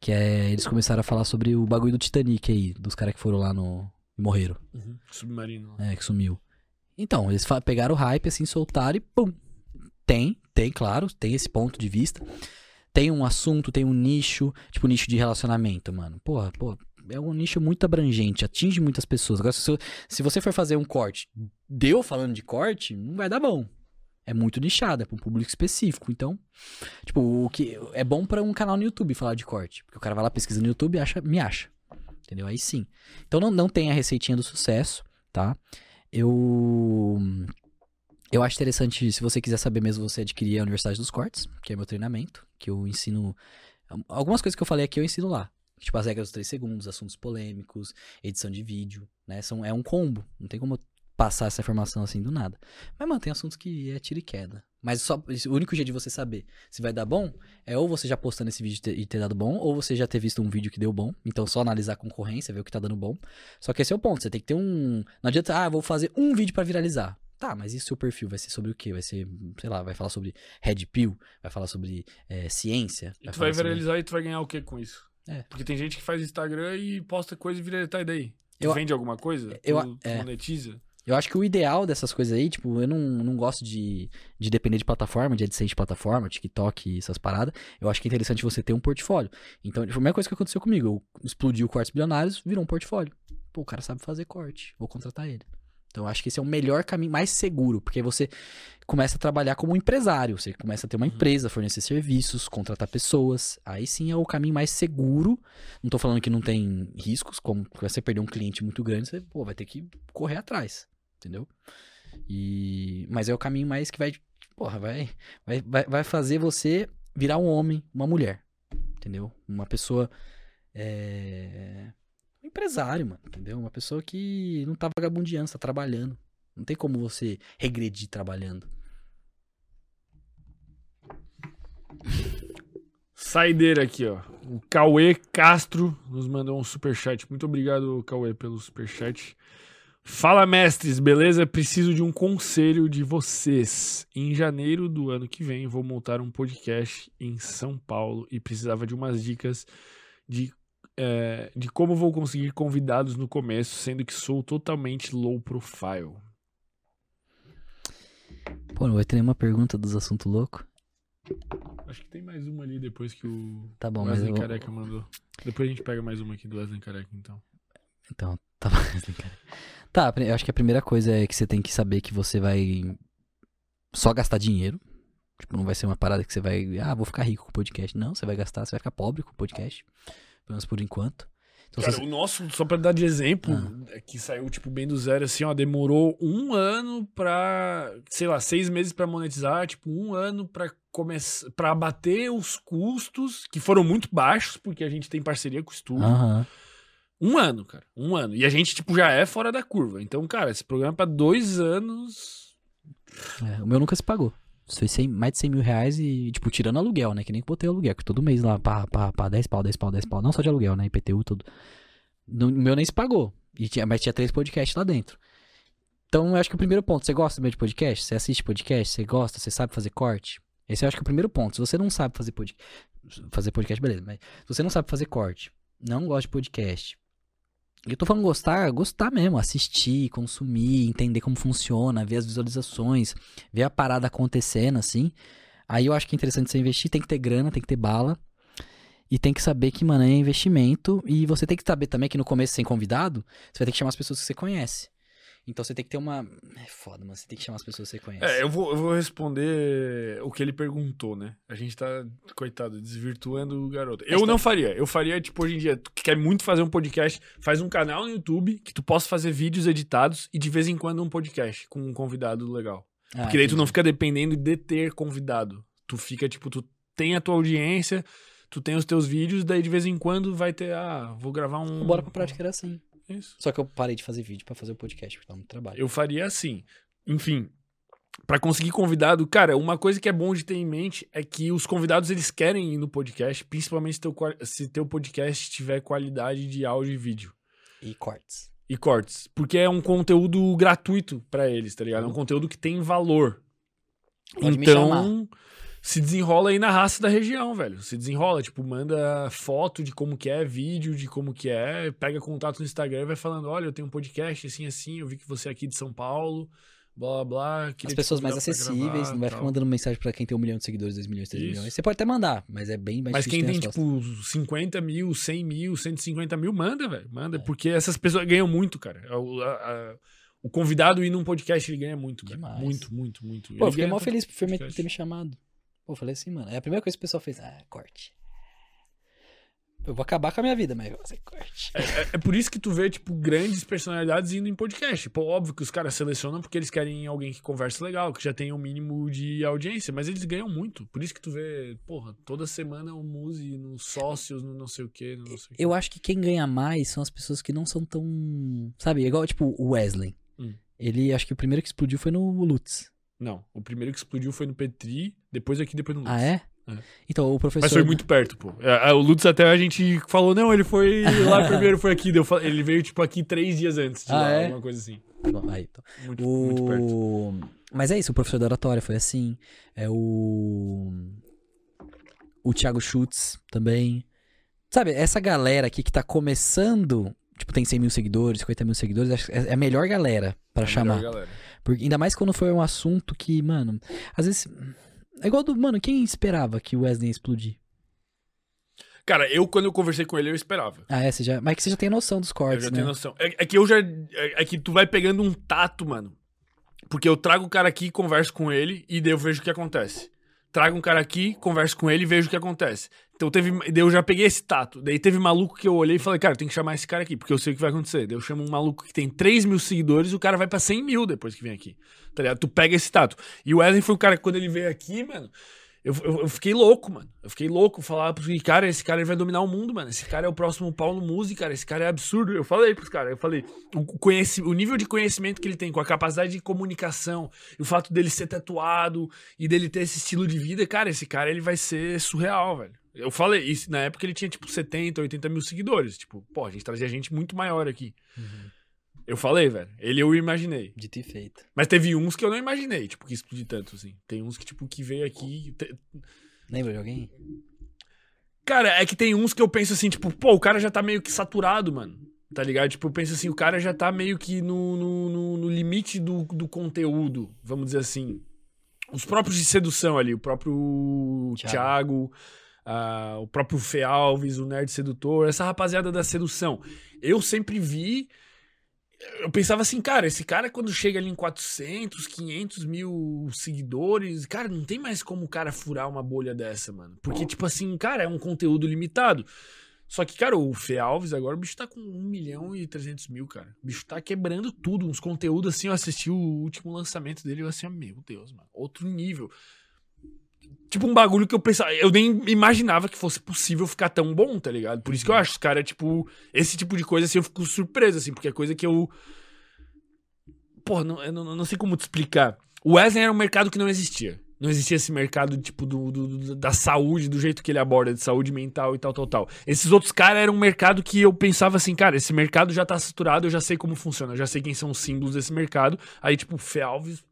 Que é. Eles começaram a falar sobre o bagulho do Titanic aí, dos caras que foram lá no. e morreram, Submarino. é, que sumiu. Então, eles pegaram o hype, assim, soltaram e pum. Tem, tem, claro, tem esse ponto de vista. Tem um assunto, tem um nicho, tipo nicho de relacionamento, mano. Porra, pô, é um nicho muito abrangente, atinge muitas pessoas. Agora, se, se você for fazer um corte, deu falando de corte, não vai dar bom. É muito nichado, é pra um público específico. Então, tipo, o que é bom pra um canal no YouTube falar de corte. Porque o cara vai lá, pesquisa no YouTube e acha, me acha. Entendeu? Aí sim. Então não, não tem a receitinha do sucesso, tá? Eu. Eu acho interessante, se você quiser saber mesmo, você adquirir a Universidade dos Cortes, que é meu treinamento, que eu ensino. Algumas coisas que eu falei aqui eu ensino lá. Tipo, as regras dos 3 segundos, assuntos polêmicos, edição de vídeo, né? São, é um combo. Não tem como eu passar essa informação assim do nada. Mas, mano, tem assuntos que é tiro e queda. Mas só, o único jeito de você saber se vai dar bom é ou você já postando esse vídeo e ter, dado bom, ou você já ter visto um vídeo que deu bom. Então só analisar a concorrência, ver o que tá dando bom. Só que esse é o ponto, você tem que ter um. Não adianta, ah, vou fazer um vídeo pra viralizar. Tá, mas e o seu perfil? Vai ser sobre o quê? Vai ser, sei lá, vai falar sobre Red Pill, vai falar sobre eh, ciência. E tu vai sobre- viralizar e tu vai ganhar o que com isso? É. Porque tem gente que faz Instagram e posta coisa e viraliza. Tá, e daí? Tu Eu- vende alguma coisa? eu- tu, tu é. monetiza? Eu acho que o ideal dessas coisas aí, tipo, eu não, não gosto de, de depender de plataforma, de AdSense de plataforma, TikTok e essas paradas. Eu acho que é interessante você ter um portfólio. Então, tipo, a mesma coisa que aconteceu comigo. Eu explodi o Cortes Bilionários, virou um portfólio. Pô, o cara sabe fazer corte, vou contratar ele. Então, eu acho que esse é o melhor caminho, mais seguro, porque você começa a trabalhar como empresário. Você começa a ter uma empresa, fornecer serviços, contratar pessoas. Aí sim é o caminho mais seguro. Não tô falando que não tem riscos, como você perder um cliente muito grande, você pô, vai ter que correr atrás. Entendeu? E... Mas é o caminho mais que vai. Porra, vai, vai, vai, vai fazer você virar um homem, uma mulher. Entendeu? Uma pessoa. É... Empresário, mano. Entendeu? Uma pessoa que não tá vagabundeando, tá trabalhando. Não tem como você regredir trabalhando. Saideira aqui, ó. O Cauê Castro nos mandou um superchat. Muito obrigado, Cauê, pelo superchat. Fala, mestres, beleza? Preciso de um conselho de vocês. Em janeiro do ano que vem, vou montar um podcast em São Paulo e precisava de umas dicas de, é, de como vou conseguir convidados no começo, sendo que sou totalmente low profile. Pô, vai ter nenhuma pergunta dos assuntos loucos? Acho que tem mais uma ali depois que o Tá bom, Wesley eu... Careca mandou. Depois a gente pega mais uma aqui do Wesley Careca, então. Então, tá bom, cara. Tá, eu acho que a primeira coisa é que você tem que saber que você vai só gastar dinheiro. Tipo, não vai ser uma parada que você vai, ah, vou ficar rico com o podcast. Não, você vai gastar, você vai ficar pobre com o podcast. Pelo menos por enquanto. Então, Cara, você- o nosso, só pra dar de exemplo, Ah. é que saiu, tipo, bem do zero, assim, ó, demorou um ano pra, sei lá, seis meses pra monetizar, tipo, um ano pra começar, pra abater os custos, que foram muito baixos, porque a gente tem parceria com o estúdio. Aham. Um ano, cara, um ano. E a gente, tipo, já é fora da curva. Então, cara, esse programa é pra dois anos... É, o meu nunca se pagou. Foi 100 mais de 100 mil reais e, tipo, tirando aluguel, né? Que nem botei aluguel, que todo mês lá, pá, pá, pá, 10 pau, 10 pau, 10 pau. Não só de aluguel, né? IPTU, tudo. O meu nem se pagou. E tinha, mas tinha três podcasts lá dentro. Então, eu acho que o primeiro ponto, você gosta mesmo de podcast? Você assiste podcast? Você gosta? Você sabe fazer corte? Esse eu acho que é o primeiro ponto. Se você não sabe fazer podcast, fazer podcast, beleza. Mas se você não sabe fazer corte, não gosta de podcast. Eu tô falando gostar, gostar mesmo, assistir, consumir, entender como funciona, ver as visualizações, ver a parada acontecendo, assim. Aí eu acho que é interessante você investir, tem que ter grana, tem que ter bala. E tem que saber que, mano, é investimento. E você tem que saber também que no começo, sem convidado, você vai ter que chamar as pessoas que você conhece. Então você tem que ter uma. É foda, mano. Você tem que chamar as pessoas que você conhece. É, eu vou, eu vou responder o que ele perguntou, né? A gente tá, coitado, desvirtuando o garoto. Eu tá- não faria. Eu faria, tipo, hoje em dia, tu que quer muito fazer um podcast, faz um canal no YouTube que tu possa fazer vídeos editados e de vez em quando um podcast com um convidado legal. Ah, Porque daí tu não fica dependendo de ter convidado. Tu fica, tipo, tu tem a tua audiência, tu tem os teus vídeos, daí de vez em quando vai ter, ah, vou gravar um. Bora pra prática era assim. Isso. Só que eu parei de fazer vídeo pra fazer o podcast, porque dá muito trabalho. Eu faria assim. Enfim, Pra conseguir convidado, cara, uma coisa que é bom de ter em mente é que os convidados eles querem ir no podcast, principalmente se teu, se teu podcast tiver qualidade de áudio e vídeo E cortes. e cortes, porque é um conteúdo gratuito pra eles, tá ligado? É um conteúdo que tem valor. Pode então. Se desenrola aí na raça da região, velho. Se desenrola, tipo, manda foto de como que é, vídeo de como que é, pega contato no Instagram e vai falando, olha, eu tenho um podcast assim assim, eu vi que você é aqui de São Paulo, blá blá. As pessoas mais acessíveis, gravar, não vai tal." ficar mandando mensagem pra quem tem um milhão de seguidores, dois milhões, três Isso. milhões. Você pode até mandar, mas é bem mais Mas quem tem, tipo, 50 mil, 100 mil, 150 mil, manda, velho. É. Manda, porque essas pessoas ganham muito, cara. O, a- a- o convidado ir num podcast, ele ganha muito. Muito, muito, muito. Pô, eu fiquei tanto feliz por ter me chamado. Pô, eu falei assim, mano. É a primeira coisa que o pessoal fez. Ah, corte. Eu vou acabar com a minha vida, mas eu vou fazer corte. É, é por isso que tu vê, tipo, grandes personalidades indo em podcast. Pô, óbvio que os caras selecionam porque eles querem alguém que converse legal, que já tenha um mínimo de audiência, mas eles ganham muito. Por isso que tu vê, porra, toda semana o Muse nos sócios, no não sei o quê, no não sei o quê. Eu acho que quem ganha mais são as pessoas que não são tão. Sabe, igual tipo o Wesley. Hum. Ele, acho que o primeiro que explodiu foi no Lutz. Não, o primeiro que explodiu foi no Petri, depois aqui, depois no Lutz. Ah, é? É. Então, o professor. Mas foi muito perto, pô. É, é, O Lutz até a gente falou, não, ele foi lá primeiro, foi aqui. Ele veio, tipo, aqui três dias antes de Ah, lá, é? alguma coisa assim. Aí, então. Muito, muito perto. O... Mas é isso, o professor da oratória foi assim. É o. O Thiago Schutz também. Sabe, essa galera aqui que tá começando. Tipo, tem 100 mil seguidores, 50 mil seguidores, acho que é é a melhor galera pra É chamar. melhor galera. Porque, ainda mais quando foi um assunto que, mano. Às vezes. É igual do. Mano, quem esperava que o Wesley ia explodir? Cara, eu, quando eu conversei com ele, eu esperava. Ah, é, você já. Mas é que você já tem noção dos Eu cortes, já né? tenho noção. É, é que eu já. É, é que tu vai pegando um tato, mano. Porque eu trago o cara aqui, converso com ele e daí eu vejo o que acontece. Trago um cara aqui, converso com ele e vejo o que acontece. Então teve. Eu já peguei esse tato. Daí teve maluco que eu olhei e falei, cara, tem que chamar esse cara aqui, porque eu sei o que vai acontecer. Daí eu chamo um maluco que tem 3 mil seguidores o cara vai pra 100 mil depois que vem aqui. Tá ligado? Tu pega esse tato. E o Wesley foi o cara que quando ele veio aqui, mano. Eu, eu, eu fiquei louco, mano. Eu fiquei louco. Falar pros cara, esse cara vai dominar o mundo, mano. Esse cara é o próximo Paulo Musi, cara. Esse cara é absurdo. Eu falei pros caras, eu falei, o, conheci, o nível de conhecimento que ele tem, com a capacidade de comunicação, e o fato dele ser tatuado e dele ter esse estilo de vida, cara, esse cara ele vai ser surreal, velho. Eu falei, isso na época ele tinha tipo 70, 80 mil seguidores. Tipo, pô, a gente trazia gente muito maior aqui. Eu falei, velho. Ele eu imaginei. Dito e feito. Mas teve uns que eu não imaginei, tipo, que explodir tanto, assim. Tem uns que, tipo, que veio aqui. te- Lembra de alguém? Cara, é que tem uns que eu penso assim, tipo, pô, o cara já tá meio que saturado, mano. Tá ligado? Tipo, eu penso assim, o cara já tá meio que no, no, no- no limite do, do conteúdo, vamos dizer assim. Os próprios de sedução ali, o próprio Thiago. Thiago, ah, o próprio Fê Alves, o Nerd Sedutor, essa rapaziada da sedução. Eu sempre vi. Eu pensava assim, cara, esse cara quando chega ali em 400, 500 mil seguidores, cara, não tem mais como o cara furar uma bolha dessa, mano. Porque, tipo assim, cara, é um conteúdo limitado. Só que, cara, o Fê Alves agora o bicho tá com 1 milhão e 300 mil, cara. O bicho tá quebrando tudo. Uns conteúdos assim, eu assisti o último lançamento dele eu assim, meu Deus, mano. Outro nível. Tipo um bagulho que eu pensava. Eu nem imaginava que fosse possível ficar tão bom, tá ligado? Por isso que eu acho, os cara, tipo. Esse tipo de coisa assim, eu fico surpreso, assim, porque é coisa que eu. Porra, não, eu não, não sei como te explicar. O Wesley era um mercado que não existia. Não existia esse mercado, tipo, do, do- da saúde, do jeito que ele aborda, de saúde mental e tal, tal, tal. Esses outros caras eram um mercado que eu pensava assim, cara, esse mercado já tá saturado, eu já sei como funciona, eu já sei quem são os símbolos desse mercado. Aí, tipo, Fê Alves,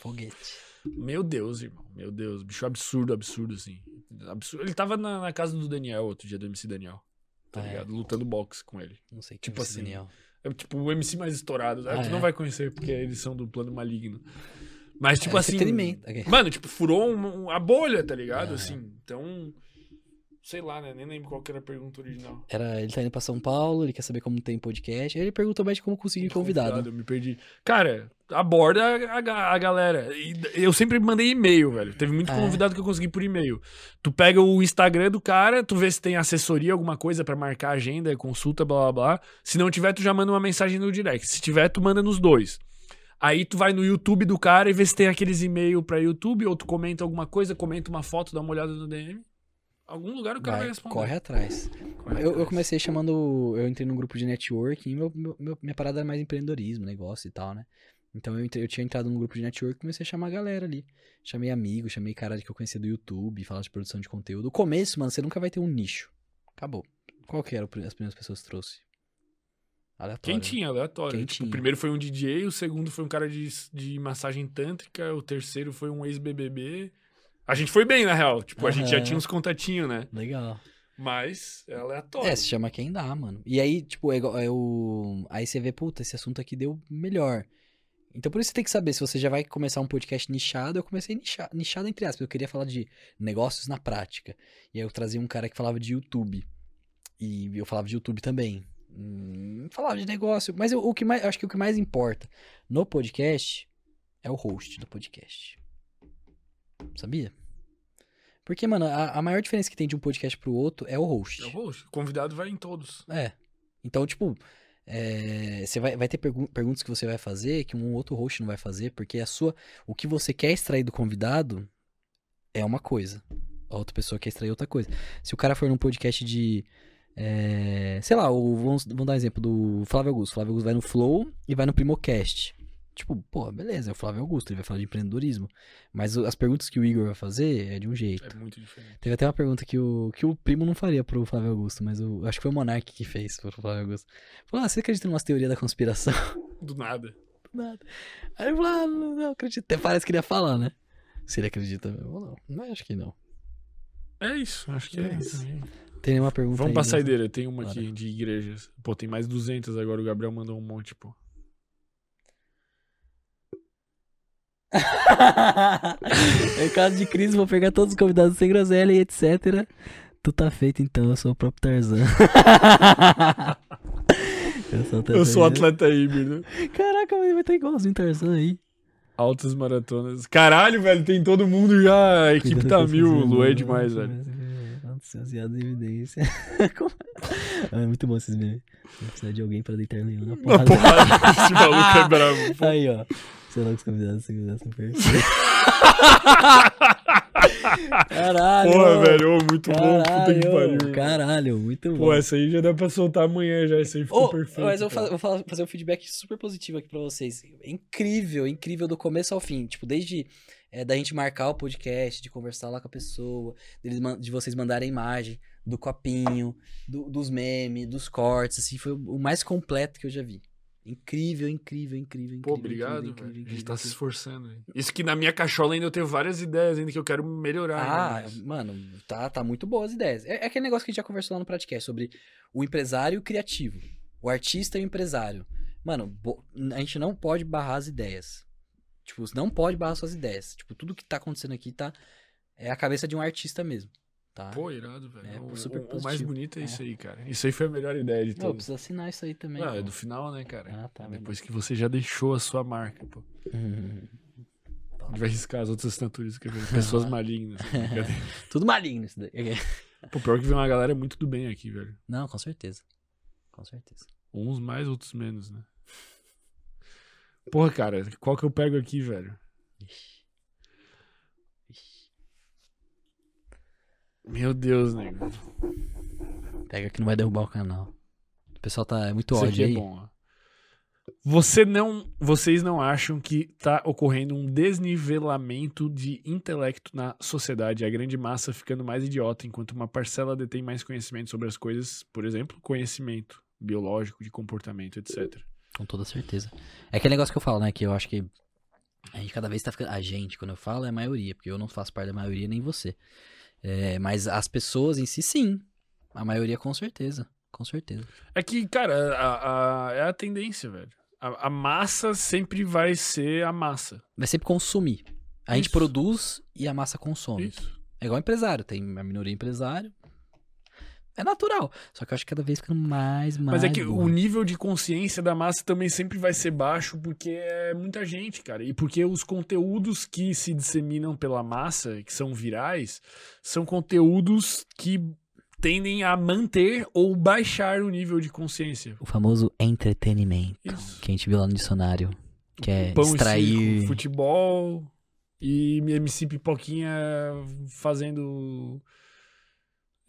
Foguete. Meu Deus, irmão. Meu Deus, bicho absurdo, absurdo, assim. Absurdo. Ele tava na, na casa do Daniel outro dia, do MC Daniel. Tá Ah, é? ligado? Lutando boxe com ele. Não sei Tipo tipo assim, Daniel. É tipo o MC mais estourado. Ah, tu é? não vai conhecer porque eles são do plano maligno. Mas, tipo É assim. entretenimento, ok. Mano, tipo, furou um- um- a bolha, tá ligado? Ah. Assim. Então. Sei lá, né? Nem lembro qual que era a pergunta original. Era, ele tá indo pra São Paulo, ele quer saber como tem podcast. Aí ele perguntou mais de como conseguir convidado. Eu me perdi. Cara, aborda a, a ga- a galera. E eu sempre mandei e-mail, velho. Teve muito é? convidado que eu consegui por e-mail. Tu pega o Instagram do cara, tu vê se tem assessoria, alguma coisa pra marcar agenda, consulta, blá blá blá. Se não tiver, tu já manda uma mensagem no direct. Se tiver, tu manda nos dois. Aí tu vai no YouTube do cara e vê se tem aqueles e-mail pra YouTube, ou tu comenta alguma coisa, comenta uma foto, dá uma olhada no DM. Algum lugar o cara vai, Vai, responder. corre atrás. Corre Eu, eu atrás. comecei chamando. Eu entrei num grupo de networking, meu- meu- minha parada era mais empreendedorismo, negócio e tal, né? Então eu, eu tinha entrado num grupo de network e comecei a chamar a galera ali. Chamei amigos, chamei cara que eu conhecia do YouTube, falar de produção de conteúdo. O começo, mano, você nunca vai ter um nicho. Acabou. Qual que eram as primeiras pessoas que trouxe? Aleatório. Quem né? tinha, aleatório. Quem Tipo, tinha. O primeiro foi um DJ, o segundo foi um cara de, de massagem tântrica, o terceiro foi um ex-BBB. A gente foi bem, na real. Tipo, a gente já tinha uns contatinhos, né? Legal. Mas é aleatório. É, se chama quem dá, mano. E aí, tipo, é igual- é o... aí você vê, puta, esse assunto aqui deu melhor. Então por isso você tem que saber se você já vai começar um podcast nichado. Eu comecei nichado, nichado entre aspas. Eu queria falar de negócios na prática. E aí eu trazia um cara que falava de YouTube. E eu falava de YouTube também. Hum, falava de negócio. Mas eu- o que mais, acho que o que mais importa no podcast é o host do podcast. Sabia? Porque, mano, a, a maior diferença que tem de um podcast pro outro é o host. É o host. O convidado vai em todos. É. Então, tipo, é, você vai, vai ter pergu- perguntas que você vai fazer que um outro host não vai fazer, porque a sua. O que você quer extrair do convidado é uma coisa. A outra pessoa quer extrair outra coisa. Se o cara for num podcast de. é, sei lá, o, vamos, vamos dar um exemplo do Flávio Augusto. Flávio Augusto vai no Flow e vai no Primocast. Tipo, pô, beleza, é o Flávio Augusto, ele vai falar de empreendedorismo. Mas as perguntas que o Igor vai fazer é de um jeito. É muito diferente. Teve até uma pergunta que o, que o primo não faria pro Flávio Augusto, mas o, acho que foi o Monark que fez pro Flávio Augusto. Falou, ah, você acredita em umas teorias da conspiração? Do nada. Nada. Aí ele falou, ah, não, não acredito. Até parece que ele ia falar, né? Se ele acredita mesmo ou não. Mas acho que não. É isso, acho que é, É isso. isso. Tem nenhuma pergunta Vamos aí, pra né? saideira, tem uma Bora. aqui de igrejas. Pô, tem mais 200 agora, o Gabriel mandou um monte, pô. em caso de crise, vou pegar todos os convidados sem groselha e etc. Tu tá feito então, eu sou o próprio Tarzan. eu sou o Eu sou atleta híbrido. Caraca, mas vai estar igualzinho o Tarzan aí. Altas maratonas. Caralho, velho, tem todo mundo já. A equipe Cuidado tá mil, zona, Lu, é demais, velho. Associado em evidência. Como- Ah, é muito bom esses memes. Vai precisar de alguém pra deitar leão na Na porrada. porrada, esse maluco é bravo. pô. Aí, ó. Sei lá que os convidados segurança perfeito. Caralho. Porra, velho, ô, muito bom. Puta que Caralho, pariu. caralho, muito bom. Pô, essa aí já dá pra soltar amanhã já. Isso aí ficou Ô, perfeito. mas eu vou, cara. fa- vou fazer um feedback super positivo aqui pra vocês. Incrível, incrível do começo ao fim. Tipo, desde é, da gente marcar o podcast, de conversar lá com a pessoa, deles de vocês mandarem imagem do copinho, do- dos memes, dos cortes, assim, foi o mais completo que eu já vi. Incrível, incrível, incrível, incrível. Pô, obrigado, incrível, incrível, A gente tá se esforçando. hein. Isso que na minha cachola ainda eu tenho várias ideias ainda que eu quero melhorar. Ah, mais. mano, tá, tá muito boas as ideias. É, é aquele negócio que a gente já conversou lá no podcast sobre o empresário e o criativo. O artista e o empresário. Mano, bo- a gente não pode barrar as ideias. Tipo, não pode barrar suas ideias. Tipo, tudo que tá acontecendo aqui tá. É a cabeça de um artista mesmo. Tá? Pô, irado, velho. É, o, super o- o mais bonito é, É. isso aí, cara. Isso aí foi a melhor ideia de Não, todos. precisa assinar isso aí também. Ah, é do final, né, cara? Ah, tá, Depois que você já deixou a sua marca, pô. Hum, A gente vai riscar as outras assinaturas que. Pessoas malignas. Tudo maligno isso daí. Pô, pior que vem uma galera muito do bem aqui, velho. Não, com certeza. Com certeza. Uns mais, outros menos, né? Porra, cara, qual que eu pego aqui, velho? Meu Deus, nego. Pega que não vai derrubar o canal. O pessoal tá. É muito Isso ódio aqui aí. é bom, ó. Você não, vocês não acham que tá ocorrendo um desnivelamento de intelecto na sociedade, a grande massa ficando mais idiota, enquanto uma parcela detém mais conhecimento sobre as coisas, por exemplo, conhecimento biológico, de comportamento, etc. Com toda certeza. É aquele negócio que eu falo, né? Que eu acho que a gente cada vez tá ficando. A gente, quando eu falo, é a maioria, porque eu não faço parte da maioria, nem você. É, mas as pessoas em si, sim. A maioria, com certeza. Com certeza. É que, cara, a, a- é a tendência, velho. A, a massa sempre vai ser a massa. Vai sempre consumir. A gente Isso. produz e a massa consome. Isso. É igual empresário. Tem a minoria empresário. É natural. Só que eu acho que cada vez ficando mais, mais. Mas é que o nível de consciência da massa também sempre vai ser baixo, porque é muita gente, cara. E porque os conteúdos que se disseminam pela massa, que são virais, são conteúdos que tendem a manter ou baixar o nível de consciência. O famoso entretenimento. Isso. Que a gente viu lá no dicionário. Que é Pão extrair. circo, futebol e MC Pipoquinha fazendo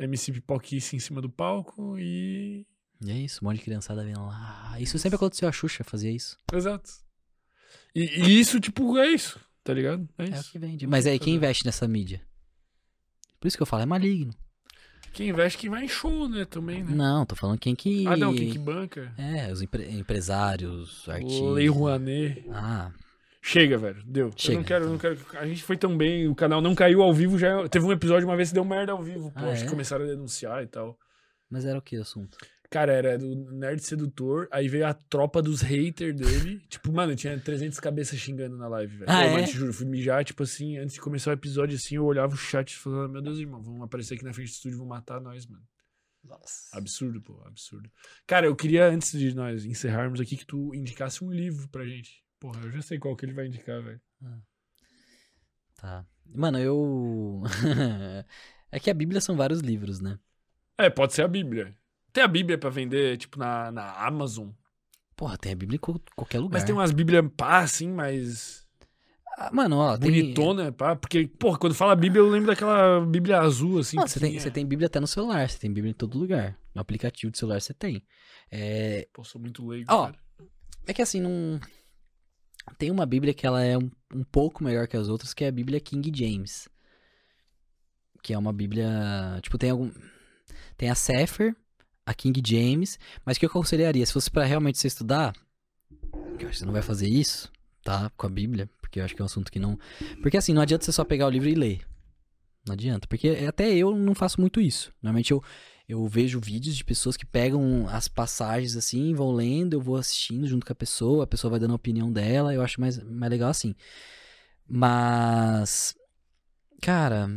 MC Pipoquice em cima do palco e. E é isso, um monte de criançada vindo lá. Isso sempre aconteceu, a Xuxa fazia isso. Exato. E, e isso, tipo, é isso, tá ligado? É É o isso. que vende. Mas aí, quem investe nessa mídia? Por isso que eu falo, é maligno. Quem investe, quem vai em show, né? Também, né? Não, tô falando quem que. Ah, não, quem que banca? É, os empre- empresários, artistas. Lei Rouanet. Ah, Chega, velho. Deu. Eu Chega, não quero, então. não quero. A gente foi tão bem, o canal não caiu ao vivo já. Teve um episódio uma vez que deu merda ao vivo. Pô, Ah, acho é? começaram a denunciar e tal. mas era o que o assunto? Cara, era do Nerd Sedutor, aí veio a tropa dos haters dele. tipo, mano, tinha 300 cabeças xingando na live, velho. Ah, Pô, é? Mas te juro, fui mijar, tipo assim, antes de começar o episódio, assim, eu olhava o chat e falava, meu Deus, irmão, vão aparecer aqui na frente do estúdio e vão matar nós, mano. Nossa. Absurdo, pô, absurdo. Cara, eu queria, antes de nós encerrarmos aqui, que tu indicasse um livro pra gente. Porra, eu já sei qual que ele vai indicar, velho. Tá. Mano, eu. é que a Bíblia são vários livros, né? É, pode ser a Bíblia. Tem a Bíblia pra vender, tipo, na, na Amazon. Porra, tem a Bíblia em qualquer lugar. Mas tem umas Bíblias pá, assim, mais Ah, mano, ó, tem. bonitona, pá. Porque, porra, quando fala Bíblia, eu lembro daquela Bíblia azul, assim. Você tem, você tem Bíblia até no celular, você tem Bíblia em todo lugar. No aplicativo de celular você tem. É, Pô, sou muito leigo, Ó, cara. É que assim, não. Tem uma Bíblia que ela é um, um pouco melhor que as outras, que é a Bíblia King James. Que é uma Bíblia. Tipo, tem algum. Tem a Sefer, a King James. Mas que eu aconselharia? Se fosse pra realmente você estudar. eu acho que você não vai fazer isso, tá? Com a Bíblia. Porque eu acho que é um assunto que não. Porque assim, não adianta você só pegar o livro e ler. Não adianta. Porque até eu não faço muito isso. Normalmente eu, eu vejo vídeos de pessoas que pegam as passagens assim, vão lendo, eu vou assistindo junto com a pessoa, a pessoa vai dando a opinião dela, eu acho mais, mais legal assim. Mas. Cara.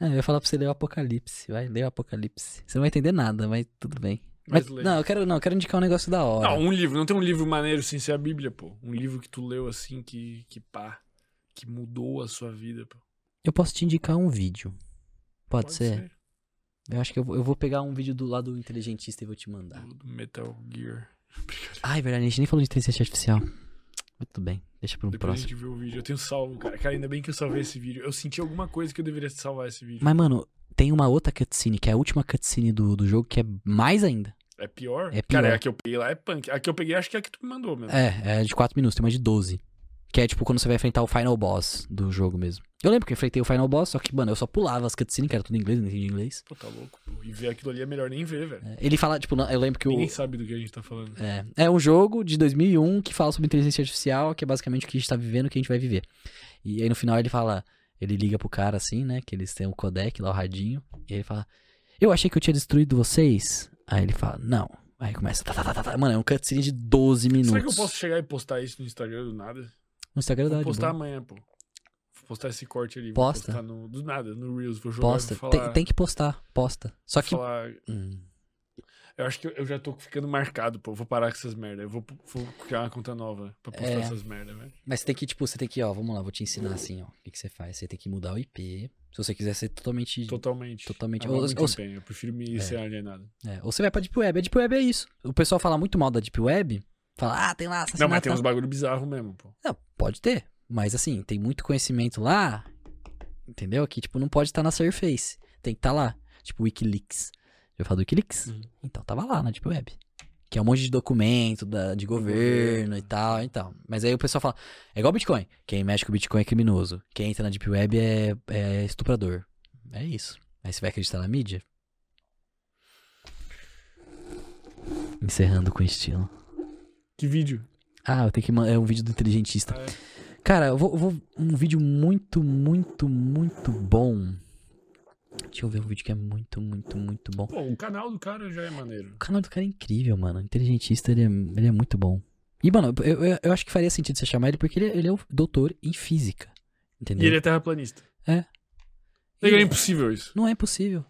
É, eu ia falar pra você ler o Apocalipse. Vai, ler o Apocalipse. Você não vai entender nada, mas tudo bem. Mas não, eu quero, não, eu quero indicar um negócio da hora. Não, um livro. Não tem um livro maneiro sem ser a Bíblia, pô. Um livro que tu leu assim, que, que pá, que mudou a sua vida, pô. Eu posso te indicar um vídeo. Pode, ser? Eu acho que eu vou, eu vou pegar um vídeo do lado inteligentista e vou te mandar. Do, Metal Gear. Ai, verdade, a gente nem falou de inteligência artificial. Tudo bem, deixa pra um Depois a próximo. gente vê o vídeo. Eu tenho salvo, cara. Cara, ainda bem que eu salvei esse vídeo. Eu senti alguma coisa que eu deveria salvar esse vídeo. Mas, mano, tem uma outra cutscene, que é a última cutscene do, do jogo, que é mais ainda. É pior? É Cara, pior. a que eu peguei lá é punk. A que eu peguei acho que é a que tu me mandou mesmo. É, é de 4 minutos, tem uma de 12. Que é tipo quando você vai enfrentar o final boss do jogo mesmo. Eu lembro que eu enfrentei o final boss, só que, mano, eu só pulava as cutscenes, que era tudo em inglês, não entendi inglês. Pô, tá louco, pô. E ver aquilo ali é melhor nem ver, velho. É, Ele fala, tipo, eu lembro que o. Ninguém sabe do que a gente tá falando. É, é um jogo de 2001 que fala sobre inteligência artificial, que é basicamente o que a gente tá vivendo, o que a gente vai viver. E aí no final ele fala, ele liga pro cara assim, né, que eles têm o codec lá, o radinho, e ele fala, eu achei que eu tinha destruído vocês. Aí ele fala, não. Aí começa, tá, tá, tá, tá, tá. mano, é um cutscene de 12 minutos. Será que eu posso chegar e postar isso no Instagram do nada? No Instagram dá Vou de postar boa. amanhã, pô. Vou postar esse corte ali. Posta. Vou postar no, do nada, no Reels. Vou jogar Posta. vou Tem, falar. tem que postar, posta. Só que... falar- Hum. Eu acho que eu, já tô ficando marcado, pô. Vou parar com essas merda. Eu vou, vou criar uma conta nova pra postar É. essas merda, velho. Mas você tem que, tipo, você tem que, ó, vamos lá, vou te ensinar assim, ó. O que, que você faz? Você tem que mudar o IP. Se você quiser ser totalmente. Totalmente. Totalmente. Ou- ou- empenho. Eu prefiro me ser alienado. É, ou você vai pra Deep Web. A Deep Web é isso. O pessoal fala muito mal da Deep Web. Fala, ah, tem lá Não, assassinato. mas tem uns bagulho bizarro mesmo, pô. Não, pode ter. Mas assim, tem muito conhecimento lá. Entendeu? Que, tipo, não pode estar na Surface. Tem que estar lá. Tipo, Wikileaks. Já falou do Wikileaks? Uhum. Então, tava lá na Deep Web. Que é um monte de documento da, de governo e tal, então. Mas aí o pessoal fala, é igual Bitcoin. Quem mexe com Bitcoin é criminoso. Quem entra na Deep Web é, é estuprador. É isso. Aí você vai acreditar na mídia? Encerrando com estilo. Que vídeo? Ah, eu tenho que mandar. É um vídeo do inteligentista. Ah, é. Cara, eu vou, eu vou- Um vídeo muito, muito, muito bom. Deixa eu ver um vídeo que é muito, muito, muito bom. Pô, o canal do cara já é maneiro. O canal do cara é incrível, mano. O inteligentista, ele é, ele é muito bom. E, mano, eu, eu, eu acho que faria sentido você chamar ele porque ele, é- ele é o doutor em física. Entendeu? E ele é terraplanista. É. É E- impossível isso. Não é possível.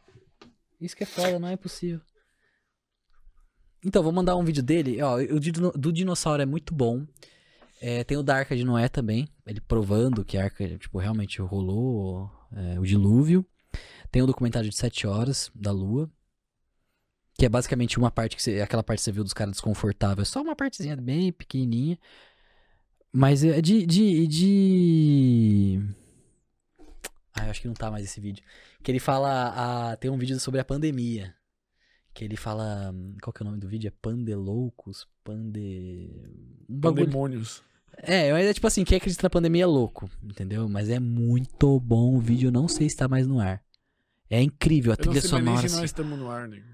Isso que é foda, não é possível. Então, vou mandar um vídeo dele. Ó, o do dinossauro é muito bom. É, tem o da Arca de Noé também. Ele provando que a Arca, tipo, realmente rolou é, o dilúvio. Tem o documentário de 7 horas da Lua. Que é basicamente uma parte que você. Aquela parte que você viu dos caras desconfortáveis. Só uma partezinha bem pequenininha. Mas é de. de, de... Ah, eu acho que não tá mais esse vídeo. Que ele fala. A, tem um vídeo sobre a pandemia. Que ele fala. hum, Qual que é o nome do vídeo? É Pandeloucos? Pande. Um bagulho. Pandemônios. É, mas é tipo assim, quem acredita na pandemia é louco, entendeu? Mas é muito bom o vídeo, não sei se tá mais no ar. É incrível a trilha mais nem sonora. se nós assim. estamos no ar, nego.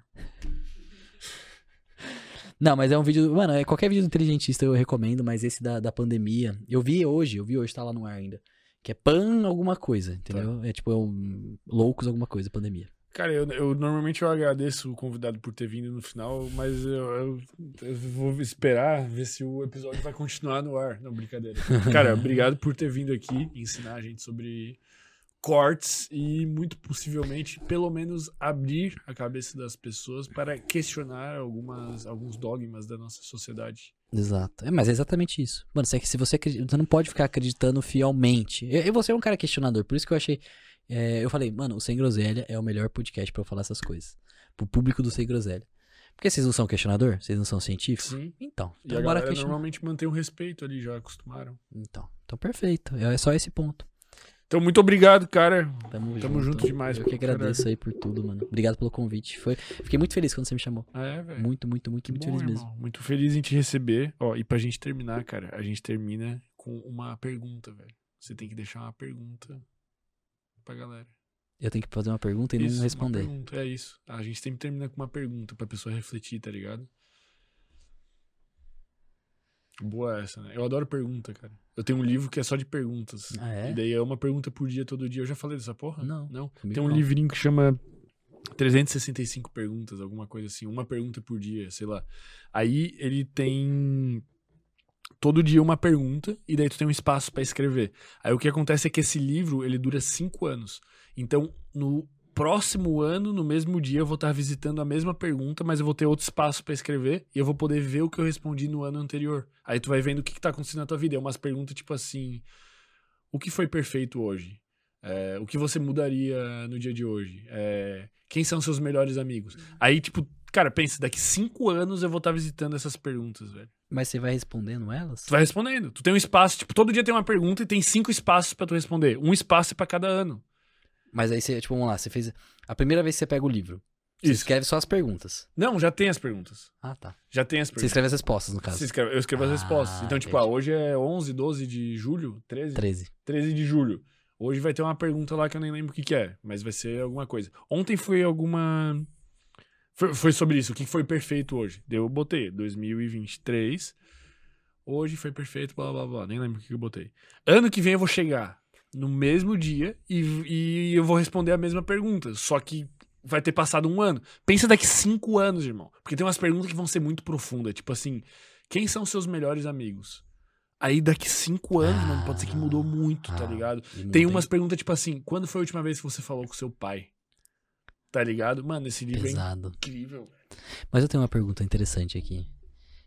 Não, mas é um vídeo. Mano, é qualquer vídeo do inteligentista eu recomendo, mas esse da, da pandemia. Eu vi hoje, eu vi hoje, tá lá no ar ainda. Que é pan alguma coisa, entendeu? É tipo, é um, loucos alguma coisa, pandemia. Cara, eu, eu normalmente eu agradeço o convidado por ter vindo no final, mas eu, eu, eu vou esperar ver se o episódio vai continuar no ar. Não, brincadeira. Cara, obrigado por ter vindo aqui ensinar a gente sobre cortes e muito possivelmente, pelo menos, abrir a cabeça das pessoas para questionar algumas, alguns dogmas da nossa sociedade. Exato. É, mas é exatamente isso. Mano, se, se você acredita, você não pode ficar acreditando fielmente. Eu, eu você é um cara questionador, por isso que eu achei. É, eu falei, mano, o Sem Groselha é o melhor podcast pra eu falar essas coisas. Pro público do Sem Groselha. Porque vocês não são questionador? Vocês não são científicos? Sim. Então, E então a bora questionar. normalmente mantém um respeito ali, já acostumaram. Então, então perfeito. É só esse ponto. Então, muito obrigado, cara. Tamo, Tamo junto demais, Eu que agradeço aí por tudo, mano. Obrigado pelo convite. Foi... Fiquei muito feliz quando você me chamou. É, velho. Muito, muito, muito, Que muito bom, feliz irmão. mesmo. Muito feliz em te receber. Ó, e pra gente terminar, cara, a gente termina com uma pergunta, velho. Você tem que deixar uma pergunta pra galera. Eu tenho que fazer uma pergunta e Isso, não responder. é isso. A gente sempre termina com uma pergunta pra pessoa refletir, tá ligado? Boa essa, né? Eu adoro pergunta, cara. Eu tenho um livro que é só de perguntas. Ah, é? E daí é uma pergunta por dia, todo dia. Eu já falei dessa porra? Não. Não. Tem um não. livrinho que chama 365 perguntas, alguma coisa assim, uma pergunta por dia, sei lá. Aí ele tem todo dia uma pergunta e daí tu tem um espaço pra escrever. Aí o que acontece é que esse livro ele dura cinco anos. Então no próximo ano, no mesmo dia, eu vou estar visitando a mesma pergunta, mas eu vou ter outro espaço pra escrever e eu vou poder ver o que eu respondi no ano anterior. Aí tu vai vendo o que, que tá acontecendo na tua vida. É umas perguntas tipo assim: o que foi perfeito hoje? É, o que você mudaria no dia de hoje? É, quem são seus melhores amigos? Aí, tipo, cara, pensa, daqui cinco anos eu vou estar visitando essas perguntas, velho. Mas você vai respondendo elas? Tu vai respondendo. Tu tem um espaço, tipo, todo dia tem uma pergunta e tem cinco espaços pra tu responder. Um espaço é pra cada ano. Mas aí você, tipo, vamos lá, você fez. A primeira vez que você pega o livro, você Isso. escreve só as perguntas. Não, já tem as perguntas. Ah, tá. Já tem as Você perguntas. escreve as respostas, no caso. Você escreve- eu escrevo as Ah, respostas. Então, tipo, ah, hoje é 11, 12 de julho, 13? 13. 13 de julho. Hoje vai ter uma pergunta lá que eu nem lembro o que, que é, mas vai ser alguma coisa. Ontem foi alguma. Foi, foi sobre isso, o que foi perfeito hoje. Eu botei 2023. Hoje foi perfeito, blá blá blá. Nem lembro o que eu botei. Ano que vem eu vou chegar no mesmo dia e, e eu vou responder a mesma pergunta. Só que vai ter passado um ano. Pensa daqui cinco anos, irmão. Porque tem umas perguntas que vão ser muito profundas. Tipo assim, quem são seus melhores amigos? Aí daqui cinco anos, mano, pode ser que mudou muito, tá Ah, ligado? E não Tem umas perguntas tipo assim: quando foi a última vez que você falou com seu pai? Tá ligado? Mano, esse livro é Pesado. incrível. Mas eu tenho uma pergunta interessante aqui.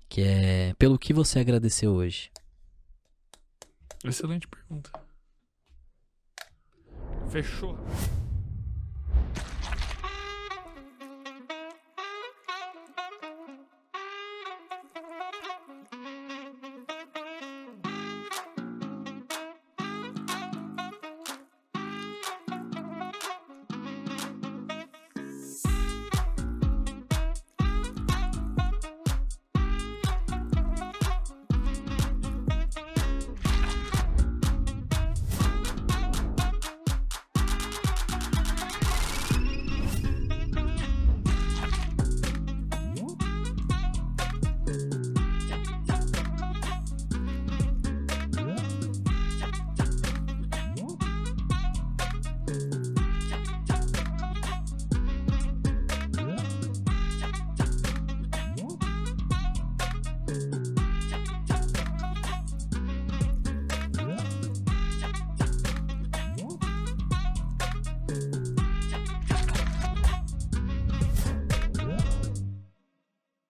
Que é: pelo que você agradeceu hoje? Excelente pergunta. Fechou.